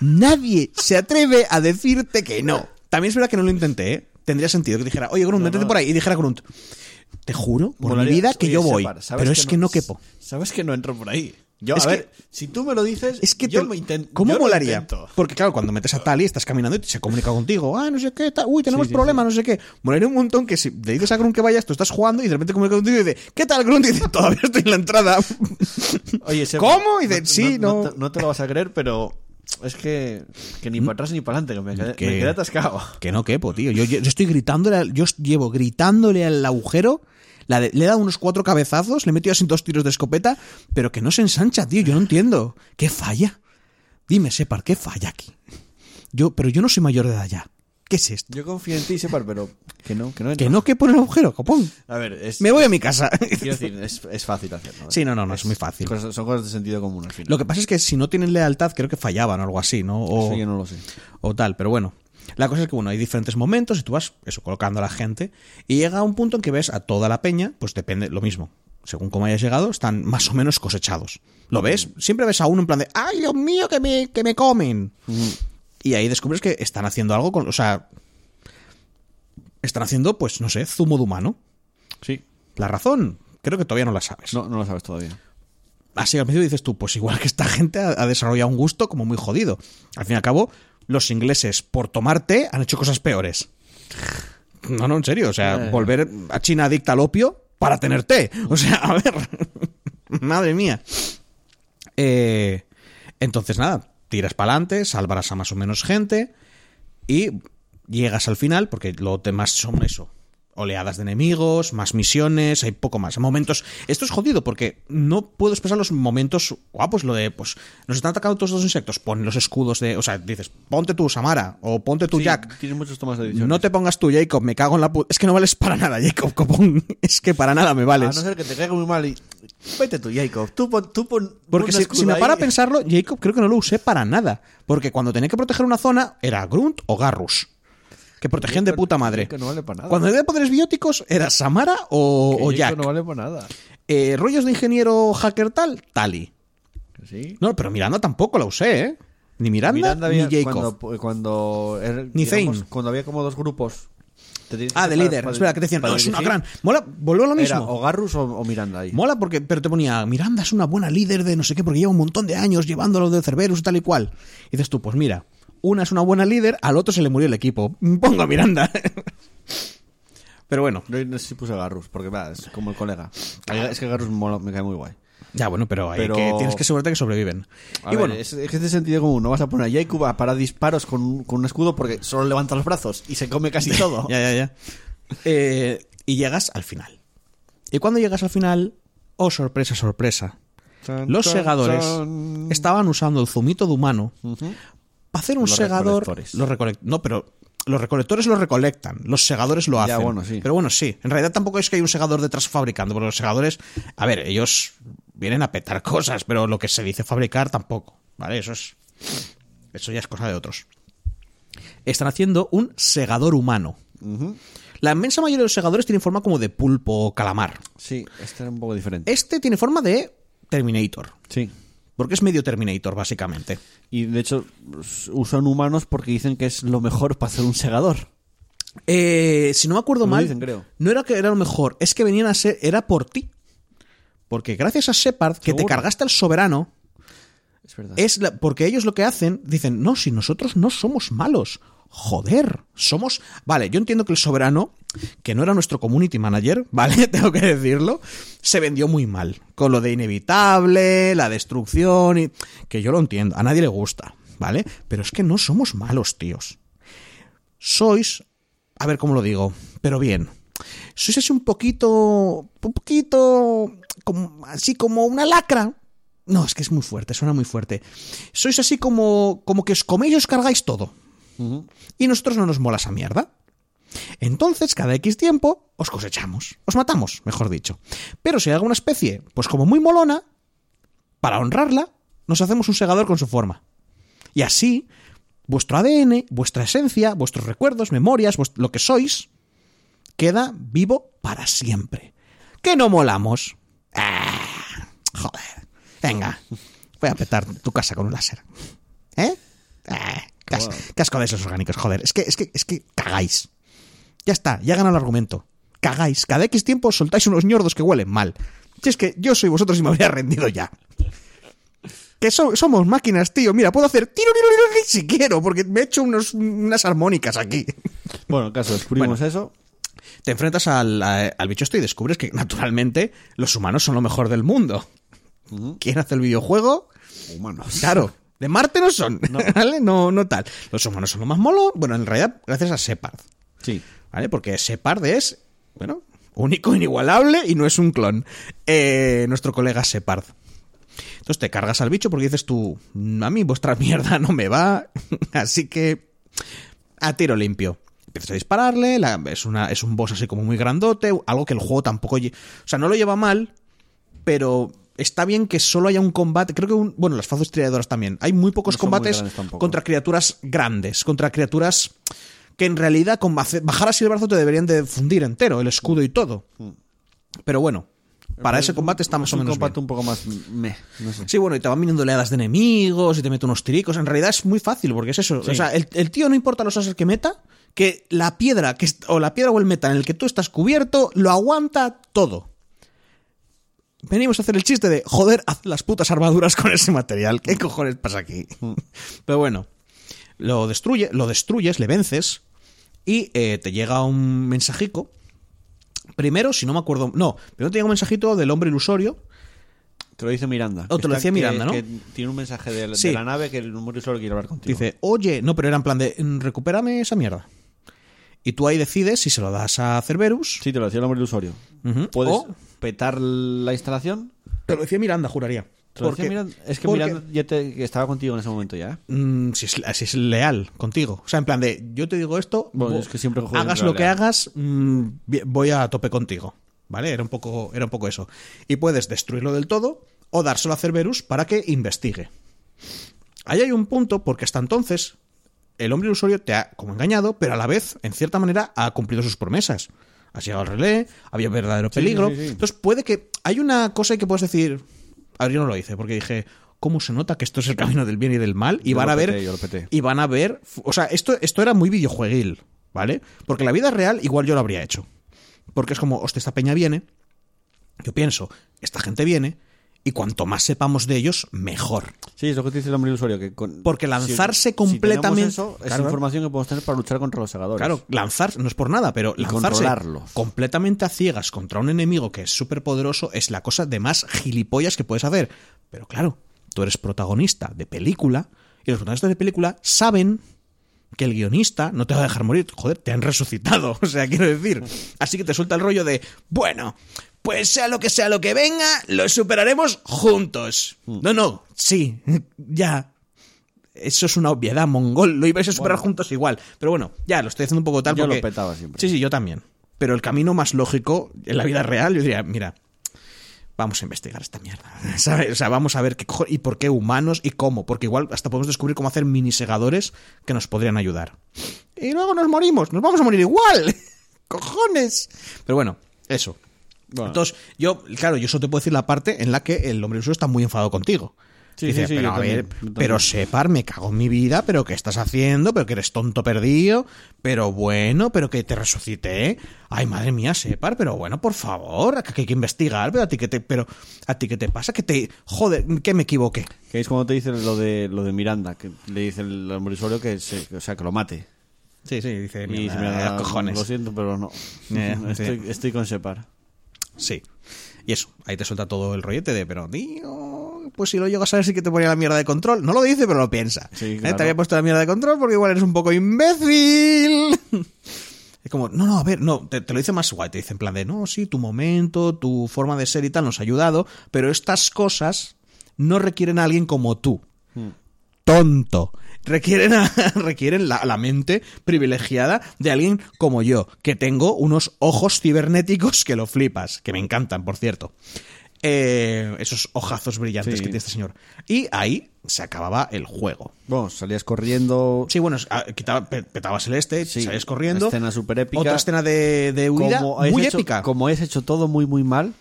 Speaker 2: Nadie se atreve a decirte que no. También es verdad que no lo intenté, ¿eh? Tendría sentido que dijera, oye, Grunt,
Speaker 1: No,
Speaker 2: métete
Speaker 1: no.
Speaker 2: por ahí. Y dijera Grunt, te juro, por mi vida, que yo voy.
Speaker 1: Separ, ¿sabes
Speaker 2: Pero es que no quepo.
Speaker 1: Sabes que no entro por ahí. Yo,
Speaker 2: Es
Speaker 1: a
Speaker 2: que-
Speaker 1: ver, si tú me lo dices,
Speaker 2: Es que
Speaker 1: yo
Speaker 2: te-
Speaker 1: lo intento.
Speaker 2: ¿Cómo
Speaker 1: yo lo
Speaker 2: molaría?
Speaker 1: intento.
Speaker 2: Porque claro, cuando metes a Tali, estás caminando y se comunica contigo. Ah, no sé qué, tal. Uy, tenemos
Speaker 1: Sí, sí,
Speaker 2: problemas, no sé qué. Molaría un montón que si le dices a Grunt que vayas, tú estás jugando y de repente comunica contigo y dice, ¿qué tal, Grunt? Y dice, todavía estoy en la entrada.
Speaker 1: Oye, Seba,
Speaker 2: ¿Cómo? Y dice, sí, no.
Speaker 1: te, no te lo vas a creer, pero es que, que ni para atrás ni para adelante, que me quedé,
Speaker 2: Que-
Speaker 1: me quedé atascado.
Speaker 2: Que no quepo, tío. Yo, yo- estoy gritándole, al- yo llevo gritándole al agujero. La de- le he dado unos cuatro cabezazos, le he metido así dos tiros de escopeta, pero que no se ensancha, tío. Yo no entiendo. ¿Qué falla? Dime, Separ, ¿qué falla aquí? Yo, pero yo no soy mayor de edad ya. ¿Qué es esto?
Speaker 1: Yo confío en ti, Separ, pero que no, que no
Speaker 2: Que no quepo en el agujero, copón.
Speaker 1: A ver, es,
Speaker 2: Me voy a mi casa.
Speaker 1: quiero decir, es, es fácil hacerlo. ¿eh?
Speaker 2: Sí, no, no, no, es muy fácil.
Speaker 1: Cosas- son cosas de sentido común al final.
Speaker 2: Lo que pasa es que si no tienen lealtad, creo que fallaban o algo así, ¿no? O,
Speaker 1: Eso yo no lo sé.
Speaker 2: o tal, pero bueno. La cosa es que, bueno, hay diferentes momentos y tú vas, eso, colocando a la gente y llega un punto en que ves a toda la peña, pues depende, lo mismo. Según cómo hayas llegado, están más o menos cosechados. ¿Lo ves? Siempre ves a uno en plan de, ¡ay, Dios mío, que me, que me comen! Y ahí descubres que están haciendo algo con, o sea, están haciendo, pues, no sé, zumo de humano.
Speaker 1: Sí.
Speaker 2: La razón, creo que todavía no la sabes.
Speaker 1: No, no lo sabes todavía.
Speaker 2: Así al principio dices tú, pues igual que esta gente ha, ha desarrollado un gusto como muy jodido. Al fin y al cabo, los ingleses, por tomar té, han hecho cosas peores. No, no, en serio. O sea,
Speaker 1: Eh.
Speaker 2: volver a China adicta al opio para tener té. O sea, a ver. Madre mía. Eh, entonces, nada, tiras para adelante, salvarás a más o menos gente y llegas al final, porque lo demás son eso. Oleadas de enemigos, más misiones, hay poco más. Momentos. Esto es jodido porque no puedo expresar los momentos. guapos lo de, pues, nos están atacando todos los insectos. Pon los escudos de. O sea, dices, ponte tú, Samara, o ponte tú,
Speaker 1: Sí,
Speaker 2: Jack.
Speaker 1: Tienes muchos tomas de edición.
Speaker 2: No te pongas tú, Jacob, me cago en la puta. Es que no vales para nada, Jacob, copón. Es que para nada me
Speaker 1: A
Speaker 2: vales.
Speaker 1: no ser que te caiga muy mal y. Vete tú, Jacob. Tú pon. Tú pon
Speaker 2: Porque si, si me
Speaker 1: ahí.
Speaker 2: para a pensarlo, Jacob creo que no lo usé para nada. Porque cuando tenía que proteger una zona, era Grunt o Garrus. Que protegían de puta madre.
Speaker 1: Jacob no vale para nada.
Speaker 2: Cuando tenía poderes bióticos, era Samara o,
Speaker 1: Que
Speaker 2: o Jack.
Speaker 1: no vale para nada.
Speaker 2: Eh, rollos de ingeniero hacker tal, Tali.
Speaker 1: Sí.
Speaker 2: No, pero Miranda tampoco la usé, ¿eh? Ni Miranda,
Speaker 1: Miranda había-
Speaker 2: ni Jacob.
Speaker 1: Cuando, cuando, era-
Speaker 2: Ni
Speaker 1: digamos,
Speaker 2: Zane.
Speaker 1: cuando había como dos grupos
Speaker 2: Ah, de líder.
Speaker 1: para-
Speaker 2: Espera, que te decían, no, es una gran. Mola, volvió a lo mismo.
Speaker 1: ¿Era o Garrus o, o Miranda ahí?
Speaker 2: Mola porque, pero te ponía, Miranda es una buena líder de no sé qué, porque lleva un montón de años llevándolo de Cerberus y tal y cual. Y dices tú, pues mira, una es una buena líder, al otro se le murió el equipo. Pongo a Miranda. pero bueno,
Speaker 1: Yo no sé si puse Garrus, porque va, es como el colega. Es que Garrus me cae muy guay.
Speaker 2: ya bueno, pero, hay
Speaker 1: Pero-
Speaker 2: que, tienes que asegurarte que sobreviven.
Speaker 1: A
Speaker 2: y
Speaker 1: ver,
Speaker 2: bueno,
Speaker 1: es, es que es de sentido común. No vas a poner a Jacob a parar disparos con, con un escudo porque solo levanta los brazos y se come casi todo.
Speaker 2: ya, ya, ya. Eh, y llegas al final. Y cuando llegas al final, oh sorpresa, sorpresa. Los segadores estaban usando el zumito de humano. Para hacer un
Speaker 1: Los
Speaker 2: segador.
Speaker 1: recolectores.
Speaker 2: Los No, pero los recolectores lo recolectan, los segadores lo
Speaker 1: Ya,
Speaker 2: hacen.
Speaker 1: bueno, sí.
Speaker 2: Pero bueno, sí. En realidad tampoco es que hay un segador detrás fabricando, porque los segadores, a ver, ellos vienen a petar cosas, pero lo que se dice fabricar tampoco. ¿Vale? Eso es. Eso ya es cosa de otros. Están haciendo un segador humano. La inmensa mayoría de los segadores tienen forma como de pulpo o calamar.
Speaker 1: Sí, este era un poco diferente.
Speaker 2: Este tiene forma de Terminator.
Speaker 1: Sí.
Speaker 2: Porque es medio Terminator, básicamente.
Speaker 1: Y de hecho usan humanos porque dicen que es lo mejor para hacer un segador.
Speaker 2: Eh, si no me acuerdo mal,
Speaker 1: dicen, creo.
Speaker 2: no era que era lo mejor, es que venían a ser, era por ti. Porque gracias a Shepard, que te cargaste al soberano,
Speaker 1: Es
Speaker 2: porque ellos lo que hacen, dicen, no, si nosotros no somos malos. Joder, somos... Vale, yo entiendo que el soberano, que no era nuestro community manager, ¿vale? Tengo que decirlo, se vendió muy mal. Con lo de inevitable, la destrucción, y... que yo lo entiendo, a nadie le gusta, ¿vale? Pero es que no somos malos, tíos. Sois... A ver cómo lo digo, pero bien. Sois así un poquito... Un poquito... Como, así como una lacra, no, es que es muy fuerte, suena muy fuerte. Sois así como, como que os coméis y os cargáis todo. Y nosotros no nos mola esa mierda. Entonces, cada X tiempo, os cosechamos. Os matamos, mejor dicho. Pero si hay alguna especie, pues como muy molona, para honrarla, nos hacemos un segador con su forma. Y así, vuestro ADN, vuestra esencia, vuestros recuerdos, memorias, lo que sois, queda vivo para siempre. ¿Que no molamos? Ah, joder. Venga, voy a petar tu casa con un láser. ¿Eh? Ah, casco de esos orgánicos, joder. Es que, es que, es que cagáis. Ya está, ya gana el argumento. Cagáis. Cada X tiempo soltáis unos ñordos que huelen mal. Si es que yo soy vosotros y me habría rendido ya. Que so- somos máquinas, tío. Mira, puedo hacer tiro, tiro, tiro, tiro, si quiero, porque me he hecho unos- unas armónicas aquí.
Speaker 1: Bueno, el caso, descubrimos eso.
Speaker 2: Te enfrentas al, al bicho este y descubres que, naturalmente, los humanos son lo mejor del mundo. ¿Quién hace el videojuego?
Speaker 1: Humanos.
Speaker 2: Claro, de Marte no son, ¿vale? No, no tal. Los humanos son lo más molo. Bueno, en realidad, gracias a Shepard,
Speaker 1: Sí.
Speaker 2: ¿vale? Porque Shepard es, bueno, único, inigualable y no es un clon. Eh, nuestro colega Shepard. Entonces te cargas al bicho porque dices tú, "Mm, a mí vuestra mierda no me va, así que a tiro limpio. Empiezas a dispararle, la- es, una, es un boss así como muy grandote, algo que el juego tampoco... O sea, no lo lleva mal, pero está bien que solo haya un combate. Creo que, un, bueno, las fazos triadoras también. Hay muy pocos
Speaker 1: No son muy
Speaker 2: combates contra criaturas grandes, contra criaturas que en realidad con bajar así el brazo te deberían de fundir entero, el escudo y todo. Pero bueno, para ese combate está más
Speaker 1: Es
Speaker 2: o
Speaker 1: un
Speaker 2: menos
Speaker 1: combate
Speaker 2: bien.
Speaker 1: un poco más meh, no sé.
Speaker 2: Sí, bueno, y te van viniendo oleadas de enemigos y te mete unos tiricos. En realidad es muy fácil, porque es eso.
Speaker 1: Sí.
Speaker 2: O sea, el, el tío no importa los ases que meta, que la piedra, que o la piedra o el metal en el que tú estás cubierto, lo aguanta todo. Venimos a hacer el chiste de, joder, haz las putas armaduras con ese material. ¿Qué cojones pasa aquí? Pero bueno, lo destruye, lo destruyes, le vences y eh, te llega un mensajico. Primero, si no me acuerdo, no, primero te llega un mensajito del hombre ilusorio
Speaker 1: Te lo dice Miranda.
Speaker 2: Oh, te lo decía
Speaker 1: que-
Speaker 2: Miranda, ¿no?
Speaker 1: que tiene un mensaje de, la-
Speaker 2: Sí.
Speaker 1: de la nave que el número solo quiere hablar contigo.
Speaker 2: Dice, oye, no, pero era en plan de, "Mm, recupérame esa mierda. Y tú ahí decides si se lo das a Cerberus.
Speaker 1: Sí, te lo decía el hombre ilusorio. Puedes
Speaker 2: O-
Speaker 1: petar la instalación.
Speaker 2: Te lo decía Miranda, juraría.
Speaker 1: Te lo decía Miranda. Es que
Speaker 2: porque,
Speaker 1: Miranda ya te, que estaba contigo en ese momento ya. ¿eh?
Speaker 2: mm, si, es, si es leal contigo. O sea, en plan de, yo te digo esto,
Speaker 1: Bueno,
Speaker 2: vo-
Speaker 1: es que siempre
Speaker 2: hagas lo que hagas, mm, voy a tope contigo. ¿Vale? Era un, poco, era un poco eso. Y puedes destruirlo del todo o dárselo a Cerberus para que investigue. Ahí hay un punto, porque hasta entonces el hombre ilusorio te ha como engañado, pero a la vez, en cierta manera, ha cumplido sus promesas. Has llegado al relé, había verdadero peligro.
Speaker 1: sí, sí.
Speaker 2: Entonces puede que. Hay una cosa que puedes decir. A ver, yo no lo hice, porque dije. ¿Cómo se nota que esto es el camino del bien y del mal? Y
Speaker 1: Yo
Speaker 2: van a ver.
Speaker 1: peté.
Speaker 2: Y van a ver. O sea, esto, esto era muy videojueguil. ¿vale? Porque la vida real igual yo lo habría hecho. Porque es como, hostia, esta peña viene, yo pienso, esta gente viene, y cuanto más sepamos de ellos, mejor.
Speaker 1: Sí, es lo que te dice el hombre ilusorio. Que con-
Speaker 2: Porque lanzarse
Speaker 1: si- si
Speaker 2: completamente-
Speaker 1: tenemos eso, es
Speaker 2: Claro.
Speaker 1: información que podemos tener para luchar contra los segadores.
Speaker 2: Claro, lanzar, no es por nada, pero lanzarse completamente a ciegas contra un enemigo que es súper poderoso es la cosa de más gilipollas que puedes hacer. Pero claro, tú eres protagonista de película y los protagonistas de película saben que el guionista no te va a dejar morir. Joder, te han resucitado. O sea, quiero decir. Así que te suelta el rollo de, bueno, pues sea lo que sea lo que venga, lo superaremos juntos. No, no, sí, ya. Eso es una obviedad, mongol. Lo ibais a superar juntos igual. Pero bueno, ya lo estoy haciendo un poco tal
Speaker 1: Yo lo
Speaker 2: porque...
Speaker 1: petaba siempre.
Speaker 2: Sí, sí, yo también. Pero el camino más lógico en la vida real, yo diría, mira, vamos a investigar esta mierda. ¿sabes? O sea, vamos a ver qué y por qué humanos y cómo. Porque igual hasta podemos descubrir cómo hacer mini segadores que nos podrían ayudar. Y luego nos morimos, nos vamos a morir igual. ¡Cojones! Pero bueno, eso.
Speaker 1: Bueno.
Speaker 2: Entonces, yo, claro, yo solo te puedo decir la parte en la que el hombre usuario está muy enfadado contigo.
Speaker 1: Sí,
Speaker 2: Dice,
Speaker 1: sí, sí,
Speaker 2: pero a ver,
Speaker 1: también,
Speaker 2: pero Separ, me cago en mi vida, pero ¿qué estás haciendo? Pero que eres tonto perdido, pero bueno, pero que te resucité. Ay, madre mía, Separ, pero bueno, por favor, que hay que investigar, pero a ti que te, pero a ti qué te pasa, que te, joder, que me equivoqué.
Speaker 1: Que es cuando te dice lo de, lo de Miranda, que le dice el hombre ilusorio que, se, o sea, que lo mate.
Speaker 2: Sí, sí,
Speaker 1: dice, "Mira,
Speaker 2: cojones.
Speaker 1: Lo siento, pero no.
Speaker 2: Eh,
Speaker 1: estoy, estoy con Separ.
Speaker 2: Sí. Y eso, ahí te suelta todo el rollete de, pero tío, pues si lo llego a saber sí que te ponía la mierda de control. No lo dice, pero lo piensa.
Speaker 1: Sí,
Speaker 2: ¿Eh? Te había puesto la mierda de control porque igual eres un poco imbécil. Es como, no, no, a ver, no, te, te lo dice más guay, te dice en plan de, no, sí, tu momento, tu forma de ser y tal nos ha ayudado, pero estas cosas no requieren a alguien como tú. Tonto. Requieren, a- requieren la, la mente privilegiada de alguien como yo, que tengo unos ojos cibernéticos que lo flipas, que me encantan, por cierto. Eh, esos ojazos brillantes
Speaker 1: Sí.
Speaker 2: que tiene este señor. Y ahí se acababa el juego.
Speaker 1: Bueno, salías corriendo.
Speaker 2: Sí, bueno, ah, quitaba, pe- petabas el este,
Speaker 1: Sí,
Speaker 2: salías corriendo.
Speaker 1: escena súper épica.
Speaker 2: Otra escena de, de huida muy
Speaker 1: hecho-
Speaker 2: épica.
Speaker 1: Como has hecho todo muy, muy mal.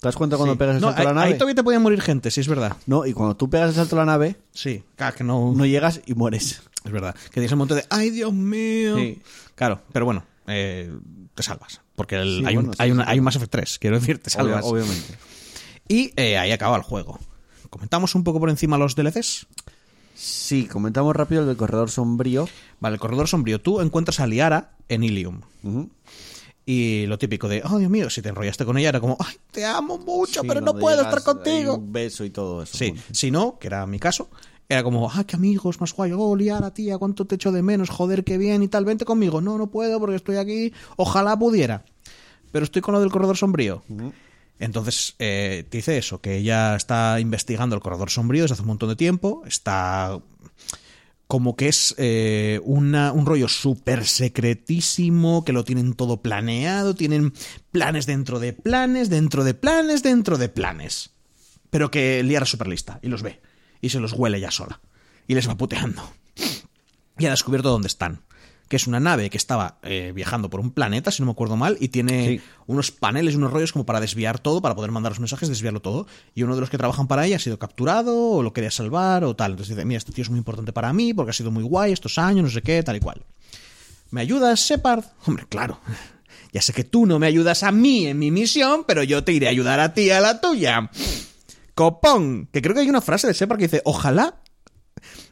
Speaker 1: ¿Te das cuenta cuando
Speaker 2: Sí.
Speaker 1: pegas el
Speaker 2: No,
Speaker 1: salto a la nave?
Speaker 2: ahí todavía te podía morir gente, sí, es verdad.
Speaker 1: No, y cuando tú pegas el salto a la nave,
Speaker 2: Sí, claro que no.
Speaker 1: no llegas y mueres.
Speaker 2: Es verdad. Que tienes un montón de. ¡Ay, Dios mío!
Speaker 1: Sí.
Speaker 2: Claro, pero bueno, eh, te salvas. Porque el-
Speaker 1: Sí,
Speaker 2: hay, un,
Speaker 1: bueno,
Speaker 2: hay, una- hay un Mass Effect 3, quiero decir, te salvas.
Speaker 1: Obvia- obviamente.
Speaker 2: Y eh, ahí acaba el juego. ¿Comentamos un poco por encima los DLCs?
Speaker 1: Sí, comentamos rápido el del corredor sombrío.
Speaker 2: Vale, el corredor sombrío. Tú encuentras a Liara en Ilium.
Speaker 1: Ujú.
Speaker 2: Y lo típico de, oh Dios mío, si te enrollaste con ella era como, ay, te amo mucho,
Speaker 1: Sí,
Speaker 2: pero no puedo estar contigo.
Speaker 1: Un beso y todo eso.
Speaker 2: Sí, si no, que era mi caso, era como, ah, qué amigos, más guay, oh, Liara, tía, cuánto te echo de menos, joder, qué bien y tal, vente conmigo. No, no puedo porque estoy aquí, ojalá pudiera. Pero estoy con lo del corredor sombrío. Entonces, eh, te dice eso, que ella está investigando el corredor sombrío desde hace un montón de tiempo, está como que es eh, una- un rollo súper secretísimo, que lo tienen todo planeado, tienen planes dentro de planes, dentro de planes, dentro de planes. Pero que Liara es súper lista y los ve y se los huele ya sola y les va puteando. Y ha descubierto dónde están. Que es una nave que estaba eh, viajando por un planeta, si no me acuerdo mal, y tiene
Speaker 1: Sí.
Speaker 2: unos paneles y unos rollos como para desviar todo, para poder mandar los mensajes, desviarlo todo. Y uno de los que trabajan para ella ha sido capturado, o lo quería salvar, o tal. Entonces dice, mira, este tío es muy importante para mí, porque ha sido muy guay estos años, no sé qué, tal y cual. ¿Me ayudas, Shepard? Hombre, claro. Ya sé que tú no me ayudas a mí en mi misión, pero yo te iré a ayudar a ti a la tuya. Copón. Que creo que hay una frase de Shepard que dice, ojalá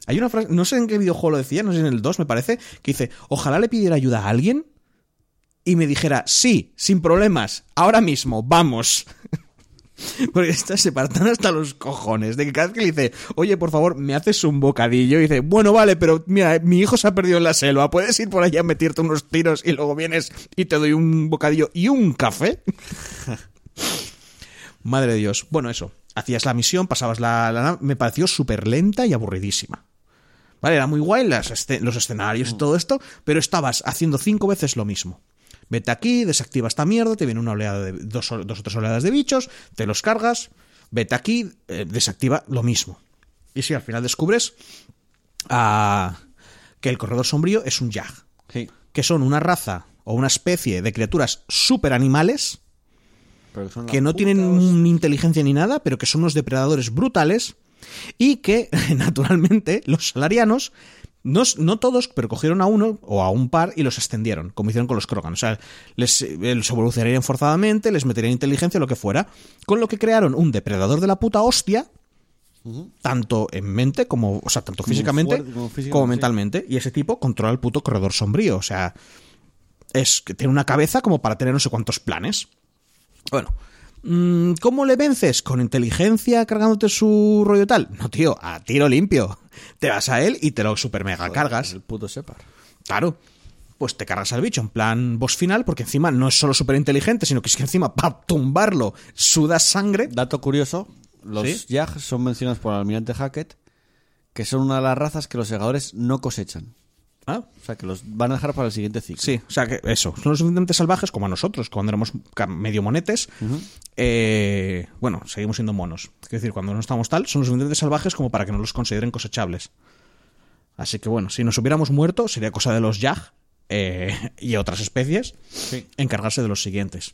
Speaker 2: hay una frase, no sé en qué videojuego lo decía, no sé en el 2 me parece, que dice, ojalá le pidiera ayuda a alguien y me dijera, sí, sin problemas, ahora mismo, vamos. Porque está separando hasta los cojones. De que cada vez que le dice, oye, por favor, me haces un bocadillo. Y dice, bueno, vale, pero mira, mi hijo se ha perdido en la selva. ¿Puedes ir por allá a meterte unos tiros y luego vienes y te doy un bocadillo y un café? Madre de Dios. Bueno, eso. Hacías la misión, pasabas la... la me pareció súper lenta y aburridísima. Vale, era muy guay las los escenarios y todo esto, pero estabas haciendo cinco veces lo mismo. Vete aquí, desactiva esta mierda, te viene una oleada de dos, o- dos o tres oleadas de bichos, te los cargas, vete aquí, eh, desactiva lo mismo. Y si al final descubres ah, que el corredor sombrío es un Jag,
Speaker 1: Sí.
Speaker 2: que son una raza o una especie de criaturas super animales que no tienen ni inteligencia ni nada, pero que son unos depredadores brutales y que, naturalmente, los salarianos No, no todos, pero cogieron a uno o a un par y los extendieron, como hicieron con los Krogan. O sea, les, eh, los evolucionarían forzadamente, les meterían inteligencia, lo que fuera. Con lo que crearon un depredador de la puta hostia, tanto en mente como, o sea, tanto
Speaker 1: Como
Speaker 2: físicamente
Speaker 1: fuerte, como físicamente,
Speaker 2: como mentalmente. Y ese tipo controla el puto corredor sombrío. O sea, es que tiene una cabeza como para tener no sé cuántos planes. Bueno, ¿cómo le vences? ¿Con inteligencia cargándote su rollo tal? No, tío, a tiro limpio. Te vas a él y te lo super mega cargas.
Speaker 1: El puto Separ.
Speaker 2: Claro. Pues te cargas al bicho en plan boss final, porque encima no es solo súper inteligente, sino que es que encima para tumbarlo sudas sangre.
Speaker 1: Dato curioso, los
Speaker 2: ¿Sí?
Speaker 1: Son mencionados por el almirante Hackett, que son una de las razas que los segadores no cosechan.
Speaker 2: Ah,
Speaker 1: O sea, que los van a dejar para el siguiente ciclo.
Speaker 2: Sí, o sea que eso, son lo suficientemente salvajes como a nosotros, cuando éramos medio monetes. Eh, bueno, seguimos siendo monos. Es decir, cuando no estamos tal, son lo suficientemente salvajes como para que no los consideren cosechables. Así que bueno, si nos hubiéramos muerto, sería cosa de los Yag eh, y otras especies encargarse de los siguientes.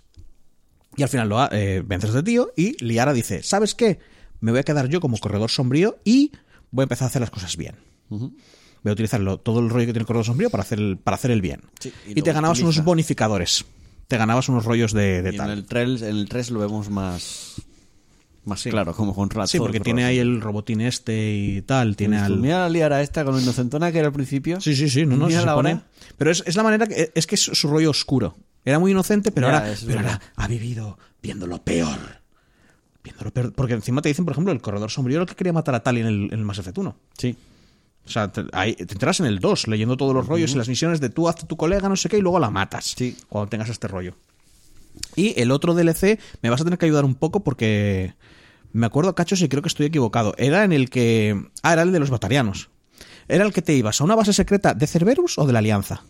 Speaker 2: Y al final lo ha- eh, vences de tío y Liara dice, ¿sabes qué? Me voy a quedar yo como corredor sombrío y voy a empezar a hacer las cosas bien. Voy a utilizarlo, todo el rollo que tiene el corredor sombrío para hacer el, para hacer el bien.
Speaker 1: Sí, y
Speaker 2: y
Speaker 1: lo
Speaker 2: te ganabas
Speaker 1: utiliza.
Speaker 2: unos bonificadores. Te ganabas unos rollos de, de
Speaker 1: Y en
Speaker 2: tal.
Speaker 1: el 3 en el 3 lo vemos más más
Speaker 2: Sí.
Speaker 1: claro, como con razón.
Speaker 2: Sí, porque tiene ahí el robotín este y tal. Tiene al...
Speaker 1: Mira la liara esta con lo inocentona que era al principio.
Speaker 2: Sí, sí, sí, no, no, se
Speaker 1: la
Speaker 2: pone. Pero es, es la manera que. Es que es su rollo oscuro. Era muy inocente, pero,
Speaker 1: Ya,
Speaker 2: ahora, pero ahora ha vivido viendo lo peor. Viendo lo peor. Porque encima te dicen, por ejemplo, el corredor sombrío era el que quería matar a Tali en el, en el Mass Effect 1.
Speaker 1: Sí.
Speaker 2: O sea, te, ahí- te enteras en el 2, leyendo todos los rollos y las misiones de tú hazte tu colega, no sé qué, y luego la matas.
Speaker 1: Sí.
Speaker 2: Cuando tengas este rollo. Y el otro DLC me vas a tener que ayudar un poco porque me acuerdo, Cachos, y creo que estoy equivocado. Era en el que. Ah, era el de los batarianos. Era el que te ibas a una base secreta de Cerberus o de la Alianza.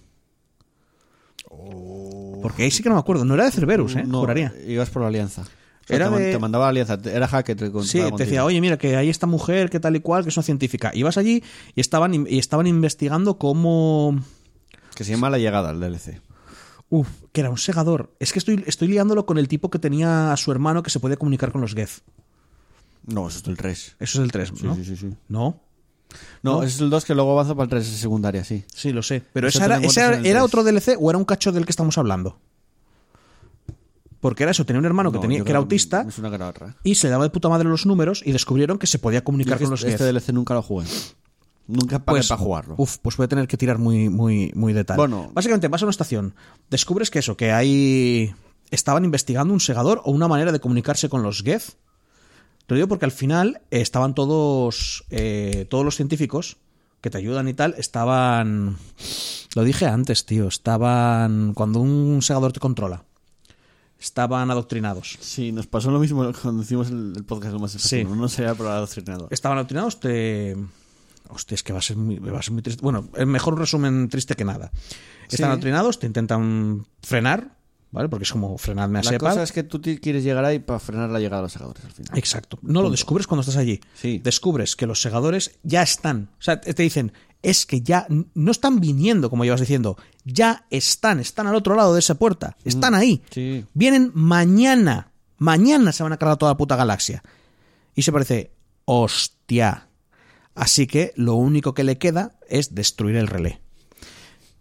Speaker 2: Porque ahí sí que no me acuerdo. No era de Cerberus, ¿eh?
Speaker 1: No,
Speaker 2: Juraría.
Speaker 1: Ibas por la alianza.
Speaker 2: Era
Speaker 1: te,
Speaker 2: de-
Speaker 1: te mandaba alianza. te- Era Hackett. el que
Speaker 2: Sí,
Speaker 1: contaba
Speaker 2: te decía, oye, mira, que hay esta mujer, que tal y cual, que es una científica. Ibas allí y estaban, y estaban investigando cómo.
Speaker 1: Que se llama La Llegada, el DLC.
Speaker 2: Uf, que era un segador. Es que estoy, estoy liándolo con el tipo que tenía a su hermano que se podía comunicar con los Geth.
Speaker 1: No, eso es el 3.
Speaker 2: Eso es el 3, ¿no?
Speaker 1: Sí, sí, sí.
Speaker 2: No.
Speaker 1: No, es el 2 que luego avanza para el 3 de secundaria, sí.
Speaker 2: Sí, lo sé. Pero esa
Speaker 1: te
Speaker 2: era, esa era
Speaker 1: 3.
Speaker 2: otro DLC o era un cacho del que estamos hablando. Porque era eso, tenía un hermano que, tenía, que era autista
Speaker 1: Es una
Speaker 2: y se le daba de puta madre los números y descubrieron que se podía comunicar con los
Speaker 1: este
Speaker 2: Geth.
Speaker 1: DLC nunca lo jugué. Nunca pagué
Speaker 2: Pues,
Speaker 1: para jugarlo.
Speaker 2: Uf, pues voy a tener que tirar muy, muy, muy de tal.
Speaker 1: Bueno.
Speaker 2: Básicamente vas a una estación, descubres que eso, que hay. Estaban investigando un segador o una manera de comunicarse con los Geth. Te lo digo porque al final eh, estaban todos. eh, todos los científicos que te ayudan y tal, estaban. Lo dije antes, tío. Estaban. Cuando un segador te controla. Estaban adoctrinados.
Speaker 1: Sí, nos pasó lo mismo cuando hicimos el, el podcast del Mass Effect
Speaker 2: Sí.
Speaker 1: 1. No sería por adoctrinado.
Speaker 2: Estaban adoctrinados, te. Hostia, es que va a ser muy, va a ser muy triste. Bueno, es mejor un resumen triste que nada. Están
Speaker 1: Sí.
Speaker 2: adoctrinados, te intentan frenar, ¿vale? Porque es como frenadme a
Speaker 1: La
Speaker 2: Separ.
Speaker 1: cosa es que tú quieres llegar ahí para frenar la llegada de los segadores al final.
Speaker 2: Exacto. No lo descubres cuando estás allí.
Speaker 1: Sí.
Speaker 2: Descubres que los segadores ya están. O sea, te dicen, es que ya no están viniendo, como llevas diciendo. Ya están, están al otro lado de esa puerta. Están ahí.
Speaker 1: Sí.
Speaker 2: Vienen mañana. Mañana se van a cargar toda la puta galaxia. Y se parece, hostia. Así que lo único que le queda es destruir el relé.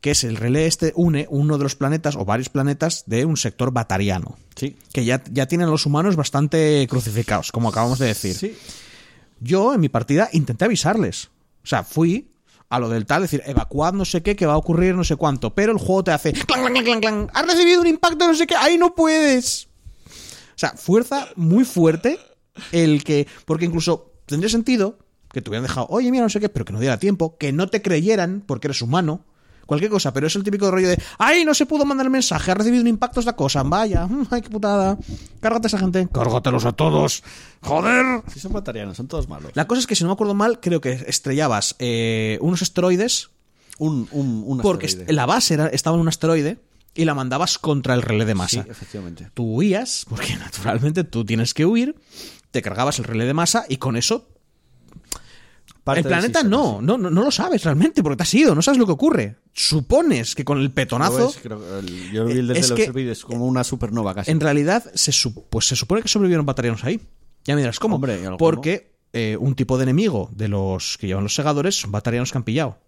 Speaker 2: Que es el relé este une uno de los planetas o varios planetas de un sector batariano.
Speaker 1: Sí.
Speaker 2: Que ya, ya tienen a los humanos bastante crucificados, como acabamos de decir.
Speaker 1: Sí.
Speaker 2: Yo en mi partida intenté avisarles. O sea, fui a lo del tal, decir, evacuad no sé qué, que va a ocurrir no sé cuánto. Pero el juego te hace, clan, clan, clan, clan, has recibido un impacto no sé qué, ahí no puedes. O sea, fuerza muy fuerte el que, porque incluso tendría sentido que te hubieran dejado, oye, mira, no sé qué, pero que no diera tiempo, que no te creyeran porque eres humano. Cualquier cosa, pero es el típico rollo de ¡Ay, no se pudo mandar el mensaje! Ha recibido un impacto esta cosa. Vaya, mm, ¡ay, qué putada! Cárgate a esa gente. ¡Cárgatelos a todos! ¡Joder!
Speaker 1: Sí, son batarianos, son todos malos.
Speaker 2: La cosa es que, si no me acuerdo mal, creo que estrellabas eh, unos asteroides,
Speaker 1: Un, un, un
Speaker 2: porque
Speaker 1: asteroide.
Speaker 2: la base era- estaba en un asteroide y la mandabas contra el relé de
Speaker 1: Sí,
Speaker 2: masa.
Speaker 1: efectivamente.
Speaker 2: Tú huías, porque naturalmente tú tienes que huir, te cargabas el relé de masa y con eso.
Speaker 1: Parte
Speaker 2: el planeta no,
Speaker 1: sí.
Speaker 2: no, no, no lo sabes realmente, porque te has ido, no sabes lo que ocurre. Supones que con el petonazo.
Speaker 1: creo que el- yo vi el
Speaker 2: Es
Speaker 1: desde
Speaker 2: que-
Speaker 1: los como una supernova casi.
Speaker 2: En realidad, se, pues se supone que sobrevivieron batarianos ahí. Ya me dirás cómo. Porque eh, un tipo de enemigo de los que llevan los segadores son batarianos que han pillado.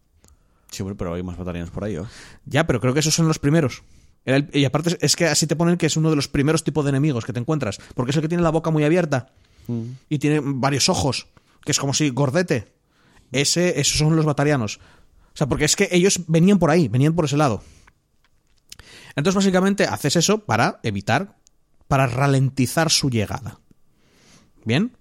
Speaker 1: Sí, pero hay más batallones por ahí, ¿eh?
Speaker 2: Ya, pero creo que esos son los primeros. El- y aparte es que así te ponen que es uno de los primeros tipos de enemigos que te encuentras. Porque es el que tiene la boca muy abierta y tiene varios ojos, que es como si gordete. Ese, esos son los batarianos. O sea, porque es que ellos venían por ahí, venían por ese lado. Entonces, básicamente, haces eso para evitar, para ralentizar su llegada. ¿Bien?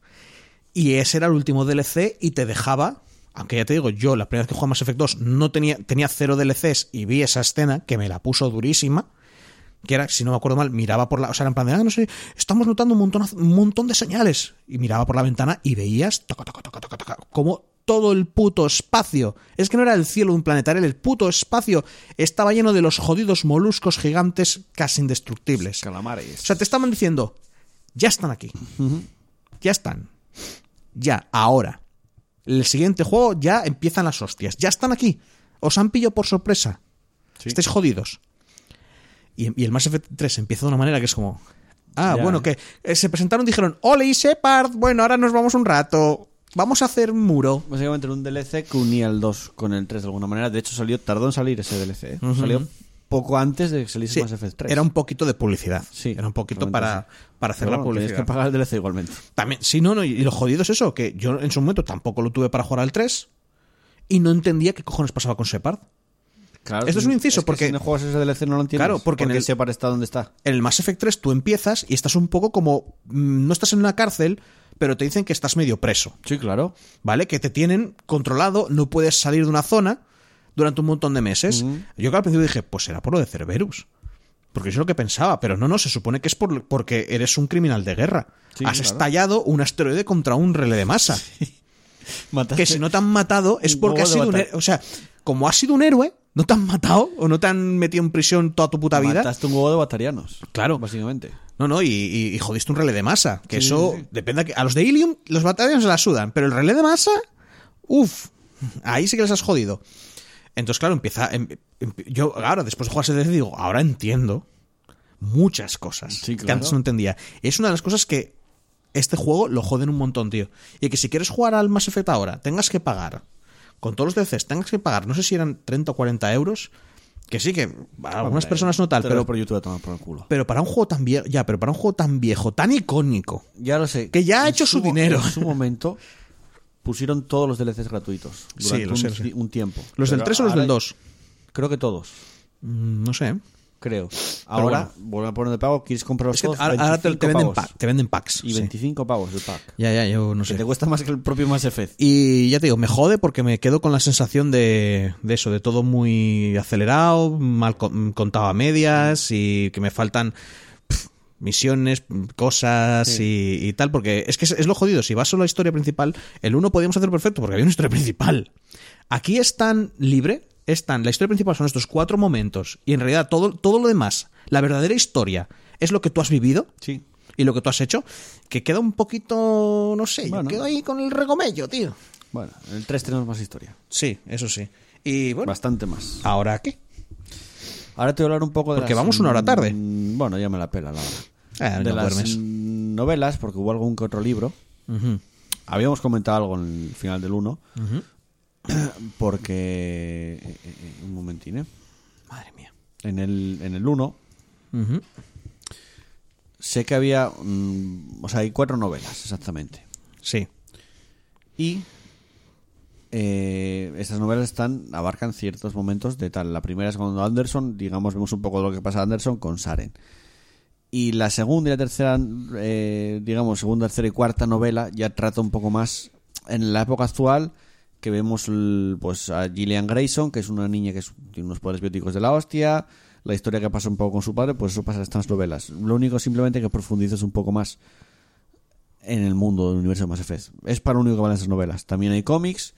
Speaker 2: Y ese era el último DLC y te dejaba, aunque ya te digo, yo la primera vez que jugaba Mass Effect 2 no tenía, tenía cero DLCs y vi esa escena que me la puso durísima, que era, si no me acuerdo mal, miraba por la, o sea, en plan de, ah, no sé, estamos notando un montón, un montón de señales. Y miraba por la ventana y veías, toca, toca, toca, toca, toca, como todo el puto espacio, es que no era el cielo de un planeta, era el puto espacio, estaba lleno de los jodidos moluscos gigantes casi indestructibles.
Speaker 1: Calamares.
Speaker 2: O sea, te estaban diciendo, ya están aquí. Ya están. Ya, ahora. El siguiente juego ya empiezan las hostias. Ya están aquí. Os han pillado por sorpresa.
Speaker 1: Sí.
Speaker 2: Estáis jodidos. Y, y el Mass Effect 3 empieza de una manera que es como... Ah,
Speaker 1: Ya.
Speaker 2: bueno, que eh, se presentaron y dijeron, Ole y Shepard, bueno, ahora nos vamos un rato. Vamos a hacer un muro.
Speaker 1: Básicamente era un DLC que unía el 2 con el 3 de alguna manera. De hecho, salió, tardó en salir ese DLC. ¿eh? Salió poco antes de que saliese
Speaker 2: Sí,
Speaker 1: Mass Effect 3.
Speaker 2: era un poquito de publicidad.
Speaker 1: Sí,
Speaker 2: Era un poquito para, para hacer la publicidad.
Speaker 1: que pagar el DLC igualmente.
Speaker 2: También, sí, no, no, y lo jodido es eso, que yo en su momento tampoco lo tuve para jugar al 3 y no entendía qué cojones pasaba con Shepard.
Speaker 1: Claro,
Speaker 2: Esto es un inciso,
Speaker 1: que
Speaker 2: porque-
Speaker 1: si no juegas ese DLC no lo entiendes.
Speaker 2: Claro, porque en el-
Speaker 1: Separ está donde está.
Speaker 2: En el Mass Effect 3 tú empiezas y estás un poco como... mm, No estás en una cárcel, pero te dicen que estás medio preso,
Speaker 1: Sí, claro.
Speaker 2: ¿vale? Que te tienen controlado, no puedes salir de una zona durante un montón de meses. Yo que al principio dije, pues será por lo de Cerberus. Porque eso es lo que pensaba, pero no, no, se supone que es por, porque eres un criminal de guerra.
Speaker 1: Sí,
Speaker 2: Has
Speaker 1: claro.
Speaker 2: estallado un asteroide contra un relé de masa.
Speaker 1: Mataste-
Speaker 2: que si no te han matado es porque has sido un héroe. O sea, como has sido un héroe, no te han matado o no te han metido en prisión toda tu puta vida.
Speaker 1: Mataste un huevo de batarianos.
Speaker 2: Claro.
Speaker 1: Básicamente.
Speaker 2: No, no, y, y- y jodiste un relé de masa. Que
Speaker 1: Sí,
Speaker 2: eso
Speaker 1: sí,
Speaker 2: depende. A, que- a los de Ilium, los batallones se la sudan, pero el relé de masa, uff, ahí sí que les has jodido. Entonces, claro, empieza. em- em- yo, ahora, después de jugar DLC, digo, ahora entiendo muchas cosas
Speaker 1: Sí,
Speaker 2: que antes no entendía. Es una de las cosas que este juego lo joden un montón, tío. Y que si quieres jugar al Mass Effect ahora, tengas que pagar. Con todos los DLCs, tengas que pagar, no sé si eran 30 o 40 euros. Que sí, que a algunas
Speaker 1: Hombre,
Speaker 2: personas no tal,
Speaker 1: te
Speaker 2: pero,
Speaker 1: por YouTube a tomar por el culo.
Speaker 2: pero para un juego tan viejo, ya, pero para un juego tan viejo, tan icónico,
Speaker 1: Ya lo sé.
Speaker 2: Que ya ha hecho su
Speaker 1: mo-
Speaker 2: dinero.
Speaker 1: En su momento pusieron todos los DLCs gratuitos.
Speaker 2: Sí,
Speaker 1: Durante
Speaker 2: lo
Speaker 1: un,
Speaker 2: sé,
Speaker 1: un tiempo.
Speaker 2: ¿Los del
Speaker 1: Pero
Speaker 2: 3 o los del 2?
Speaker 1: Creo que todos.
Speaker 2: Mm, No sé.
Speaker 1: Creo. Ahora,
Speaker 2: bueno.
Speaker 1: vuelven a poner de pago. ¿Quieres comprarlos
Speaker 2: Es que
Speaker 1: todos?
Speaker 2: ahora, ahora te,
Speaker 1: 25
Speaker 2: te venden, pack- te venden packs.
Speaker 1: Y
Speaker 2: sí.
Speaker 1: 25 pavos el pack.
Speaker 2: Ya, ya, yo no
Speaker 1: Que
Speaker 2: sé.
Speaker 1: te cuesta más que el propio Mass Effect.
Speaker 2: Y ya te digo, me jode porque me quedo con la sensación de, de eso, de todo muy acelerado, mal con- contado a medias y que me faltan misiones, cosas y, y tal, porque es que es, es lo jodido. Si vas solo a la historia principal, el 1 podíamos hacer perfecto porque había una historia principal. Aquí es tan libre, es tan, la historia principal son estos cuatro momentos y en realidad todo, todo lo demás, la verdadera historia, es lo que tú has vivido
Speaker 1: Sí.
Speaker 2: y lo que tú has hecho, que queda un poquito, no sé,
Speaker 1: Bueno.
Speaker 2: yo quedo ahí con el regomello, tío.
Speaker 1: Bueno, en el 3 tenemos más historia.
Speaker 2: Sí, eso sí. Y bueno,
Speaker 1: Bastante más.
Speaker 2: ¿ahora qué?
Speaker 1: Ahora te voy a hablar un poco de
Speaker 2: Porque
Speaker 1: las,
Speaker 2: vamos una hora tarde.
Speaker 1: mm, Bueno, ya me la pela la hora.
Speaker 2: Ah,
Speaker 1: de
Speaker 2: no
Speaker 1: las
Speaker 2: duermes.
Speaker 1: novelas, porque hubo algún que otro libro. Habíamos comentado algo en el final del 1. Porque... eh, eh, un momentín, ¿eh?
Speaker 2: Madre mía.
Speaker 1: En el, en el 1
Speaker 2: Ujú.
Speaker 1: sé que había... mm, o sea, hay cuatro novelas, exactamente.
Speaker 2: Sí.
Speaker 1: Y eh, estas novelas están abarcan ciertos momentos de tal. La primera es cuando Anderson, digamos, vemos un poco de lo que pasa a Anderson con Saren. Y la segunda y la tercera, eh, digamos, segunda, tercera y cuarta novela ya trata un poco más en la época actual que vemos pues a Gillian Grayson, que es una niña que tiene unos poderes bióticos de la hostia, la historia que pasa un poco con su padre, pues eso pasa en estas novelas. Lo único simplemente que profundices un poco más en el mundo del universo de Mass Effect. Es para lo único que valen esas novelas. También hay cómics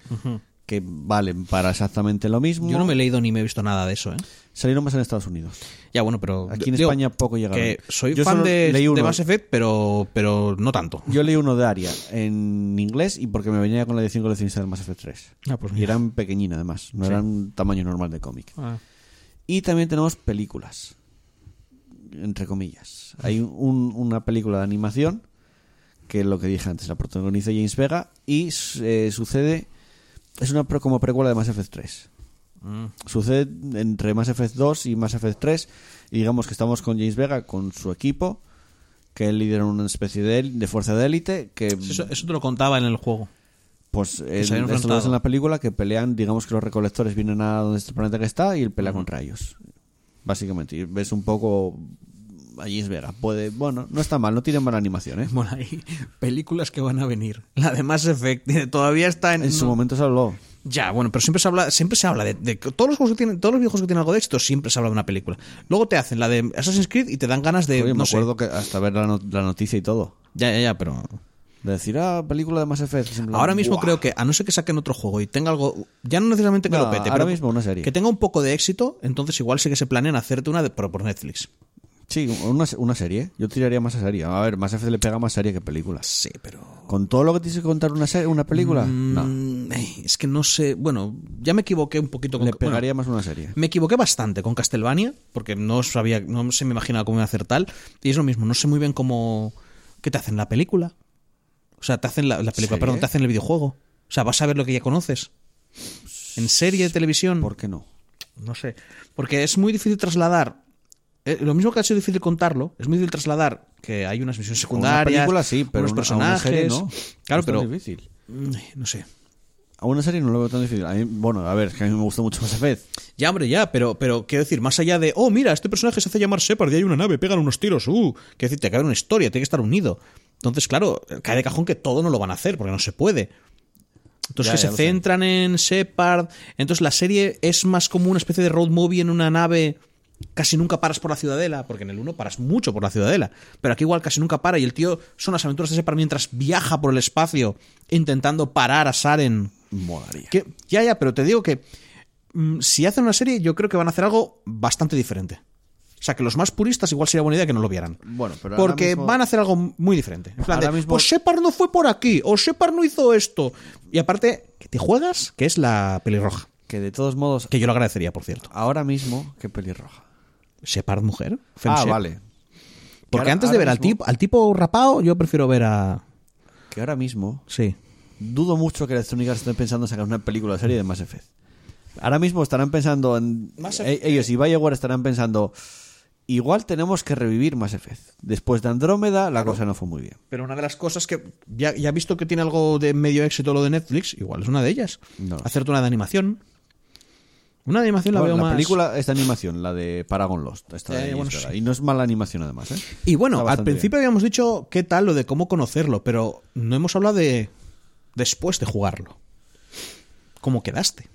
Speaker 1: que valen para exactamente lo mismo.
Speaker 2: Yo no me he leído ni me he visto nada de eso, ¿eh?
Speaker 1: Salieron más en Estados Unidos.
Speaker 2: Ya, bueno, pero...
Speaker 1: Aquí en
Speaker 2: digo,
Speaker 1: España poco llegaron.
Speaker 2: Que soy
Speaker 1: Yo
Speaker 2: fan de,
Speaker 1: leí
Speaker 2: de. Mass Effect, pero, pero no tanto.
Speaker 1: Yo leí uno de Aria en inglés y porque me venía con la edición coleccionista del Mass Effect 3.
Speaker 2: Ah, pues
Speaker 1: y eran pequeñina además, no
Speaker 2: Sí.
Speaker 1: eran tamaño normal de cómic.
Speaker 2: Ah.
Speaker 1: Y también tenemos películas, entre comillas. Hay un- una película de animación, que es lo que dije antes, la protagoniza James Vega, y eh, sucede, es una pre- como precuela de Mass Effect 3. Sucede entre Mass Effect 2 y Mass Effect 3. Y digamos que estamos con James Vega, con su equipo, que él lidera una especie de, de fuerza de élite, que
Speaker 2: Eso, eso te lo contaba en el juego.
Speaker 1: pues en, esto lo en la película, que pelean, digamos que los recolectores vienen a donde está el planeta que está y él pelea contra ellos. Básicamente, y ves un poco a James Vega. Puede, bueno, no está mal, no tiene mala animación, ¿eh?
Speaker 2: Bueno, hay películas que van a venir. La de Mass Effect todavía está en...
Speaker 1: En su momento se habló.
Speaker 2: Ya, bueno, pero siempre se habla, siempre se habla de, de todos los juegos que tienen, todos los videojuegos que tienen algo de éxito, siempre se habla de una película. Luego te hacen la de Assassin's Creed y te dan ganas de,
Speaker 1: Oye, me
Speaker 2: no sé.
Speaker 1: acuerdo que hasta ver la, no- la noticia y todo.
Speaker 2: Ya, ya, ya, pero
Speaker 1: De decir, ah, película de Mass Effect. es
Speaker 2: ahora mismo
Speaker 1: ¡buah!
Speaker 2: creo que a no ser que saquen otro juego y tenga algo, ya no necesariamente que
Speaker 1: No,
Speaker 2: lo pete,
Speaker 1: ahora
Speaker 2: pero
Speaker 1: mismo una serie.
Speaker 2: que tenga un poco de éxito, entonces igual sí que se planean hacerte una de, pero por Netflix.
Speaker 1: Sí, una, una serie. Yo tiraría más a serie. A ver, Mass Effect le pega más serie que películas.
Speaker 2: Sí, pero
Speaker 1: Con todo lo que tienes que contar una serie, una película, no.
Speaker 2: Mm, eh, es que no sé, bueno, ya me equivoqué un poquito con
Speaker 1: Le
Speaker 2: bueno,
Speaker 1: pegaría más una serie.
Speaker 2: Me equivoqué bastante con Castlevania, porque no sabía, no se me imaginaba cómo iba a hacer tal. Y es lo mismo, no sé muy bien cómo. ¿Qué te hacen la película? O sea, te hacen la, la película,
Speaker 1: ¿Serie?
Speaker 2: perdón, te hacen el videojuego. O sea, vas a ver lo que ya conoces. En serie de televisión.
Speaker 1: ¿Por qué no?
Speaker 2: No sé. Porque es muy difícil trasladar. Eh, lo mismo que ha sido difícil contarlo, es muy difícil trasladar que hay unas misiones
Speaker 1: Una
Speaker 2: secundarias.
Speaker 1: película sí, pero
Speaker 2: unos
Speaker 1: una, a una
Speaker 2: personajes.
Speaker 1: serie no.
Speaker 2: Claro,
Speaker 1: Esto
Speaker 2: pero.
Speaker 1: Es difícil.
Speaker 2: mm, No sé.
Speaker 1: A una serie no lo veo tan difícil. A mí, bueno, a ver, es que a mí me gustó mucho Mass Effect.
Speaker 2: Ya, hombre, ya, pero, pero quiero decir, más allá de, oh, mira, este personaje se hace llamar Shepard y hay una nave, pegan unos tiros, uh, quiero decir, te cae una historia, tiene que estar unido. Entonces, claro, cae de cajón que todo no lo van a hacer, porque no se puede. Entonces,
Speaker 1: Ya,
Speaker 2: que
Speaker 1: ya
Speaker 2: se
Speaker 1: sé.
Speaker 2: centran en Shepard. Entonces, la serie es más como una especie de road movie en una nave. Casi nunca paras por la ciudadela, porque en el 1 paras mucho por la ciudadela. Pero aquí igual casi nunca para y el tío son las aventuras de Shepard mientras viaja por el espacio intentando parar a Saren.
Speaker 1: Molaría.
Speaker 2: Que, ya, ya, pero te digo que mm, si hacen una serie, yo creo que van a hacer algo bastante diferente. O sea, que los más puristas igual sería buena idea que no lo vieran.
Speaker 1: Bueno, pero
Speaker 2: Porque
Speaker 1: mismo-
Speaker 2: van a hacer algo muy diferente. En plan de,
Speaker 1: mismo-
Speaker 2: pues Shepard no fue por aquí, o Shepard no hizo esto. Y aparte, que te juegas, que es la pelirroja.
Speaker 1: Que de todos modos,
Speaker 2: Que yo lo agradecería, por cierto.
Speaker 1: ahora mismo, qué pelirroja.
Speaker 2: Shepard mujer. Fem
Speaker 1: Ah,
Speaker 2: Shep.
Speaker 1: vale.
Speaker 2: Porque
Speaker 1: ahora-
Speaker 2: antes de ver al tipo, al tipo rapado, yo prefiero ver a.
Speaker 1: Que ahora mismo
Speaker 2: Sí.
Speaker 1: dudo mucho que Electronic Arts estén pensando en sacar una película de serie de Mass Effect. Ahora mismo estarán pensando en.
Speaker 2: Mass
Speaker 1: e-
Speaker 2: Effect.
Speaker 1: Ellos y Bioware estarán pensando. Igual tenemos que revivir Mass Effect. Después de Andrómeda, la cosa no fue muy bien.
Speaker 2: Pero una de las cosas que ya, ya visto que tiene algo de medio éxito lo de Netflix, igual es una de ellas.
Speaker 1: No.
Speaker 2: Hacerte una de animación. Una animación la
Speaker 1: Bueno,
Speaker 2: veo
Speaker 1: la
Speaker 2: más.
Speaker 1: película es de animación, la de Paragon Lost. esta de
Speaker 2: Eh, bueno, sí.
Speaker 1: Y no es mala animación, además. ¿eh?
Speaker 2: Y bueno, al principio habíamos dicho qué tal lo de cómo conocerlo, pero no hemos hablado de después de jugarlo. ¿Cómo quedaste?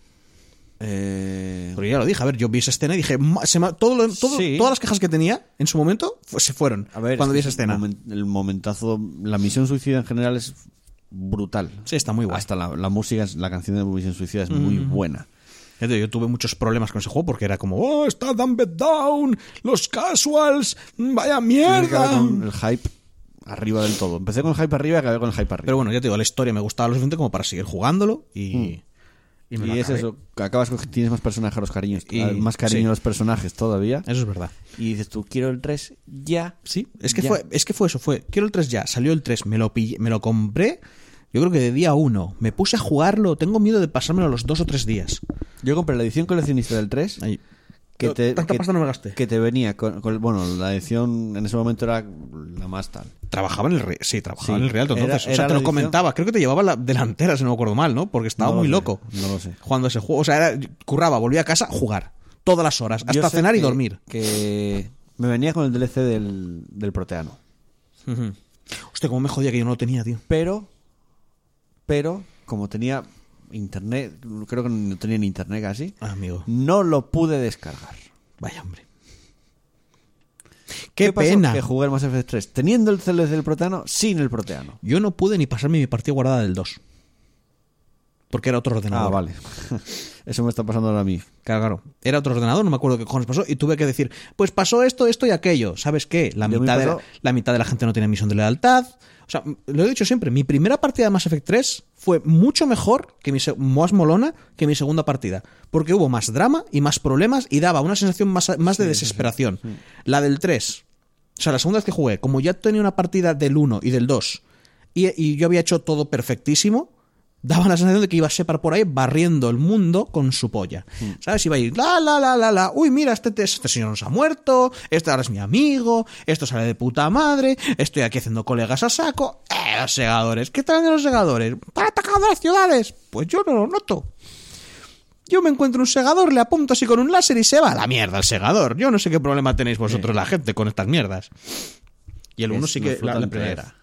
Speaker 1: Eh,
Speaker 2: Porque ya lo dije, a ver, yo vi esa escena y dije, "Ma- se todo lo- todo-
Speaker 1: Sí.
Speaker 2: todas las quejas que tenía en su momento fu- se fueron
Speaker 1: a ver,
Speaker 2: cuando vi
Speaker 1: es
Speaker 2: esa escena.
Speaker 1: El, momen- el momentazo, la misión suicida en general es brutal.
Speaker 2: Sí, está muy guay.
Speaker 1: Hasta la, la música, la canción de Misión Suicida es muy buena.
Speaker 2: Yo tuve muchos problemas con ese juego porque era como, oh, está Dumbed Down, los casuals, mm, vaya mierda.
Speaker 1: con el hype arriba del todo. Empecé con el hype arriba y acabé con el hype arriba.
Speaker 2: Pero bueno, ya te digo, la historia me gustaba lo suficiente como para seguir jugándolo y. y me lo
Speaker 1: y es eso, que acabas con tienes más personajes a los cariños,
Speaker 2: Y-
Speaker 1: más cariño
Speaker 2: sí.
Speaker 1: a los personajes todavía.
Speaker 2: Eso es verdad.
Speaker 1: Y dices tú, quiero el 3 ya.
Speaker 2: Sí, es que,
Speaker 1: Ya.
Speaker 2: fue, es que fue eso, fue, quiero el 3 ya, salió el 3, me lo, pillé- me lo compré, yo creo que de día 1, me puse a jugarlo, tengo miedo de pasármelo a los dos o tres días.
Speaker 1: Yo compré la edición coleccionista del 3.
Speaker 2: Ahí.
Speaker 1: Que
Speaker 2: Yo
Speaker 1: te,
Speaker 2: tanta
Speaker 1: que-
Speaker 2: pasta no me gasté.
Speaker 1: que te venía con, con- Bueno, la edición en ese momento era la más tal.
Speaker 2: Trabajaba en el Re- sí, trabajaba
Speaker 1: Sí,
Speaker 2: en el
Speaker 1: era-
Speaker 2: entonces. o
Speaker 1: era
Speaker 2: sea, te lo
Speaker 1: edición-
Speaker 2: comentaba, creo que te llevaba la delantera, si no me acuerdo mal, ¿no? Porque estaba
Speaker 1: No lo
Speaker 2: muy
Speaker 1: sé,
Speaker 2: loco.
Speaker 1: no lo sé.
Speaker 2: Jugando ese juego. O sea, era, curraba, volvía a casa, jugar. Todas las horas, hasta cenar y dormir.
Speaker 1: Que me venía con el DLC del, del Proteano.
Speaker 2: Ujú. Hostia, cómo me jodía que yo no lo tenía, tío.
Speaker 1: Pero, pero, como tenía internet, creo que no tenía ni internet casi,
Speaker 2: Ah, amigo.
Speaker 1: no lo pude descargar.
Speaker 2: Vaya, hombre. Qué,
Speaker 1: pasó?
Speaker 2: pena.
Speaker 1: Que jugué el Mass Effect 3 teniendo el DLC del Proteano sin el Proteano.
Speaker 2: Yo no pude ni pasarme mi partida guardada del 2. Porque era otro ordenador.
Speaker 1: Ah, vale. Eso me está pasando ahora a mí.
Speaker 2: Claro, claro. Era otro ordenador, no me acuerdo qué cojones pasó. Y tuve que decir, pues pasó esto, esto y aquello. ¿Sabes qué? La, mitad de la, mitad de la gente no tiene misión de lealtad. O sea, lo he dicho siempre, mi primera partida de Mass Effect 3 fue mucho mejor que mi más molona que mi segunda partida. Porque hubo más drama y más problemas y daba una sensación más, más de desesperación. La del 3, o sea, la segunda vez que jugué, como ya tenía una partida del 1 y del 2 y, y yo había hecho todo perfectísimo, daba la sensación de que iba Shepard por ahí barriendo el mundo con su polla. ¿Sabes? Iba a ir, la, la, la, la, la, uy, mira, este, este señor nos ha muerto, este ahora es mi amigo, esto sale de puta madre, estoy aquí haciendo colegas a saco. Eh, los segadores, ¿qué traen de los segadores? ¿Para atacar a las ciudades? Pues yo no lo noto. Yo me encuentro un segador, le apunto así con un láser y se va a la mierda el segador. Yo no sé qué problema tenéis vosotros, la gente, con estas mierdas. Y el uno sí que la, la primera.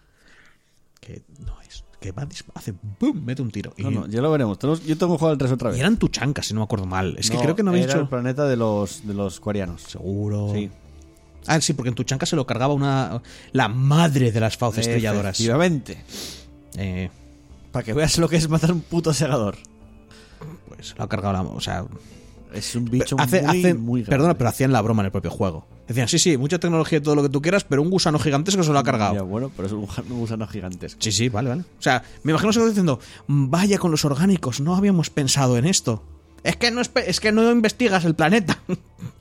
Speaker 2: Que no. Que va, hace boom, mete un tiro. Y,
Speaker 1: No, no, ya lo veremos. Yo tengo que jugar el 3 otra vez.
Speaker 2: y eran tuchancas, si no me acuerdo mal. Es que creo que no habéis
Speaker 1: era
Speaker 2: hecho.
Speaker 1: el planeta de los, de los coreanos.
Speaker 2: Seguro.
Speaker 1: Sí.
Speaker 2: Ah, sí, porque en Tuchanka se lo cargaba una. La madre de las fauces estrelladoras.
Speaker 1: Efectivamente.
Speaker 2: Eh,
Speaker 1: Para que veas lo que es matar un puto segador.
Speaker 2: pues lo ha cargado la. O sea.
Speaker 1: Es un bicho
Speaker 2: hace-
Speaker 1: muy,
Speaker 2: hace-
Speaker 1: muy grande.
Speaker 2: perdona, pero hacían la broma en el propio juego. Decían, sí, sí, mucha tecnología y todo lo que tú quieras, pero un gusano gigantesco se lo ha cargado.
Speaker 1: Ya, bueno, pero es un un gusano gigantesco.
Speaker 2: Sí, sí, vale, vale. O sea, me imagino que diciendo, vaya con los orgánicos, no habíamos pensado en esto. Es que no, espe- es que no investigas el planeta.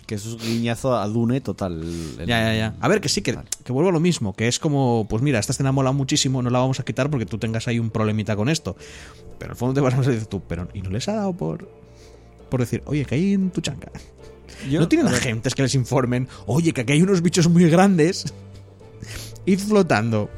Speaker 1: Que eso es guiñazo a Dune total. el-
Speaker 2: ya, ya, ya. A ver, que sí, que, que vuelvo a lo mismo, que es como, pues mira, esta escena mola muchísimo, no la vamos a quitar porque tú tengas ahí un problemita con esto. Pero al fondo te vas a decir tú, pero ¿y no les ha dado por, por decir, oye, que hay en tu chanca?
Speaker 1: Yo-
Speaker 2: ¿No tienen agentes que les informen, oye, que aquí hay unos bichos muy grandes? Id flotando.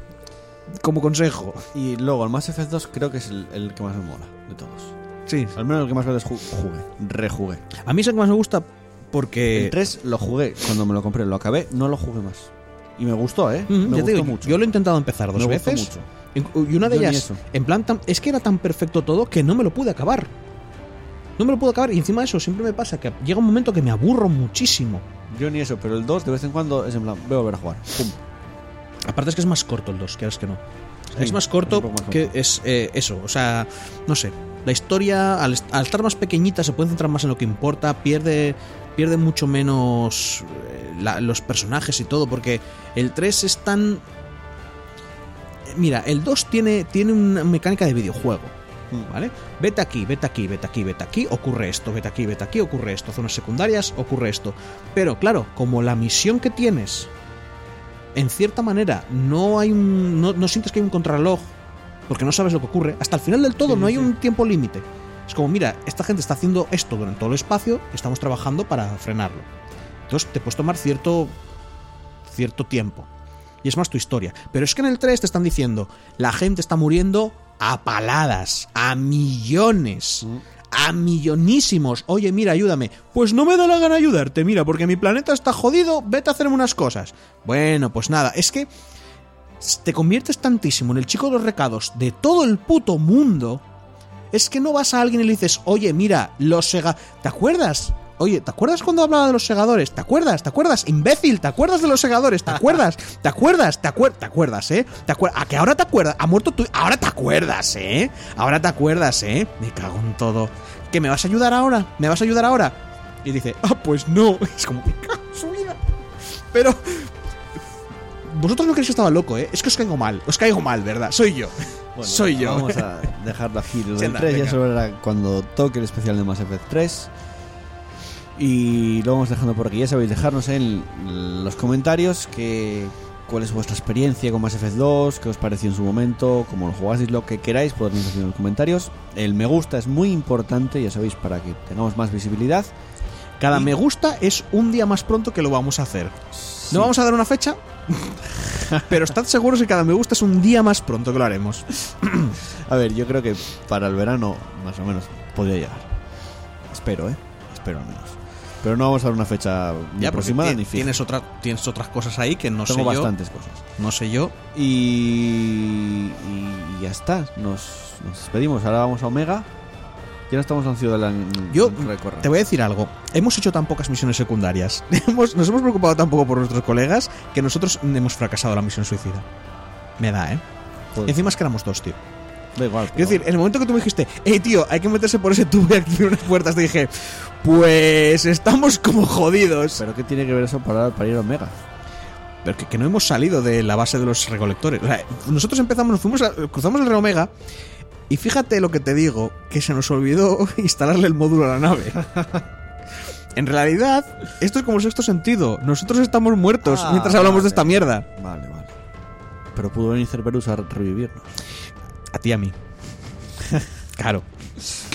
Speaker 2: Como consejo.
Speaker 1: Y luego el Mass Effect 2 creo que es el, el que más me mola de todos.
Speaker 2: Sí.
Speaker 1: Al menos el que más veces ju- jugué. Rejugué.
Speaker 2: A mí es el que más me gusta porque...
Speaker 1: El 3 lo jugué cuando me lo compré, lo acabé, no lo jugué más. Y me gustó, ¿eh?
Speaker 2: Ujú,
Speaker 1: me
Speaker 2: ya
Speaker 1: gustó
Speaker 2: te digo,
Speaker 1: mucho.
Speaker 2: Yo lo he intentado empezar dos
Speaker 1: Me gustó
Speaker 2: veces.
Speaker 1: mucho.
Speaker 2: Y una de
Speaker 1: Yo
Speaker 2: ellas, en plan, tan- es que era tan perfecto todo que no me lo pude acabar. No me lo pude acabar. Y encima de eso, siempre me pasa que llega un momento que me aburro muchísimo.
Speaker 1: Yo ni eso, pero el 2 de vez en cuando es en plan, voy a volver a jugar. Pum.
Speaker 2: Aparte es que es más corto el 2, quieras que no.
Speaker 1: Sí,
Speaker 2: es más corto
Speaker 1: más
Speaker 2: que es eh, eso. O sea, no sé. La historia, al, est- al estar más pequeñita, se puede centrar más en lo que importa. Pierde, pierde mucho menos eh, la- los personajes y todo. Porque el 3 es tan. Mira, el 2 tiene, tiene una mecánica de videojuego. ¿Vale? Vete aquí, vete aquí, vete aquí, vete aquí, ocurre esto, vete aquí, vete aquí, ocurre esto, zonas secundarias, ocurre esto. Pero claro, como la misión que tienes, en cierta manera, no hay un. no, no sientes que hay un contrarreloj, porque no sabes lo que ocurre, hasta el final del todo
Speaker 1: Sí,
Speaker 2: no hay
Speaker 1: sí.
Speaker 2: un tiempo límite. Es como, mira, esta gente está haciendo esto durante todo el espacio, estamos trabajando para frenarlo. Entonces te puedes tomar cierto. cierto tiempo. Y es más tu historia. Pero es que en el 3 te están diciendo, la gente está muriendo a paladas, a millones, a millonísimos. Oye, mira, ayúdame. Pues no me da la gana ayudarte, mira, porque mi planeta está jodido, vete a hacerme unas cosas. Bueno, pues nada, es que te conviertes tantísimo en el chico de los recados de todo el puto mundo. Es que no vas a alguien y le dices, oye, mira, los sega... ¿Te acuerdas? Oye, ¿te acuerdas cuando hablaba de los segadores? ¿Te acuerdas? ¿Te acuerdas? Imbécil, ¿te acuerdas de los segadores? ¿Te acuerdas? ¿Te acuerdas? ¿Te, acuer- ¿Te acuerdas, eh? ¿Te acuer- ¿A que ahora te acuerdas? ¿Ha muerto tú? Ahora te acuerdas, eh. Ahora te acuerdas, eh. Me cago en todo. ¿Que me vas a ayudar ahora? ¿Me vas a ayudar ahora? Y dice, ah, pues no. Es como, me cago en su vida. Pero... Vosotros no creéis que estaba loco, ¿eh? Es que os caigo mal. Os caigo mal, ¿verdad? Soy yo.
Speaker 1: Bueno,
Speaker 2: Soy yo.
Speaker 1: Vamos a dejarlo aquí. Lo del
Speaker 2: anda,
Speaker 1: 3 ya se verá cuando toque el especial de Mass Effect 3. Y lo vamos dejando por aquí. Ya sabéis, dejarnos en los comentarios que, cuál es vuestra experiencia con Mass Effect 2, qué os pareció en su momento, cómo lo jugasteis, lo que queráis, podéis decirlo en los comentarios. El me gusta es muy importante, ya sabéis, para que tengamos más visibilidad.
Speaker 2: Cada
Speaker 1: Y-
Speaker 2: me gusta es un día más pronto que lo vamos a hacer.
Speaker 1: Sí.
Speaker 2: No vamos a dar una fecha, pero estad seguros que cada me gusta es un día más pronto que lo haremos.
Speaker 1: A ver, yo creo que para el verano, más o menos, podría llegar. Espero, ¿eh? Espero al menos. Pero no vamos a dar una fecha ni
Speaker 2: porque
Speaker 1: aproximada ni fija.
Speaker 2: tienes, otra, tienes otras cosas ahí que no
Speaker 1: Tengo
Speaker 2: sé
Speaker 1: bastantes cosas.
Speaker 2: yo. No sé yo.
Speaker 1: Y, y ya está. Nos, nos despedimos. Ahora vamos a Omega. Ya no estamos en Ciudad
Speaker 2: Yo
Speaker 1: recorrer.
Speaker 2: te voy a decir algo. Hemos hecho tan pocas misiones secundarias. Hemos- nos hemos preocupado tan poco por nuestros colegas que nosotros hemos fracasado la misión suicida. Me da, ¿eh? Encima es que éramos dos, tío.
Speaker 1: da igual.
Speaker 2: Quiero decir, en el momento que tú me dijiste, hey tío, hay que meterse por ese tubo y activar unas puertas, te dije, pues estamos como jodidos.
Speaker 1: ¿Pero qué tiene que ver eso para, para ir a Omega?
Speaker 2: Pero que, que no hemos salido de la base de los recolectores. O sea, nosotros empezamos, nos fuimos a- cruzamos el río Omega y fíjate lo que te digo, que se nos olvidó instalarle el módulo a la nave. En realidad, esto es como el sexto sentido. Nosotros estamos muertos
Speaker 1: Ah,
Speaker 2: mientras hablamos
Speaker 1: vale.
Speaker 2: de esta mierda.
Speaker 1: Vale, vale. Pero pudo venir Cerberus a revivirnos.
Speaker 2: A ti y a mí. Claro.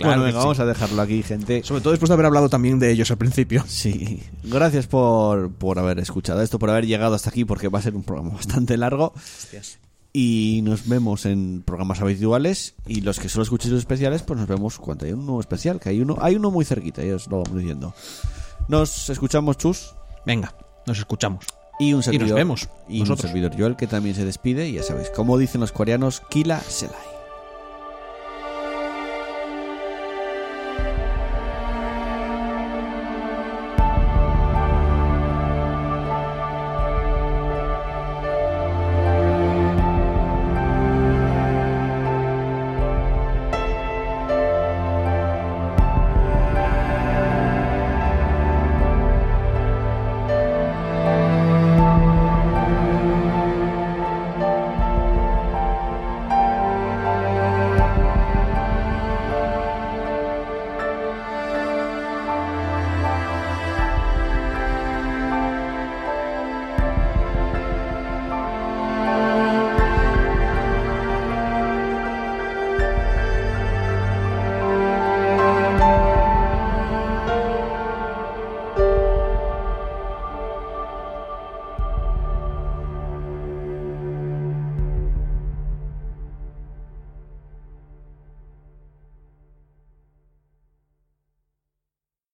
Speaker 1: Bueno,
Speaker 2: que
Speaker 1: venga,
Speaker 2: sí.
Speaker 1: vamos a dejarlo aquí, gente.
Speaker 2: Sobre todo después de haber hablado también de ellos al principio.
Speaker 1: Sí, gracias por, por haber escuchado esto, por haber llegado hasta aquí, porque va a ser un programa bastante largo. Y nos vemos en programas habituales. Y los que solo escuchéis los especiales, pues nos vemos cuando hay un nuevo especial, que hay uno, hay uno muy cerquita, ya os lo vamos diciendo. Nos escuchamos, Chus.
Speaker 2: Venga, nos escuchamos.
Speaker 1: Y un servidor.
Speaker 2: vemos,
Speaker 1: Y
Speaker 2: nosotros.
Speaker 1: un servidor Joel que también se despide. Y ya sabéis, como dicen los coreanos, Kila Selai.